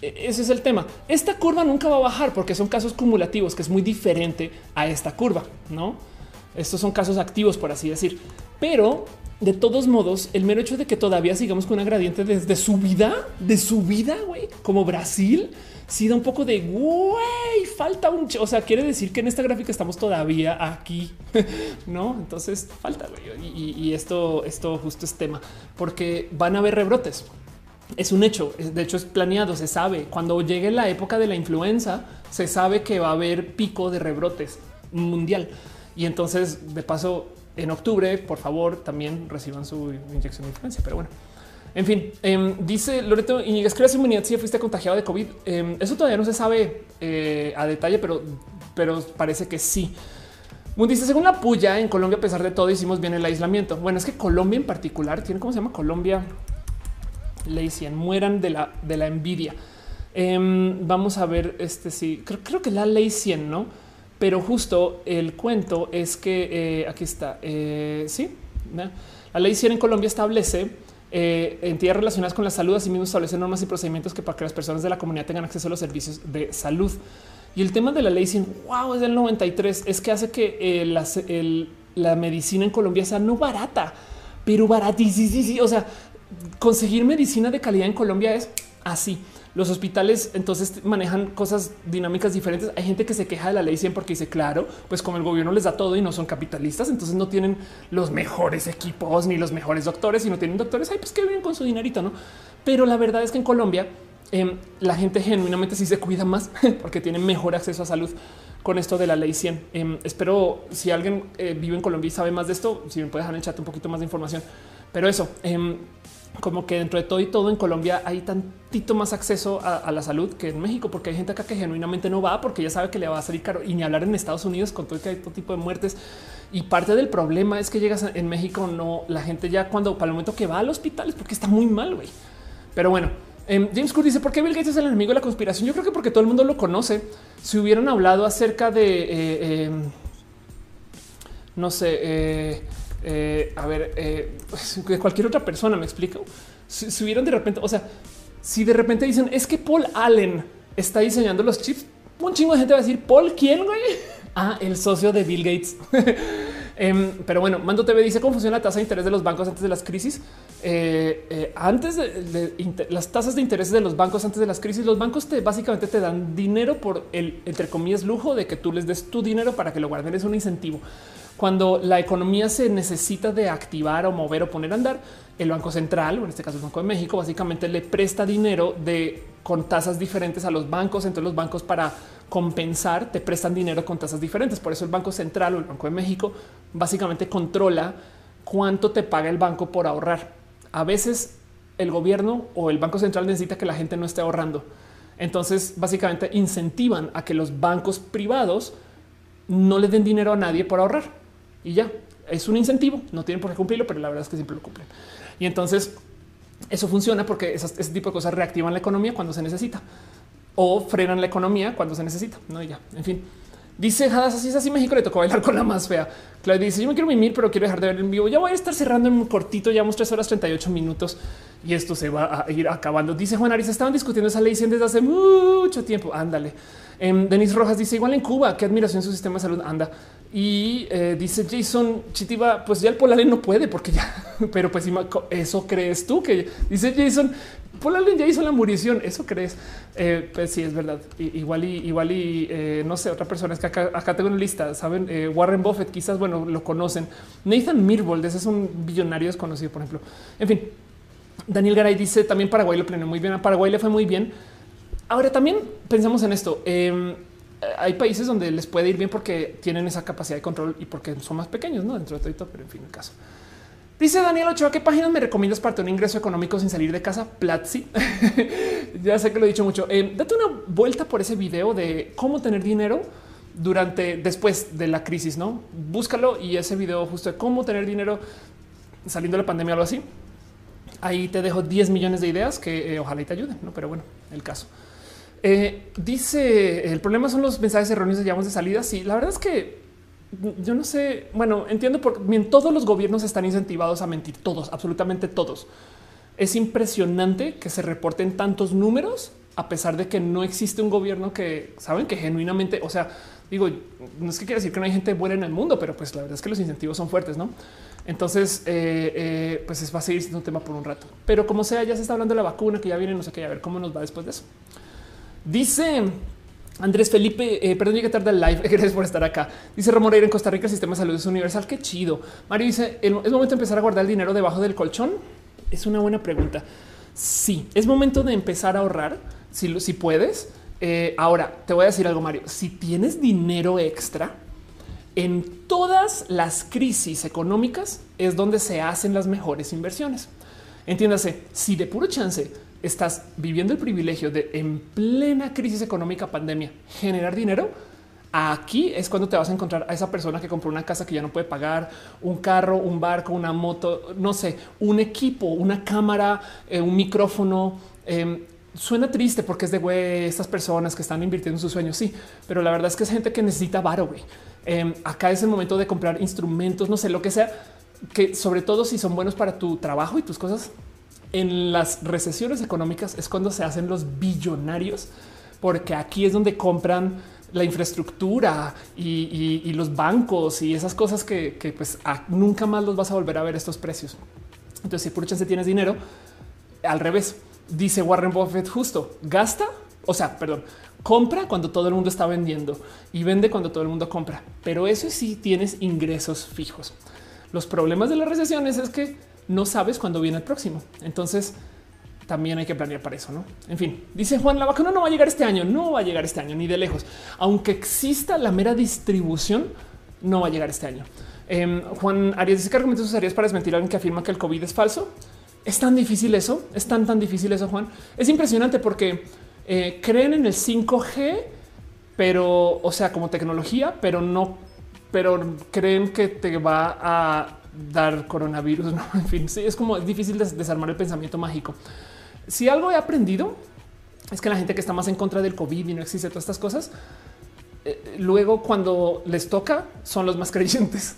E, ese es el tema. Esta curva nunca va a bajar porque son casos cumulativos, que es muy diferente a esta curva, ¿no? Estos son casos activos, por así decir. Pero de todos modos, el mero hecho de que todavía sigamos con una gradiente desde su vida, de su vida, güey, como Brasil, sí da un poco de güey, falta un, o sea, quiere decir que en esta gráfica estamos todavía aquí, no? Entonces falta güey. Y, esto, esto justo es tema porque van a haber rebrotes. Es un hecho, de hecho es planeado, se sabe. Cuando llegue la época de la influenza, se sabe que va a haber pico de rebrotes mundial. Y entonces, de paso, en octubre, por favor, también reciban su inyección de influencia. Pero bueno, en fin, em, dice Loreto y es que inmunidad si fuiste contagiado de COVID. Em, eso todavía no se sabe eh, a detalle, pero, pero parece que sí. Dice, según la puya en Colombia, a pesar de todo, hicimos bien el aislamiento. Bueno, es que Colombia en particular tiene cómo se llama Colombia. Ley 100 mueran de la, de la envidia. Em, vamos a ver este sí, creo, creo que la ley 100, no? Pero justo el cuento es que eh, aquí está. Eh, sí, la ley 100 en Colombia establece eh, entidades relacionadas con la salud, asimismo establece normas y procedimientos que para que las personas de la comunidad tengan acceso a los servicios de salud. Y el tema de la ley 100, wow, es del 93, es que hace que la medicina en Colombia sea no barata, pero baratísima. O sea, conseguir medicina de calidad en Colombia es así. Los hospitales entonces manejan cosas dinámicas diferentes. Hay gente que se queja de la ley 100 porque dice, claro, pues como el gobierno les da todo y no son capitalistas, entonces no tienen los mejores equipos ni los mejores doctores y no tienen doctores. Ay, pues que vienen con su dinerito, no? Pero la verdad es que en Colombia em, la gente genuinamente sí se cuida más porque tienen mejor acceso a salud con esto de la ley 100. Em, espero si alguien eh, vive en Colombia y sabe más de esto, si me puede dejar en el chat un poquito más de información. Pero eso, em, como que dentro de todo y todo en Colombia hay tantito más acceso a, la salud que en México, porque hay gente acá que genuinamente no va porque ya sabe que le va a salir caro y ni hablar en Estados Unidos con todo, que hay todo tipo de muertes. Y parte del problema es que llegas en México, no la gente ya cuando para el momento que va al hospital es porque está muy mal, güey. Pero bueno, em, James Cook dice por qué Bill Gates es el enemigo de la conspiración. Yo creo que porque todo el mundo lo conoce. Si hubieran hablado acerca de eh, em, no sé, eh, a ver, eh, de cualquier otra persona, me explico. Si, hubieran de repente, o sea, si de repente dicen es que Paul Allen está diseñando los chips, un chingo de gente va a decir Paul, quién güey? Ah, el socio de Bill Gates. Em, pero bueno, Mando TV dice cómo funciona la tasa de interés de los bancos antes de las crisis. Eh, eh, antes de, las tasas de interés de los bancos antes de las crisis, los bancos te básicamente te dan dinero por el entre comillas lujo de que tú les des tu dinero para que lo guarden. Es un incentivo. Cuando la economía se necesita de activar o mover o poner a andar, el Banco Central, o en este caso el Banco de México, básicamente le presta dinero con tasas diferentes a los bancos. Entonces los bancos para compensar te prestan dinero con tasas diferentes. Por eso el Banco Central o el Banco de México básicamente controla cuánto te paga el banco por ahorrar. A veces el gobierno o el Banco Central necesita que la gente no esté ahorrando. Entonces básicamente incentivan a que los bancos privados no le den dinero a nadie por ahorrar y ya es un incentivo. No tienen por qué cumplirlo, pero la verdad es que siempre lo cumplen. Y entonces eso funciona porque ese tipo de cosas reactivan la economía cuando se necesita o frenan la economía cuando se necesita. No, y ya, en fin. Dice Hadas, así es así. México le tocó bailar con la más fea. Claudia dice: Yo me quiero mimir, pero quiero dejar de ver en vivo. Ya voy a estar cerrando en un cortito. Llevamos tres horas 38 minutos y esto se va a ir acabando. Dice Juan Arias: Estaban discutiendo esa ley desde hace mucho tiempo. Ándale. Um, Denis Rojas dice: Igual en Cuba, qué admiración su sistema de salud anda. Y eh, dice Jason Chitiva, pues ya el Polalen no puede porque ya, pero pues eso crees tú que dice Jason, Polalen ya hizo la murición, eso crees. Eh, pues sí, es verdad. igual y igual y eh, no sé, otra persona es que acá, tengo una lista, saben, Warren Buffett, quizás, bueno, lo conocen. Nathan Mirbold, ese es un billonario desconocido, por ejemplo. En fin, Daniel Garay dice también Paraguay lo planeó muy bien. A Paraguay le fue muy bien. Ahora también pensamos en esto. Em, hay países donde les puede ir bien porque tienen esa capacidad de control y porque son más pequeños, no dentro de todo, pero en fin, el caso. Dice Daniel Ochoa, ¿qué páginas me recomiendas para tener un ingreso económico sin salir de casa? Platzi. ya sé que lo he dicho mucho. Eh, date una vuelta por ese video de cómo tener dinero durante después de la crisis, no búscalo y ese video justo de cómo tener dinero saliendo de la pandemia, algo así. Ahí te dejo 10 millones de ideas que eh, ojalá y te ayuden, no? Pero bueno, el caso. Eh, dice el problema son los mensajes erróneos de llamas de salida. Sí, la verdad es que yo no sé. Bueno, entiendo por bien todos los gobiernos están incentivados a mentir, todos, absolutamente todos. Es impresionante que se reporten tantos números a pesar de que no existe un gobierno que saben que genuinamente, o sea, digo, no es que quiera decir que no hay gente buena en el mundo, pero pues la verdad es que los incentivos son fuertes, no? Entonces, eh, eh, pues va a seguir siendo un tema por un rato, pero como sea, ya se está hablando de la vacuna que ya viene, no sé qué, a ver cómo nos va después de eso. Dice Andrés Felipe, eh, perdón, llegué tarde al live. Gracias por estar acá. Dice Romoreira en Costa Rica, el sistema de salud es universal. Qué chido. Mario dice: ¿es momento de empezar a guardar el dinero debajo del colchón? Es una buena pregunta. Sí, es momento de empezar a ahorrar si, si puedes. Eh, ahora te voy a decir algo, Mario. Si tienes dinero extra en todas las crisis económicas, es donde se hacen las mejores inversiones. Entiéndase, si de puro chance estás viviendo el privilegio de en plena crisis económica, pandemia, generar dinero, aquí es cuando te vas a encontrar a esa persona que compró una casa que ya no puede pagar, un carro, un barco, una moto, no sé, un equipo, una cámara, eh, un micrófono. Em, suena triste porque es de güey, estas personas que están invirtiendo en sus sueños. Sí, pero la verdad es que es gente que necesita varo. Em, acá es el momento de comprar instrumentos, no sé lo que sea, que sobre todo si son buenos para tu trabajo y tus cosas, en las recesiones económicas es cuando se hacen los billonarios, porque aquí es donde compran la infraestructura y, los bancos y esas cosas que, pues nunca más los vas a volver a ver estos precios. Entonces, si por chance tienes dinero, al revés, dice Warren Buffett justo, gasta, o sea, perdón, compra cuando todo el mundo está vendiendo y vende cuando todo el mundo compra. Pero eso sí tienes ingresos fijos. Los problemas de las recesiones es que no sabes cuándo viene el próximo. Entonces también hay que planear para eso. No, en fin, dice Juan, la vacuna no va a llegar este año, no va a llegar este año ni de lejos, aunque exista la mera distribución, no va a llegar este año. Em, Juan Arias dice que argumentos usarías para desmentir a alguien que afirma que el COVID es falso. Es tan difícil eso, es tan, tan difícil eso, Juan. Es impresionante porque eh, creen en el 5G, pero, o sea, como tecnología, pero no, pero creen que te va a dar coronavirus. ¿no? En fin, sí, es como es difícil desarmar el pensamiento mágico. Si algo he aprendido es que la gente que está más en contra del COVID y no existe todas estas cosas, eh, luego cuando les toca son los más creyentes.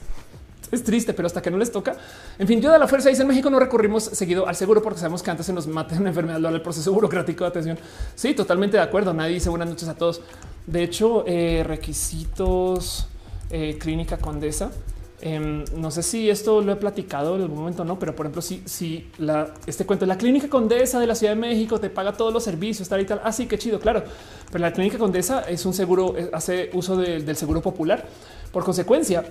Es triste, pero hasta que no les toca. En fin, yo de la fuerza dice en México no recurrimos seguido al seguro porque sabemos que antes se nos mata una enfermedad, lo el proceso burocrático de atención. Sí, totalmente de acuerdo. Nadie dice buenas noches a todos. De hecho, eh, requisitos eh, clínica condesa Em, no sé si esto lo he platicado en algún momento, no, pero por ejemplo, si, si la, este cuento, la clínica Condesa de la Ciudad de México te paga todos los servicios, tal y tal. Así ah, que chido, claro. Pero la clínica Condesa es un seguro, hace uso del seguro popular. Por consecuencia,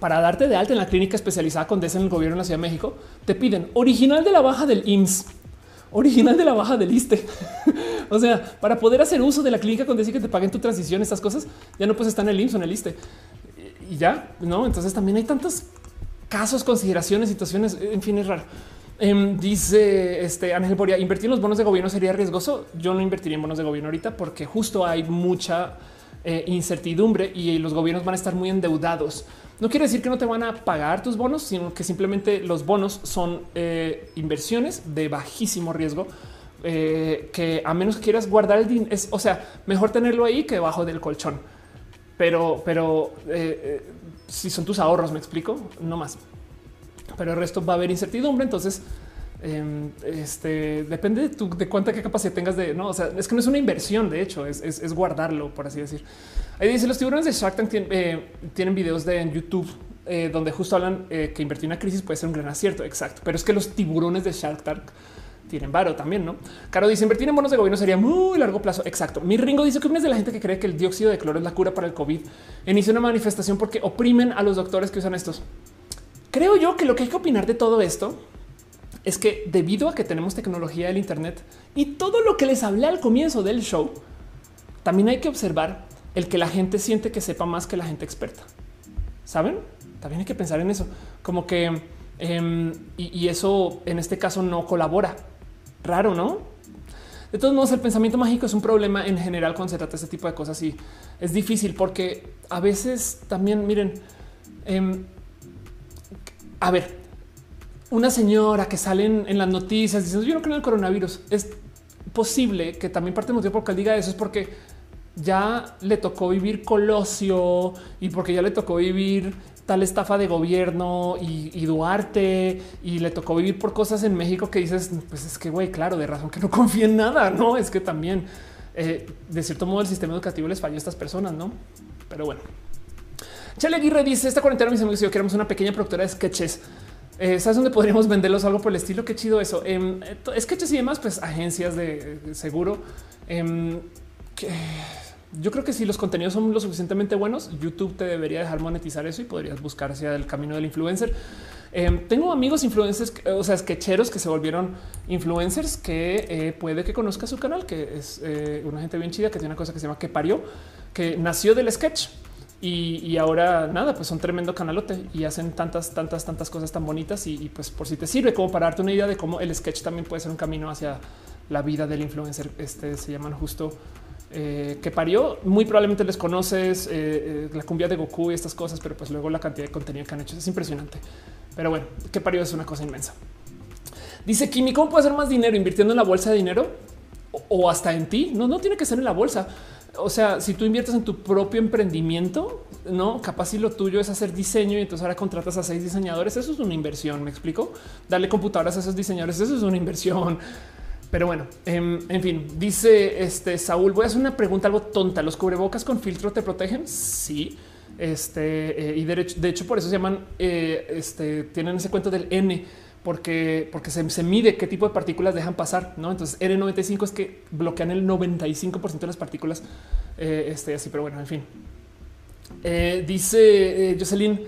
para darte de alta en la clínica especializada Condesa en el gobierno de la Ciudad de México, te piden original de la baja del IMSS, original de la baja del ISTE. o sea, para poder hacer uso de la clínica Condesa y que te paguen tu transición, estas cosas, ya no puedes estar en el IMSS o en el ISTE y ya, no? Entonces también hay tantos casos, consideraciones, situaciones, en fin, es raro. Em, dice este Ángel Boria, invertir en los bonos de gobierno sería riesgoso. Yo no invertiría en bonos de gobierno ahorita porque justo hay mucha eh, incertidumbre y los gobiernos van a estar muy endeudados. No quiere decir que no te van a pagar tus bonos, sino que simplemente los bonos son eh, inversiones de bajísimo riesgo. Eh, que a menos que quieras guardar el dinero, o sea, mejor tenerlo ahí que debajo del colchón pero, pero eh, eh, si son tus ahorros, me explico, no más. Pero el resto va a haber incertidumbre. Entonces, em, este depende de, cuánta capacidad tengas de no. O sea, es que no es una inversión. De hecho, es, guardarlo, por así decir. Ahí dice los tiburones de Shark Tank eh, tienen, videos de en YouTube donde justo hablan que invertir en una crisis puede ser un gran acierto. Exacto. Pero es que los tiburones de Shark Tank tienen varo también, ¿no? Caro dice invertir en bonos de gobierno sería muy largo plazo. Exacto. Mi Ringo dice que es de la gente que cree que el dióxido de cloro es la cura para el COVID. Inicia una manifestación porque oprimen a los doctores que usan estos. Creo yo que lo que hay que opinar de todo esto es que debido a que tenemos tecnología del Internet y todo lo que les hablé al comienzo del show, también hay que observar el que la gente siente que sepa más que la gente experta. ¿Saben? También hay que pensar en eso. Como que... Em, y eso en este caso no colabora Raro, ¿no? De todos modos, el pensamiento mágico es un problema en general cuando se trata de este tipo de cosas y es difícil porque a veces también, miren, em, a ver, una señora que sale en, las noticias diciendo yo no creo en el coronavirus, es posible que también parte del motivo por que él diga eso es porque ya le tocó vivir Colosio y porque ya le tocó vivir tal estafa de gobierno y, Duarte y le tocó vivir por cosas en México que dices, pues es que güey, claro, de razón que no confía en nada, no es que también eh, de cierto modo el sistema educativo les falló a estas personas, no? Pero bueno, Chale Aguirre dice esta cuarentena, mis amigos, yo queremos una pequeña productora de sketches. Eh, ¿Sabes dónde podríamos venderlos algo por el estilo? Qué chido eso. Eh, sketches y demás, pues agencias de, seguro. Em, que yo creo que si los contenidos son lo suficientemente buenos, YouTube te debería dejar monetizar eso y podrías buscar hacia el camino del influencer. Em, tengo amigos influencers, o sea, sketcheros que se volvieron influencers que eh, puede que conozca su canal, que es eh, una gente bien chida que tiene una cosa que se llama que parió, que nació del sketch y, ahora nada, pues son tremendo canalote y hacen tantas, tantas, tantas cosas tan bonitas y, pues por si te sirve como para darte una idea de cómo el sketch también puede ser un camino hacia la vida del influencer. Este se llaman justo eh, que parió. Muy probablemente les conoces eh, eh, la cumbia de Goku y estas cosas, pero pues luego la cantidad de contenido que han hecho es impresionante. Pero bueno, que parió es una cosa inmensa. Dice Kimi, ¿cómo puedo hacer más dinero invirtiendo en la bolsa de dinero o, hasta en ti? No, no tiene que ser en la bolsa. O sea, si tú inviertes en tu propio emprendimiento, no capaz si lo tuyo es hacer diseño y entonces ahora contratas a seis diseñadores. Eso es una inversión. Me explico. Darle computadoras a esos diseñadores. Eso es una inversión. Pero bueno, em, en, fin, dice este Saúl, voy a hacer una pregunta algo tonta. ¿Los cubrebocas con filtro te protegen? Sí. Este, eh, y de hecho, de hecho, por eso se llaman, eh, este, tienen ese cuento del N, porque, porque se, mide qué tipo de partículas dejan pasar, ¿no? Entonces N95 es que bloquean el 95% de las partículas, eh, este, así, pero bueno, en fin. dice Jocelyn,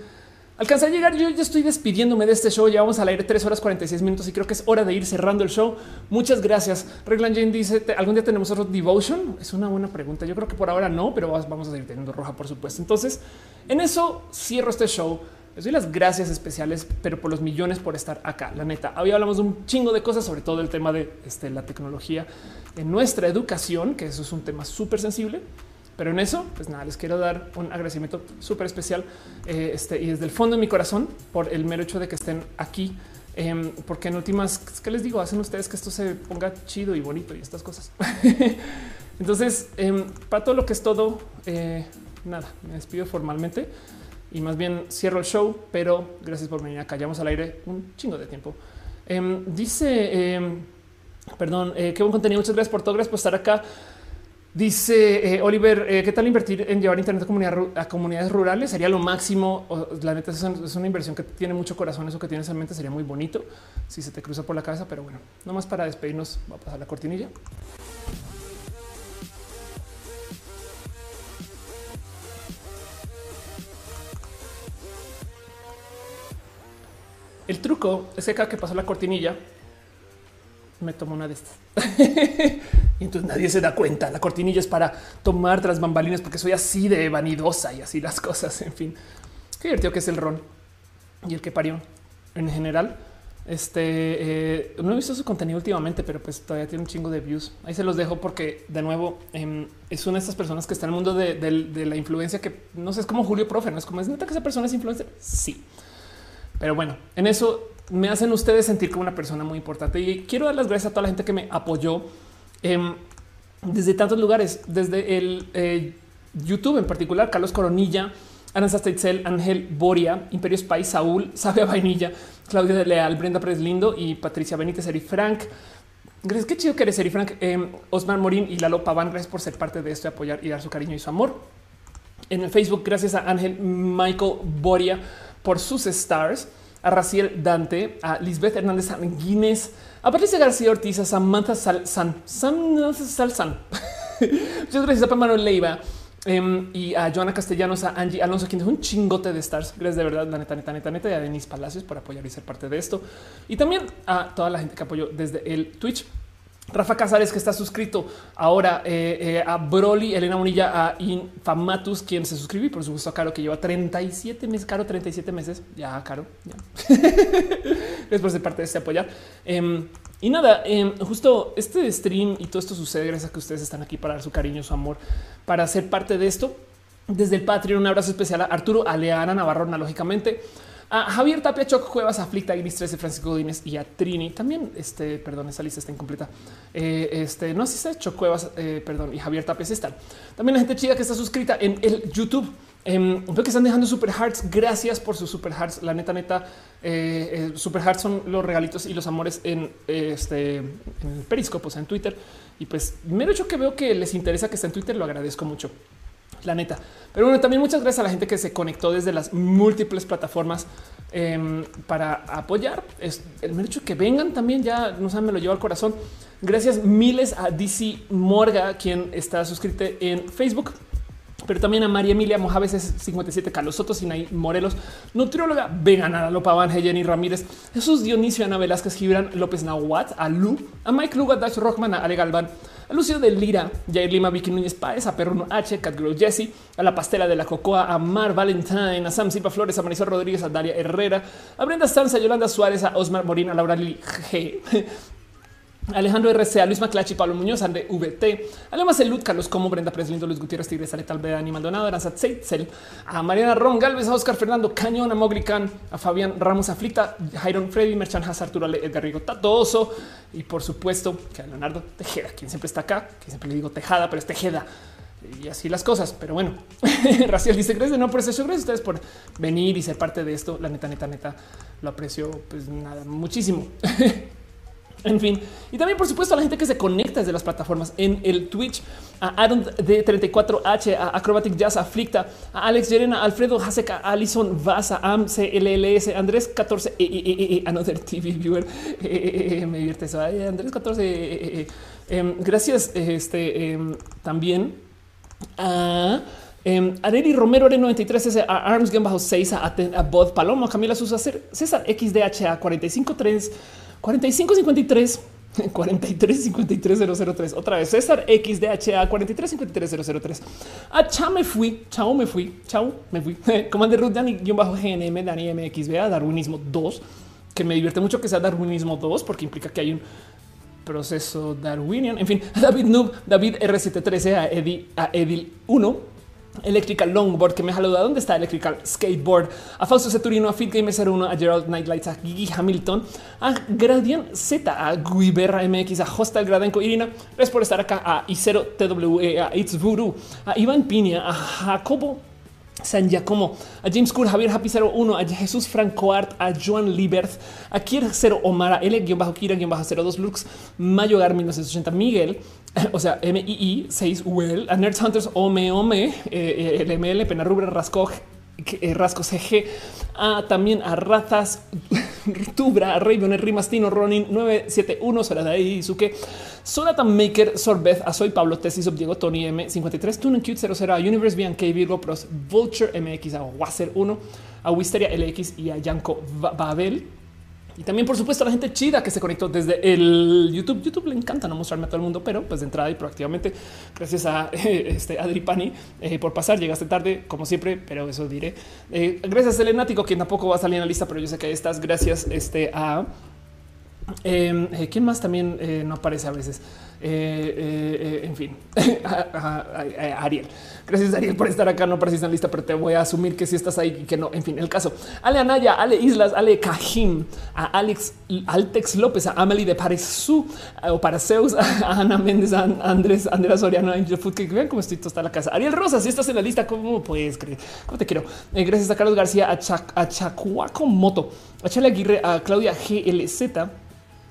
Alcanza a llegar. Yo ya estoy despidiéndome de este show. Llevamos al aire 3 horas 46 minutos y creo que es hora de ir cerrando el show. Muchas gracias. Reglan Jane dice: ¿Algún día tenemos otro devotion? Es una buena pregunta. Yo creo que por ahora no, pero vamos a seguir teniendo roja, por supuesto. Entonces, en eso cierro este show. Les doy las gracias especiales, pero por los millones por estar acá. La neta, hoy hablamos de un chingo de cosas, sobre todo el tema de este, la tecnología en nuestra educación, que eso es un tema súper sensible. Pero en eso, pues nada, les quiero dar un agradecimiento súper especial eh, este, y desde el fondo de mi corazón por el mero hecho de que estén aquí. Em, porque en últimas, ¿qué les digo? Hacen ustedes que esto se ponga chido y bonito y estas cosas. Entonces, em, para todo lo que es todo, eh, nada, me despido formalmente y más bien cierro el show, pero gracias por venir acá. Llevamos al aire un chingo de tiempo. Em, dice, perdón, eh, qué buen contenido. Muchas gracias por todo. Gracias por estar acá. Dice eh, Oliver, eh, ¿qué tal invertir en llevar internet a, comunidades rurales? Sería lo máximo. la neta es, una inversión que tiene mucho corazón. Eso que tienes en mente sería muy bonito si se te cruza por la cabeza. Pero bueno, nomás para despedirnos, va a pasar la cortinilla. El truco es que cada que pasó la cortinilla, me tomo una de estas. y entonces nadie se da cuenta. La cortinilla es para tomar tras bambalinas porque soy así de vanidosa y así las cosas. En fin, qué divertido que es el ron y el que parió en general. Este eh, no he visto su contenido últimamente, pero pues todavía tiene un chingo de views. Ahí se los dejo porque de nuevo em, es una de estas personas que está en el mundo de, la influencia que no sé, es como Julio Profe, no es como es neta que esa persona es influencer. Sí, pero bueno, en eso me hacen ustedes sentir como una persona muy importante y quiero dar las gracias a toda la gente que me apoyó em, desde tantos lugares, desde el eh, YouTube en particular, Carlos Coronilla, Aranza Steitzel, Ángel Boria, Imperio Spy, Saúl, Sabia Vainilla, Claudia de Leal, Brenda Pérez Lindo y Patricia Benítez, Eri Frank. Gracias, qué chido que eres Eri Frank, eh, Morín y Lalo Paván. Gracias por ser parte de esto y apoyar y dar su cariño y su amor. En el Facebook, gracias a Ángel Michael Boria por sus stars a Raciel Dante, a Lisbeth Hernández Guinness, a Patricia García Ortiz, a Samantha Salsan, Salsan. Muchas gracias a Manuel Leiva em, y a Joana Castellanos, a Angie Alonso, quien es un chingote de stars. Gracias de verdad, la neta, neta, neta, neta, y a Denise Palacios por apoyar y ser parte de esto. Y también a toda la gente que apoyó desde el Twitch. Rafa Casares, que está suscrito ahora eh, eh, a Broly, Elena Munilla, a Infamatus, quien se suscribió y por supuesto a Caro, que lleva 37 meses, Caro, 37 meses. Ya, Caro, ya. De parte de este apoyar. Em, y nada, em, justo este stream y todo esto sucede gracias a que ustedes están aquí para dar su cariño, su amor, para ser parte de esto. Desde el Patreon, un abrazo especial a Arturo Aleana Navarro, lógicamente a Javier Tapia, Choc Cuevas, Aflicta, Iris 13, Francisco Godínez y a Trini. También, este, perdón, esa lista está incompleta. Eh, este, no sé si Choc Cuevas, eh, perdón, y Javier Tapia sí están. También la gente chida que está suscrita en el YouTube. Eh, veo que están dejando super hearts. Gracias por sus super hearts. La neta, neta, eh, eh, super hearts son los regalitos y los amores en este en o sea, en Twitter. Y pues, mero hecho que veo que les interesa que esté en Twitter, lo agradezco mucho la neta. Pero bueno, también muchas gracias a la gente que se conectó desde las múltiples plataformas em, para apoyar. Es el hecho que vengan también ya no saben, me lo llevo al corazón. Gracias miles a DC Morga, quien está suscrito en Facebook pero también a María Emilia Mojaves 57, Carlos Soto, Sinay Morelos, nutrióloga vegana, Lopa Van Jenny Ramírez, Jesús Dionisio, Ana Velázquez, Gibran López Nahuat, a Lu, a Mike Luga, Dash Rockman, a Ale Galván, Lucio de Lira, Jair Lima, Vicky Núñez Páez, a Perruno H, Catgirl Jesse, a la pastela de la cocoa, a Mar Valentine, a Sam Silva Flores, a Marisol Rodríguez, a Daria Herrera, a Brenda Stanza, a Yolanda Suárez, a Osmar Morín, a Laura G. Alejandro RCA, Luis Maclachi, Pablo Muñoz, André VT, Alema Celut, Carlos Como, Brenda Preslindo, Luis Gutiérrez, Tigres, Aletal, Dani Maldonado, Aranzat Seitzel, a Mariana Ron Galvez, a Oscar Fernando Cañón, a Mogli a Fabián Ramos Aflicta, Jairon Freddy, Merchan Hazard, Arturo Edgar Rigo Tatoso y por supuesto a Leonardo Tejeda, quien siempre está acá, que siempre le digo Tejada, pero es Tejeda y así las cosas. Pero bueno, Raciel dice gracias de no por eso. Gracias a ustedes por venir y ser parte de esto. La neta, neta, neta, lo aprecio pues nada, muchísimo. En fin, y también por supuesto a la gente que se conecta desde las plataformas. En el Twitch, a Aaron de 34H, a Acrobatic Jazz, a a Alex Yerena, Alfredo Haseka, Alison Vaza, Am CLLS, Andrés 14, e, e, e, Another TV Viewer, me divierte eso, Andrés 14, em, gracias este em, también a Um, Areli Romero R93 a Arms 6 a, a Bod Paloma Camila Susa César XDHA 453 4553 4353 Otra vez César XDHA 4353003. A chao me fui. Chao me fui. Chao me fui. Comandante Ruth Dani bajo GNM Dani MXB Darwinismo 2 que me divierte mucho que sea Darwinismo 2 porque implica que hay un proceso darwinian. En fin, David Noob, David R713 a Edil, a Edil 1 Electrical Longboard que me saluda. ¿Dónde está Electrical Skateboard? A Fausto Ceturino, a Gamer 01, a Gerald Nightlights, a Gigi Hamilton, a Gradian Z, a Guiberra MX, a Hostel Gradenco Irina. Gracias por estar acá. A Isero TWE, a It's Voodoo, a Iván Piña, a Jacobo San Giacomo, a James Cool, Javier Happy 01, a Jesús Franco Art, a Joan Liberth, a Kier 0 Omar, a L-Kira-02 Lux, Mayo Gar 1980, Miguel, o sea, MII 6 Well, a Nerds Hunters Ome Ome, eh, LML, Pena Rubra Eh, Rasco CG, a, también a Razas Tubra, Raven, Rimastino, Ronin 971, Sorada y Suke, Solatan Maker, Sorbeth, a Soy Pablo, Tesis, Diego, Tony M, 53, Tune Cute 00, a Universe Bian K, Virgo Pros, Vulture MX, a Wasser 1, a Wisteria LX y a Yanko Babel. Y también, por supuesto, a la gente chida que se conectó desde el YouTube. YouTube le encanta no mostrarme a todo el mundo, pero pues de entrada y proactivamente, gracias a este Adri Pani eh, por pasar. Llegaste tarde, como siempre, pero eso diré. Eh, gracias a Elenático, quien tampoco va a salir en la lista, pero yo sé que ahí estás. Gracias este, a em, eh, quién más también no aparece a veces. en fin, Ariel. Gracias, Ariel, por estar acá. No pareciste en lista, pero te voy a asumir que si estás ahí y que no. En fin, el caso. Ale Anaya, Ale Islas, Ale Cajim, a Alex Altex López, a Amelie de Paresu, o Paraceus, a Ana Méndez, a Andrés, Andrea Soriano, a Angel Food, que vean cómo estoy toda la casa. Ariel Rosa, si estás en la lista, ¿cómo puedes creer? ¿Cómo te quiero? Eh, gracias a Carlos García, a, Chac a Chacuaco Moto, a Chale Aguirre, a Claudia GLZ,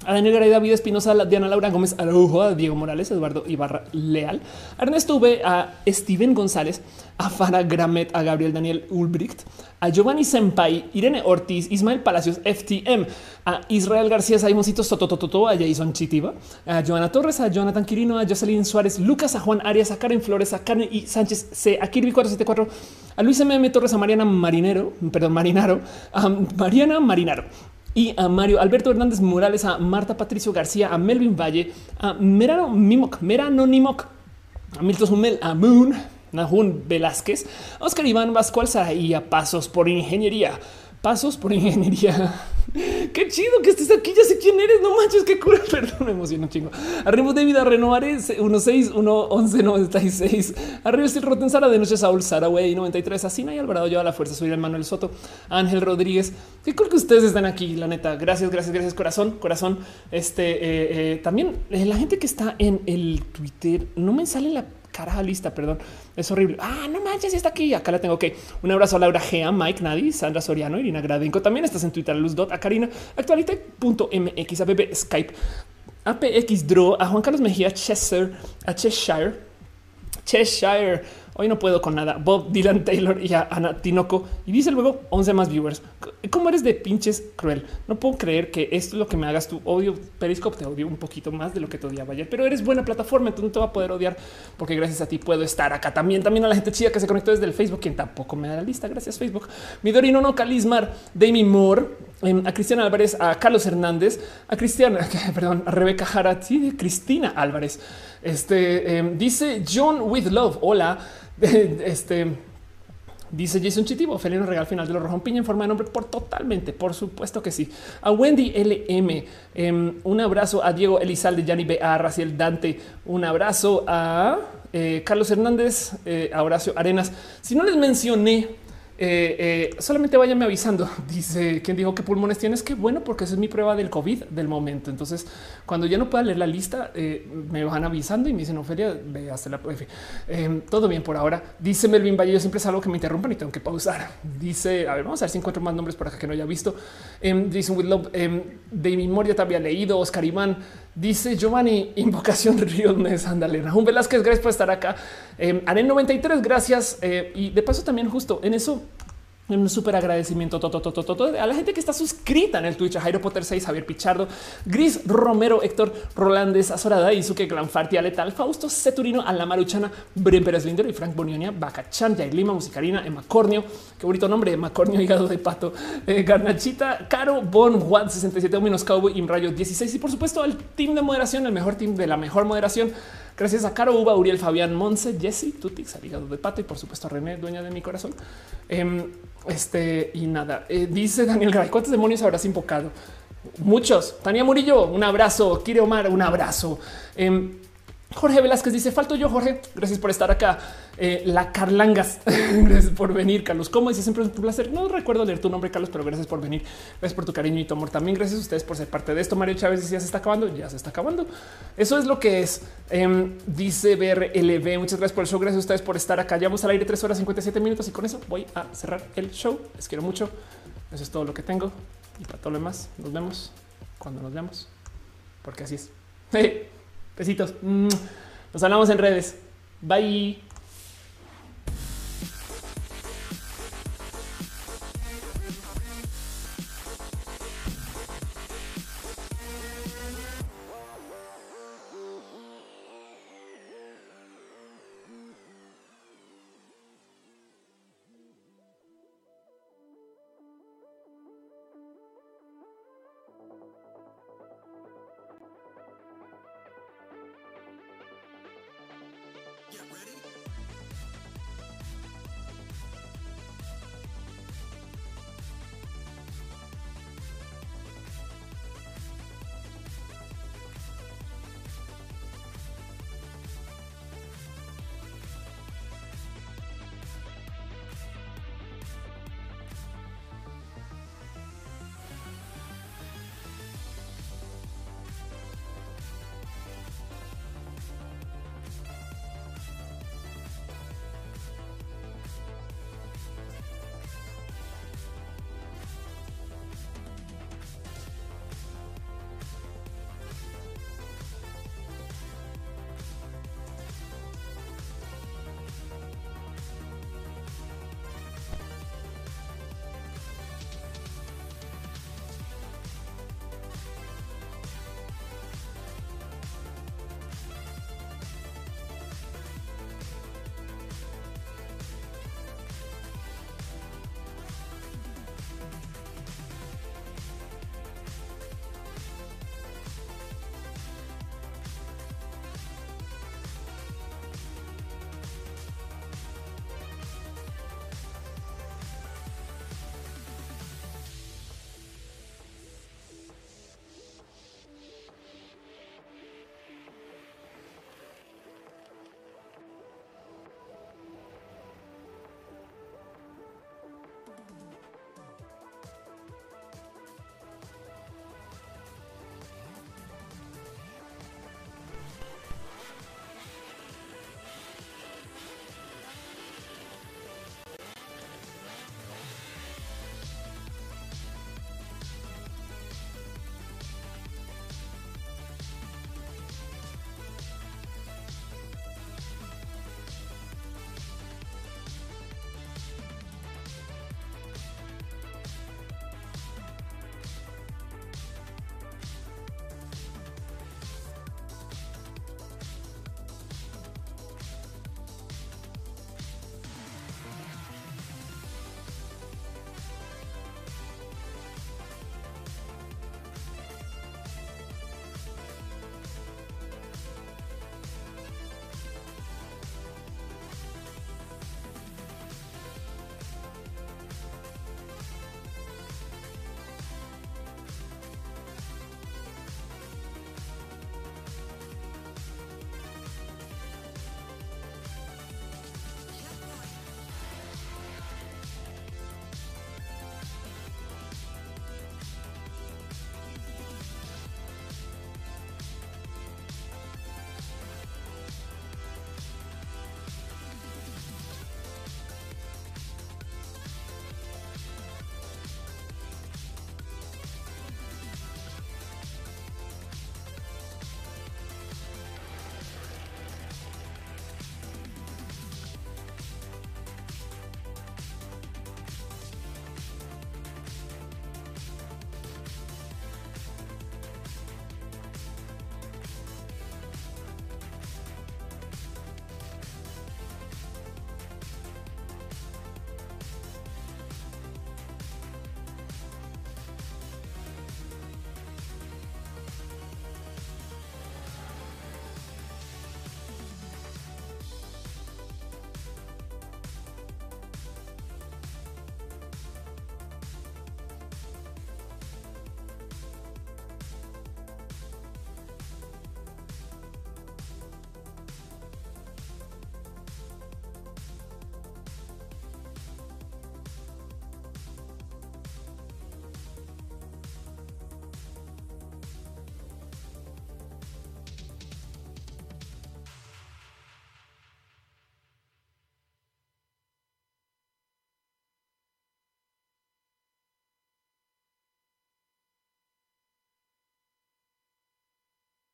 a Daniel Garay, David Espinosa, Diana Laura Gómez Araujo, a Diego Morales, Eduardo Ibarra Leal, a Ernesto V, a Steven González, a Farah Gramet, a Gabriel Daniel Ulbricht, a Giovanni Senpai, Irene Ortiz, Ismael Palacios, FTM, a Israel García, Saimoncito Sototototo, a Jason Chitiba, a Joana Torres, a Jonathan Quirino, a Jocelyn Suárez, Lucas, a Juan Arias, a Karen Flores, a Karen y Sánchez C, a Kirby 474, a Luis MM Torres, a Mariana Marinero, perdón, Marinaro, a Mariana Marinaro, y a Mario Alberto Hernández Morales, a Marta Patricio García, a Melvin Valle, a Merano Mimoc, Merano Nimoc, a Milton Humel, a Moon, Nahun Velázquez, a Oscar Iván Vascual y a Pasos por Ingeniería. Pasos por Ingeniería. Qué chido que estés aquí. Ya sé quién eres. No manches, qué cura. Perdón, me emociono chingo. Arriba David a Renovares 16 1 11 96. Arriba el Roten Sara de Noche Saúl Saraway 93. Asina y Alvarado yo a la fuerza. Soy el Manuel Soto. Ángel Rodríguez. Qué cool que ustedes están aquí. La neta. Gracias, gracias, gracias. Corazón, corazón. Este eh, eh, también eh, la gente que está en el Twitter no me sale la caraja lista, perdón. Es horrible. Ah, no manches, está aquí. Acá la tengo. Ok, un abrazo a Laura Gea, Mike Nadi, Sandra Soriano, Irina Gradenko. También estás en Twitter, Luz Dot, a Karina, actualite.mx, a Bebe Skype, APX Draw, a Juan Carlos Mejía, Cheshire, a Cheshire, Cheshire. Hoy no puedo con nada. Bob Dylan Taylor y a Ana Tinoco. Y dice luego 11 más viewers. ¿Cómo eres de pinches cruel? No puedo creer que esto es lo que me hagas tu odio. Periscope te odio un poquito más de lo que te odiaba ayer, pero eres buena plataforma. Entonces no te va a poder odiar porque gracias a ti puedo estar acá también. También a la gente chida que se conectó desde el Facebook, quien tampoco me da la lista. Gracias, Facebook. Midorino no Calismar, Demi Moore, em, a Cristiana Álvarez, a Carlos Hernández, a Cristiana, perdón, a Rebeca Jara, Cristina Álvarez. Este em, dice John with Love. Hola. este dice Jason Chitivo, felino regal final de los rojo piña en forma de nombre por totalmente, por supuesto que sí. A Wendy LM, em, un abrazo a Diego Elizalde, Yanni B, a Raciel Dante, un abrazo a eh, Carlos Hernández, eh, a Horacio Arenas. Si no les mencioné eh, eh, solamente váyanme avisando. Dice quien dijo que pulmones tienes. que bueno, porque esa es mi prueba del COVID del momento. Entonces, cuando ya no pueda leer la lista, eh, me van avisando y me dicen Ofelia, ve hasta la todo bien por ahora. Dice Melvin Valle. Yo siempre es algo que me interrumpan y tengo que pausar. Dice, a ver, vamos a ver si encuentro más nombres por acá que no haya visto. Dice with love de memoria te había leído. Oscar Iván dice Giovanni, invocación Ríos Mes. Ándale, Raúl Velázquez, gracias por estar acá. Haré 93, gracias. y de paso, también justo en eso un súper agradecimiento a la gente que está suscrita en el Twitch, a Jairo Potter 6, Javier Pichardo, Gris Romero, Héctor Rolandes, Azorada, Izuke Glanfarti, Letal, Fausto Ceturino, la Maruchana, Bren Pérez Lindero y Frank Bonionia, Bacachan, Lima, Musicarina, Emma Cornio, qué bonito nombre, Emma Cornio, hígado de pato, eh, Garnachita, Caro, Bon, Juan 67, menos Cowboy, Imrayo 16 y por supuesto al team de moderación, el mejor team de la mejor moderación. Gracias a Caro Uba, Uriel, Fabián, Monse, Jesse, Tutix, hígado de pato y por supuesto a René, dueña de mi corazón. Em, este y nada, eh, dice Daniel Gray, ¿cuántos demonios habrás invocado? Muchos. Tania Murillo, un abrazo. Kire Omar, un abrazo. Em, Jorge Velázquez dice falto yo, Jorge. Gracias por estar acá. Eh, la Carlangas. gracias por venir, Carlos. ¿Cómo dice siempre es un placer? No recuerdo leer tu nombre, Carlos, pero gracias por venir. Gracias por tu cariño y tu amor. También gracias a ustedes por ser parte de esto. Mario Chávez ya se está acabando, ya se está acabando. Eso es lo que es. Em, dice BRLB. Muchas gracias por el show. Gracias a ustedes por estar acá. Ya al aire 3 horas 57 minutos y con eso voy a cerrar el show. Les quiero mucho. Eso es todo lo que tengo. Y para todo lo demás, nos vemos cuando nos veamos, porque así es. Besitos. Nos hablamos en redes. Bye.